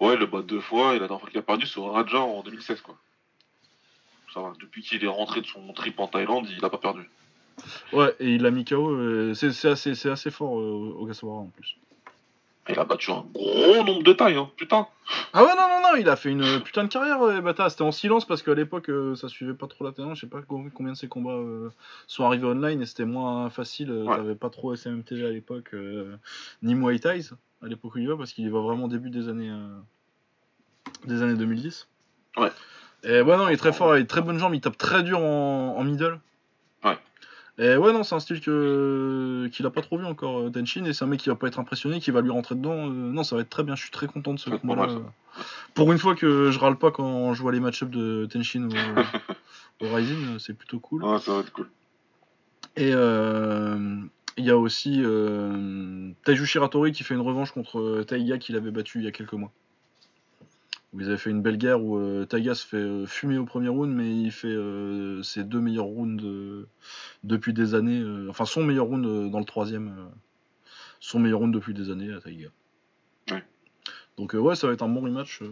[SPEAKER 3] Ouais, il le bat deux fois et la dernière fois qu'il a perdu, c'est au Raja en 2016, quoi. Ça va, depuis qu'il est rentré de son trip en Thaïlande, il a pas perdu.
[SPEAKER 1] Ouais, et il a mis KO. euh, C'est assez, fort, euh, Ogasawara en plus.
[SPEAKER 3] Il a battu un gros nombre de tailles, hein, putain.
[SPEAKER 1] Ah ouais, non, non, non, il a fait une putain de carrière, ouais, Bata. C'était en silence parce qu'à l'époque, euh, ça suivait pas trop la télé. Je sais pas com- combien de ses combats euh, sont arrivés online et c'était moins facile. euh,
[SPEAKER 3] Ouais.
[SPEAKER 1] T'avais pas trop SMTV à l'époque, euh, ni Muay Thai à l'époque où il va parce qu'il y va vraiment au début des années, euh, des années 2010.
[SPEAKER 3] Ouais.
[SPEAKER 1] Et ouais, non, il est très fort, il a très bonne jambe, il tape très dur en, en middle.
[SPEAKER 3] Ouais.
[SPEAKER 1] Et ouais, non, c'est un style que qu'il a pas trop vu encore, euh, Tenshin, et c'est un mec qui va pas être impressionné, qui va lui rentrer dedans. euh, non, ça va être très bien, je suis très content de ce combat-là. euh. Pour une fois que je râle pas quand je vois les match-ups de Tenshin au, au Rising, euh, c'est plutôt cool.
[SPEAKER 3] Ouais, ça va être cool.
[SPEAKER 1] Et euh, il y a aussi euh, Taiju Shiratori qui fait une revanche contre euh, Taiga qu'il avait battu il y a quelques mois. Où ils avaient fait une belle guerre où euh, Taiga se fait euh, fumer au premier round, mais il fait euh, ses deux meilleurs rounds depuis des années. enfin, son meilleur round dans le troisième. son meilleur round depuis des années à Taiga.
[SPEAKER 3] Ouais.
[SPEAKER 1] Donc ouais, ça va être un bon rematch.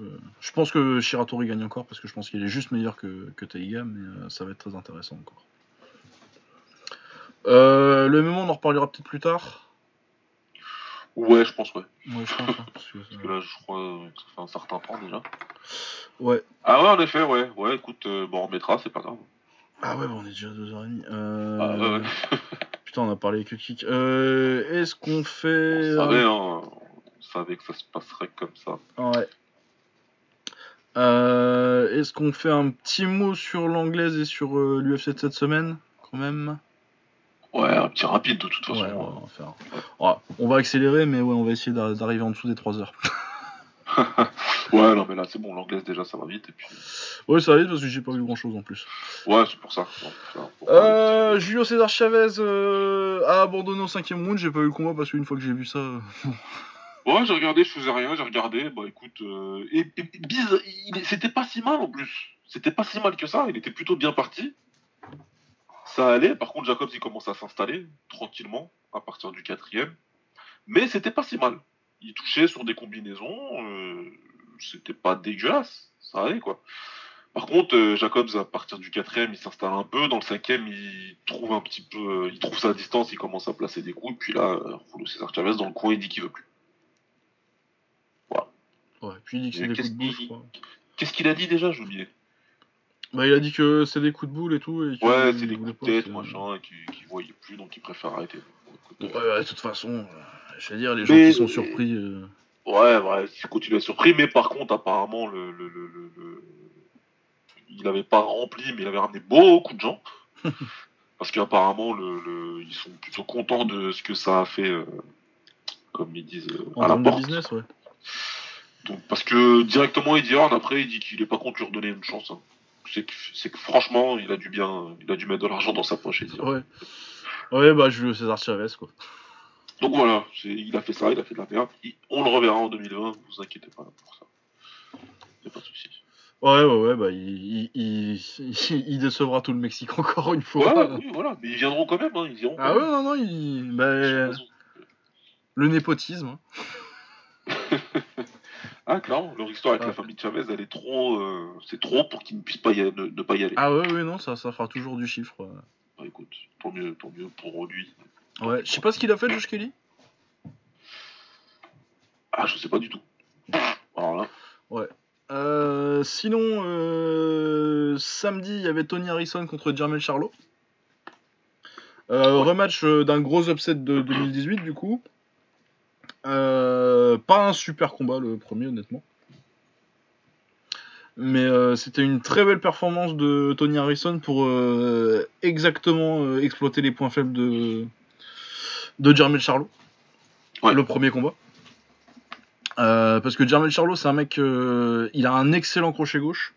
[SPEAKER 1] Je pense que Shiratori gagne encore parce que je pense qu'il est juste meilleur que, que Taiga, mais ça va être très intéressant encore. Le moment, on en reparlera peut-être plus tard.
[SPEAKER 3] Ouais, je pense, ouais.
[SPEAKER 1] Ouais, je pense. hein, parce que,
[SPEAKER 3] Parce que là, je crois euh, que ça fait un certain temps déjà.
[SPEAKER 1] ouais.
[SPEAKER 3] Ah ouais, en effet, ouais. Ouais, écoute, euh, bon, on remettra, c'est pas grave.
[SPEAKER 1] Ah ouais, bah, on est déjà à 2h30. Euh...
[SPEAKER 3] Ah ouais, ouais.
[SPEAKER 1] putain, on a parlé que kick. Euh, Est-ce qu'on fait.
[SPEAKER 3] On savait, hein, on savait que ça se passerait comme ça.
[SPEAKER 1] Ouais. Euh, Est-ce qu'on fait un petit mot sur l'anglaise et sur euh, l'UFC de cette semaine, quand même?
[SPEAKER 3] Ouais, un petit rapide de toute façon.
[SPEAKER 1] Ouais, on va, faire... ouais, on va accélérer, mais ouais, on va essayer d'a- d'arriver en dessous des 3 heures.
[SPEAKER 3] ouais, non, mais là, c'est bon, l'anglaise déjà, ça va vite. Et puis...
[SPEAKER 1] ouais, ça va vite parce que j'ai pas vu grand chose en plus.
[SPEAKER 3] Ouais, c'est pour ça. Non, pour ça, pour
[SPEAKER 1] Euh, Julio César Chavez euh, a abandonné au cinquième round. J'ai pas eu le combat parce qu'une fois que j'ai vu ça. euh,
[SPEAKER 3] Ouais, j'ai regardé, je faisais rien, j'ai regardé, bah écoute, euh, et, et, c'était pas si mal en plus. C'était pas si mal que ça, il était plutôt bien parti. Ça allait, par contre Jacobs il commence à s'installer tranquillement à partir du quatrième. Mais c'était pas si mal. Il touchait sur des combinaisons, euh, c'était pas dégueulasse, ça allait quoi. Par contre, euh, Jacobs à partir du quatrième il s'installe un peu, dans le cinquième il trouve un petit peu, il trouve sa distance, il commence à placer des coups, et puis là, euh, Julio César Chavez dans le coin il dit qu'il veut plus.
[SPEAKER 1] Ouais, puis il dit que c'est
[SPEAKER 3] Et
[SPEAKER 1] des
[SPEAKER 3] qu'est-ce
[SPEAKER 1] coups de boule,
[SPEAKER 3] qu'il-. Qu'est-ce a dit déjà, j'ai oublié.
[SPEAKER 1] Bah, il a dit que c'est des coups de boule et tout. Et
[SPEAKER 3] Ouais,
[SPEAKER 1] il
[SPEAKER 3] c'est des coups de tête, machin, qui, qui voyait plus, donc il préfère arrêter.
[SPEAKER 1] Ouais, ouais, de toute façon, euh, je veux dire, les gens
[SPEAKER 3] Mais-
[SPEAKER 1] qui sont surpris. euh,
[SPEAKER 3] ouais, ouais, il continue à être surpris, mais par contre, apparemment, le, le, le, le- il avait pas rempli, mais il avait ramené beaucoup de gens. Parce qu'apparemment, le, le- ils sont plutôt contents de ce que ça a fait, euh, comme ils disent, euh,
[SPEAKER 1] En
[SPEAKER 3] à la porte.
[SPEAKER 1] business, ouais.
[SPEAKER 3] Donc, parce que directement, Eddie Hearn, après, il dit qu'il est pas contre lui redonner une chance. hein. C'est que, franchement, il a dû bien, il a dû mettre de l'argent dans sa poche.
[SPEAKER 1] Ouais. Ouais, bah, Julio César Chavez, quoi.
[SPEAKER 3] Donc voilà, il a fait ça, il a fait de la merde. Il- on le reverra en 2020, vous inquiétez pas pour ça. Y a pas de souci.
[SPEAKER 1] Ouais, ouais, ouais, bah, il, il, il, décevra tout le Mexique encore une fois.
[SPEAKER 3] Oui, voilà, mais ils viendront quand même, hein, ils iront.
[SPEAKER 1] Ah ouais, non, non, il. Bah, le népotisme.
[SPEAKER 3] Ah clairement, leur histoire avec
[SPEAKER 1] Ah.
[SPEAKER 3] la famille Chavez, elle est trop, euh, c'est trop pour qu'ils ne puissent pas y aller, ne, ne pas y aller.
[SPEAKER 1] Ah ouais, ouais, non, ça, ça fera toujours du chiffre. ouais.
[SPEAKER 3] Bah, écoute, tant mieux, tant mieux pour lui.
[SPEAKER 1] Ouais, je sais pas ce qu'il a fait, Josh Kelly.
[SPEAKER 3] Ah, je sais pas du tout. Alors là,
[SPEAKER 1] Euh, sinon, euh, samedi, il y avait Tony Harrison contre Jermel Charlo. Euh, rematch d'un gros upset de 2018, du coup. Euh, pas un super combat, le premier, honnêtement. Mais euh, c'était une très belle performance de Tony Harrison pour euh, exactement exploiter les points faibles de, de Jermel Charlo.
[SPEAKER 3] Ouais.
[SPEAKER 1] Le premier combat. Parce que Jermel Charlo, c'est un mec, il a un excellent crochet gauche.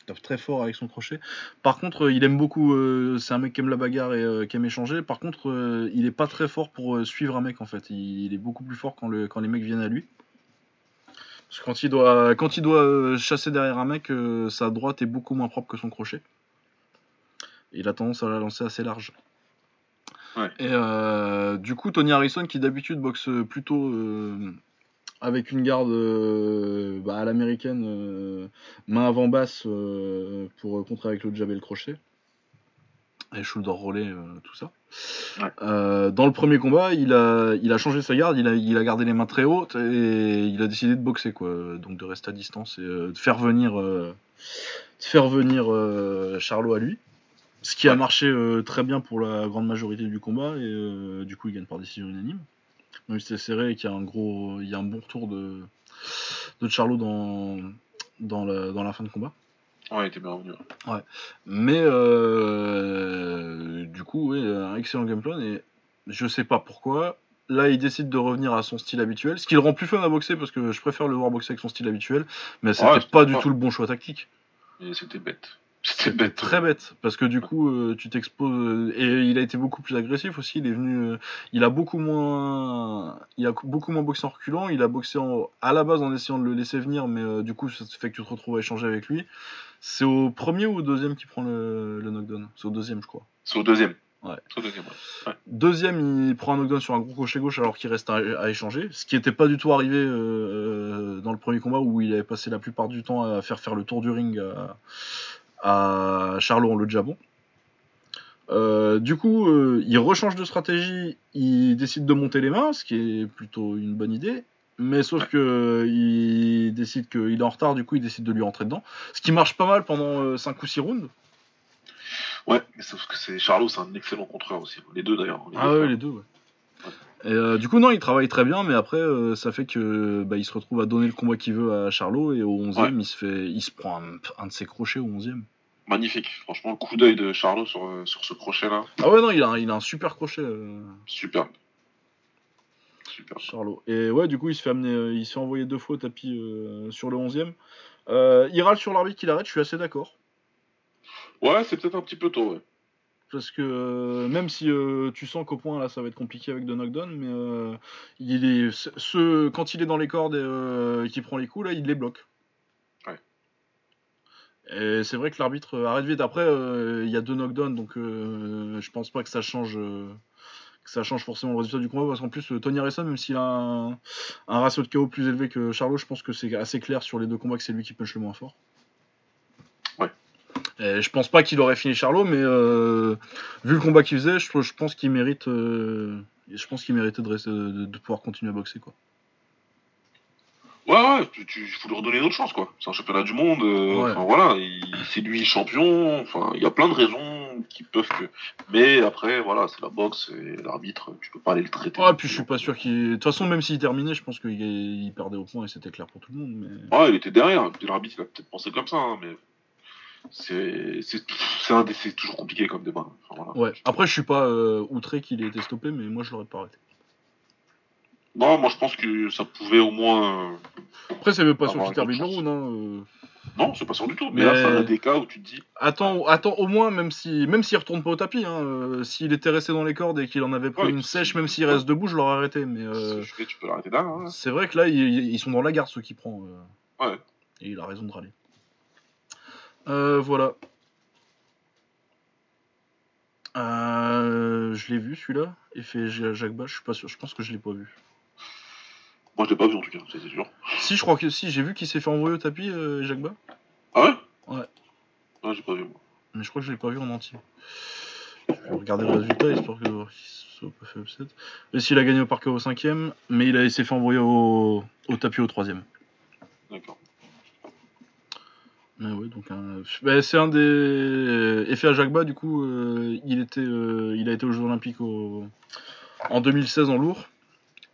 [SPEAKER 1] Il tape très fort avec son crochet. Par contre, euh, il aime beaucoup, euh, c'est un mec qui aime la bagarre et euh, qui aime échanger. Par contre, euh, il est pas très fort pour suivre un mec en fait. Il, il est beaucoup plus fort quand, le, quand les mecs viennent à lui. Parce que quand il doit, quand il doit chasser derrière un mec, sa droite est beaucoup moins propre que son crochet. Et il a tendance à la lancer assez large.
[SPEAKER 3] Ouais.
[SPEAKER 1] Et euh, du coup, Tony Harrison, qui d'habitude boxe plutôt avec une garde euh, bah, à l'américaine, euh, main avant basse euh, pour contrer avec le jab et le crochet, et shoulder rollé, euh, tout ça.
[SPEAKER 3] Ouais.
[SPEAKER 1] Dans le premier combat, il a, il a changé sa garde, il a, il a gardé les mains très hautes et il a décidé de boxer, quoi. Donc de rester à distance et de faire venir, de faire venir Charlot à lui. Ce qui a marché euh, très bien pour la grande majorité du combat et euh, du coup il gagne par décision unanime. Même si c'était serré et qu'il y a un gros, il y a un bon retour de, de Charlot dans, dans, la, dans la fin de combat.
[SPEAKER 3] ouais, il était bien revenu.
[SPEAKER 1] Mais euh, du coup, oui, un excellent game plan et je sais pas pourquoi. Là, il décide de revenir à son style habituel, ce qui le rend plus fun à boxer parce que je préfère le voir boxer avec son style habituel, mais c'était
[SPEAKER 3] Ouais, c'est
[SPEAKER 1] pas du
[SPEAKER 3] pas-
[SPEAKER 1] tout le bon choix tactique.
[SPEAKER 3] Et c'était bête. C'était bête.
[SPEAKER 1] Très bête, parce que du coup, euh, tu t'exposes. euh, et il a été beaucoup plus agressif aussi. Il est venu. euh, il a beaucoup moins. Il a beaucoup moins boxé en reculant. Il a boxé en- à la base en essayant de le laisser venir, mais euh, du coup, ça fait que tu te retrouves à échanger avec lui. C'est au premier ou au deuxième qui prend le, le knockdown? C'est au deuxième, je crois.
[SPEAKER 3] C'est au deuxième.
[SPEAKER 1] Ouais.
[SPEAKER 3] Au deuxième, ouais.
[SPEAKER 1] Deuxième, il prend un knockdown sur un gros crochet gauche alors qu'il reste à, à échanger, ce qui n'était pas du tout arrivé dans le premier combat où il avait passé la plupart du temps à faire faire le tour du ring à, à Charlot en le jabon. Euh, du coup, euh, il rechange de stratégie, il décide de monter les mains, ce qui est plutôt une bonne idée. Mais sauf que euh, il décide qu'il est en retard, du coup il décide de lui rentrer dedans. Ce qui marche pas mal pendant 5 ou 6 rounds.
[SPEAKER 3] Ouais, mais sauf que c'est Charlot, c'est un excellent contreur aussi. Les deux d'ailleurs.
[SPEAKER 1] Ah
[SPEAKER 3] deux
[SPEAKER 1] ouais, les deux, ouais. Et euh, du coup, non, il travaille très bien, mais après, euh, ça fait que bah, il se retrouve à donner le combat qu'il veut à Charlot, et au 11ème, il, se fait, il se prend un, un de ses crochets au 11ème.
[SPEAKER 3] Magnifique. Franchement, le coup d'œil de Charlot sur, euh, sur ce crochet-là,
[SPEAKER 1] Ah ouais, non, il a, il a un super crochet, euh,
[SPEAKER 3] superbe. Superbe.
[SPEAKER 1] Charlot. Et ouais, du coup, il se fait amener, il se fait envoyer deux fois au tapis sur le 11ème. Euh, il râle sur l'arbitre qui l'arrête, je suis assez d'accord.
[SPEAKER 3] Ouais, c'est peut-être un petit peu tôt, ouais.
[SPEAKER 1] Parce que euh, même si euh, tu sens qu'au point là ça va être compliqué avec de knockdown, mais euh, il est, ce- quand il est dans les cordes et qu'il prend les coups là, il les bloque.
[SPEAKER 3] Ouais.
[SPEAKER 1] Et c'est vrai que l'arbitre arrête vite. Après, il y a deux knockdowns, donc je pense pas que ça change, que ça change forcément le résultat du combat. Parce qu'en plus, Tony Harrison, même s'il a un, un ratio de KO plus élevé que Charlot, je pense que c'est assez clair sur les deux combats que c'est lui qui punch le moins fort. Et je pense pas qu'il aurait fini Charlot, mais euh, vu le combat qu'il faisait, je, je pense qu'il mérite, euh, je pense qu'il méritait de, rester- de- de pouvoir continuer à boxer quoi.
[SPEAKER 3] Ouais, ouais, tu, faut lui redonner une autre chance, quoi. C'est un championnat du monde, euh,
[SPEAKER 1] Ouais.
[SPEAKER 3] voilà, il- c'est lui champion, enfin, il y a plein de raisons qui peuvent que. Mais après, voilà, c'est la boxe et l'arbitre, tu peux pas aller le traiter.
[SPEAKER 1] Ouais, puis je suis pas sûr qu'il. De toute façon, même s'il terminait, je pense qu'il il perdait au point et c'était clair pour tout le monde. Mais...
[SPEAKER 3] Ouais, il était derrière, l'arbitre, il a peut-être pensé comme ça, hein, mais. C'est c'est toujours compliqué comme débat. Enfin, voilà.
[SPEAKER 1] Ouais. Après, je suis pas euh, outré qu'il ait été stoppé, mais moi je l'aurais pas arrêté.
[SPEAKER 3] Non, moi je pense que ça pouvait au moins. euh,
[SPEAKER 1] Après, c'est même pas
[SPEAKER 3] une
[SPEAKER 1] le
[SPEAKER 3] chance.
[SPEAKER 1] round. Hein. euh.
[SPEAKER 3] Non, c'est pas sûr du tout. Mais,
[SPEAKER 1] Mais-
[SPEAKER 3] là, c'est un des cas où tu te dis.
[SPEAKER 1] Attends, attends au moins, même si, même s'il retourne pas au tapis, hein, euh, s'il était resté dans les cordes et qu'il en avait pris
[SPEAKER 3] Ouais,
[SPEAKER 1] une sèche, même s'il reste debout, je l'aurais arrêté. Mais
[SPEAKER 3] ce
[SPEAKER 1] euh,
[SPEAKER 3] que je fais, tu peux l'arrêter là. hein.
[SPEAKER 1] c'est vrai que là, ils, ils sont dans la garde ceux qui prend.
[SPEAKER 3] Ouais.
[SPEAKER 1] Et il a raison de râler. Euh, voilà. Euh, je l'ai vu celui-là. Effet J- Jacques Bach, je suis pas sûr. Je pense que je l'ai pas vu.
[SPEAKER 3] Moi je l'ai pas vu en tout cas, c'est sûr.
[SPEAKER 1] Si, je crois que si. J'ai vu qu'il s'est fait envoyer au tapis, euh, Jacques Bach.
[SPEAKER 3] Ah ouais?
[SPEAKER 1] Ouais.
[SPEAKER 3] Ouais, j'ai pas vu moi.
[SPEAKER 1] Mais je crois que je l'ai pas vu en entier. Je vais regarder le résultat histoire que qu'il soit pas fait upset. Et s'il a gagné au parquet au cinquième, mais il, a, il s'est fait envoyer au, au tapis au troisième.
[SPEAKER 3] D'accord.
[SPEAKER 1] Ouais, donc un- bah, c'est un des effets à Jacques Bas, du coup, euh, il était, euh, il a été aux Jeux Olympiques au- en 2016 en lourd.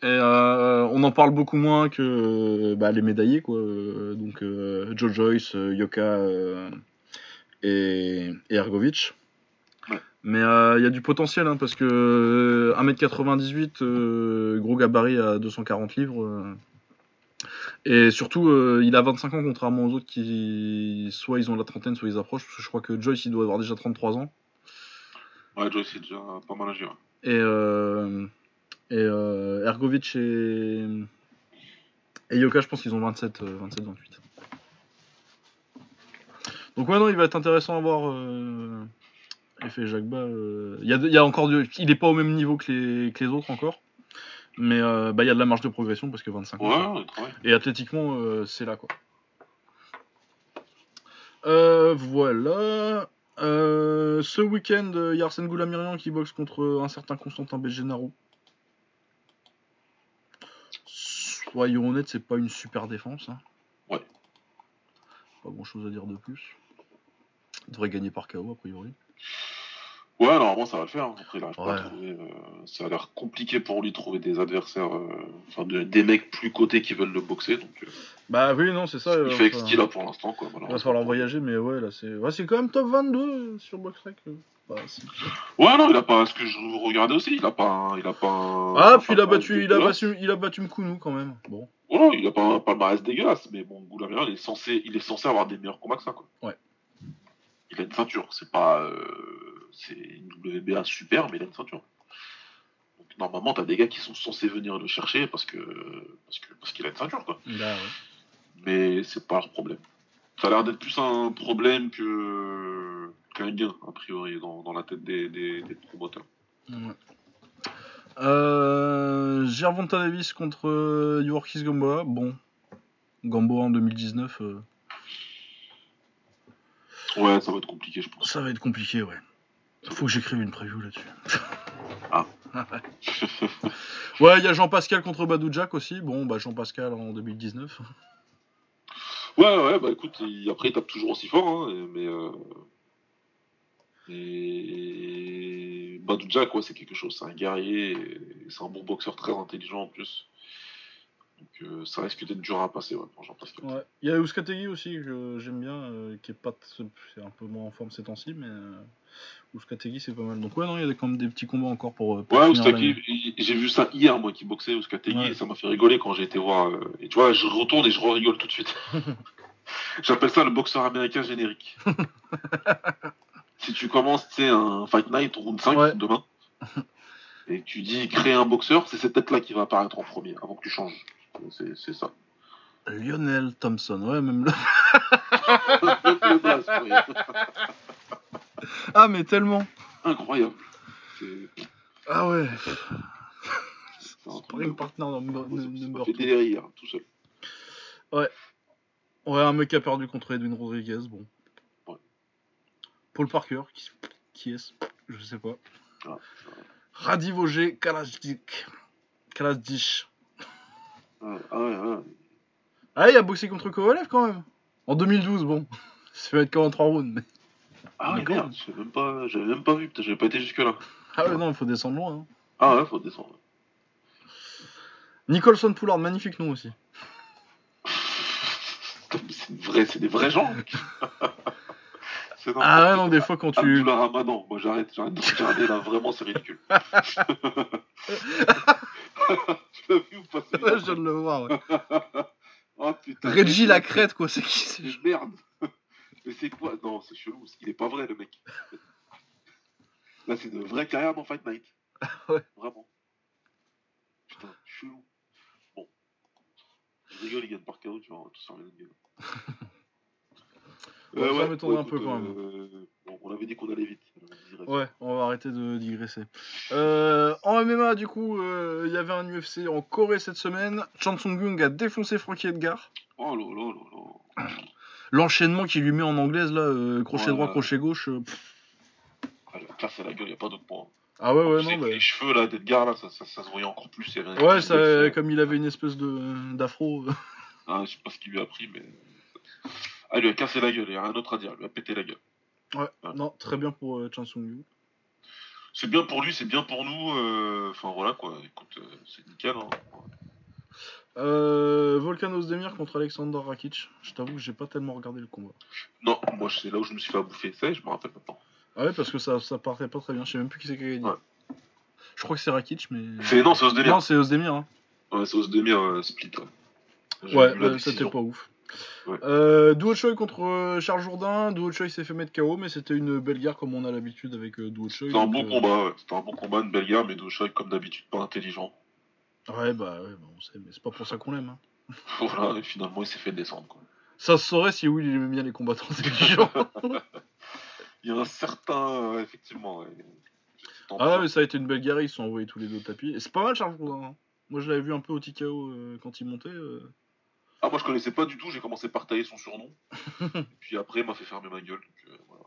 [SPEAKER 1] Et euh, on en parle beaucoup moins que euh, bah, les médaillés, quoi. Euh, donc euh, Joe Joyce, euh, Yoka euh, et, et Ergovic.
[SPEAKER 3] Ouais.
[SPEAKER 1] Mais euh, il y a du potentiel, hein, parce que euh, 1m98, euh, gros gabarit à 240 livres. euh, et surtout, euh, il a 25 ans, contrairement aux autres qui, soit ils ont la trentaine, soit ils approchent. Parce que je crois que Joyce, il doit avoir déjà 33 ans.
[SPEAKER 3] Ouais, Joyce c'est déjà pas mal âgé. ouais.
[SPEAKER 1] Et, euh, et euh, Ergovic et, et Yoka, je pense qu'ils ont 27, euh, 27, 28. Donc ouais, non, il va être intéressant à voir. Effet Jacques Bas. Il y, a, de- il y a encore du- il est pas au même niveau que les, que les autres encore. Mais euh, bah, il y a de la marge de progression parce que 25 ans.
[SPEAKER 3] Ouais.
[SPEAKER 1] Et athlétiquement, euh, c'est là quoi. Euh, voilà. Ce week-end, il y a Arsène Goulamirian qui boxe contre un certain Constantin Belgenaro. Soyons honnêtes, c'est pas une super défense. hein.
[SPEAKER 3] Ouais.
[SPEAKER 1] Pas grand chose à dire de plus. Il devrait gagner par KO a priori.
[SPEAKER 3] Ouais, normalement ça va le faire. hein. Après, il arrive pas à trouver. euh, ça a l'air compliqué pour lui de trouver des adversaires, euh, enfin de- des mecs plus cotés qui veulent le boxer. Donc euh,
[SPEAKER 1] Bah oui, non, c'est ça.
[SPEAKER 3] il fait avec
[SPEAKER 1] enfin,
[SPEAKER 3] ce qu'il a pour l'instant. quoi.
[SPEAKER 1] Il va falloir voyager, mais ouais, là c'est. Ouais, c'est quand même top 22 euh, sur BoxRec. Bah.
[SPEAKER 3] Ouais, non, il a pas. Ce que je regardais aussi, il a pas. un- Il a pas. un-
[SPEAKER 1] Ah,
[SPEAKER 3] un
[SPEAKER 1] puis il a battu, il a battu, il a battu Mkounou quand même. Bon.
[SPEAKER 3] Ouais, non, il a pas un palmarès dégueulasse, mais bon, Goulamirian, il est censé, il est censé avoir des meilleurs combats que ça, quoi.
[SPEAKER 1] Ouais.
[SPEAKER 3] Il a une ceinture, c'est pas, euh, c'est une WBA super, mais il a une ceinture. Donc normalement, t'as des gars qui sont censés venir le chercher parce que, parce que, parce qu'il a une ceinture, quoi.
[SPEAKER 1] Bah ouais.
[SPEAKER 3] Mais c'est pas leur problème. Ça a l'air d'être plus un problème que qu'un gain, a priori, dans, dans la tête des, des, des promoteurs.
[SPEAKER 1] Ouais. Euh, Gervonta Davis contre euh, Yorkis Gamboa. Bon. Gamboa en 2019, euh,
[SPEAKER 3] Ouais, ça va être compliqué, je pense.
[SPEAKER 1] ça va être compliqué, ouais. Faut que j'écrive une preview là-dessus.
[SPEAKER 3] Ah.
[SPEAKER 1] ouais, il y a Jean-Pascal contre Badou Jack aussi. Bon, bah Jean-Pascal en 2019.
[SPEAKER 3] Ouais, ouais, bah écoute, il- après il tape toujours aussi fort, hein, mais euh, Et Badou Jack, ouais, c'est quelque chose. C'est un guerrier, c'est un bon boxeur très intelligent en plus. Donc euh, ça risque d'être dur à passer, ouais, pour Jean-Pascal.
[SPEAKER 1] Ouais. Il y a Ouskategui aussi que j'aime bien, euh, qui est pas c'est un peu moins en forme ces temps-ci, mais Ouskategui c'est pas mal. Donc ouais non, il y a quand même des petits combats encore pour. euh, pour
[SPEAKER 3] Ouais, il- j'ai vu ça hier, moi, qui boxait Ouskategui,
[SPEAKER 1] Ouais.
[SPEAKER 3] et ça m'a fait rigoler quand j'ai été voir. euh, et tu vois, je retourne et je rigole tout de suite. J'appelle ça le boxeur américain générique. si tu commences, tu sais, un Fight Night round 5
[SPEAKER 1] Ouais.
[SPEAKER 3] demain, et tu dis créer un boxeur, c'est cette tête-là qui va apparaître en premier, avant que tu changes. C'est ça.
[SPEAKER 1] Lionel Thompson, ouais même le... Ah mais tellement.
[SPEAKER 3] Incroyable.
[SPEAKER 1] Ah ouais.
[SPEAKER 3] c'est un truc
[SPEAKER 1] Sparring
[SPEAKER 3] de-
[SPEAKER 1] partner dans number
[SPEAKER 3] m'a fait
[SPEAKER 1] two.
[SPEAKER 3] délirer, hein, tout seul.
[SPEAKER 1] Ouais, un mec qui a perdu contre Edwin Rodriguez, bon.
[SPEAKER 3] Ouais.
[SPEAKER 1] Paul Parker, qui, qui est-ce? Je sais pas.
[SPEAKER 3] Ah,
[SPEAKER 1] Radivoje Kalajdzic. Kalajdzic.
[SPEAKER 3] Ouais, ah ouais, ouais.
[SPEAKER 1] Ah, il a boxé contre Kovalev quand même. En 2012, bon. Ça fait être comme en 3 rounds. Mais...
[SPEAKER 3] Ah ouais, merde, j'avais même pas, j'avais même pas vu, putain, j'avais pas été jusque là.
[SPEAKER 1] Ah ouais, non, il faut descendre loin. hein.
[SPEAKER 3] Ah ouais, faut descendre.
[SPEAKER 1] Nicholson Poulard, magnifique nom aussi.
[SPEAKER 3] C'est vrai, c'est des vrais gens.
[SPEAKER 1] Ah ouais, non, des fois quand tu.
[SPEAKER 3] Abdullah Ramadan, moi j'arrête, j'arrête de regarder là, vraiment c'est ridicule. tu l'as vu ou pas
[SPEAKER 1] je viens de le voir, ouais.
[SPEAKER 3] Oh, putain,
[SPEAKER 1] Reggie
[SPEAKER 3] mais-
[SPEAKER 1] Lacrête, quoi, c'est qui c'est
[SPEAKER 3] merde Mais c'est quoi? Non, c'est chelou, il est pas vrai le mec. Là c'est de vraies carrières dans Fight Night.
[SPEAKER 1] Ouais.
[SPEAKER 3] Vraiment. Putain, chelou. Bon. Je rigole, il gagne par KO, tu vois, on va tous faire la même gueule.
[SPEAKER 1] Ouais, ça m'étonnerait un peu, quand même.
[SPEAKER 3] euh, bon, on avait dit qu'on allait vite. on.
[SPEAKER 1] Ouais, on va arrêter de digresser. Euh, en MMA, du coup, euh, il y avait un UFC en Corée cette semaine. Chan Sung-gung a défoncé Frankie Edgar.
[SPEAKER 3] Oh là là là là.
[SPEAKER 1] L'enchaînement qu'il lui met en anglaise, là, euh, crochet
[SPEAKER 3] Ouais,
[SPEAKER 1] droit, crochet gauche. euh.
[SPEAKER 3] Ah, la classe à la gueule, y a pas d'autre point.
[SPEAKER 1] Ah ouais, ouais, non, bah...
[SPEAKER 3] Les cheveux là d'Edgar là, ça, ça, ça se voyait encore plus. il y avait un
[SPEAKER 1] Ouais, ça,
[SPEAKER 3] de-
[SPEAKER 1] comme il avait une espèce de d'afro. euh.
[SPEAKER 3] Ah, je sais pas ce qu'il lui a pris, mais. Ah, il lui a cassé la gueule, il y a rien d'autre à dire, il lui a pété la gueule.
[SPEAKER 1] Ouais,
[SPEAKER 3] Ouais.
[SPEAKER 1] non, très bien pour euh, Chan Sung-gung.
[SPEAKER 3] C'est bien pour lui, c'est bien pour nous. euh, Enfin voilà quoi, écoute, euh, c'est nickel. Hein.
[SPEAKER 1] Euh, Volkan Ozdemir contre Alexander Rakic. Je t'avoue que j'ai pas tellement regardé le combat.
[SPEAKER 3] Non, moi c'est là où je me suis fait bouffer, ça je me rappelle maintenant.
[SPEAKER 1] Ah ouais, parce que ça, ça partait pas très bien. Je sais même plus qui c'est qui a gagné.
[SPEAKER 3] Ouais.
[SPEAKER 1] Je crois que c'est Rakic, mais.
[SPEAKER 3] Non, c'est Osdemir.
[SPEAKER 1] Non, c'est Ozdemir. Hein.
[SPEAKER 3] Ouais, c'est Osdemir euh, split. Ouais,
[SPEAKER 1] Ouais, bah, c'était pas ouf.
[SPEAKER 3] Ouais.
[SPEAKER 1] Euh, Duo Choi contre euh, Charles Jourdain. Duo Choi s'est fait mettre KO, mais c'était une belle guerre comme on a l'habitude avec euh, Duo Choi.
[SPEAKER 3] C'était un bon
[SPEAKER 1] euh,
[SPEAKER 3] combat, ouais. C'était un bon combat, une belle guerre, mais Doshak comme d'habitude pas intelligent.
[SPEAKER 1] Ouais, bah, ouais, bah, on sait, mais c'est pas pour ça qu'on l'aime. hein.
[SPEAKER 3] Voilà, et finalement il s'est fait descendre. Quoi.
[SPEAKER 1] Ça se saurait si Will il aimait bien les combattants intelligents.
[SPEAKER 3] Il y a un certain. euh, effectivement. ouais.
[SPEAKER 1] Ah, mais ça a été une belle guerre, ils se sont envoyés tous les deux au tapis. Et c'est pas mal, Charles hein. Moi, je l'avais vu un peu au TKO euh, quand il montait. euh.
[SPEAKER 3] Ah, moi je connaissais pas du tout, j'ai commencé par tailler son surnom. et puis après, il m'a fait fermer ma gueule. Donc, voilà.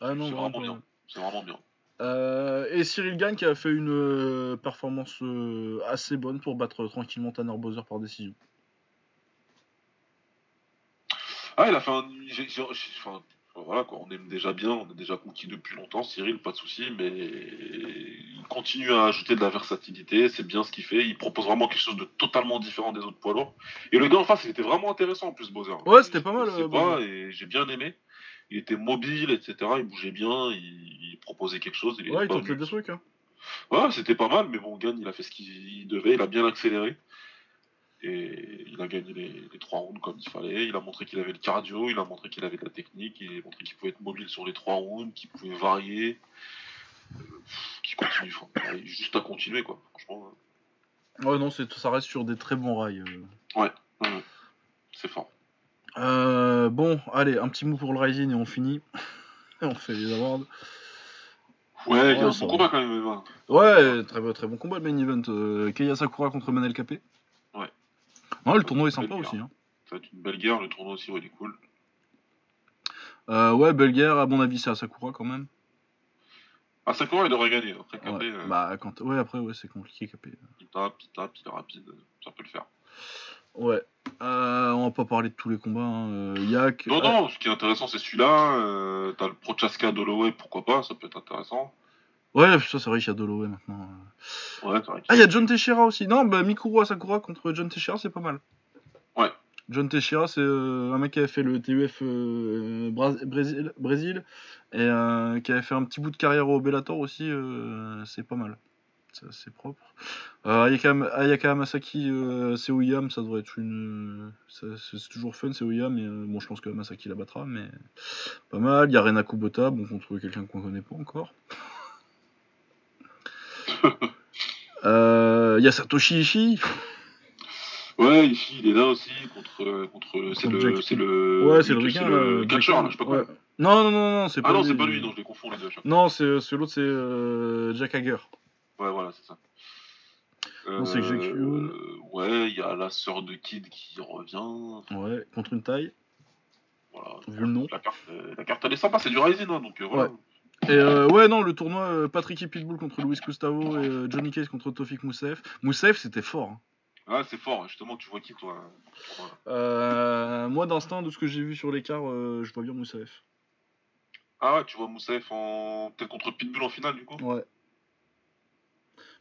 [SPEAKER 1] Ah non,
[SPEAKER 3] C'est
[SPEAKER 1] vraiment
[SPEAKER 3] bien. C'est vraiment bien.
[SPEAKER 1] Euh, et Cyril Gann qui a fait une euh, performance euh, assez bonne pour battre tranquillement Tanner Bowser par décision.
[SPEAKER 3] Ah, il a fait un. j'ai- j'ai- j'ai- enfin, voilà quoi, on aime déjà bien, on est déjà conquis depuis longtemps, Cyril, pas de souci, mais il continue à ajouter de la versatilité, c'est bien ce qu'il fait, il propose vraiment quelque chose de totalement différent des autres poids lourds. Et le gars en face, il était vraiment intéressant en plus, Bowser.
[SPEAKER 1] Ouais, c'était pas mal,
[SPEAKER 3] Je sais
[SPEAKER 1] euh,
[SPEAKER 3] pas, et j'ai bien aimé. Il était mobile, etc. Il bougeait bien, il, il proposait quelque chose. Il
[SPEAKER 1] Ouais, il tentait des trucs. Hein.
[SPEAKER 3] Ouais, c'était pas mal, mais bon, Gann, il a fait ce qu'il devait, il a bien accéléré. Et il a gagné les, les trois rounds comme il fallait. Il a montré qu'il avait le cardio, il a montré qu'il avait de la technique, il a montré qu'il pouvait être mobile sur les trois rounds, qu'il pouvait varier. Euh, qu'il continue, enfin, juste à continuer, quoi. Franchement,
[SPEAKER 1] Ouais, non, ça reste sur des très bons rails. euh.
[SPEAKER 3] euh, c'est fort.
[SPEAKER 1] Euh, bon, allez, un petit mot pour le Rising et on finit. Et on fait les awards.
[SPEAKER 3] Ouais, il y a
[SPEAKER 1] Ouais,
[SPEAKER 3] un bon combat quand même. hein.
[SPEAKER 1] Ouais, très, bon- très bon combat le main event. Euh, Keiya Sakura contre Manel Capé.
[SPEAKER 3] Ouais.
[SPEAKER 1] Ouais, le tournoi est sympa aussi. Hein.
[SPEAKER 3] Ça va être une belle guerre, le tournoi aussi, ouais, il est cool.
[SPEAKER 1] Euh, ouais, belle guerre, à mon avis, c'est à Sakura quand même.
[SPEAKER 3] Ah, Sakura, il devrait gagner. Après,
[SPEAKER 1] Ouais,
[SPEAKER 3] Capé, euh,
[SPEAKER 1] bah, quand... ouais après, ouais, c'est compliqué Capé.
[SPEAKER 3] il tape, il tape, il est rapide, ça peut le faire.
[SPEAKER 1] Ouais. Euh, on va pas parler de tous les combats. Hein. Euh, Yak.
[SPEAKER 3] Non, non, ce qui est intéressant, c'est celui-là. Euh, T'as le Prochaska d'Holloway, pourquoi pas, ça peut être intéressant.
[SPEAKER 1] Ouais, ça c'est vrai qu'il y a Dolowe maintenant.
[SPEAKER 3] Ouais, c'est vrai.
[SPEAKER 1] Ah, il y a John Teixeira aussi. Non, bah Mikuru Asakura contre John Teixeira, c'est pas mal.
[SPEAKER 3] Ouais.
[SPEAKER 1] John Teixeira, c'est euh, un mec qui avait fait le TUF euh, Bra- Brésil, Brésil et euh, qui avait fait un petit bout de carrière au Bellator aussi. euh, c'est pas mal. C'est assez propre. Euh, Ayaka, Ayaka Hamasaki, euh, c'est Oyam, ça devrait être une. C'est toujours fun, c'est Oyam, mais euh, bon, je pense que Hamasaki la battra, mais pas mal. Il y a Rena Kubota, bon, contre quelqu'un qu'on connaît pas encore. Euh, Il y a Satoshi Ishii.
[SPEAKER 3] Ouais, ici, il est là aussi, contre. contre c'est le.
[SPEAKER 1] Jack-
[SPEAKER 3] C'est le.
[SPEAKER 1] Ouais, c'est le
[SPEAKER 3] c'est
[SPEAKER 1] ricain,
[SPEAKER 3] le
[SPEAKER 1] Jack-
[SPEAKER 3] là, je sais pas quoi.
[SPEAKER 1] ouais. Non, non, non, non, c'est pas
[SPEAKER 3] Ah non,
[SPEAKER 1] lui.
[SPEAKER 3] c'est pas lui, non, je les confonds les deux.
[SPEAKER 1] Non, c'est c'est l'autre, c'est euh, Jack Hager.
[SPEAKER 3] Ouais, voilà, c'est ça.
[SPEAKER 1] Non, c'est
[SPEAKER 3] euh, Ouais, il y a la sœur de Kid qui revient.
[SPEAKER 1] Ouais, contre une taille,
[SPEAKER 3] Voilà.
[SPEAKER 1] vu le nom.
[SPEAKER 3] La carte, euh, la carte elle est sympa, c'est du Ryzen, hein, donc euh, voilà.
[SPEAKER 1] Et euh, ouais, non, le tournoi euh, Patrick et Pitbull contre Luis Gustavo et euh, Johnny Case contre Tofik Moussef. Moussef, c'était fort. hein.
[SPEAKER 3] Ah, c'est fort, justement, tu vois qui toi Voilà.
[SPEAKER 1] Moi, d'instinct, de ce que j'ai vu sur l'écart, je vois bien Moussef.
[SPEAKER 3] Ah ouais, tu vois Moussaïf en. Peut-être contre Pitbull en finale, du coup?
[SPEAKER 1] Ouais.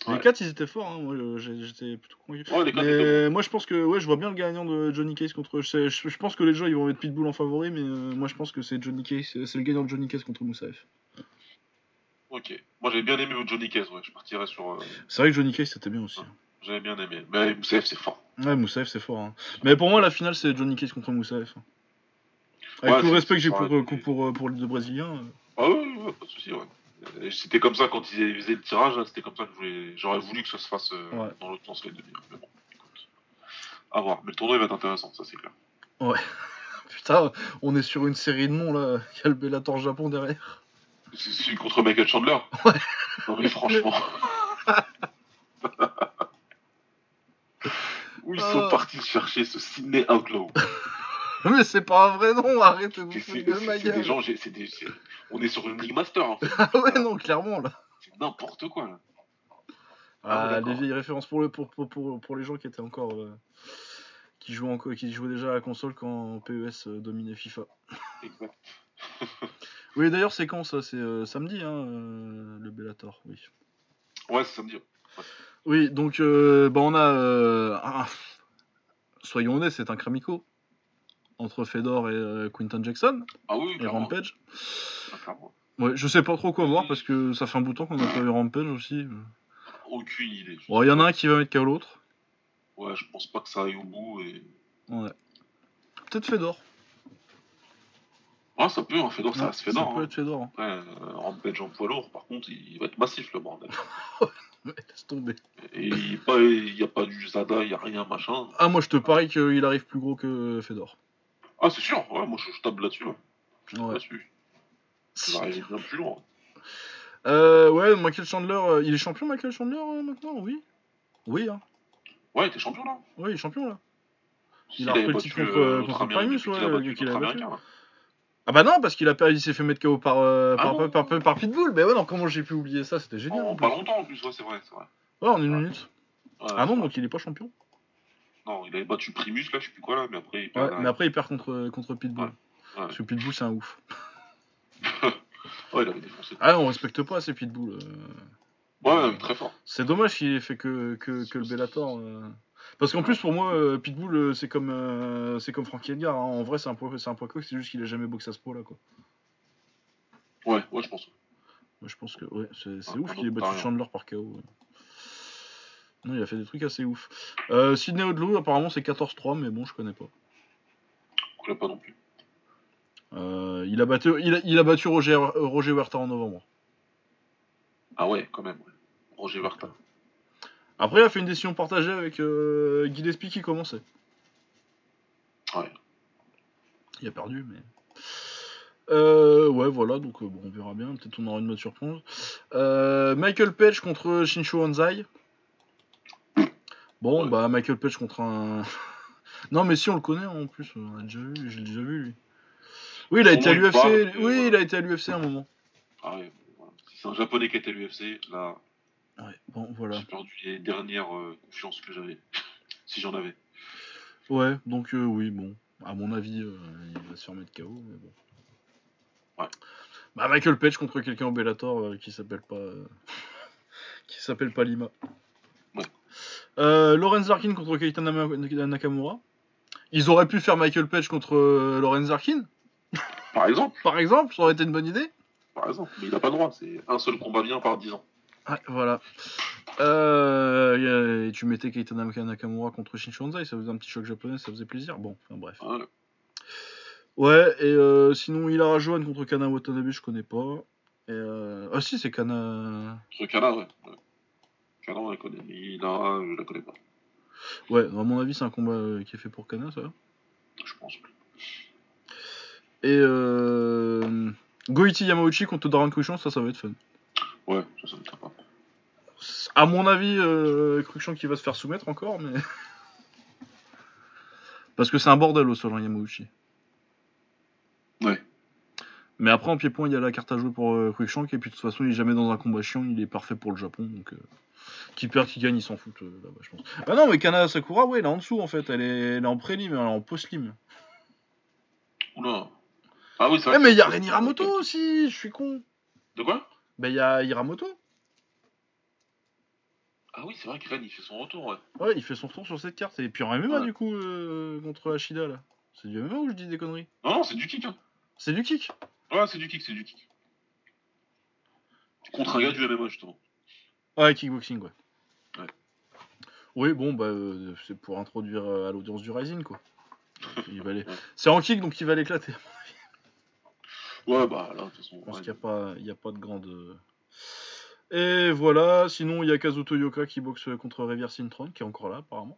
[SPEAKER 1] Les quatre, ils étaient forts. Hein. Moi, euh, j'ai- j'étais plutôt convaincu.
[SPEAKER 3] Ouais, les quatre
[SPEAKER 1] Mais
[SPEAKER 3] étaient
[SPEAKER 1] moi, je pense que ouais, je vois bien le gagnant de Johnny Case contre. Je, je- je pense que les gens ils vont mettre Pitbull en favori, mais euh, moi, je pense que c'est Johnny Case. C'est le gagnant de Johnny Case contre Moussef.
[SPEAKER 3] bons. Ok. Moi, j'avais bien aimé Johnny Case, ouais. Je partirais sur. euh,
[SPEAKER 1] C'est vrai que Johnny Case c'était bien aussi.
[SPEAKER 3] J'avais bien aimé. Mais Moussaïf, c'est fort.
[SPEAKER 1] Ouais, Moussaïf c'est fort. hein. Mais pour moi, la finale c'est Johnny Case contre Moussaïf. Avec
[SPEAKER 3] Ouais,
[SPEAKER 1] tout le
[SPEAKER 3] c'est-
[SPEAKER 1] respect que j'ai
[SPEAKER 3] c'est
[SPEAKER 1] pour,
[SPEAKER 3] pareil.
[SPEAKER 1] pour, pour, pour les deux Brésiliens. euh.
[SPEAKER 3] Ah ouais, ouais, ouais, pas de soucis, ouais. Euh, C'était comme ça quand ils faisaient le tirage, là, c'était comme ça que j'aurais voulu que ça se fasse euh,
[SPEAKER 1] Ouais.
[SPEAKER 3] dans l'autre sens les demi. Mais bon, écoute. À voir. Mais le tournoi il va être intéressant, ça c'est clair.
[SPEAKER 1] Putain, on est sur une série de noms là. Il y a le Bellator Japon derrière.
[SPEAKER 3] C'est celui contre Michael Chandler
[SPEAKER 1] Ouais.
[SPEAKER 3] Non mais franchement. Où ils sont
[SPEAKER 1] Ah.
[SPEAKER 3] partis chercher ce Sydney Outlaw
[SPEAKER 1] Mais c'est pas un vrai nom, arrêtez de foutre de ma
[SPEAKER 3] des gens, c'est des- c'est- on est sur une League Master en fait.
[SPEAKER 1] Ah ouais, non, clairement là.
[SPEAKER 3] C'est n'importe quoi là. Ah,
[SPEAKER 1] Ah, les vieilles références pour, le, pour, pour, pour, pour les gens qui étaient encore. euh, qui, jouaient encore qui jouaient déjà à la console quand PES euh, dominait FIFA.
[SPEAKER 3] Exact.
[SPEAKER 1] Oui, d'ailleurs, c'est quand ça? C'est euh, samedi, hein, euh, le Bellator, oui.
[SPEAKER 3] Ouais, c'est samedi.
[SPEAKER 1] Oui, donc, bah, on a. un- soyons honnêtes, c'est un Kramico. Entre Fedor et euh, Quinton Jackson
[SPEAKER 3] Ah oui,
[SPEAKER 1] et. Rampage.
[SPEAKER 3] Ah.
[SPEAKER 1] Ouais, je sais pas trop quoi voir parce que ça fait un bout de temps qu'on a pas eu Rampage aussi.
[SPEAKER 3] Aucune idée.
[SPEAKER 1] Bon, il y en a un qui va mettre KO l'autre.
[SPEAKER 3] Ouais, je pense pas que ça aille au bout et.
[SPEAKER 1] Ouais. Peut-être Fedor.
[SPEAKER 3] Ah, ça peut, hein, Fedor, ça reste Fedor.
[SPEAKER 1] Ça peut
[SPEAKER 3] hein.
[SPEAKER 1] être Fedor. hein.
[SPEAKER 3] Après, euh, Rampage en poids lourd, par contre, il va être massif le bordel.
[SPEAKER 1] Ouais, laisse tomber.
[SPEAKER 3] Et il n'y a pas du Zada, il n'y a rien, machin.
[SPEAKER 1] Ah, moi je te parie qu'il arrive plus gros que Fedor.
[SPEAKER 3] Ah, c'est sûr, ouais, moi je, je table là-dessus. ouais. Table
[SPEAKER 1] Ouais.
[SPEAKER 3] Là-dessus. Il va arriver bien plus loin.
[SPEAKER 1] Euh, ouais, Michael Chandler, euh, il est champion Michael Chandler euh, maintenant Oui. Oui, hein.
[SPEAKER 3] Ouais, il était champion là.
[SPEAKER 1] Ouais, il est champion là. Il a repris le titre contre-
[SPEAKER 3] euh,
[SPEAKER 1] contre
[SPEAKER 3] Américain,
[SPEAKER 1] Primus, ouais,
[SPEAKER 3] qu'il a battu.
[SPEAKER 1] Ah bah non, parce qu'il a il s'est fait mettre KO par, euh,
[SPEAKER 3] Ah
[SPEAKER 1] par, par, par- par Pitbull. Mais ouais, non, comment j'ai pu oublier ça? C'était génial.
[SPEAKER 3] En
[SPEAKER 1] en
[SPEAKER 3] pas longtemps en plus, ouais, c'est vrai, c'est vrai.
[SPEAKER 1] Ouais, en une
[SPEAKER 3] Ouais.
[SPEAKER 1] minute.
[SPEAKER 3] Ouais,
[SPEAKER 1] Ah non, donc il est pas champion.
[SPEAKER 3] Non, il avait battu Primus là, je sais plus quoi là, mais après il
[SPEAKER 1] Ouais,
[SPEAKER 3] perd.
[SPEAKER 1] mais après il perd contre, contre Pitbull.
[SPEAKER 3] Ouais. Ouais.
[SPEAKER 1] Parce que Pitbull c'est un ouf.
[SPEAKER 3] Ouais, il avait défoncé.
[SPEAKER 1] Ah, on respecte pas assez Pitbull. euh.
[SPEAKER 3] Ouais, ouais, très fort.
[SPEAKER 1] C'est dommage qu'il ait fait que, que, que le Bellator. euh. Parce qu'en plus, pour moi, euh, Pitbull, euh, c'est comme, euh, c'est comme Frankie Edgar. hein. En vrai, c'est un poids, c'est un coq, c'est juste qu'il a jamais boxé à ce poids-là, quoi.
[SPEAKER 3] Ouais, ouais, je pense.
[SPEAKER 1] Moi, je pense que ouais, c'est
[SPEAKER 3] Ah,
[SPEAKER 1] ouf qu'il ait battu
[SPEAKER 3] pareil.
[SPEAKER 1] Chandler par KO. ouais. Non, il a fait des trucs assez ouf. Euh, Sidney Odlou, apparemment, c'est 14-3, mais bon, je connais pas.
[SPEAKER 3] Je connais pas non plus.
[SPEAKER 1] Euh, il, a battu, il, a, il a battu Roger, Roger Huerta en novembre.
[SPEAKER 3] Ah ouais, quand même. Ouais. Roger Varta.
[SPEAKER 1] Après, il a fait une décision partagée avec euh, Guy qui commençait.
[SPEAKER 3] Ouais.
[SPEAKER 1] Il a perdu, mais. Euh, ouais, voilà, donc euh, bon, on verra bien. Peut-être on aura une mode surprise. Euh, Michael Page contre Shincho Hanzai. Bon,
[SPEAKER 3] Ouais.
[SPEAKER 1] bah, Michael Page contre un. non, mais si on le connaît en plus, on a déjà vu, j'ai déjà vu lui. Oui, il a été à l'UFC. Oui,
[SPEAKER 3] voilà.
[SPEAKER 1] il a été à l'UFC à un moment.
[SPEAKER 3] Ah ouais, voilà. C'est un japonais qui était à l'UFC, là,
[SPEAKER 1] Ouais, bon, voilà.
[SPEAKER 3] j'ai perdu les dernières euh, confiances que j'avais. si j'en avais.
[SPEAKER 1] Ouais, donc euh, oui, bon. À mon avis, euh, il va se faire mettre KO, mais bon.
[SPEAKER 3] Ouais.
[SPEAKER 1] Bah, Michael Page contre quelqu'un au Bellator euh, qui s'appelle pas. euh, qui s'appelle pas Lima. Euh, Lorenz Larkin contre Keita Nakamura. Ils auraient pu faire Michael Page contre euh, Lorenz Larkin,
[SPEAKER 3] Par exemple,
[SPEAKER 1] par exemple, ça aurait été une bonne idée.
[SPEAKER 3] par exemple. Mais il n'a pas le droit, c'est un seul combat bien par 10 ans.
[SPEAKER 1] Ouais, voilà. Euh, et tu mettais Keita Nakamura contre Shin Shonzai, ça faisait un petit choc japonais, ça faisait plaisir. Bon, enfin bref.
[SPEAKER 3] Ouais.
[SPEAKER 1] Ouais, et euh, sinon, Hilara Johan contre Kana Watanabe, je connais pas. Et euh... Ah si, c'est Kana...
[SPEAKER 3] Ouais. ouais. Kana, on la connaît, Lara, je la connais pas.
[SPEAKER 1] Ouais, à mon avis, c'est un combat euh, qui est fait pour Kana, ça.
[SPEAKER 3] Je pense plus.
[SPEAKER 1] Et euh... Goichi Yamauchi contre Darren Cruikshank, ça, ça va être fun.
[SPEAKER 3] Ouais, ça, ça me tient pas.
[SPEAKER 1] À mon avis, euh, Cruikshank qui va se faire soumettre encore, mais... Parce que c'est un bordel au sol, hein, Yamauchi. Mais après, en pied-point, il y a la carte à jouer pour euh, Cruikshank, et puis de toute façon, il est jamais dans un combat chiant, il est parfait pour le Japon, donc... Euh... Qui perd, qui gagne, il s'en fout euh, là-bas, je pense. Ah non, mais Kana Sakura, ouais, elle est en dessous, en fait. Elle est, elle est en prélim, elle est en post-lim.
[SPEAKER 3] Oula. Ah oui, c'est
[SPEAKER 1] Eh,
[SPEAKER 3] vrai.
[SPEAKER 1] mais il y a Ren Hiramoto aussi, je suis con.
[SPEAKER 3] De quoi?
[SPEAKER 1] Bah, il y a Hiramoto.
[SPEAKER 3] Ah oui, c'est vrai que Ren, il fait son retour, ouais.
[SPEAKER 1] Ouais, il fait son retour sur cette carte. Et puis en MMA,
[SPEAKER 3] Ouais.
[SPEAKER 1] du coup, euh, contre Ashida, là. C'est du MMA ou je dis des conneries?
[SPEAKER 3] Non, non, c'est du kick, hein.
[SPEAKER 1] C'est du kick.
[SPEAKER 3] Ouais, c'est du kick, c'est du kick. Contre un gars du MMA, justement.
[SPEAKER 1] Ouais, kickboxing, ouais.
[SPEAKER 3] Ouais.
[SPEAKER 1] Oui, bon, bah, euh, c'est pour introduire euh, à l'audience du Rising, quoi. Il va les-
[SPEAKER 3] Ouais.
[SPEAKER 1] C'est en kick, donc il va l'éclater.
[SPEAKER 3] Ouais, bah là, de toute façon.
[SPEAKER 1] Je pense
[SPEAKER 3] ouais.
[SPEAKER 1] qu'il n'y a, pas- a de grande. euh. Et voilà, sinon il y a Kazuto Yoka qui boxe contre Rivière Sintron, qui est encore là apparemment.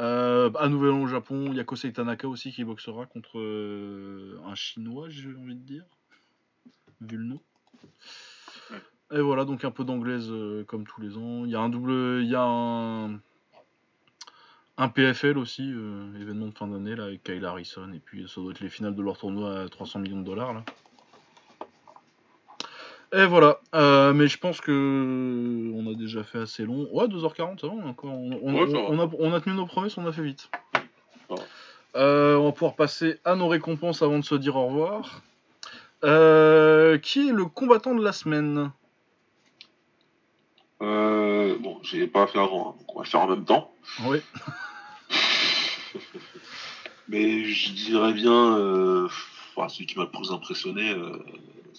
[SPEAKER 1] Euh, à Nouvel-An au Japon, il y a Kosei Tanaka aussi qui boxera contre euh, un chinois, j'ai envie de dire. Vu le nom. Et voilà, donc un peu d'anglaise euh, comme tous les ans. Il y a un double. Il y a un. Un PFL aussi, euh, événement de fin d'année là avec Kyle Harrison et puis ça doit être les finales de leur tournoi à 300 millions de dollars là. Et voilà, Euh, mais je pense que on a déjà fait assez long. Ouais, 2h40, ça va, on a encore. On, on-
[SPEAKER 3] Ouais, ça va.
[SPEAKER 1] on a, on a tenu nos promesses, on a fait vite. Euh, on va pouvoir passer à nos récompenses avant de se dire au revoir. Euh, qui est le combattant de la semaine?
[SPEAKER 3] Euh, bon, j'ai pas fait avant, hein, donc on va faire en même temps.
[SPEAKER 1] Oui.
[SPEAKER 3] Mais je dirais bien, enfin, celui qui m'a le plus impressionné,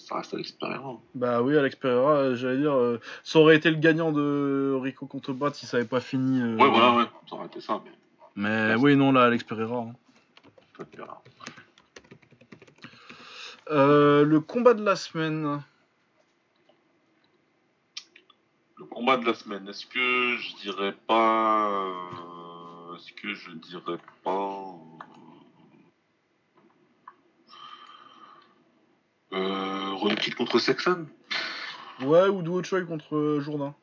[SPEAKER 3] ça reste Alex Pereira.
[SPEAKER 1] Bah oui, Alex Pereira, euh, j'allais dire, euh, ça aurait été le gagnant de Rico contre Brad si ça avait pas fini. euh,
[SPEAKER 3] Ouais, voilà, ouais, ça aurait été ça, mais
[SPEAKER 1] Mais oui, non, là, Alex Pereira. hein. Euh, le combat de la semaine.
[SPEAKER 3] Le combat de la semaine, est-ce que je dirais pas. euh, Est-ce que je dirais pas. Euh, euh, Kidd contre Sexton
[SPEAKER 1] Ouais, ou Duo Choi contre euh, Jourdain.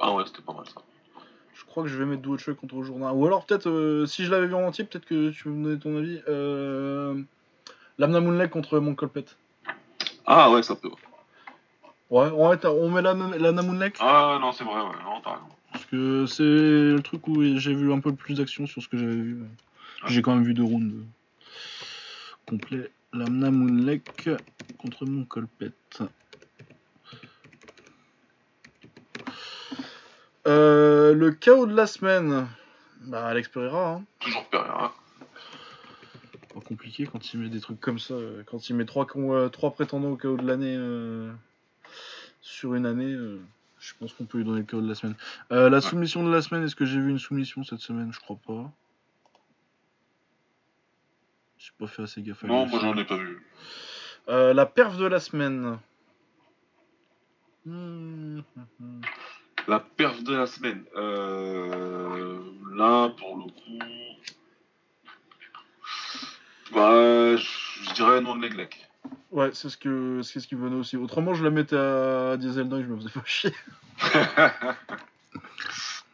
[SPEAKER 3] Ah ouais, c'était pas mal ça.
[SPEAKER 1] Je crois que je vais mettre Duo Choi contre Jourdain. Ou alors, peut-être, euh, si je l'avais vu en entier, peut-être que tu me donner ton avis. Euh, Lamna Moonleg contre Mon Colpet.
[SPEAKER 3] Ah ouais, ça peut.
[SPEAKER 1] Ouais, on, met- on met Lam- Lamna Moonleg
[SPEAKER 3] Ah non, c'est vrai, ouais, non, t'as raison.
[SPEAKER 1] Parce que c'est le truc où j'ai vu un peu plus d'action sur ce que j'avais vu. J'ai quand même vu deux rounds complets. Lamna Moonlek contre mon Colpet. Euh, le chaos de la semaine. Bah, Alex Pereira. Hein.
[SPEAKER 3] Toujours Pereira.
[SPEAKER 1] Pas compliqué quand il met des trucs comme ça. euh, Quand il met trois, euh, trois prétendants au chaos de l'année euh, sur une année. euh, je pense qu'on peut lui donner le chaos de la semaine. La soumission de la semaine, est-ce que j'ai vu une soumission cette semaine? Je crois pas. J'ai pas fait assez gaffe à
[SPEAKER 3] Non, moi j'en ai pas vu.
[SPEAKER 1] Euh, la perf de la semaine. Hmm.
[SPEAKER 3] La perf de la semaine. Euh, là, pour le coup. Bah, je dirais non de Leglec.
[SPEAKER 1] Ouais, c'est ce que c'est ce qui venait aussi. Autrement, je la mettais à Diesel Dog, je me faisais pas chier.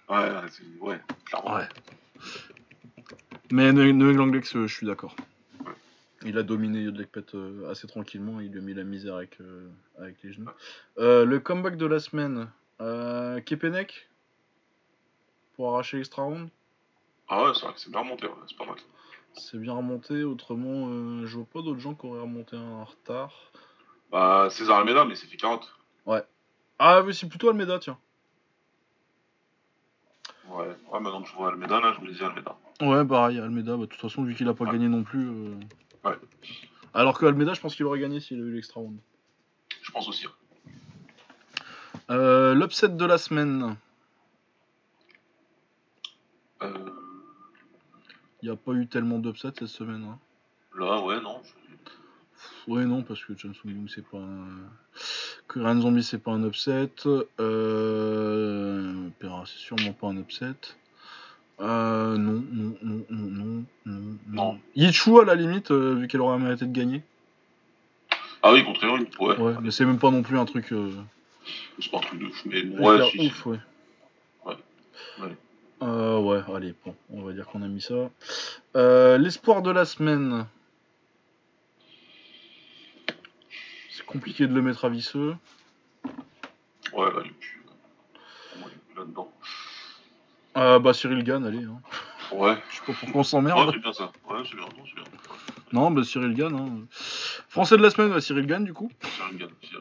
[SPEAKER 3] ouais, c'est- ouais, clairement.
[SPEAKER 1] Ouais. Mais Lex, euh, je suis d'accord.
[SPEAKER 3] Ouais.
[SPEAKER 1] Il a dominé Yodlekpet euh, assez tranquillement, il lui a mis la misère avec, euh, avec les genoux. Euh, le comeback de la semaine, Kepenek pour arracher l'extra round?
[SPEAKER 3] Ah ouais, c'est vrai que c'est bien remonté, ouais, c'est pas mal.
[SPEAKER 1] C'est bien remonté, autrement, euh, je vois pas d'autres gens qui auraient remonté en retard.
[SPEAKER 3] Bah, César Almeida, mais c'est fait 40.
[SPEAKER 1] Ah oui, c'est plutôt Almeida, tiens.
[SPEAKER 3] Ouais, ouais, maintenant que je vois Almeida, là, je me disais Almeida.
[SPEAKER 1] Ouais, pareil, Almeida, bah, de toute façon, vu qu'il a pas
[SPEAKER 3] Ouais.
[SPEAKER 1] gagné non plus. euh,
[SPEAKER 3] Ouais.
[SPEAKER 1] Alors que Almeida, je pense qu'il aurait gagné s'il a eu l'extra round.
[SPEAKER 3] Je pense aussi. hein.
[SPEAKER 1] Euh, L'upset de la semaine.
[SPEAKER 3] Euh,
[SPEAKER 1] Il n'y a pas eu tellement d'upsets cette semaine. Hein.
[SPEAKER 3] là, ouais, non. je-
[SPEAKER 1] Ouais, non, parce que Johnson Young, c'est pas un. Korean Zombie, c'est pas un upset. Euh. Pera, c'est sûrement pas un upset. Euh. Non, non, non, non, non, non.
[SPEAKER 3] Non.
[SPEAKER 1] Yichu, à la limite, euh, vu qu'elle aurait mérité de gagner.
[SPEAKER 3] Ah oui, contre Ewan, ouais.
[SPEAKER 1] Ouais, mais c'est même pas non plus un truc. Euh,
[SPEAKER 3] C'est pas un truc de fou, mais ouais, si, si.
[SPEAKER 1] ouf, ouais.
[SPEAKER 3] Ouais, ouais.
[SPEAKER 1] Euh, ouais, allez, bon, on va dire qu'on a mis ça. Euh, L'espoir de la semaine. C'est compliqué de le mettre à visseux.
[SPEAKER 3] Ouais, là, il est plus. Pour moi, il est plus là-dedans.
[SPEAKER 1] Euh, bah, Cyril Gann, allez. Hein.
[SPEAKER 3] Ouais.
[SPEAKER 1] Je sais pas pourquoi on
[SPEAKER 3] Ouais,
[SPEAKER 1] s'emmerde.
[SPEAKER 3] c'est bien ça. Ouais, c'est bien, non, c'est bien.
[SPEAKER 1] Non, bah, Cyril Gann. Hein. Français de la semaine, bah, Cyril Gann, du coup.
[SPEAKER 3] Un gars, c'est-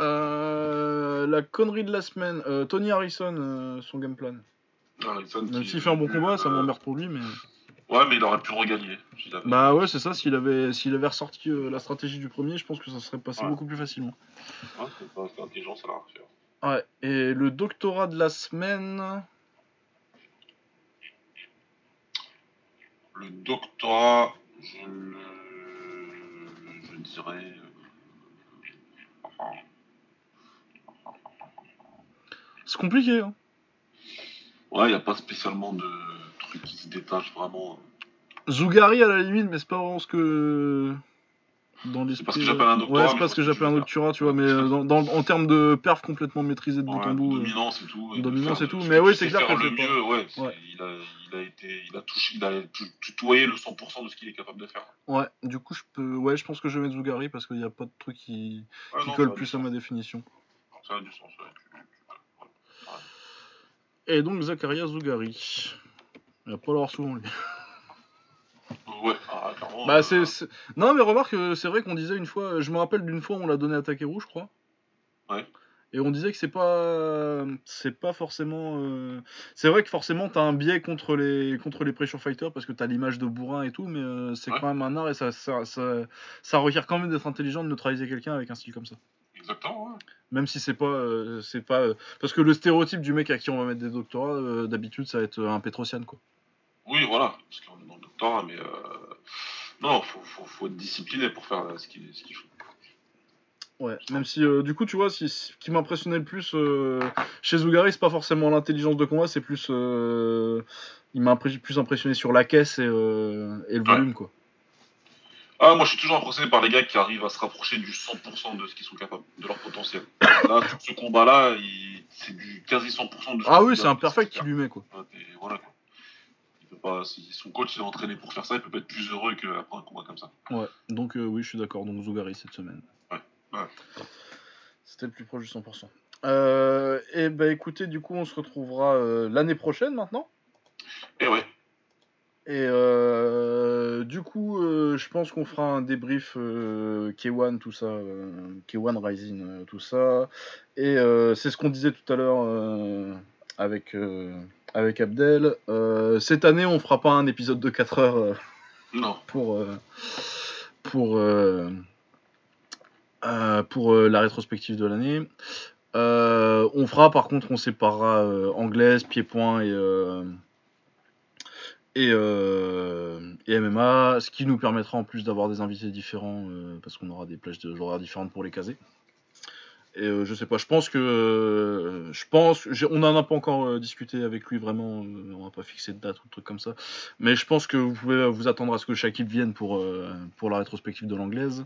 [SPEAKER 1] Euh, la connerie de la semaine. euh, Tony Harrison, euh, son game plan.
[SPEAKER 3] Harrison
[SPEAKER 1] Même
[SPEAKER 3] qui-
[SPEAKER 1] s'il fait un bon combat, ça m'emmerde pour lui, mais.
[SPEAKER 3] Ouais, mais il aurait pu regagner. s'il avait-
[SPEAKER 1] Bah ouais, c'est ça. S'il avait, s'il avait ressorti euh, la stratégie du premier, je pense que ça serait passé
[SPEAKER 3] Ouais.
[SPEAKER 1] beaucoup plus facilement.
[SPEAKER 3] Ouais, c'est pas- c'est intelligent, ça l'a fait.
[SPEAKER 1] Ouais. Et le doctorat de la semaine.
[SPEAKER 3] Le doctorat, je le. Je dirais. Enfin,
[SPEAKER 1] C'est compliqué. Hein.
[SPEAKER 3] Ouais, il n'y a pas spécialement de truc qui se détache vraiment.
[SPEAKER 1] Zougari à la limite, mais c'est pas vraiment ce que. Dans l'esprit.
[SPEAKER 3] pas ce que j'appelle un doctorat,
[SPEAKER 1] Ouais, c'est pas ce que j'appelle un doctorat, tu vois, mais euh, dans, dans- en termes de perf complètement maîtrisé de bout en bout. euh,
[SPEAKER 3] dominance et tout. de
[SPEAKER 1] dominance et tout, mais oui, c'est clair que
[SPEAKER 3] le mieux, ouais. Il, a, il a été, il a touché, il a tu- tutoyé le 100% de ce qu'il est capable de faire.
[SPEAKER 1] Ouais, du coup, je peux. Ouais, je pense que je vais mettre Zougari parce qu'il n'y a pas de truc qui, colle plus à ma définition.
[SPEAKER 3] Ça a du sens,
[SPEAKER 1] Et donc, Zakaria Zougari. Il va pas l'avoir souvent, lui.
[SPEAKER 3] Ouais, ah, clairement.
[SPEAKER 1] Bah,
[SPEAKER 3] euh,
[SPEAKER 1] c'est. c'est- Non, mais remarque, euh, c'est vrai qu'on disait une fois. Je me rappelle d'une fois, on l'a donné à Takeru, je crois.
[SPEAKER 3] Ouais.
[SPEAKER 1] Et on disait que c'est pas. C'est pas forcément. euh, C'est vrai que forcément, t'as un biais contre les, contre les pressure fighters parce que t'as l'image de bourrin et tout, mais euh, c'est
[SPEAKER 3] Ouais.
[SPEAKER 1] quand même un art et ça, ça, ça, ça requiert quand même d'être intelligent de neutraliser quelqu'un avec un style comme ça.
[SPEAKER 3] Exactement, ouais.
[SPEAKER 1] Même si c'est pas. euh, c'est pas euh, Parce que le stéréotype du mec à qui on va mettre des doctorats, euh, d'habitude, ça va être un Petrosian, quoi.
[SPEAKER 3] Oui, voilà, parce qu'on est dans le mais. Euh... Non, faut, faut, faut être discipliné pour faire ce qu'il faut.
[SPEAKER 1] Ouais, même si euh, du coup, tu vois, si, ce qui m'impressionnait le plus euh, chez Zougari, c'est pas forcément l'intelligence de combat, c'est plus. euh, il m'a impré- plus impressionné sur la caisse et, euh, et le
[SPEAKER 3] Ouais.
[SPEAKER 1] volume, quoi.
[SPEAKER 3] Ah, moi je suis toujours impressionné par les gars qui arrivent à se rapprocher du 100% de ce qu'ils sont capables, de leur potentiel. Là, sur ce combat-là, c'est du quasi 100% de ce
[SPEAKER 1] Ah oui, c'est un perfect qui lui met, quoi.
[SPEAKER 3] Ouais, voilà quoi. Il peut pas, si son coach il est entraîné pour faire ça, il peut pas être plus heureux qu'après un combat comme ça.
[SPEAKER 1] Ouais, donc euh, oui, je suis d'accord. Donc Zougari cette semaine.
[SPEAKER 3] Ouais, ouais.
[SPEAKER 1] C'était le plus proche du 100%. Euh, et bah écoutez, du coup, on se retrouvera euh, l'année prochaine maintenant.
[SPEAKER 3] Et ouais,
[SPEAKER 1] Et euh, du coup, euh, je pense qu'on fera un débrief euh, K1, tout ça, euh, K1 Rising, euh, tout ça. Et euh, c'est ce qu'on disait tout à l'heure euh, avec, euh, avec Abdel. Euh, cette année, on fera pas un épisode de 4 heures euh,
[SPEAKER 3] non.
[SPEAKER 1] pour, euh, pour, euh, euh, pour euh, la rétrospective de l'année. Euh, on fera par contre, on séparera euh, anglaise, pied-point et, euh, et, euh, et MMA, ce qui nous permettra en plus d'avoir des invités différents euh, parce qu'on aura des plages de horaires différentes pour les caser. Et euh, je sais pas, je pense que euh, je pense, on en a pas encore euh, discuté avec lui vraiment, on n'a pas fixé de date ou de truc comme ça. Mais je pense que vous pouvez vous attendre à ce que Shaquille vienne pour, pour la rétrospective de l'anglaise.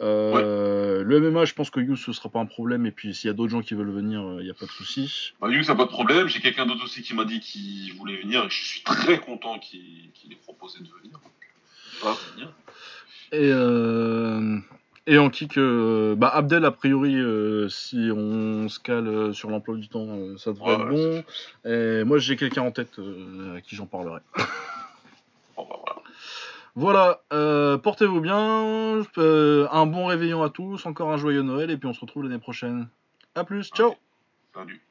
[SPEAKER 1] Le MMA, je pense que You, ce sera pas un problème. Et puis, s'il y a d'autres gens qui veulent venir, il n'y a pas de souci.
[SPEAKER 3] Bah, ça pas de problème. J'ai quelqu'un d'autre aussi qui m'a dit qu'il voulait venir et je suis très content qu'il ait proposé de venir. Va venir.
[SPEAKER 1] Et, euh, Et en kick, euh, bah Abdel, a priori, euh, si on se cale euh, sur l'emploi du temps, euh, ça devrait
[SPEAKER 3] Ouais,
[SPEAKER 1] être bon. Et moi, j'ai quelqu'un en tête à qui j'en parlerai.
[SPEAKER 3] Bon, bah, voilà.
[SPEAKER 1] Voilà, portez-vous bien. un bon réveillon à tous, encore un joyeux Noël, et puis on se retrouve l'année prochaine. A plus, ciao
[SPEAKER 3] Salut.